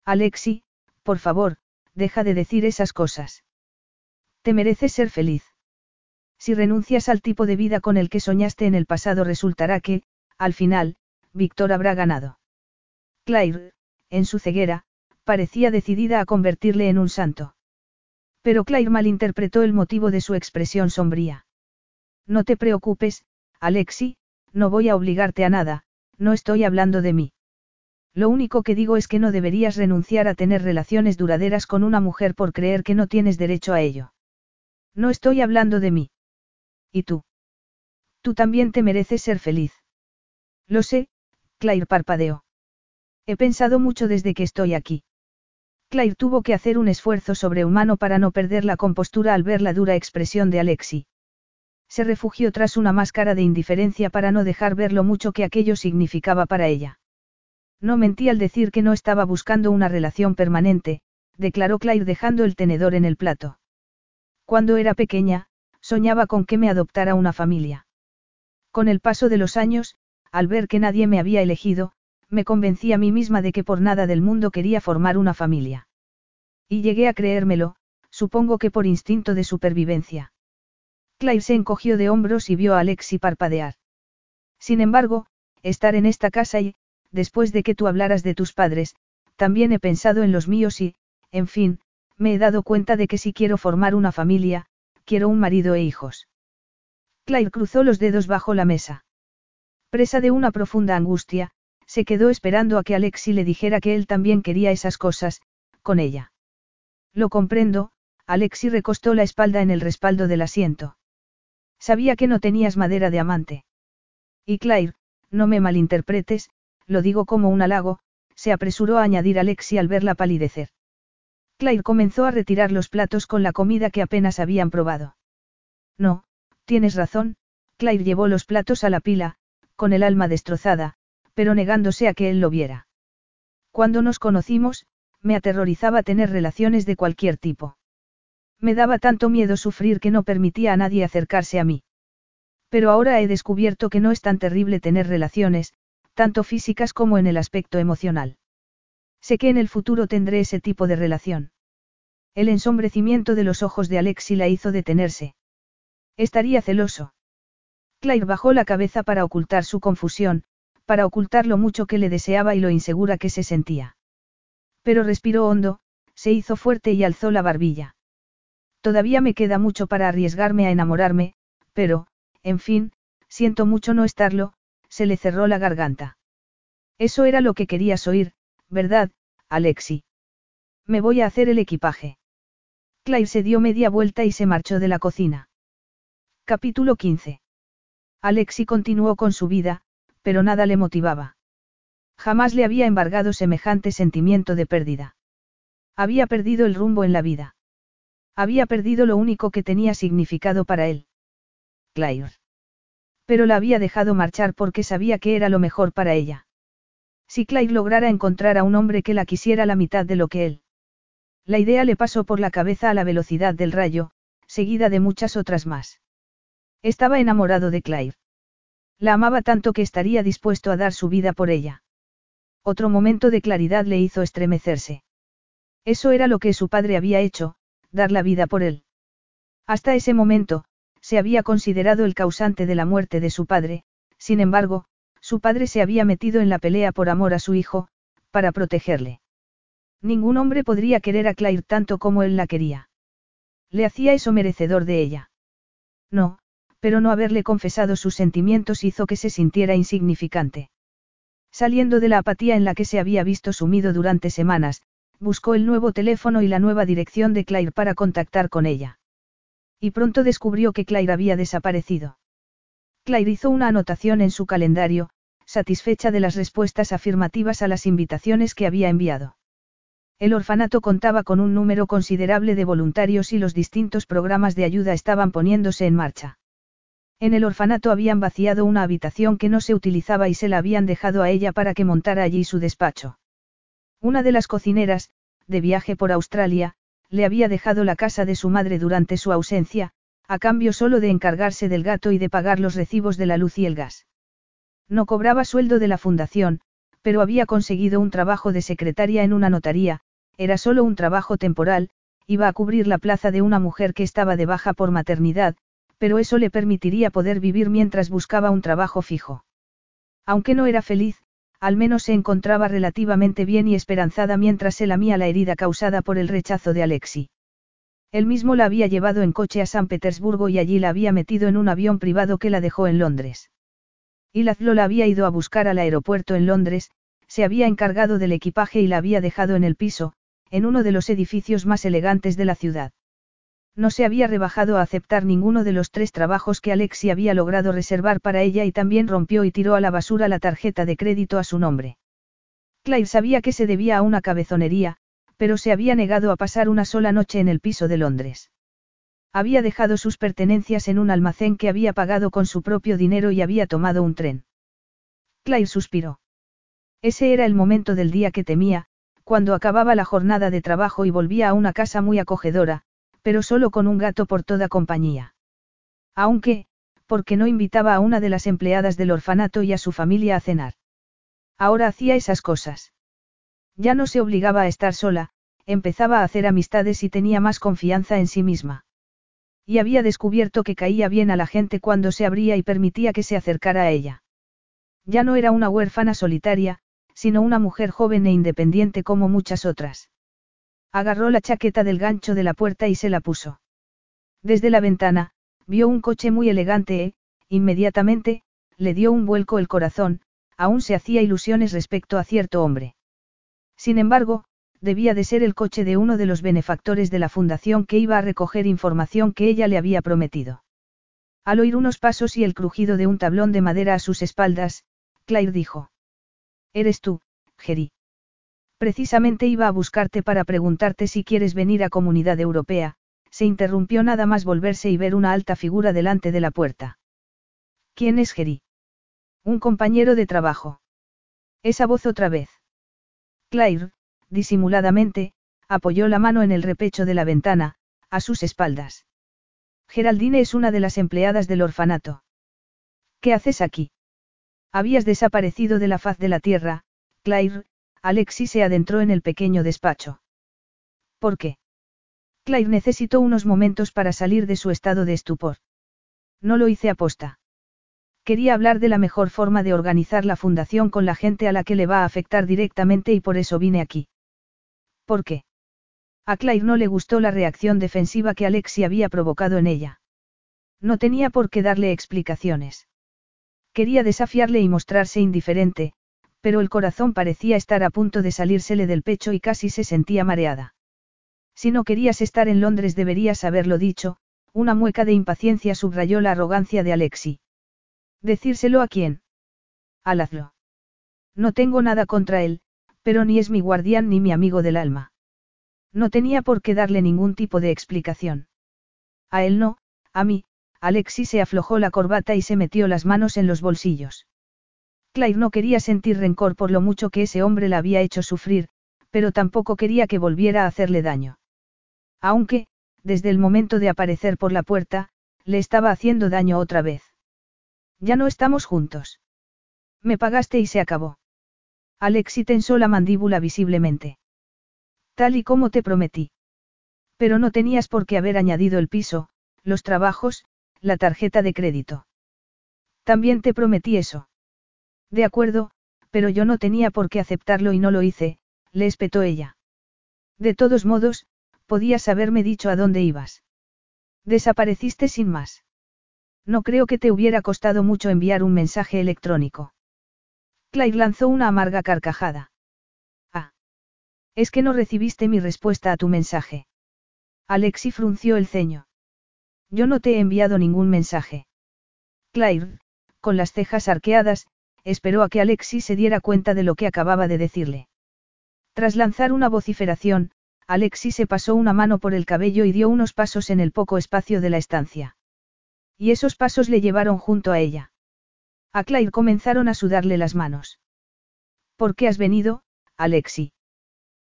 Alexi, por favor, deja de decir esas cosas. Te mereces ser feliz. Si renuncias al tipo de vida con el que soñaste en el pasado resultará que, al final, Víctor habrá ganado. Claire, en su ceguera, parecía decidida a convertirle en un santo. Pero Claire malinterpretó el motivo de su expresión sombría. No te preocupes, Alexi, no voy a obligarte a nada, no estoy hablando de mí. Lo único que digo es que no deberías renunciar a tener relaciones duraderas con una mujer por creer que no tienes derecho a ello. No estoy hablando de mí. ¿Y tú? Tú también te mereces ser feliz. Lo sé, Claire parpadeó. He pensado mucho desde que estoy aquí. Claire tuvo que hacer un esfuerzo sobrehumano para no perder la compostura al ver la dura expresión de Alexi. Se refugió tras una máscara de indiferencia para no dejar ver lo mucho que aquello significaba para ella. No mentí al decir que no estaba buscando una relación permanente, declaró Claire dejando el tenedor en el plato. Cuando era pequeña, soñaba con que me adoptara una familia. Con el paso de los años, al ver que nadie me había elegido, me convencí a mí misma de que por nada del mundo quería formar una familia. Y llegué a creérmelo, supongo que por instinto de supervivencia. Claire se encogió de hombros y vio a Alexi parpadear. Sin embargo, estar en esta casa y, después de que tú hablaras de tus padres, también he pensado en los míos y, en fin, me he dado cuenta de que si quiero formar una familia, quiero un marido e hijos. Claire cruzó los dedos bajo la mesa. Presa de una profunda angustia, se quedó esperando a que Alexi le dijera que él también quería esas cosas, con ella. Lo comprendo, Alexi recostó la espalda en el respaldo del asiento. Sabía que no tenías madera de amante. Y Claire, no me malinterpretes, lo digo como un halago, se apresuró a añadir Alexi al verla palidecer. Claire comenzó a retirar los platos con la comida que apenas habían probado. No, tienes razón, Claire llevó los platos a la pila, con el alma destrozada, pero negándose a que él lo viera. Cuando nos conocimos, me aterrorizaba tener relaciones de cualquier tipo. Me daba tanto miedo sufrir que no permitía a nadie acercarse a mí. Pero ahora he descubierto que no es tan terrible tener relaciones, tanto físicas como en el aspecto emocional. Sé que en el futuro tendré ese tipo de relación. El ensombrecimiento de los ojos de Alexi la hizo detenerse. Estaría celoso. Claire bajó la cabeza para ocultar su confusión, para ocultar lo mucho que le deseaba y lo insegura que se sentía. Pero respiró hondo, se hizo fuerte y alzó la barbilla. Todavía me queda mucho para arriesgarme a enamorarme, pero, en fin, siento mucho no estarlo, se le cerró la garganta. Eso era lo que querías oír, ¿verdad, Alexi? Me voy a hacer el equipaje. Claire se dio media vuelta y se marchó de la cocina. Capítulo 15. Alexi continuó con su vida, pero nada le motivaba. Jamás le había embargado semejante sentimiento de pérdida. Había perdido el rumbo en la vida. Había perdido lo único que tenía significado para él. Claire pero la había dejado marchar porque sabía que era lo mejor para ella. Si Clyde lograra encontrar a un hombre que la quisiera la mitad de lo que él. La idea le pasó por la cabeza a la velocidad del rayo, seguida de muchas otras más. Estaba enamorado de Claire. La amaba tanto que estaría dispuesto a dar su vida por ella. Otro momento de claridad le hizo estremecerse. Eso era lo que su padre había hecho, dar la vida por él. Hasta ese momento, se había considerado el causante de la muerte de su padre, sin embargo, su padre se había metido en la pelea por amor a su hijo, para protegerle. Ningún hombre podría querer a Claire tanto como él la quería. Le hacía eso merecedor de ella. No, pero no haberle confesado sus sentimientos hizo que se sintiera insignificante. Saliendo de la apatía en la que se había visto sumido durante semanas, buscó el nuevo teléfono y la nueva dirección de Claire para contactar con ella. Y pronto descubrió que Claire había desaparecido. Claire hizo una anotación en su calendario, satisfecha de las respuestas afirmativas a las invitaciones que había enviado. El orfanato contaba con un número considerable de voluntarios y los distintos programas de ayuda estaban poniéndose en marcha. En el orfanato habían vaciado una habitación que no se utilizaba y se la habían dejado a ella para que montara allí su despacho. Una de las cocineras, de viaje por Australia, le había dejado la casa de su madre durante su ausencia, a cambio solo de encargarse del gato y de pagar los recibos de la luz y el gas. No cobraba sueldo de la fundación, pero había conseguido un trabajo de secretaria en una notaría, era solo un trabajo temporal, iba a cubrir la plaza de una mujer que estaba de baja por maternidad, pero eso le permitiría poder vivir mientras buscaba un trabajo fijo. Aunque no era feliz, al menos se encontraba relativamente bien y esperanzada mientras se lamía la herida causada por el rechazo de Alexi. Él mismo la había llevado en coche a San Petersburgo y allí la había metido en un avión privado que la dejó en Londres. Y Lazlo la había ido a buscar al aeropuerto en Londres, se había encargado del equipaje y la había dejado en el piso, en uno de los edificios más elegantes de la ciudad. No se había rebajado a aceptar ninguno de los tres trabajos que Alexi había logrado reservar para ella y también rompió y tiró a la basura la tarjeta de crédito a su nombre. Claire sabía que se debía a una cabezonería, pero se había negado a pasar una sola noche en el piso de Londres. Había dejado sus pertenencias en un almacén que había pagado con su propio dinero y había tomado un tren. Claire suspiró. Ese era el momento del día que temía, cuando acababa la jornada de trabajo y volvía a una casa muy acogedora, pero solo con un gato por toda compañía. Aunque, porque no invitaba a una de las empleadas del orfanato y a su familia a cenar. Ahora hacía esas cosas. Ya no se obligaba a estar sola, empezaba a hacer amistades y tenía más confianza en sí misma. Y había descubierto que caía bien a la gente cuando se abría y permitía que se acercara a ella. Ya no era una huérfana solitaria, sino una mujer joven e independiente como muchas otras. Agarró la chaqueta del gancho de la puerta y se la puso. Desde la ventana, vio un coche muy elegante e, inmediatamente, le dio un vuelco el corazón, aún se hacía ilusiones respecto a cierto hombre. Sin embargo, debía de ser el coche de uno de los benefactores de la fundación que iba a recoger información que ella le había prometido. Al oír unos pasos y el crujido de un tablón de madera a sus espaldas, Claire dijo. Eres tú, Jerry. Precisamente iba a buscarte para preguntarte si quieres venir a Comunidad Europea, se interrumpió nada más volverse y ver una alta figura delante de la puerta. ¿Quién es Geri? Un compañero de trabajo. Esa voz otra vez. Claire, disimuladamente, apoyó la mano en el repecho de la ventana, a sus espaldas. Geraldine es una de las empleadas del orfanato. ¿Qué haces aquí? Habías desaparecido de la faz de la tierra, Claire, Alexi se adentró en el pequeño despacho. ¿Por qué? Claire necesitó unos momentos para salir de su estado de estupor. No lo hice aposta. Quería hablar de la mejor forma de organizar la fundación con la gente a la que le va a afectar directamente y por eso vine aquí. ¿Por qué? A Claire no le gustó la reacción defensiva que Alexi había provocado en ella. No tenía por qué darle explicaciones. Quería desafiarle y mostrarse indiferente, pero el corazón parecía estar a punto de salírsele del pecho y casi se sentía mareada. Si no querías estar en Londres deberías haberlo dicho, una mueca de impaciencia subrayó la arrogancia de Alexi. ¿Decírselo a quién? A Lazlo. No tengo nada contra él, pero ni es mi guardián ni mi amigo del alma. No tenía por qué darle ningún tipo de explicación. A él no, a mí, Alexi se aflojó la corbata y se metió las manos en los bolsillos. Claire no quería sentir rencor por lo mucho que ese hombre la había hecho sufrir, pero tampoco quería que volviera a hacerle daño. Aunque, desde el momento de aparecer por la puerta, le estaba haciendo daño otra vez. Ya no estamos juntos. Me pagaste y se acabó. Alexi tensó la mandíbula visiblemente. Tal y como te prometí. Pero no tenías por qué haber añadido el piso, los trabajos, la tarjeta de crédito. También te prometí eso. De acuerdo, pero yo no tenía por qué aceptarlo y no lo hice, le espetó ella. De todos modos, podías haberme dicho a dónde ibas. Desapareciste sin más. No creo que te hubiera costado mucho enviar un mensaje electrónico. Claire lanzó una amarga carcajada. Ah. Es que no recibiste mi respuesta a tu mensaje. Alexi frunció el ceño. Yo no te he enviado ningún mensaje. Claire, con las cejas arqueadas, esperó a que Alexi se diera cuenta de lo que acababa de decirle. Tras lanzar una vociferación, Alexi se pasó una mano por el cabello y dio unos pasos en el poco espacio de la estancia. Y esos pasos le llevaron junto a ella. A Claire comenzaron a sudarle las manos. ¿Por qué has venido, Alexi?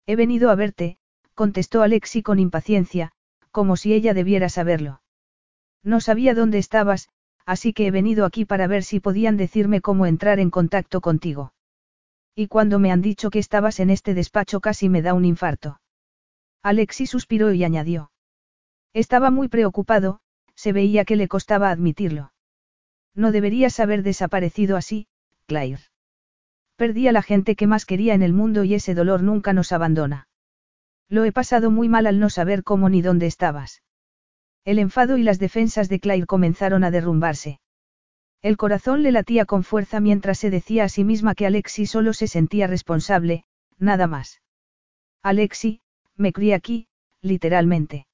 He venido a verte, contestó Alexi con impaciencia, como si ella debiera saberlo. No sabía dónde estabas, así que he venido aquí para ver si podían decirme cómo entrar en contacto contigo. Y cuando me han dicho que estabas en este despacho casi me da un infarto. Alexi suspiró y añadió. Estaba muy preocupado, se veía que le costaba admitirlo. No deberías haber desaparecido así, Claire. Perdí a la gente que más quería en el mundo y ese dolor nunca nos abandona. Lo he pasado muy mal al no saber cómo ni dónde estabas. El enfado y las defensas de Claire comenzaron a derrumbarse. El corazón le latía con fuerza mientras se decía a sí misma que Alexi solo se sentía responsable, nada más. Alexi, me crié aquí, literalmente.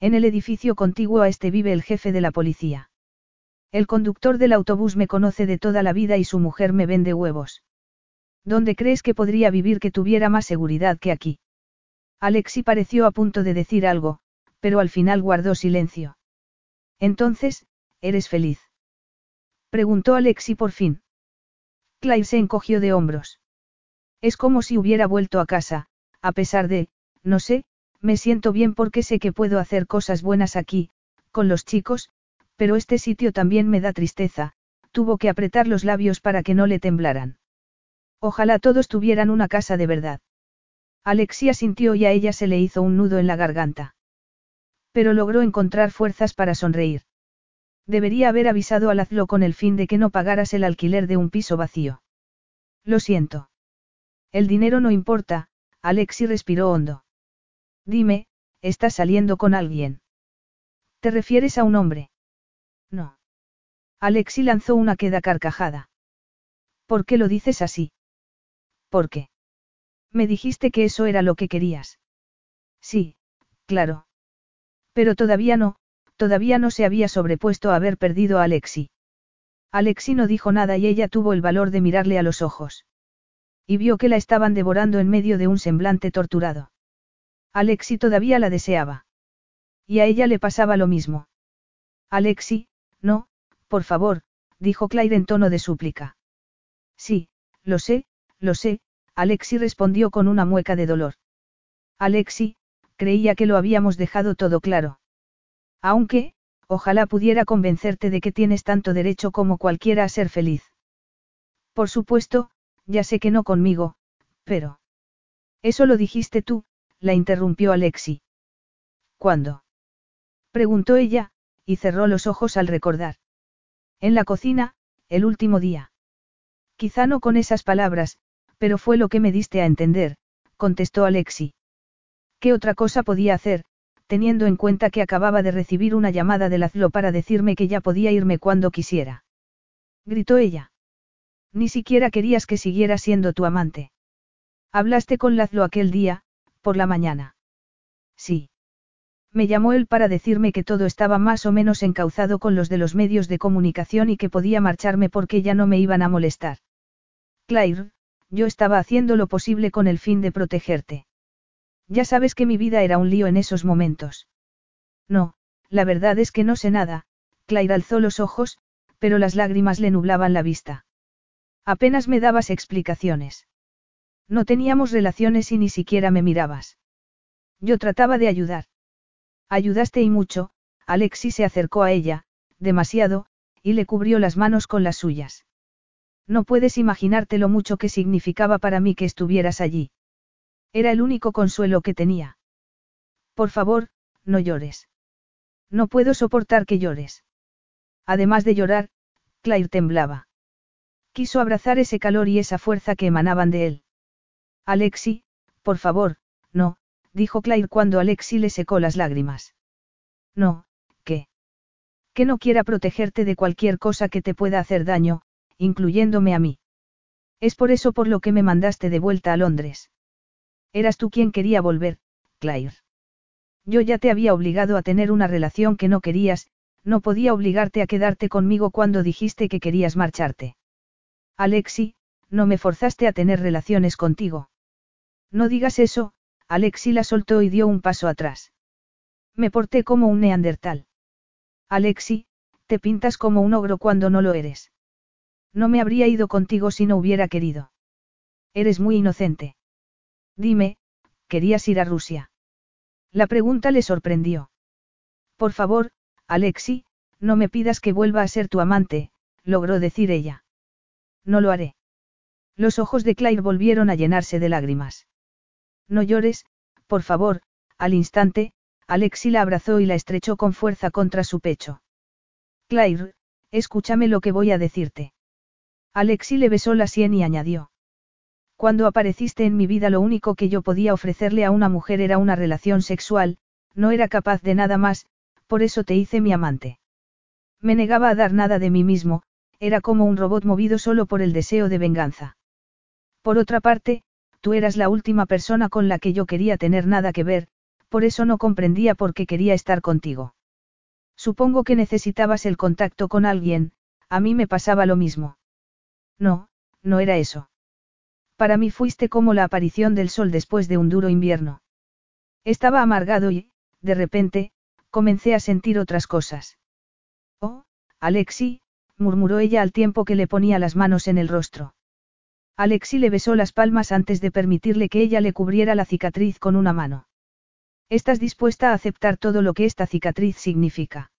En el edificio contiguo a este vive el jefe de la policía. El conductor del autobús me conoce de toda la vida y su mujer me vende huevos. ¿Dónde crees que podría vivir que tuviera más seguridad que aquí? Alexi pareció a punto de decir algo, pero al final guardó silencio. Entonces, ¿eres feliz? Preguntó Alexi por fin. Claire se encogió de hombros. Es como si hubiera vuelto a casa, a pesar de, no sé, me siento bien porque sé que puedo hacer cosas buenas aquí, con los chicos, pero este sitio también me da tristeza, tuvo que apretar los labios para que no le temblaran. Ojalá todos tuvieran una casa de verdad. Alexia sintió y a ella se le hizo un nudo en la garganta. Pero logró encontrar fuerzas para sonreír. Debería haber avisado a Lazlo con el fin de que no pagaras el alquiler de un piso vacío. Lo siento. El dinero no importa, Alexi respiró hondo. Dime, ¿estás saliendo con alguien? ¿Te refieres a un hombre? No. Alexi lanzó una queda carcajada. ¿Por qué lo dices así? ¿Por qué? Me dijiste que eso era lo que querías. Sí, claro. Pero todavía no, todavía no se había sobrepuesto a haber perdido a Alexi. Alexi no dijo nada y ella tuvo el valor de mirarle a los ojos. Y vio que la estaban devorando en medio de un semblante torturado. Alexi todavía la deseaba. Y a ella le pasaba lo mismo. Alexi, no, por favor, dijo Claire en tono de súplica. Sí, lo sé, lo sé, Alexi respondió con una mueca de dolor. Alexi, creía que lo habíamos dejado todo claro. Aunque, ojalá pudiera convencerte de que tienes tanto derecho como cualquiera a ser feliz. Por supuesto, ya sé que no conmigo, pero... Eso lo dijiste tú, la interrumpió Alexi. ¿Cuándo? Preguntó ella, y cerró los ojos al recordar. En la cocina, el último día. Quizá no con esas palabras, pero fue lo que me diste a entender, contestó Alexi. ¿Qué otra cosa podía hacer, teniendo en cuenta que acababa de recibir una llamada de Lazlo para decirme que ya podía irme cuando quisiera? Gritó ella. Ni siquiera querías que siguiera siendo tu amante. Hablaste con Lazlo aquel día, por la mañana. Sí. Me llamó él para decirme que todo estaba más o menos encauzado con los de los medios de comunicación y que podía marcharme porque ya no me iban a molestar. Claire, yo estaba haciendo lo posible con el fin de protegerte. Ya sabes que mi vida era un lío en esos momentos. No, la verdad es que no sé nada, Claire alzó los ojos, pero las lágrimas le nublaban la vista. Apenas me dabas explicaciones. No teníamos relaciones y ni siquiera me mirabas. Yo trataba de ayudar. Ayudaste y mucho, Alexi se acercó a ella, demasiado, y le cubrió las manos con las suyas. No puedes imaginarte lo mucho que significaba para mí que estuvieras allí. Era el único consuelo que tenía. Por favor, no llores. No puedo soportar que llores. Además de llorar, Claire temblaba. Quiso abrazar ese calor y esa fuerza que emanaban de él. Alexi, por favor, no, dijo Claire cuando Alexi le secó las lágrimas. No, ¿qué? Que no quiera protegerte de cualquier cosa que te pueda hacer daño, incluyéndome a mí. Es por eso por lo que me mandaste de vuelta a Londres. Eras tú quien quería volver, Claire. Yo ya te había obligado a tener una relación que no querías, no podía obligarte a quedarte conmigo cuando dijiste que querías marcharte. Alexi, no me forzaste a tener relaciones contigo. No digas eso, Alexi la soltó y dio un paso atrás. Me porté como un neandertal. Alexi, te pintas como un ogro cuando no lo eres. No me habría ido contigo si no hubiera querido. Eres muy inocente. Dime, ¿querías ir a Rusia? La pregunta le sorprendió. Por favor, Alexi, no me pidas que vuelva a ser tu amante, logró decir ella. No lo haré. Los ojos de Claire volvieron a llenarse de lágrimas. No llores, por favor, al instante, Alexi la abrazó y la estrechó con fuerza contra su pecho. Claire, escúchame lo que voy a decirte. Alexi le besó la sien y añadió. Cuando apareciste en mi vida lo único que yo podía ofrecerle a una mujer era una relación sexual, no era capaz de nada más, por eso te hice mi amante. Me negaba a dar nada de mí mismo, era como un robot movido solo por el deseo de venganza. Por otra parte, tú eras la última persona con la que yo quería tener nada que ver, por eso no comprendía por qué quería estar contigo. Supongo que necesitabas el contacto con alguien, a mí me pasaba lo mismo. No, no era eso. Para mí fuiste como la aparición del sol después de un duro invierno. Estaba amargado y, de repente, comencé a sentir otras cosas. Oh, Alexi, murmuró ella al tiempo que le ponía las manos en el rostro. Alexi le besó las palmas antes de permitirle que ella le cubriera la cicatriz con una mano. ¿Estás dispuesta a aceptar todo lo que esta cicatriz significa?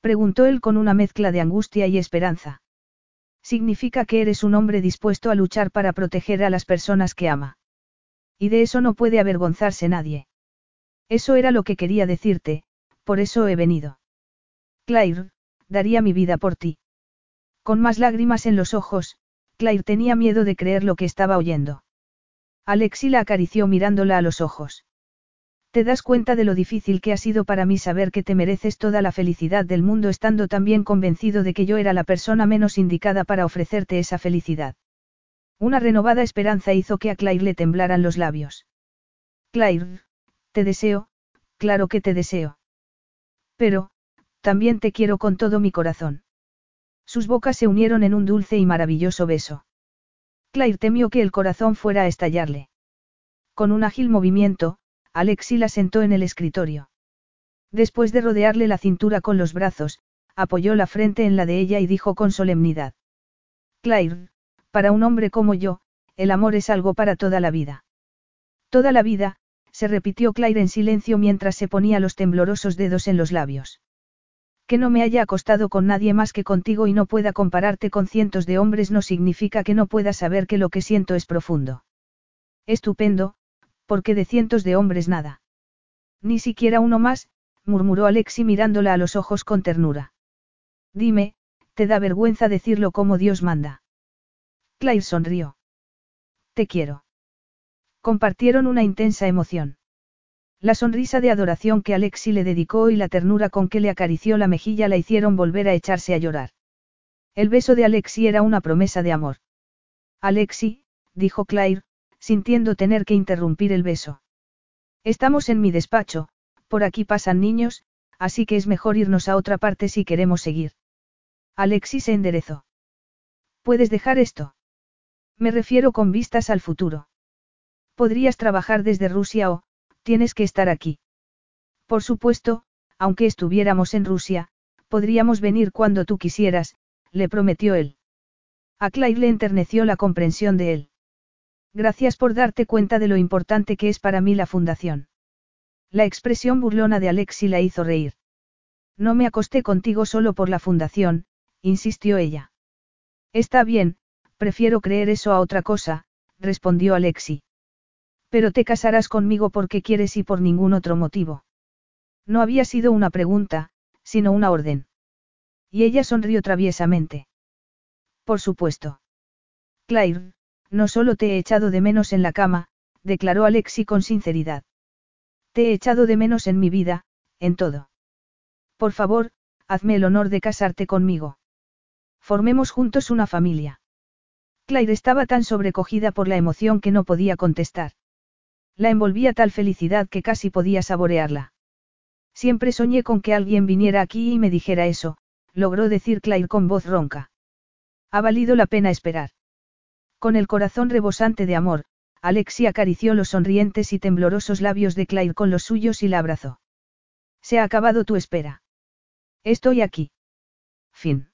Preguntó él con una mezcla de angustia y esperanza. Significa que eres un hombre dispuesto a luchar para proteger a las personas que ama. Y de eso no puede avergonzarse nadie. Eso era lo que quería decirte, por eso he venido. Claire, daría mi vida por ti. Con más lágrimas en los ojos, Claire tenía miedo de creer lo que estaba oyendo. Alexi la acarició mirándola a los ojos. ¿Te das cuenta de lo difícil que ha sido para mí saber que te mereces toda la felicidad del mundo estando tan bien convencido de que yo era la persona menos indicada para ofrecerte esa felicidad? Una renovada esperanza hizo que a Claire le temblaran los labios. Claire, te deseo, claro que te deseo. Pero, también te quiero con todo mi corazón. Sus bocas se unieron en un dulce y maravilloso beso. Claire temió que el corazón fuera a estallarle. Con un ágil movimiento, Alexi la sentó en el escritorio. Después de rodearle la cintura con los brazos, apoyó la frente en la de ella y dijo con solemnidad. Claire, para un hombre como yo, el amor es algo para toda la vida. Toda la vida, se repitió Claire en silencio mientras se ponía los temblorosos dedos en los labios. Que no me haya acostado con nadie más que contigo y no pueda compararte con cientos de hombres no significa que no pueda saber que lo que siento es profundo. Estupendo, porque de cientos de hombres nada. Ni siquiera uno más, murmuró Alexi mirándola a los ojos con ternura. Dime, ¿te da vergüenza decirlo como Dios manda? Claire sonrió. Te quiero. Compartieron una intensa emoción. La sonrisa de adoración que Alexi le dedicó y la ternura con que le acarició la mejilla la hicieron volver a echarse a llorar. El beso de Alexi era una promesa de amor. Alexi, dijo Claire, sintiendo tener que interrumpir el beso. Estamos en mi despacho, por aquí pasan niños, así que es mejor irnos a otra parte si queremos seguir. Alexis se enderezó. ¿Puedes dejar esto? Me refiero con vistas al futuro. Podrías trabajar desde Rusia o, tienes que estar aquí. Por supuesto, aunque estuviéramos en Rusia, podríamos venir cuando tú quisieras, le prometió él. A Claire le enterneció la comprensión de él. Gracias por darte cuenta de lo importante que es para mí la fundación. La expresión burlona de Alexi la hizo reír. No me acosté contigo solo por la fundación, insistió ella. Está bien, prefiero creer eso a otra cosa, respondió Alexi. Pero te casarás conmigo porque quieres y por ningún otro motivo. No había sido una pregunta, sino una orden. Y ella sonrió traviesamente. Por supuesto. Claire, no solo te he echado de menos en la cama, declaró Alexi con sinceridad. Te he echado de menos en mi vida, en todo. Por favor, hazme el honor de casarte conmigo. Formemos juntos una familia. Claire estaba tan sobrecogida por la emoción que no podía contestar. La envolvía tal felicidad que casi podía saborearla. Siempre soñé con que alguien viniera aquí y me dijera eso, logró decir Claire con voz ronca. Ha valido la pena esperar. Con el corazón rebosante de amor, Alexi acarició los sonrientes y temblorosos labios de Claire con los suyos y la abrazó. Se ha acabado tu espera. Estoy aquí. Fin.